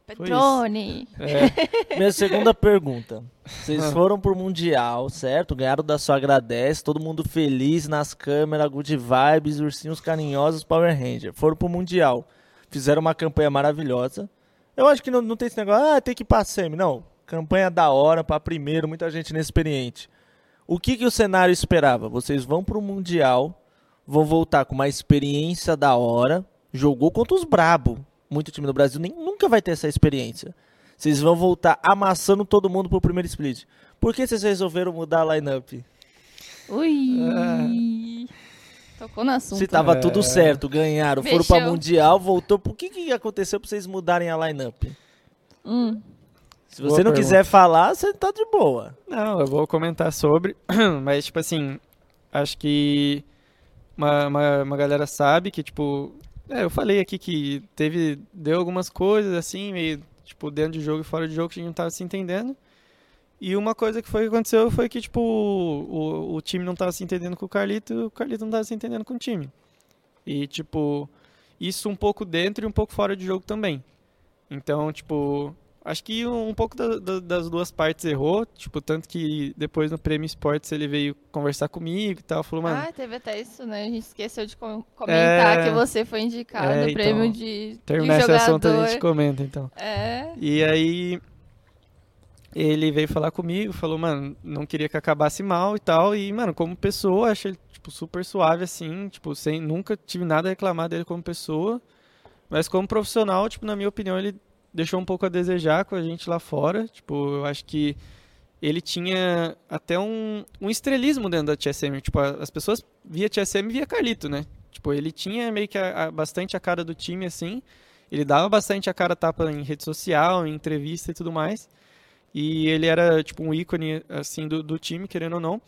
Petrone. É, Minha segunda pergunta. Vocês foram pro Mundial, certo? Ganharam da sua agradece, todo mundo feliz nas câmeras, good vibes, ursinhos carinhosos, Power Ranger. Foram pro Mundial. Fizeram uma campanha maravilhosa. Eu acho que não, não tem esse negócio, ah, tem que ir pra semi. Não, campanha da hora, pra primeiro, muita gente inexperiente. O que, que o cenário esperava? Vocês vão pro Mundial, vão voltar com uma experiência da hora, jogou contra os brabo. Muito time do Brasil nem, nunca vai ter essa experiência. Vocês vão voltar amassando todo mundo pro primeiro split. Por que vocês resolveram mudar a lineup? Ui. Tocou no assunto. Se tava É. tudo certo, ganharam, foram Mexeu. pra Mundial, voltou. Por que, que aconteceu pra vocês mudarem a lineup? Hum. Se Boa você não pergunta. quiser falar, você tá de boa. não, eu vou comentar sobre, mas tipo assim, acho que uma, uma, uma galera sabe que, tipo, é, eu falei aqui que teve, deu algumas coisas assim, meio, tipo, dentro de jogo e fora de jogo que a gente não tava se entendendo. E uma coisa que foi que aconteceu foi que, tipo, o, o time não tava se entendendo com o Carlito e o Carlito não tava se entendendo com o time. E, tipo, isso um pouco dentro e um pouco fora de jogo também. Então, tipo, acho que um pouco da- da- das duas partes errou. Tipo, tanto que depois no Prêmio Esportes ele veio conversar comigo e tal. Falou, mano, Ah, teve até isso, né? A gente esqueceu de com- comentar É. que você foi indicado É, no então, prêmio de, de terminar esse jogador. assunto a gente comenta, então. É. E aí ele veio falar comigo, falou, mano, não queria que acabasse mal e tal. E, mano, como pessoa, achei ele, tipo, super suave, assim, tipo, sem, nunca tive nada a reclamar dele como pessoa. Mas como profissional, tipo, na minha opinião, ele deixou um pouco a desejar com a gente lá fora. Tipo, eu acho que ele tinha até um, um estrelismo dentro da TSM. Tipo, as pessoas via TSM via Carlito, né? Tipo, ele tinha meio que a- a- bastante a cara do time, assim. Ele dava bastante a cara tapa em rede social, em entrevista e tudo mais. E ele era, tipo, um ícone, assim, do, do time, querendo ou não.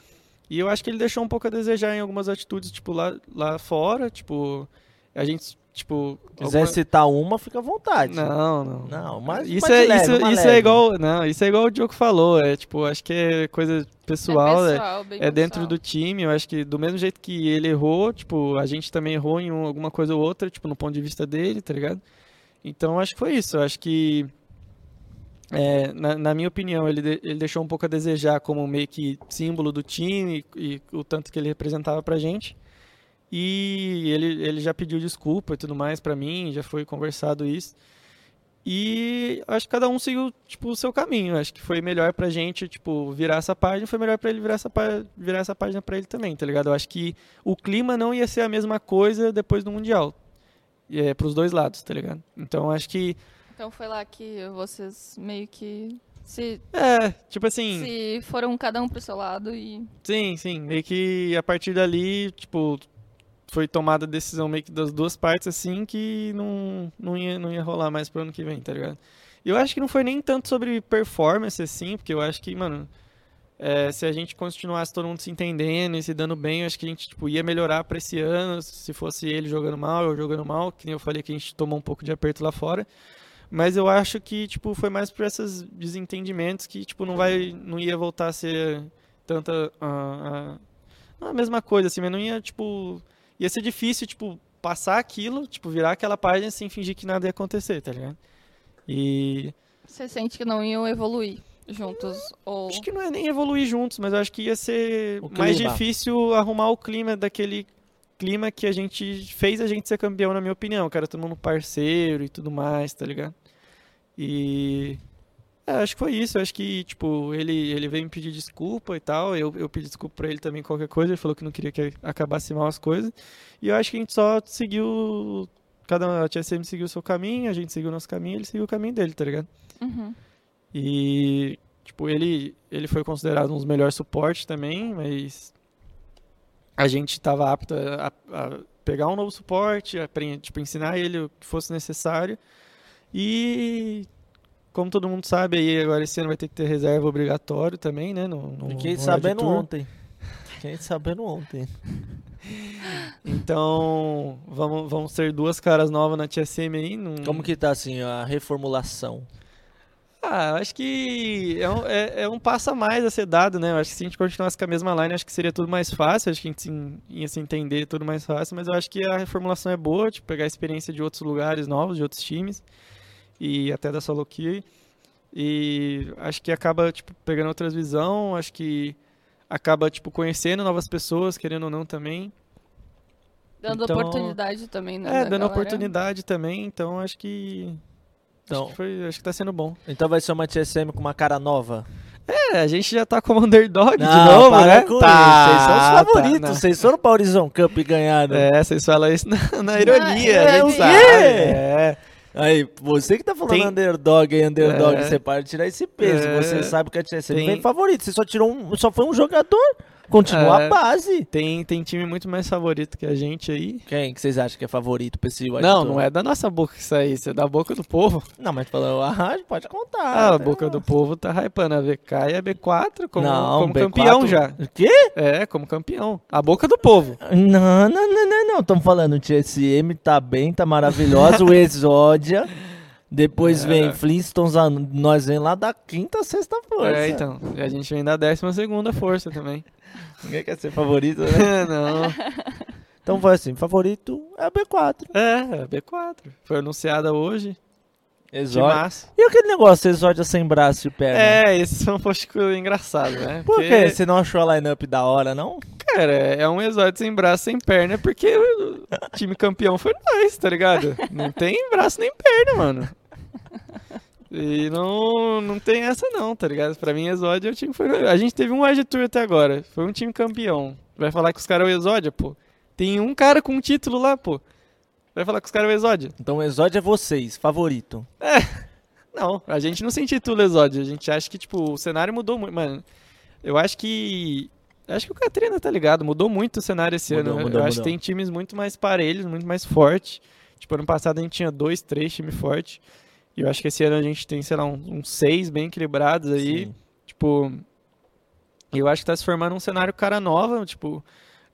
E eu acho que ele deixou um pouco a desejar em algumas atitudes, tipo, lá, lá fora. Tipo, a gente, tipo... quiser alguma- citar uma, fica à vontade. Não, não. Não, mas Isso, uma é, leve, isso, isso leve. é igual. Não, isso é igual o Diogo falou. É tipo, acho que é coisa pessoal. é, é, pessoal, bem é dentro pessoal. do time. Eu acho que do mesmo jeito que ele errou, tipo, a gente também errou em um- alguma coisa ou outra, tipo, no ponto de vista dele, tá ligado? Então acho que foi isso. Eu acho que. é, na, na minha opinião, ele, de- ele deixou um pouco a desejar como meio que símbolo do time e, e o tanto que ele representava pra gente. E ele, ele já pediu desculpa e tudo mais pra mim, já foi conversado isso. E acho que cada um seguiu, tipo, o seu caminho. Acho que foi melhor pra gente, tipo, virar essa página, foi melhor pra ele virar essa, virar essa página pra ele também, tá ligado? Eu acho que o clima não ia ser a mesma coisa depois do Mundial. É, pros dois lados, tá ligado? Então acho que. Então foi lá que vocês meio que se, É, tipo assim. se foram cada um pro seu lado e. Sim, sim. Meio que a partir dali, tipo, foi tomada a decisão meio que das duas partes, assim, que não, não, ia, não ia rolar mais pro ano que vem, tá ligado? Eu acho que não foi nem tanto sobre performance, assim, porque eu acho que, mano, é, se a gente continuasse todo mundo se entendendo e se dando bem, eu acho que a gente, tipo, ia melhorar pra esse ano, se fosse ele jogando mal, eu jogando mal, que nem eu falei que a gente tomou um pouco de aperto lá fora. Mas eu acho que, tipo, foi mais por esses desentendimentos que, tipo, não vai, não ia voltar a ser tanta a, a, não a mesma coisa assim, mas não ia tipo ia ser difícil tipo passar aquilo, tipo virar aquela página sem fingir que nada ia acontecer, tá ligado? E Você sente que não iam evoluir juntos? Ou. acho que não é nem evoluir juntos, mas eu acho que ia ser mais difícil arrumar o clima daquele clima que a gente fez a gente ser campeão, na minha opinião, cara, todo mundo parceiro e tudo mais, tá ligado? E É, acho que foi isso. Acho que, tipo, ele, ele veio me pedir desculpa e tal. Eu, eu pedi desculpa pra ele também, qualquer coisa. Ele falou que não queria que acabasse mal as coisas. E eu acho que a gente só seguiu. Cada a TSM seguiu o seu caminho, a gente seguiu o nosso caminho, ele seguiu o caminho dele, tá ligado? Uhum. E, tipo, ele, ele foi considerado um dos melhores suportes também, mas a gente estava apto a, a, pegar um novo suporte, a, tipo, ensinar ele o que fosse necessário. E, como todo mundo sabe, aí agora esse ano vai ter que ter reserva obrigatório também, né? No, no, Fiquei no sabendo ontem. Fiquei sabendo ontem. Então, vamos, vamos ter duas caras novas na TSM aí. Num... Como que tá assim a reformulação? Ah, acho que é um, é, é um passo a mais a ser dado, né? Eu acho que se a gente continuasse com a mesma line, acho que seria tudo mais fácil, acho que a gente ia se entender tudo mais fácil, mas eu acho que a reformulação é boa, tipo, pegar a experiência de outros lugares novos, de outros times, e até da solo queue. E acho que acaba, tipo, pegando outras visão, acho que acaba, tipo, conhecendo novas pessoas, querendo ou não também. Dando Então, oportunidade também, né? É, da dando galera. oportunidade também, então acho que... Então, Acho que, foi, acho que tá sendo bom. então vai ser uma TSM com uma cara nova? É, a gente já tá como underdog de Não, novo, para né? com Tá, isso. Vocês são os tá, favoritos. não. Vocês foram pra Horizon Cup e ganharam. É, vocês falam isso na, na ironia, é, a o gente quê? sabe. É. Aí, você que tá falando Tem- underdog aí, underdog, É. você para de tirar esse peso. É. Você sabe que a TSM Tem- vem favorito. Você só tirou um. Só foi um jogador. Continua É. a base. Tem, tem time muito mais favorito que a gente aí. Quem que vocês acham que é favorito pra esse não, não é da nossa boca isso aí, isso é da boca do povo. Não, mas falando, ah, pode contar. Ah, a né? boca do povo tá hypando a VK e a B4 como, Não, como B4 campeão já. O quê? É, como campeão. A boca do povo. Não, não, não, não, não. Estamos falando, o TSM tá bem, tá maravilhosa. o Exódia. Depois É. vem Flintstones, a- nós vem lá da quinta a sexta força. É, então. E a gente vem da 12 segunda força também. Ninguém quer ser favorito, né? não. Então foi assim, favorito é a B4. É, a B4. Foi anunciada hoje. Massa. E aquele negócio, Exódia sem braço e perna? É, esse foi um post engraçado, né? Por Porque- quê? Você não achou a line-up da hora, não? Cara, é um exódio sem braço, sem perna, porque o time campeão foi nós, tá ligado? Não tem braço nem perna, mano. E não, não tem essa não, tá ligado? Pra mim, exódio é o time que foi... A gente teve um Wide Tour até agora, foi um time campeão. Vai falar que os caras é o exódio, pô? Tem um cara com um título lá, pô. Vai falar que os caras é o exódio? Então o Exódia é vocês, favorito. Não, a gente não sente título exódio. A gente acha que, tipo, o cenário mudou muito. Mano, eu acho que. Acho que o Catrina tá ligado, mudou muito o cenário esse Mudou, ano. mudou, eu acho mudou. que tem times muito mais parelhos, muito mais fortes. Tipo, ano passado a gente tinha dois, três times fortes. E eu acho que esse ano a gente tem, sei lá, uns uns seis bem equilibrados aí. Sim. Tipo, eu acho que tá se formando um cenário cara nova, tipo,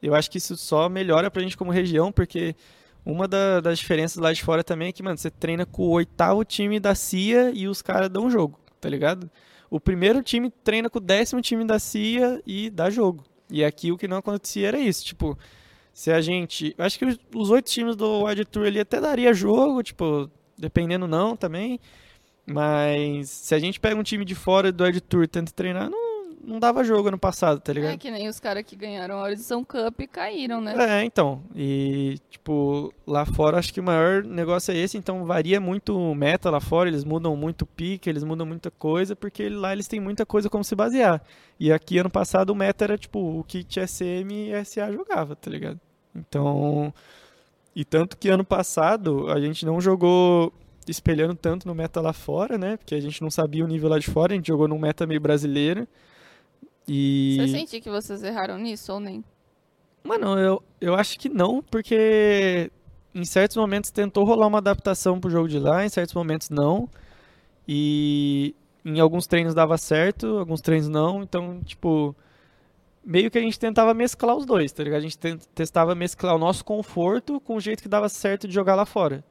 eu acho que isso só melhora pra gente como região, porque uma da- das diferenças lá de fora também é que, mano, você treina com o oitavo time da CIA e os caras dão jogo, tá ligado? O primeiro time treina com o décimo time da CIA e dá jogo. E aqui o que não acontecia era isso, tipo, se a gente. Acho que os- os oito times do Wide Tour ali até daria jogo, tipo, dependendo não também. Mas se a gente pega um time de fora do Wide Tour e tenta treinar, não, não dava jogo ano passado, tá É ligado? que nem os caras que ganharam a Horizon Cup e caíram, né? É, então. E, tipo, lá fora acho que o maior negócio é esse, então varia muito o meta lá fora, eles mudam muito o pique, eles mudam muita coisa, porque lá eles têm muita coisa como se basear. E aqui ano passado o meta era, tipo, o que TSM e SA jogava, tá ligado? Então. E tanto que ano passado a gente não jogou espelhando tanto no meta lá fora, né? Porque a gente não sabia o nível lá de fora, a gente jogou num meta meio brasileiro. E. Você sente que vocês erraram nisso ou nem? Mano, eu, eu acho que não, porque em certos momentos tentou rolar uma adaptação pro jogo de lá, em certos momentos não. E em alguns treinos dava certo, alguns treinos não. Então, tipo, meio que a gente tentava mesclar os dois, tá ligado? A gente testava mesclar o nosso conforto com o jeito que dava certo de jogar lá fora.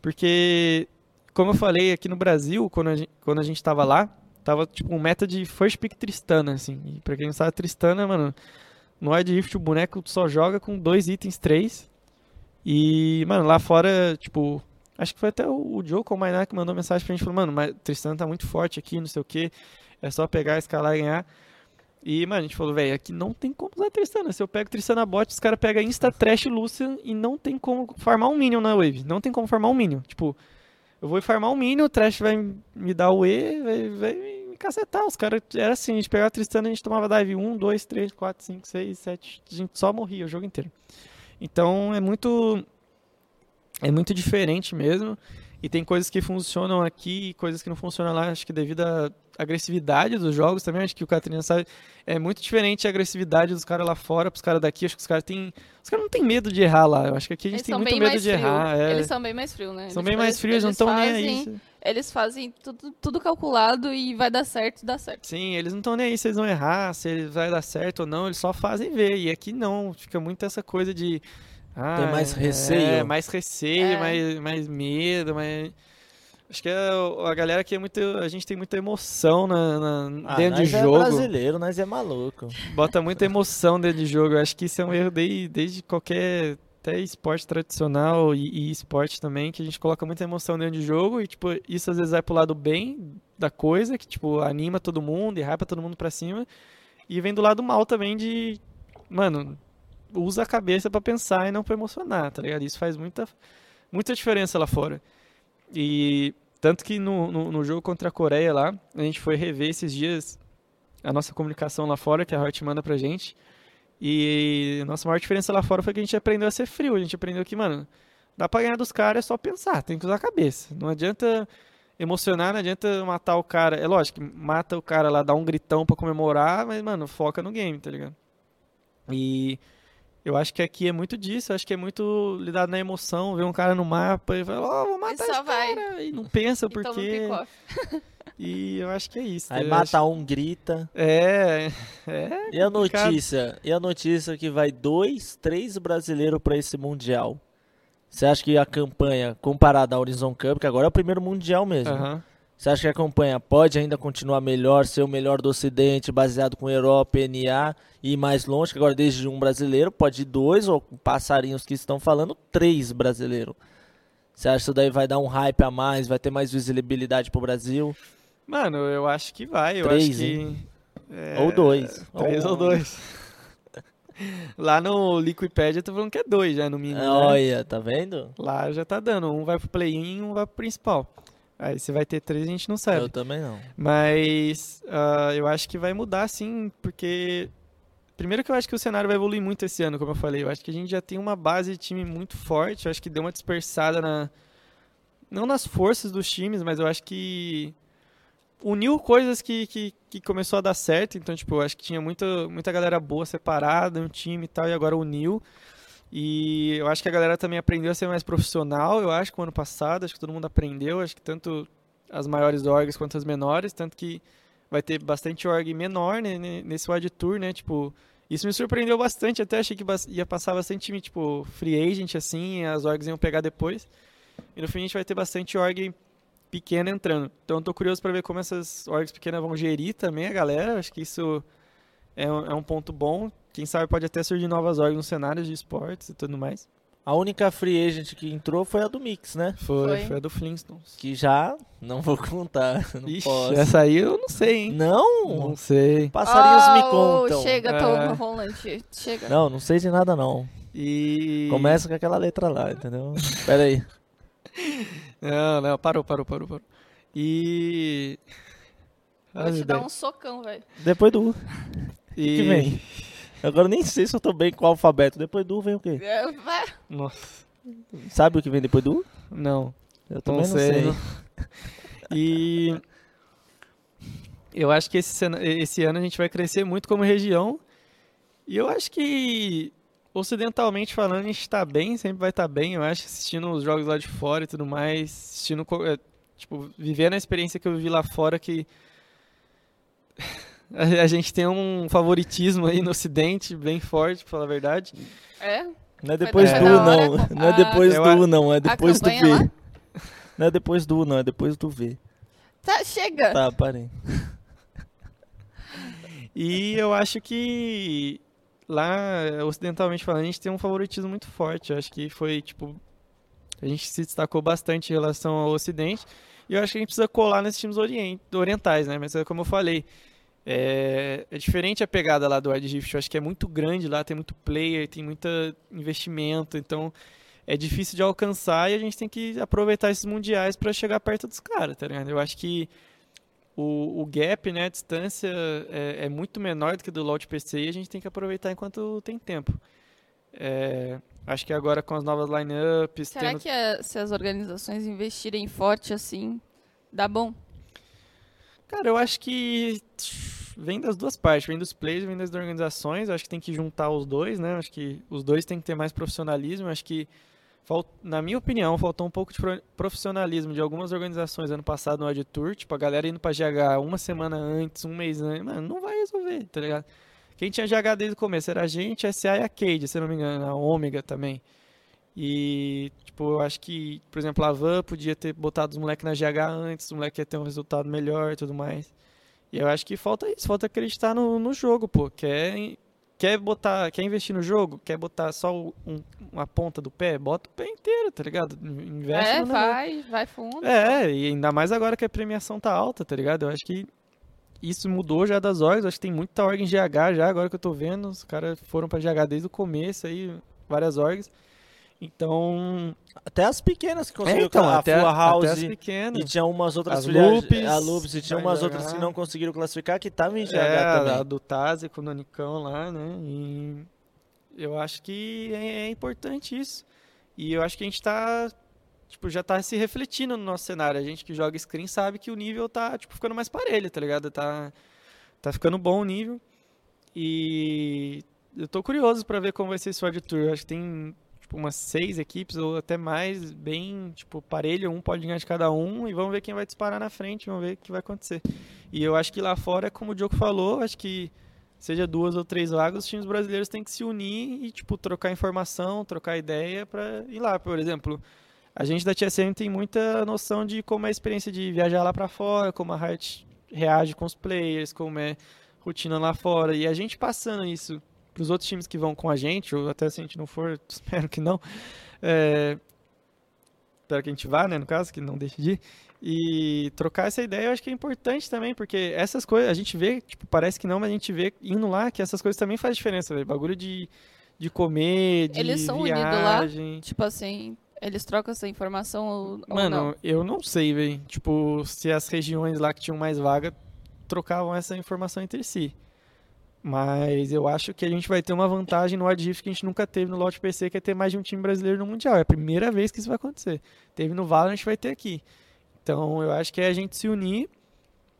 Porque, como eu falei, aqui no Brasil, quando a gente, quando a gente tava lá, tava tipo um meta de first pick Tristana, assim. E pra quem não sabe, Tristana, mano, no Wild Rift o boneco só joga com dois itens, três. E, mano, lá fora, tipo, acho que foi até o, o Joe Cominar que mandou mensagem pra gente, falou, mano, mas Tristana tá muito forte aqui, não sei o que, é só pegar, escalar e ganhar. E, mano, a gente falou, velho, aqui não tem como usar Tristana. Se eu pego Tristana bot, os caras pegam Insta Trash Lucian e não tem como farmar um Minion na Wave. Não tem como farmar um Minion. Tipo, eu vou farmar um mínimo, o Trash vai me dar o E, vai, vai cacetar. Os caras, era assim, a gente pegava a Tristana, a gente tomava dive 1, 2, 3, 4, 5, 6, 7, a gente só morria o jogo inteiro. Então é muito é muito diferente mesmo. E tem coisas que funcionam aqui e coisas que não funcionam lá, acho que devido à agressividade dos jogos também, acho que o Catarina sabe, é muito diferente a agressividade dos caras lá fora pros caras daqui, acho que os caras têm, os caras não têm medo de errar lá, eu acho que aqui a gente Eles tem muito medo de frio. errar. é. Eles são bem mais frios, né? São Eles bem mais fazem- frios, não estão nem aí. Eles fazem tudo, tudo calculado e vai dar certo, dá certo. Sim, eles não estão nem aí se eles vão errar, se eles vai dar certo ou não, eles só fazem ver. E aqui não, fica muito essa coisa de. Ah, Tem mais é, receio. mais receio, É. mais, mais medo, mais. Acho que é a galera aqui é muito. A gente tem muita emoção na, na- Ah, dentro de nós jogo. é brasileiro, nós é maluco. Bota muita emoção dentro de jogo. Eu acho que isso é um erro desde, desde qualquer. Até esporte tradicional e, e esporte também, que a gente coloca muita emoção dentro de jogo e, tipo, isso às vezes vai pro lado bem da coisa, que, tipo, anima todo mundo e hypa todo mundo pra cima. E vem do lado mal também de, mano, usa a cabeça pra pensar e não pra emocionar, tá ligado? Isso faz muita, muita diferença lá fora. E tanto que no, no, no jogo contra a Coreia lá, a gente foi rever esses dias a nossa comunicação lá fora, que a Riot manda pra gente. E a nossa maior diferença lá fora foi que a gente aprendeu a ser frio. A gente aprendeu que, mano, dá pra ganhar dos caras é só pensar, tem que usar a cabeça. Não adianta emocionar, não adianta matar o cara. É lógico, mata o cara lá, dá um gritão pra comemorar, mas, mano, foca no game, tá ligado? E eu acho que aqui é muito disso, eu acho que é muito lidado na emoção, ver um cara no mapa e falar, ó, vou matar esse vai. cara. E não pensa por quê. E eu acho que é isso. Aí mata acho- um, grita. É, é. E a notícia? E a notícia que vai dois, três brasileiros pra esse Mundial? Você acha que a campanha, comparada à Horizon Cup, que agora é o primeiro Mundial mesmo, Aham. Você acha que a campanha pode ainda continuar melhor, ser o melhor do Ocidente, baseado com Europa, NA e ir mais longe, que agora desde um brasileiro, pode ir dois, ou passarinhos que estão falando, três brasileiros. Você acha que isso daí vai dar um hype a mais, vai ter mais visibilidade pro Brasil? Mano, eu acho que vai. Eu Três, acho que. é, Ou dois. Três ou dois. Lá no Liquipedia tá falando que é dois já no mínimo. né? Olha, tá vendo? Lá já tá dando. Um vai pro play-in e um vai pro principal. Aí se vai ter três, a gente não sabe. Eu também não. Mas ah, eu acho que vai mudar sim, porque. Primeiro que eu acho que o cenário vai evoluir muito esse ano, como eu falei. Eu acho que a gente já tem uma base de time muito forte. Eu acho que deu uma dispersada na. Não nas forças dos times, mas eu acho que. Uniu coisas que, que, que começou a dar certo. Então, tipo, eu acho que tinha muita, muita galera boa separada, um time e tal, e agora uniu. E eu acho que a galera também aprendeu a ser mais profissional, eu acho, com o ano passado. Acho que todo mundo aprendeu. Acho que tanto as maiores orgs quanto as menores. Tanto que vai ter bastante org menor né, ne- nesse Wide Tour, né? Tipo, isso me surpreendeu bastante. Até achei que ia passar bastante time, tipo, free agent, assim, as orgs iam pegar depois. E no fim a gente vai ter bastante org pequena entrando. Então eu tô curioso para ver como essas orgs pequenas vão gerir também a galera. Acho que isso é um, é um ponto bom. Quem sabe pode até surgir novas orgs nos cenários de esportes e tudo mais. A única free agent que entrou foi a do Mix, né? Foi, Foi. foi a do Flintstones. Que já não vou contar. Não Ixi, posso. essa aí eu não sei, hein? Não? Não sei. Passarinhos me Oh, contam. Chega, É. Tom Holland. Chega. Não, não sei de nada não. E. Começa com aquela letra lá, entendeu? Pera aí. Não, não, parou, parou, parou, parou. E. Vou te dar um socão, velho. Depois do U. E... que vem? Agora nem sei se eu tô bem com o alfabeto. Depois do U vem o quê? É. Nossa, Sabe o que vem depois do U? não. Eu também não, sei. sei. E. Eu acho que esse, esse ano a gente vai crescer muito como região. E eu acho que, ocidentalmente falando, a gente está bem, sempre vai estar bem. Eu acho que assistindo os jogos lá de fora e tudo mais, assistindo, é, tipo, vivendo a experiência que eu vivi lá fora, que a a gente tem um favoritismo aí no ocidente bem forte, pra falar a verdade. É? Não é depois do U, não. Não é a- depois Eu do a- U, não. É depois do V. lá? Não é depois do U, não. É depois do V. Tá, chega. Tá, parei. E eu acho que lá, ocidentalmente falando, a gente tem um favoritismo muito forte. Eu acho que foi, tipo, a gente se destacou bastante em relação ao Ocidente. E eu acho que a gente precisa colar nesses times orient, orientais, né? Mas é como eu falei, é, é diferente a pegada lá do Rift. Eu acho que é muito grande lá, tem muito player, tem muito investimento. Então, é difícil de alcançar e a gente tem que aproveitar esses mundiais para chegar perto dos caras, tá ligado? Eu acho que o, o gap, né, a distância é, é muito menor do que do lote PC e a gente tem que aproveitar enquanto tem tempo. É, acho que agora com as novas lineups, Será tendo- que a- se as organizações investirem forte assim, dá bom? Cara, eu acho que vem das duas partes, vem dos players, vem das organizações. Acho que tem que juntar os dois, né? Acho que os dois têm que ter mais profissionalismo. Acho que, na minha opinião, faltou um pouco de pro- profissionalismo de algumas organizações ano passado no World Tour. Tipo, a galera indo pra GH uma semana antes, um mês antes. Mano, não vai resolver, tá ligado? Quem tinha GH desde o começo era a gente, a SA e a Cade, se não me engano, a Ômega também. E, tipo, eu acho que, por exemplo, a Van podia ter botado os moleques na GH antes, os moleques ia ter um resultado melhor e tudo mais. E eu acho que falta isso, falta acreditar no, no jogo, pô. Quer, quer botar, quer investir no jogo? Quer botar só um- uma ponta do pé? Bota o pé inteiro, tá ligado? Investe é, negócio. vai, vai fundo. É, e ainda mais agora que a premiação tá alta, tá ligado? Eu acho que isso mudou já das orgs, acho que tem muita org em GH já, agora que eu tô vendo, os caras foram pra GH desde o começo aí, várias orgs. Então, Até as pequenas que é, conseguiram então a até, Full até House as e pequenas. tinha umas outras As filiais- Loops, a Loops e tinha umas outras que não conseguiram classificar que estavam em GH É, também. a do Tazi com o Nonicão lá, né? E eu acho que é, é importante isso. E eu acho que a gente tá, tipo, já tá se refletindo no nosso cenário. A gente que joga screen sabe que o nível tá, tipo, ficando mais parelho, tá ligado? Tá, tá ficando bom o nível. E eu tô curioso pra ver como vai ser esse World Tour. Eu acho que tem, tipo, umas seis equipes ou até mais, bem, tipo, parelho. Um pode ganhar de cada um e vamos ver quem vai disparar na frente, vamos ver o que vai acontecer. E eu acho que lá fora, como o Diogo falou, acho que seja duas ou três vagas, os times brasileiros têm que se unir e, tipo, trocar informação, trocar ideia pra ir lá. Por exemplo, a gente da TSM tem muita noção de como é a experiência de viajar lá pra fora, como a Heart reage com os players, como é rotina lá fora. E a gente passando isso pros outros times que vão com a gente, ou até se a gente não for, espero que não, é, espero que a gente vá, né, no caso, que não deixe de ir. E trocar essa ideia eu acho que é importante também, porque essas coisas, a gente vê, tipo, parece que não, mas a gente vê indo lá que essas coisas também fazem diferença, velho. Bagulho de, de comer, de Eles são unidos lá? viagem. Tipo assim, eles trocam essa informação ou, ou Mano, não? eu não sei, velho. Tipo, se as regiões lá que tinham mais vaga trocavam essa informação entre si. Mas eu acho que a gente vai ter uma vantagem no Adif que a gente nunca teve no Lote PC, que é ter mais de um time brasileiro no Mundial. É a primeira vez que isso vai acontecer. Teve no Valorant, vai ter aqui. Então eu acho que é a gente se unir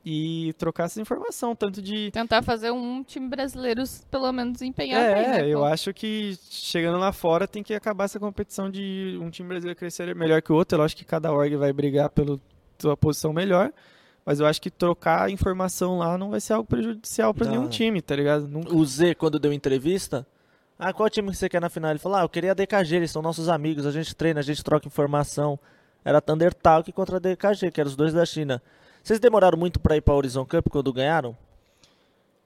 e trocar essa informação, tanto de Tentar fazer um time brasileiro pelo menos empenhar é, né? eu acho que chegando lá fora tem que acabar essa competição de um time brasileiro crescer melhor que o outro. Eu acho que cada org vai brigar pela sua posição melhor. Mas eu acho que trocar informação lá não vai ser algo prejudicial para nenhum time, tá ligado? Nunca. O Z, quando deu entrevista, ah, qual time que você quer na final? Ele falou, ah, eu queria a DKG, eles são nossos amigos, a gente treina, a gente troca informação. Era Thunder Talk contra a DKG, que eram os dois da China. Vocês demoraram muito pra ir pra Horizon Cup quando ganharam?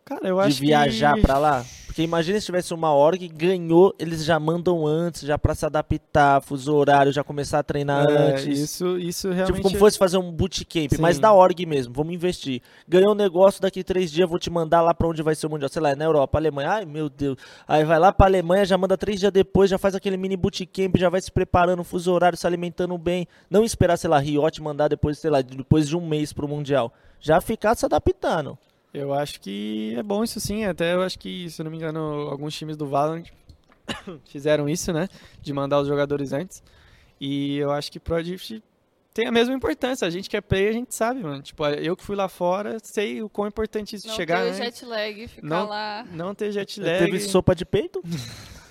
Cara, eu de acho viajar que... pra lá? Porque imagina se tivesse uma org, ganhou, eles já mandam antes, já pra se adaptar, fuso horário, já começar a treinar É, antes. isso, isso realmente. Tipo, como fosse fazer um bootcamp, mas Sim. da org mesmo, vamos investir. Ganhou um negócio, daqui três dias vou te mandar lá pra onde vai ser o Mundial. Sei lá, é na Europa, Alemanha. Ai, meu Deus. Aí vai lá pra Alemanha, já manda três dias depois, já faz aquele mini bootcamp, já vai se preparando, fuso horário, se alimentando bem. Não esperar, sei lá, Riot mandar depois, sei lá, depois de um mês pro Mundial. Já ficar se adaptando. Eu acho que é bom isso sim. Até eu acho que, se não me engano, alguns times do Valorant fizeram isso, né? De mandar os jogadores antes. E eu acho que pro Drift tem a mesma importância. A gente que é player, a gente sabe, mano. Tipo, eu que fui lá fora, sei o quão importante isso Não chegar ter antes. jet lag, ficar Não- lá. Não ter jet lag. Teve sopa de peito?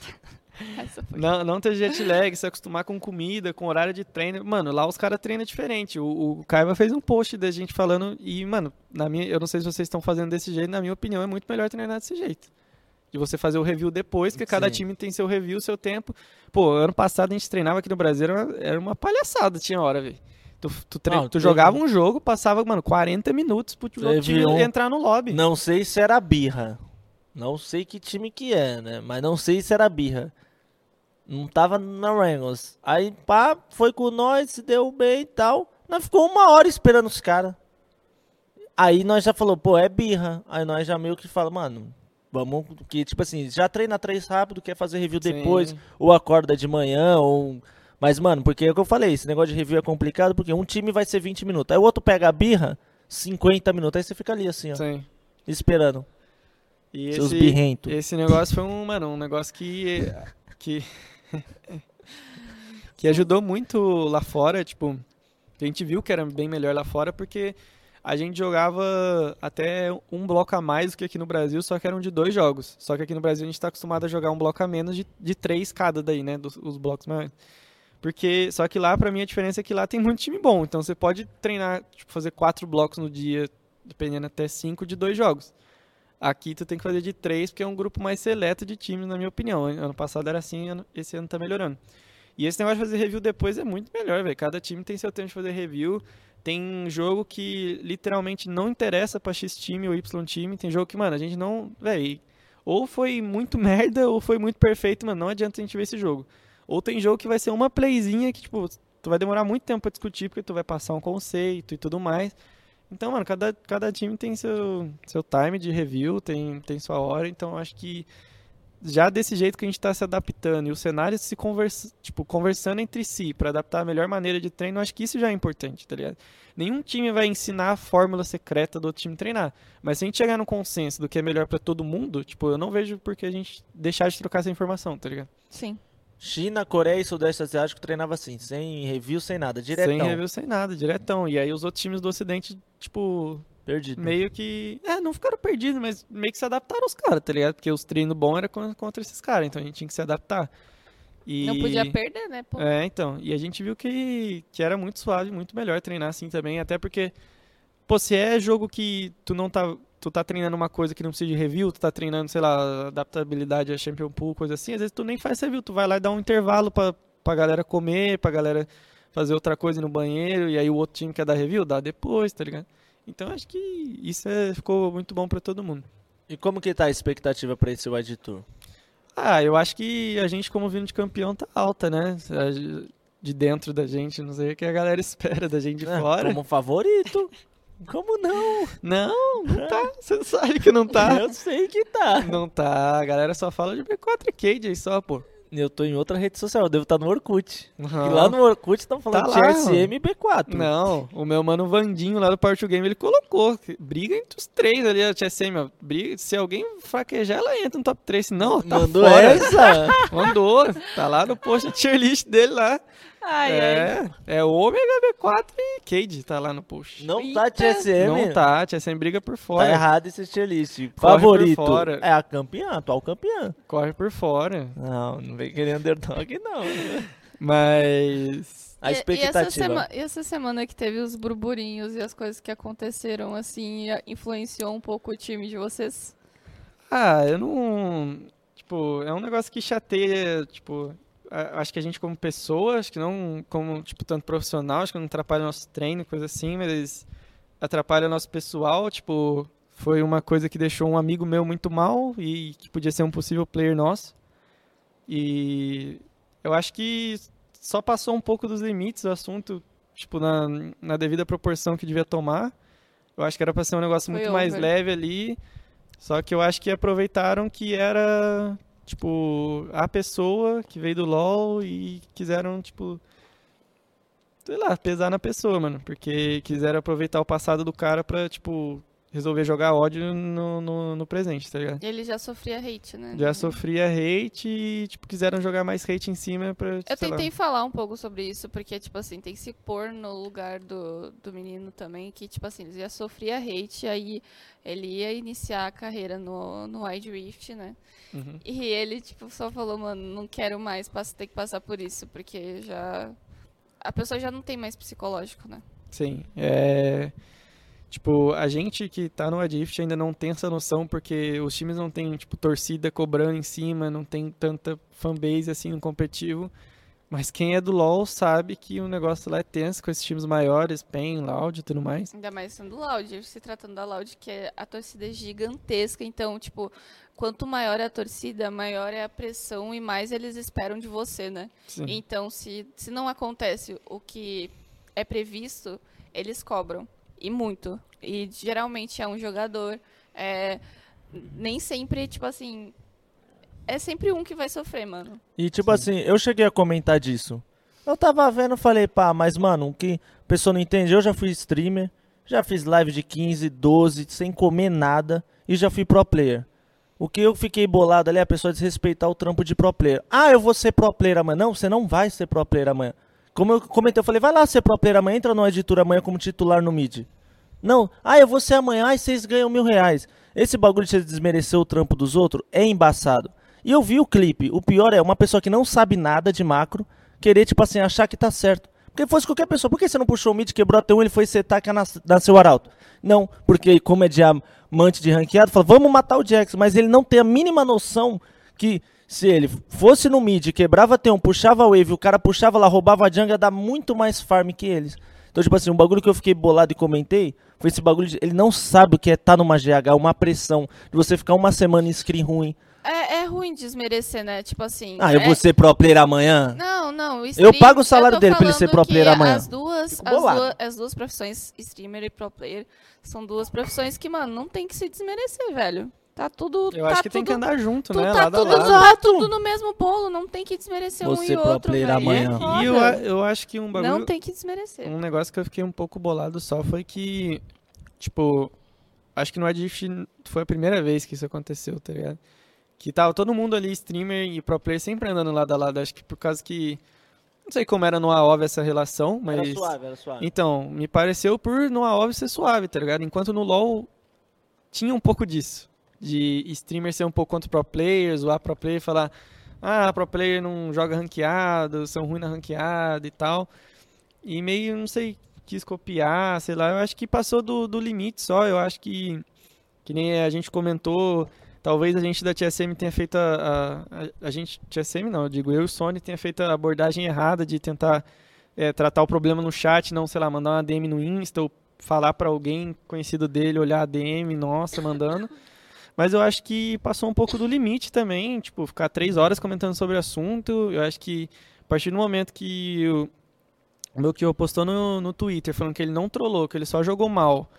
Não, não ter jet lag, se acostumar com comida, com horário de treino. Mano, lá os caras treinam diferente. O, o Kaiba fez um post da gente falando. E, mano, na minha, eu não sei se vocês estão fazendo desse jeito, na minha opinião, é muito melhor treinar desse jeito. De você fazer o review depois, porque cada time tem seu review, seu tempo. Pô, ano passado a gente treinava aqui no Brasil, era uma, era uma palhaçada, tinha hora, velho. Tu, tu, tre- Não, tu teve- jogava um jogo, passava, mano, 40 minutos pro time um- entrar no lobby. Não sei se era birra. Não sei que time que é, né? Mas não sei se era birra. Não tava na Rangers. Aí, pá, foi com nós, se deu bem e tal. Nós ficou uma hora esperando os caras. Aí nós já falou, pô, é birra. Aí nós já meio que fala, mano, vamos. Que, tipo assim, já treina três rápido, quer fazer review Sim. depois, ou acorda de manhã, ou Mas, mano, porque é o que eu falei, esse negócio de review é complicado, porque um time vai ser 20 minutos. Aí o outro pega a birra, 50 minutos. Aí você fica ali assim, ó, Sim. esperando. E Seus esse, birrentos. esse negócio foi um, mano, um negócio que. que. que ajudou muito lá fora, tipo. A gente viu que era bem melhor lá fora porque a gente jogava até um bloco a mais do que aqui no Brasil, só que eram de dois jogos. Só que aqui no Brasil a gente está acostumado a jogar um bloco a menos de, de três cada daí, né? Dos, os blocos maiores. Porque, só que lá, pra mim, a diferença é que lá tem muito time bom. Então você pode treinar, tipo, fazer quatro blocos no dia, dependendo até cinco de dois jogos. Aqui tu tem que fazer de três, porque é um grupo mais seleto de times, na minha opinião. Ano passado era assim, esse ano tá melhorando. E esse negócio de fazer review depois é muito melhor, velho. Cada time tem seu tempo de fazer review. Tem jogo que literalmente não interessa pra X time ou Y time. Tem jogo que, mano, a gente não. Velho, ou foi muito merda ou foi muito perfeito, mano. Não adianta a gente ver esse jogo. Ou tem jogo que vai ser uma playzinha que, tipo, tu vai demorar muito tempo pra discutir, porque tu vai passar um conceito e tudo mais. Então, mano, cada, cada time tem seu, seu time de review, tem, tem sua hora, então acho que já desse jeito que a gente tá se adaptando e o cenário se conversa, tipo, conversando entre si pra adaptar a melhor maneira de treino, acho que isso já é importante, tá ligado? Nenhum time vai ensinar a fórmula secreta do outro time treinar, mas se a gente chegar no consenso do que é melhor pra todo mundo, tipo, eu não vejo por que a gente deixar de trocar essa informação, tá ligado? Sim. China, Coreia e Sudeste Asiático treinava assim, sem review, sem nada, diretão. Sem review, sem nada, diretão. E aí os outros times do Ocidente, tipo, Perdido. meio que. É, não ficaram perdidos, mas meio que se adaptaram aos caras, tá ligado? Porque os treinos bons eram con- contra esses caras, então a gente tinha que se adaptar. E... Não podia perder, né, pô? É, então. E a gente viu que, que era muito suave, muito melhor treinar assim também, até porque, pô, se é jogo que tu não tá. Tu tá treinando uma coisa que não precisa de review, tu tá treinando, sei lá, adaptabilidade a Champion Pool, coisa assim, às vezes tu nem faz review, tu vai lá e dá um intervalo pra, pra galera comer, pra galera fazer outra coisa no banheiro, e aí o outro time quer dar review, dá depois, tá ligado? Então acho que isso é- ficou muito bom pra todo mundo. E como que tá a expectativa pra esse Wide Tour? Ah, eu acho que a gente, como vindo de campeão, tá alta, né? De dentro da gente, não sei o que a galera espera da gente de Ah, fora. Como favorito. Como não? Não, não tá. Você sabe que não tá. Eu sei que tá. Não tá. A galera só fala de B4 e Cade aí só, pô. Eu tô em outra rede social, eu devo estar no Orkut. Não. E lá no Orkut estão falando Tá lá, de SM e B4. Não, o meu mano Vandinho lá do Party Game, ele colocou. Briga entre os três ali, a TSM, ó. Briga, se alguém fraquejar, ela entra no top 3. Se não, tá Mandou fora. essa? Mandou. Tá lá no post tier list dele lá. Ai, ai. é, é o Omega B4 e Cade tá lá no post. Não Eita. tá TSM? Não tá, TSM briga por Tá fora. errado esse tier list. Corre por Favorito fora. é a campeã, atual campeã. Corre por fora. Não, não vem querer underdog não. Mas. A E- E, expectativa. essa sema- e essa semana que teve os burburinhos e as coisas que aconteceram, assim, influenciou um pouco o time de vocês? Ah, eu não. Tipo, é um negócio que chateia, tipo. Acho que a gente como pessoa, acho que não como, tipo, tanto profissional, acho que não atrapalha o nosso treino, coisa assim, mas atrapalha o nosso pessoal, tipo, foi uma coisa que deixou um amigo meu muito mal e que podia ser um possível player nosso. E eu acho que só passou um pouco dos limites o assunto, tipo, na, na devida proporção que devia tomar. Eu acho que era pra ser um negócio Foi muito mais over. leve ali. Só que eu acho que aproveitaram que era, tipo, a pessoa que veio do LoL e quiseram, tipo, sei lá, pesar na pessoa, mano. Porque quiseram aproveitar o passado do cara pra, tipo, resolver jogar ódio no, no, no presente, tá ligado? Ele já sofria hate, né? Já sofria hate e, tipo, quiseram jogar mais hate em cima pra, Eu sei lá. tentei falar um pouco sobre isso, porque, tipo assim, tem que se pôr no lugar do, do menino também, que, tipo assim, ele já sofria hate, aí ele ia iniciar a carreira no, no Wide Rift, né? Uhum. E ele, tipo, só falou, mano, não quero mais ter que passar por isso, porque já... A pessoa já não tem mais psicológico, né? Sim, é... Tipo, a gente que tá no Adrift ainda não tem essa noção, porque os times não tem, tipo, torcida cobrando em cima, não tem tanta fanbase, assim, no competitivo. Mas quem é do LoL sabe que o negócio lá é tenso com esses times maiores, PEN, Loud e tudo mais. Ainda mais sendo Loud, se tratando da Loud, que é, a torcida é gigantesca, então, tipo, quanto maior é a torcida, maior é a pressão e mais eles esperam de você, né? Sim. Então, se, se não acontece o que é previsto, eles cobram. E muito. E geralmente é um jogador. É, nem sempre, tipo assim. É sempre um que vai sofrer, mano. E tipo assim, eu cheguei a comentar disso. Eu tava vendo, falei, pá, mas mano, o que a pessoa não entende, eu já fui streamer, já fiz live de 15, 12, sem comer nada e já fui pro player. O que eu fiquei bolado ali é a pessoa desrespeitar o trampo de pro player. Ah, eu vou ser pro player amanhã. Não, você não vai ser pro player amanhã. Como eu comentei, eu falei, vai lá ser pro player amanhã, entra no editor amanhã como titular no mid. Não, ah, eu vou ser amanhã, ai, vocês ganham mil reais. Esse bagulho de você desmerecer o trampo dos outros é embaçado. E eu vi o clipe. O pior é uma pessoa que não sabe nada de macro querer, tipo assim, achar que tá certo. Porque fosse qualquer pessoa. Por que você não puxou o mid, quebrou até um, ele foi setar que nas- nasceu arauto? Não, porque como é diamante de ranqueado, fala, vamos matar o Jax. Mas ele não tem a mínima noção que se ele fosse no mid, quebrava T1, puxava wave, o cara puxava lá, roubava a jungle, ia dar muito mais farm que eles. Então, tipo assim, um bagulho que eu fiquei bolado e comentei foi esse bagulho de. Ele não sabe o que é estar numa GH, uma pressão, de você ficar uma semana em screen ruim. É, é ruim desmerecer, né? Tipo assim. Ah, eu é- vou ser pro player amanhã? Não, não. o Eu stream- pago o salário dele pra ele ser pro player amanhã. As duas, as, duas, as duas profissões, streamer e pro player, são duas profissões que, mano, não tem que se desmerecer, velho. Tá tudo. Eu tá acho que tem tudo, que andar junto, tu né? tá lado tudo, lado. tá tudo no mesmo bolo, não tem que desmerecer um Você e pro outro, player velho. amanhã. É E eu, eu acho que um bagulho. Não tem que desmerecer. Um negócio que eu fiquei um pouco bolado só foi que, tipo, acho que no Addict foi a primeira vez que isso aconteceu, tá ligado? Que tava todo mundo ali, streamer e pro player, sempre andando lado a lado. Acho que por causa que. Não sei como era no AOV essa relação, mas. Era suave, era suave. Então, me pareceu por no AOV ser suave, tá ligado? Enquanto no LoL tinha um pouco disso. De streamer ser um pouco contra pro players, zoar pro player e falar ah, pro player não joga ranqueado, são ruins na ranqueada e tal. E meio, não sei, quis copiar, sei lá. Eu acho que passou do, do limite só. Eu acho que, que nem a gente comentou, talvez a gente da TSM tenha feito a... A, a, gente, TSM não, eu digo eu e o Sony, tenha feito a abordagem errada de tentar é, tratar o problema no chat, não, sei lá, mandar uma DM no Insta ou falar pra alguém conhecido dele, olhar a DM, nossa, mandando. Mas eu acho que passou um pouco do limite também, tipo, ficar três horas comentando sobre o assunto. Eu acho que a partir do momento que o, o meu que postou no, no Twitter falando que ele não trollou, que ele só jogou mal.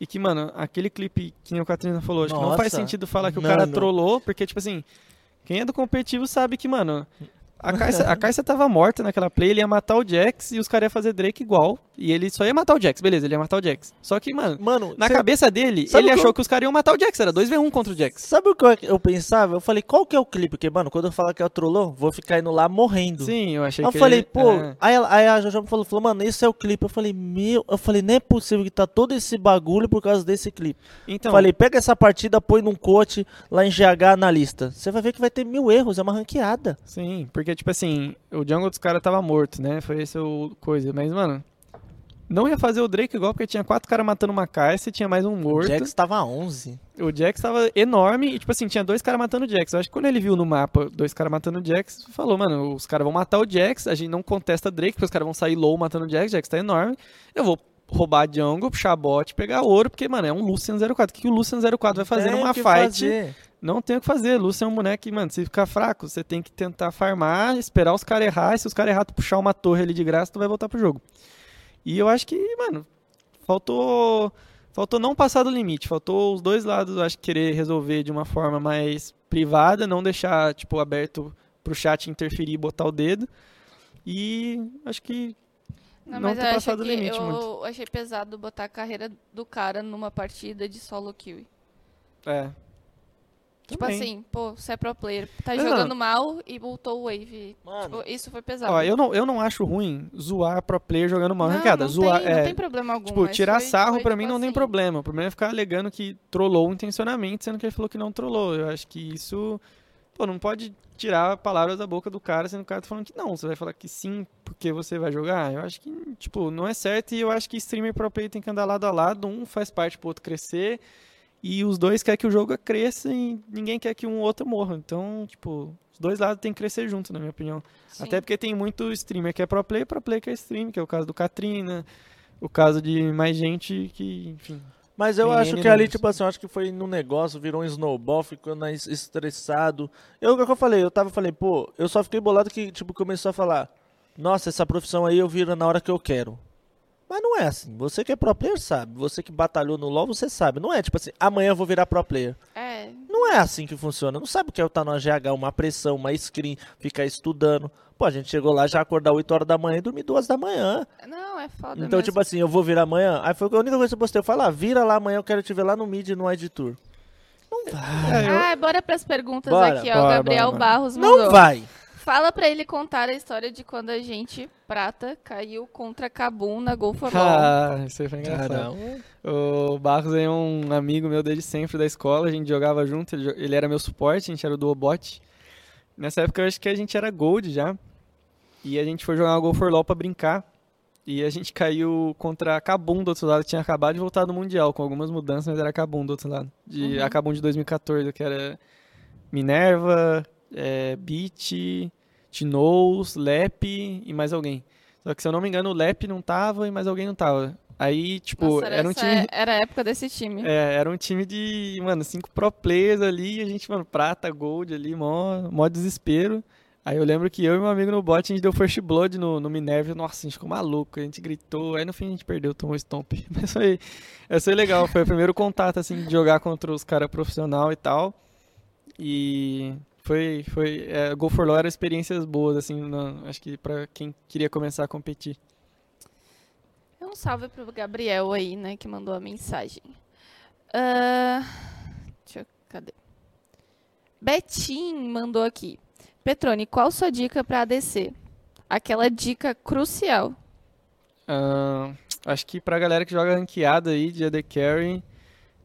E que, mano, aquele clipe que o Catrina falou, acho que não faz sentido falar que o cara mano. trollou, porque, tipo assim, quem é do competitivo sabe que, mano, a Caixa, a Caixa tava morta naquela play, ele ia matar o Jax e os caras iam fazer Drake igual. E ele só ia matar o Jax, beleza, ele ia matar o Jax. Só que, mano, Mano, na cê- cabeça dele, sabe ele achou eu- que os caras iam matar o Jax, era 2v1 contra o Jax. Sabe o que eu, pensava? Eu falei, qual que é o clipe? Porque, mano, quando eu falar que é o trollou, vou ficar indo lá morrendo. Sim, eu achei eu que falei, ele- pô, é. aí, aí a Jojo me falou, falou, mano, esse é o clipe. Eu falei, meu, eu falei, não é possível que tá todo esse bagulho por causa desse clipe. Então, falei, pega essa partida, põe num coach lá em GH na lista. Você vai ver que vai ter mil erros, é uma ranqueada. sim, porque, tipo assim, o jungle dos caras tava morto, né? Foi esse o coisa. Mas, mano, não ia fazer o Drake igual, porque tinha quatro caras matando uma Caixa e tinha mais um O morto. Jax tava 11. O Jax tava enorme e, tipo assim, tinha dois caras matando o Jax. Eu acho que quando ele viu no mapa dois caras matando o Jax, falou, mano, os caras vão matar o Jax, a gente não contesta Drake, porque os caras vão sair low matando o Jax, o Jax tá enorme. Eu vou roubar a jungle, puxar bot, pegar ouro, porque, mano, é um Lucian 04. O que o Lucian 04 vai fazer numa o fight? fazer. Não tem o que fazer. Lucian é um boneco que, mano, se ficar fraco, você tem que tentar farmar, esperar os caras errar, e se os caras errar, tu puxar uma torre ali de graça, tu vai voltar pro jogo. E eu acho que, mano, faltou faltou não passar do limite, faltou os dois lados, eu acho, querer resolver de uma forma mais privada, não deixar, tipo, aberto pro chat interferir e botar o dedo. E acho que Não, não mas ter eu passado que o limite eu muito. achei pesado botar a carreira do cara numa partida de solo kill. é. Tipo Também. assim, pô, você é pro player, tá Não, jogando mal e voltou o wave. Mano, Tipo, isso foi pesado. Ó, eu não, eu não acho ruim zoar pro player jogando mal não, ranqueada. não Zoar, tem, é, não tem problema algum. Tipo, tirar foi- sarro foi, pra tipo mim não tem assim, problema. O problema é ficar alegando que trollou intencionalmente, sendo que ele falou que não trollou. Eu acho que isso. Pô, não pode tirar palavras da boca do cara, sendo que o cara tá falando que não. Você vai falar que sim, porque você vai jogar. Eu acho que, tipo, não é certo e eu acho que streamer e pro player tem que andar lado a lado. Um faz parte pro outro crescer. E os dois querem que o jogo cresça e ninguém quer que um outro morra. Então, tipo, os dois lados tem que crescer junto, na minha opinião. sim. Até porque tem muito streamer que é pro player, pro player que é stream, que é o caso do Katrina, o caso de mais gente que, enfim. Mas eu acho que ali, tipo assim, eu acho que foi num negócio, virou um snowball, ficou mais estressado. Eu, o que eu falei, eu tava, falei, pô, eu só fiquei bolado que, tipo, começou a falar, nossa, essa profissão aí eu viro na hora que eu quero. Mas não é assim, você que é pro player sabe, você que batalhou no LoL, você sabe. Não é, tipo assim, amanhã eu vou virar pro player. É, Não é assim que funciona. Não sabe o que é estar no AGH, uma pressão, uma screen, ficar estudando. Pô, a gente chegou lá já acordar 8 horas da manhã e dormir 2 da manhã. Não, é foda Então, mesmo. tipo assim, eu vou vir amanhã. Aí foi a única coisa que eu postei. Eu falei, ah, vira lá amanhã, eu quero te ver lá no Mid no ID Tour. Não vai. É, eu- Ah, bora pras perguntas Bora, aqui, ó. O bora, Gabriel bora, bora. Barros mandou. Não vai. Fala pra ele contar a história de quando a gente, prata, caiu contra Cabum na Gol for All. Ah, isso aí foi engraçado. Caramba. O Barros é um amigo meu desde sempre da escola, a gente jogava junto, ele, era meu suporte, a gente era o Duobot. Nessa época eu acho que a gente era Gold já. E a gente foi jogar uma Go for LOL pra brincar. E a gente caiu contra a Kabum do outro lado, que tinha acabado de voltar do Mundial, com algumas mudanças, mas era a Kabum do outro lado. De, Uhum. A Kabum de 2014, que era Minerva, é, Beat, Tinoz, Lep e mais alguém. Só que se eu não me engano, o Lep não tava e mais alguém não tava. Aí, tipo, Nossa, era um essa time. é- Era a época desse time. É, era um time de, mano, cinco pro players ali, a gente, mano, prata, gold ali, mó, mó desespero. Aí eu lembro que eu e meu amigo no bot, a gente deu first blood no, no Minerva, nossa, a gente ficou maluco, a gente gritou, aí no fim a gente perdeu, tomou stomp. Mas foi, foi legal, foi o primeiro contato, assim, de jogar contra os caras profissional e tal. E foi, foi, é, Go for LoL era experiências boas, assim, na- acho que pra quem queria começar a competir. Um salve pro Gabriel aí, né, que mandou a mensagem. Ah, deixa eu, cadê? Betim mandou aqui. Petrone, qual sua dica pra ADC? Aquela dica crucial. Ahn, acho que pra galera que joga ranqueada aí de AD Carry,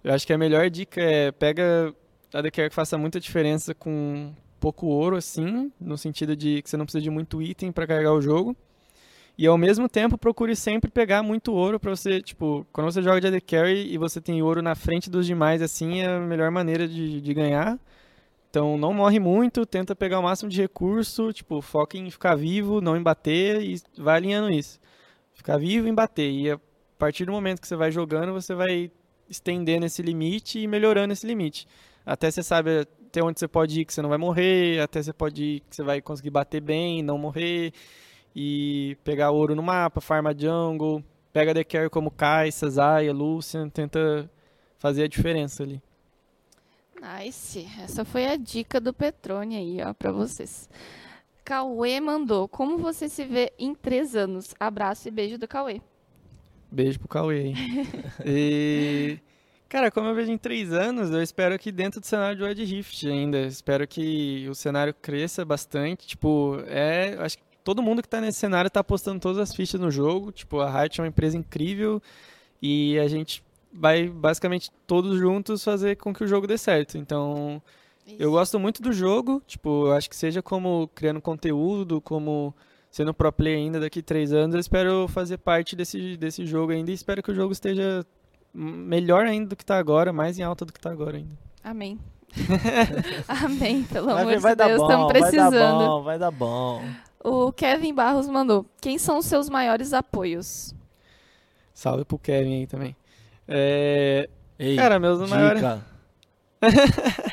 eu acho que a melhor dica é pega AD Carry que faça muita diferença com pouco ouro, assim, no sentido de que você não precisa de muito item pra carregar o jogo. E ao mesmo tempo procure sempre pegar muito ouro pra você, tipo, quando você joga de AD Carry e você tem ouro na frente dos demais, assim, é a melhor maneira de, de ganhar. Então não morre muito, tenta pegar o máximo de recurso, tipo, foca em ficar vivo, não em bater e vai alinhando isso ficar vivo e bater. E a partir do momento que você vai jogando, você vai estendendo esse limite e melhorando esse limite. Até você sabe até onde você pode ir que você não vai morrer, até você pode ir que você vai conseguir bater bem, não morrer, e pegar ouro no mapa, farma jungle, pega The Carry como Kai'Sa, Zaya, Lucian, tenta fazer a diferença ali. Nice. Essa foi a dica do Petrone aí, ó, pra vocês. Cauê mandou. Como você se vê em três anos? Abraço e beijo do Cauê. Beijo pro Cauê aí. e, cara, como eu vejo em três anos, eu espero que dentro do cenário de Wild Rift ainda, espero que o cenário cresça bastante. Tipo, é, acho que todo mundo que tá nesse cenário tá apostando todas as fichas no jogo. Tipo, a Riot é uma empresa incrível e a gente vai basicamente todos juntos fazer com que o jogo dê certo. Então, eu gosto muito do jogo, tipo, acho que seja como criando conteúdo, como sendo pro player ainda daqui três anos, eu espero fazer parte desse, desse jogo ainda e espero que o jogo esteja melhor ainda do que tá agora, mais em alta do que tá agora ainda. Amém. Amém, pelo Vai, amor vai de dar Deus, bom, estamos vai dar precisando. bom, vai dar bom. O Kevin Barros mandou. Quem são os seus maiores apoios? Salve pro Kevin aí também. É, Ei, cara, meus maiores... dica. Dica,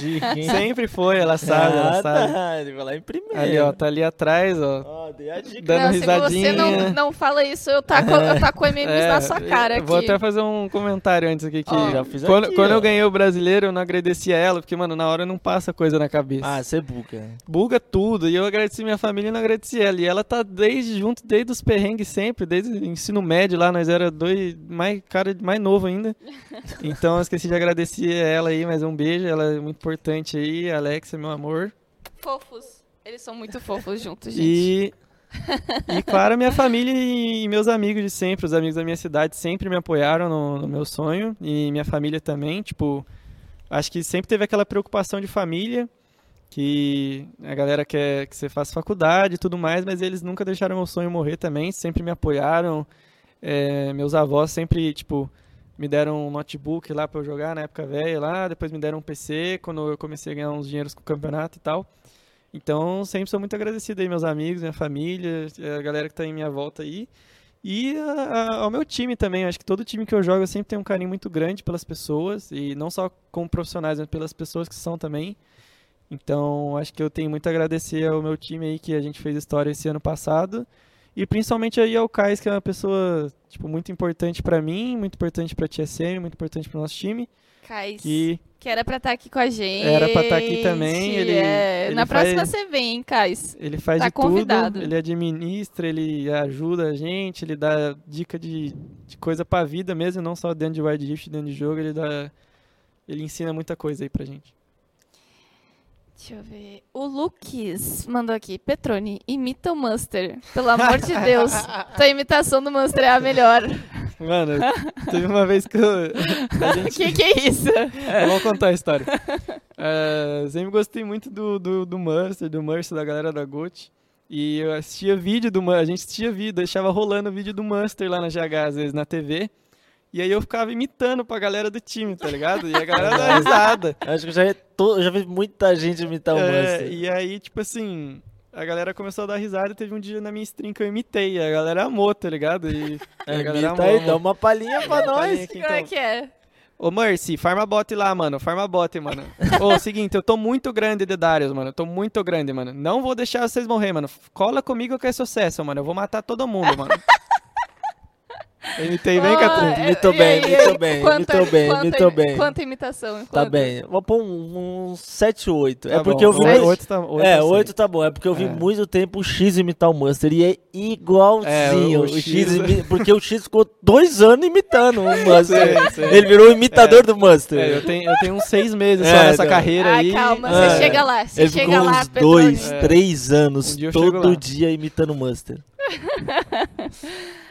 dica, hein? Sempre foi, ela sabe, ela Ah, sabe. tá, ele vai lá em primeiro. Ali, ó, tá ali atrás, ó. Ó, dei a dica. Dando não, se risadinha. você não, não fala isso, eu taco, eu taco MMs É, na sua cara aqui. Vou até fazer um comentário antes aqui que Ó. Já fiz quando, aqui, quando ó. eu ganhei o brasileiro, eu não agradeci a ela, porque, mano, na hora não passa coisa na cabeça. Ah, você buca. Buga tudo. E eu agradeci minha família e não agradeci ela. E ela tá desde junto, desde os perrengues sempre, desde o ensino médio lá, nós era dois, mais cara mais novo ainda. Então eu esqueci de agradecer ela aí, mas um beijo, ela é muito importante aí, Alexa, meu amor. Fofos. Eles são muito fofos juntos, gente. E e claro, minha família e meus amigos de sempre, os amigos da minha cidade sempre me apoiaram no, no meu sonho e minha família também, tipo, acho que sempre teve aquela preocupação de família, que a galera quer que você faça faculdade e tudo mais, mas eles nunca deixaram meu sonho morrer também, sempre me apoiaram. É, meus avós sempre, tipo, me deram um notebook lá para eu jogar na época velha lá, depois me deram um PC quando eu comecei a ganhar uns dinheiros com o campeonato e tal. Então, sempre sou muito agradecido aí, meus amigos, minha família, a galera que tá em minha volta aí. E a- a- ao meu time também, acho que todo time que eu jogo eu sempre tenho um carinho muito grande pelas pessoas, e não só como profissionais, mas pelas pessoas que são também. Então, acho que eu tenho muito a agradecer ao meu time aí, que a gente fez história esse ano passado. E principalmente aí ao Kais, que é uma pessoa, tipo, muito importante pra mim, muito importante pra TSM, muito importante pro nosso time. Kais, Que que era pra estar aqui com a gente. Era pra estar aqui também, ele- é. ele Na faz- próxima você vem, Kais. ele faz Tá de tudo, convidado. ele administra, ele ajuda a gente, ele dá dica de, de coisa pra vida mesmo, não só dentro de Wild Rift, dentro de jogo, ele dá... Ele ensina muita coisa aí pra gente. Deixa eu ver. O Lucas mandou aqui. Petrone, imita o Monster. Pelo amor de Deus. Tua imitação do Monster é a melhor. Mano, teve uma vez que eu, gente que, que é isso? Eu vou contar a história. É, sempre gostei muito do, do, do Monster, do Mercy, da galera da GOT. E eu assistia vídeo do Monster, a gente assistia vídeo, deixava rolando o vídeo do Monster lá na GH, às vezes, na TV. E aí eu ficava imitando pra galera do time, tá ligado? E a galera dava risada. Acho que eu já, vi to- eu já vi muita gente imitar o É, e aí, tipo assim, a galera começou a dar risada e teve um dia na minha stream que eu imitei. E a galera amou, tá ligado? E a É, galera imita amou. aí, dá uma palhinha pra Uma palhinha nós. aqui, Como é então. que é? Ô, Mercy, farma bot lá, mano. Farma bot, mano. Ô, seguinte, eu tô muito grande de Darius, mano. Eu tô muito grande, mano. Não vou deixar vocês morrer, mano. Cola comigo que é sucesso, mano. Eu vou matar todo mundo, mano. Imitei bem, Ah, Catrina. é, Imitou bem, imitou bem, imitou bem, imitou bem. Quanta imitação? Tá Quanta? bem. Vou pôr um, um 7, 8. Tá é porque bom. eu vi. Sete? muito- Oito tá, oito é, tá 8 certo. tá bom. É porque eu vi É. muito tempo o X imitar o Monster. E é igualzinho. É, o- o, X, X- imi- Porque o X ficou dois anos imitando o Monster. Sei, sei. Ele virou o imitador do Monster. É, eu tenho, eu tenho uns seis meses É, só nessa não. carreira Ah, aí. calma, É. você chega lá. Você Ele chega ficou lá, uns dois, É. três anos, Um dia todo dia imitando o Monster.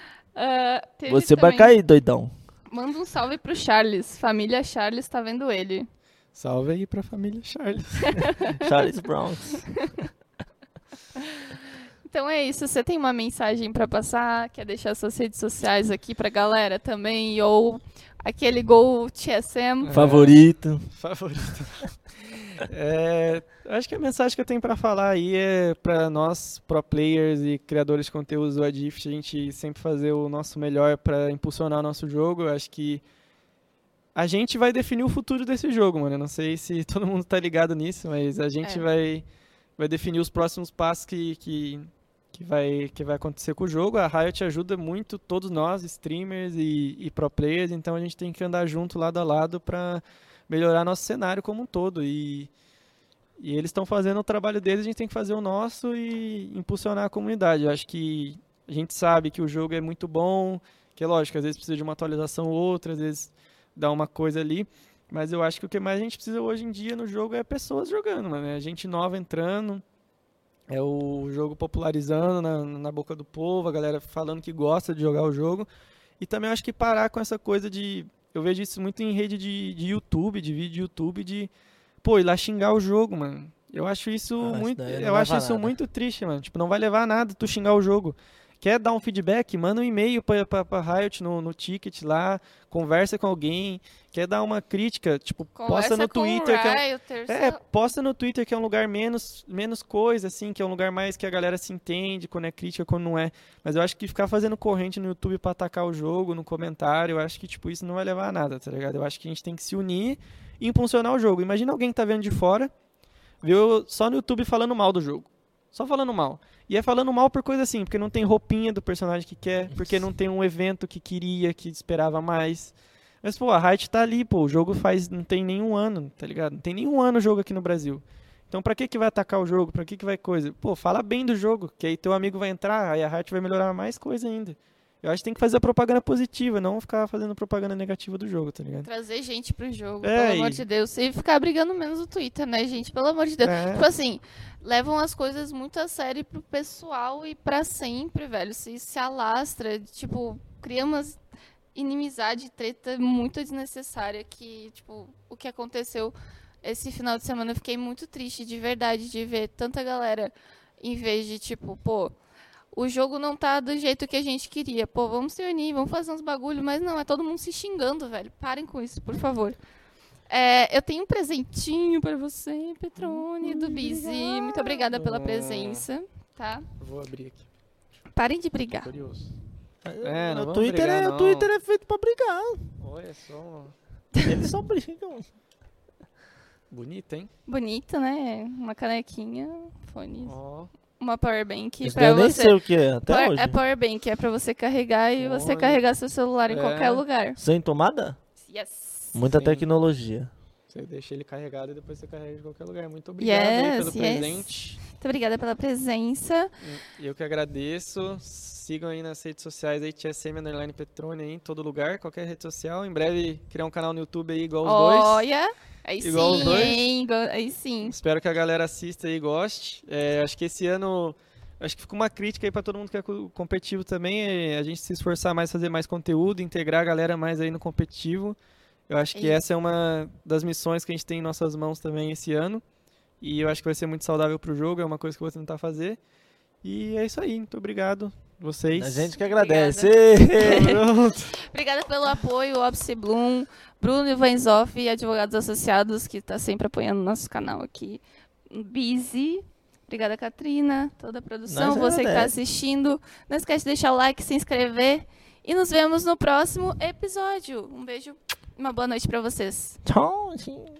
Teve Você vai também- cair, doidão. Manda um salve pro Charles. Família Charles tá vendo ele. Salve aí pra família Charles. Charles Bronx. Então é isso. Você tem uma mensagem pra passar? Quer deixar suas redes sociais aqui pra galera também? Ou aquele gol TSM? Favorito. Favorito. É, acho que a mensagem que eu tenho pra falar aí é pra nós, pro players e criadores de conteúdos do Addict, a gente sempre fazer o nosso melhor pra impulsionar o nosso jogo. Eu acho que a gente vai definir o futuro desse jogo, mano. Eu não sei se todo mundo tá ligado nisso, mas a gente É. vai, vai definir os próximos passos que, que, que, vai, que vai acontecer com o jogo. A Riot ajuda muito todos nós, streamers e, e pro players, então a gente tem que andar junto, lado a lado, pra melhorar nosso cenário como um todo. E, e eles estão fazendo o trabalho deles, a gente tem que fazer o nosso e impulsionar a comunidade. Eu acho que a gente sabe que o jogo é muito bom, que é lógico, às vezes precisa de uma atualização ou outra, às vezes dá uma coisa ali. Mas eu acho que o que mais a gente precisa hoje em dia no jogo é pessoas jogando, mano. É gente nova entrando, é o jogo popularizando na, na boca do povo, a galera falando que gosta de jogar o jogo. E também acho que parar com essa coisa de. Eu vejo isso muito em rede de, de YouTube, de vídeo de YouTube, de. Pô, ir lá xingar o jogo, mano. Eu acho isso Ah, muito. Eu acho isso nada. muito triste, mano. Tipo, não vai levar a nada tu xingar o jogo. Quer dar um feedback? Manda um e-mail pra Riot no, no ticket lá, conversa com alguém. Quer dar uma crítica? Tipo, posta Conversa no com Twitter. que é um- Rioters, é, posta no Twitter que é um lugar menos, menos coisa, assim, que é um lugar mais que a galera se entende, quando é crítica, quando não é. Mas eu acho que ficar fazendo corrente no YouTube pra atacar o jogo, no comentário, eu acho que, tipo, isso não vai levar a nada, tá ligado? Eu acho que a gente tem que se unir e impulsionar o jogo. Imagina alguém que tá vendo de fora, viu só no YouTube falando mal do jogo. Só falando mal. E é falando mal por coisa assim, porque não tem roupinha do personagem que quer, porque não tem um evento que queria, que esperava mais. Mas, pô, a Riot tá ali, pô, o jogo faz, não tem nenhum ano, tá ligado? Não tem nenhum ano o jogo aqui no Brasil. Então pra que que vai atacar o jogo? Pra que que vai coisa? Pô, fala bem do jogo, que aí teu amigo vai entrar, aí a Riot vai melhorar mais coisa ainda. Eu acho que tem que fazer a propaganda positiva, não ficar fazendo propaganda negativa do jogo, tá ligado? Trazer gente pro jogo, É, pelo amor e- de Deus. E ficar brigando menos no Twitter, né, gente? Pelo amor de Deus. É. Tipo assim, levam as coisas muito a sério pro pessoal e pra sempre, velho. Se, se alastra, tipo, cria umas inimizade, treta muito desnecessária que, tipo, o que aconteceu esse final de semana eu fiquei muito triste de verdade de ver tanta galera em vez de, tipo, pô, o jogo não tá do jeito que a gente queria. Pô, vamos se unir, vamos fazer uns bagulho, mas não, é todo mundo se xingando, velho. Parem com isso, por favor. É, eu tenho um presentinho pra você, Petrone, do Bizi. Muito obrigada pela presença, tá? Vou abrir aqui. Parem de brigar. Curioso. É, não o, Twitter brigar, é, não. o Twitter é feito pra brigar. Olha só. Eles só brigam. Bonita, hein? Bonito, né? Uma canequinha, fones. Ó. uma power bank daí eu nem você. sei o que é, até Power- hoje. é power bank, é pra você carregar e você Olha. carregar seu celular em É. qualquer lugar. Sem tomada? Yes. Muita Sim. tecnologia. Você deixa ele carregado e depois você carrega de qualquer lugar. Muito obrigado aí Yes, pelo yes. presente. Muito obrigada pela presença. Eu que agradeço. Sigam aí nas redes sociais aí, TSM Underline Petrone aí, em todo lugar, qualquer rede social. Em breve criar um canal no YouTube aí igual os dois. Olha, aí Igual os sim, dois. hein? Aí sim. Espero que a galera assista e goste. É, acho que esse ano. Acho que fica uma crítica aí pra todo mundo que é co- competitivo também. É a gente se esforçar mais, fazer mais conteúdo, integrar a galera mais aí no competitivo. Eu acho que essa é uma das missões que a gente tem em nossas mãos também esse ano. E eu acho que vai ser muito saudável pro jogo, é uma coisa que eu vou tentar fazer. E é isso aí, muito obrigado. Vocês. A gente que agradece. Pronto. Obrigada pelo apoio, Opsi Bloom, Bruno Ivanzoff e advogados associados que está sempre apoiando o nosso canal aqui. Busy. Obrigada, Katrina, toda a produção, Nós você que está assistindo. Não esquece de deixar o like, se inscrever. E nos vemos no próximo episódio. Um beijo, uma boa noite para vocês. Tchau. gente.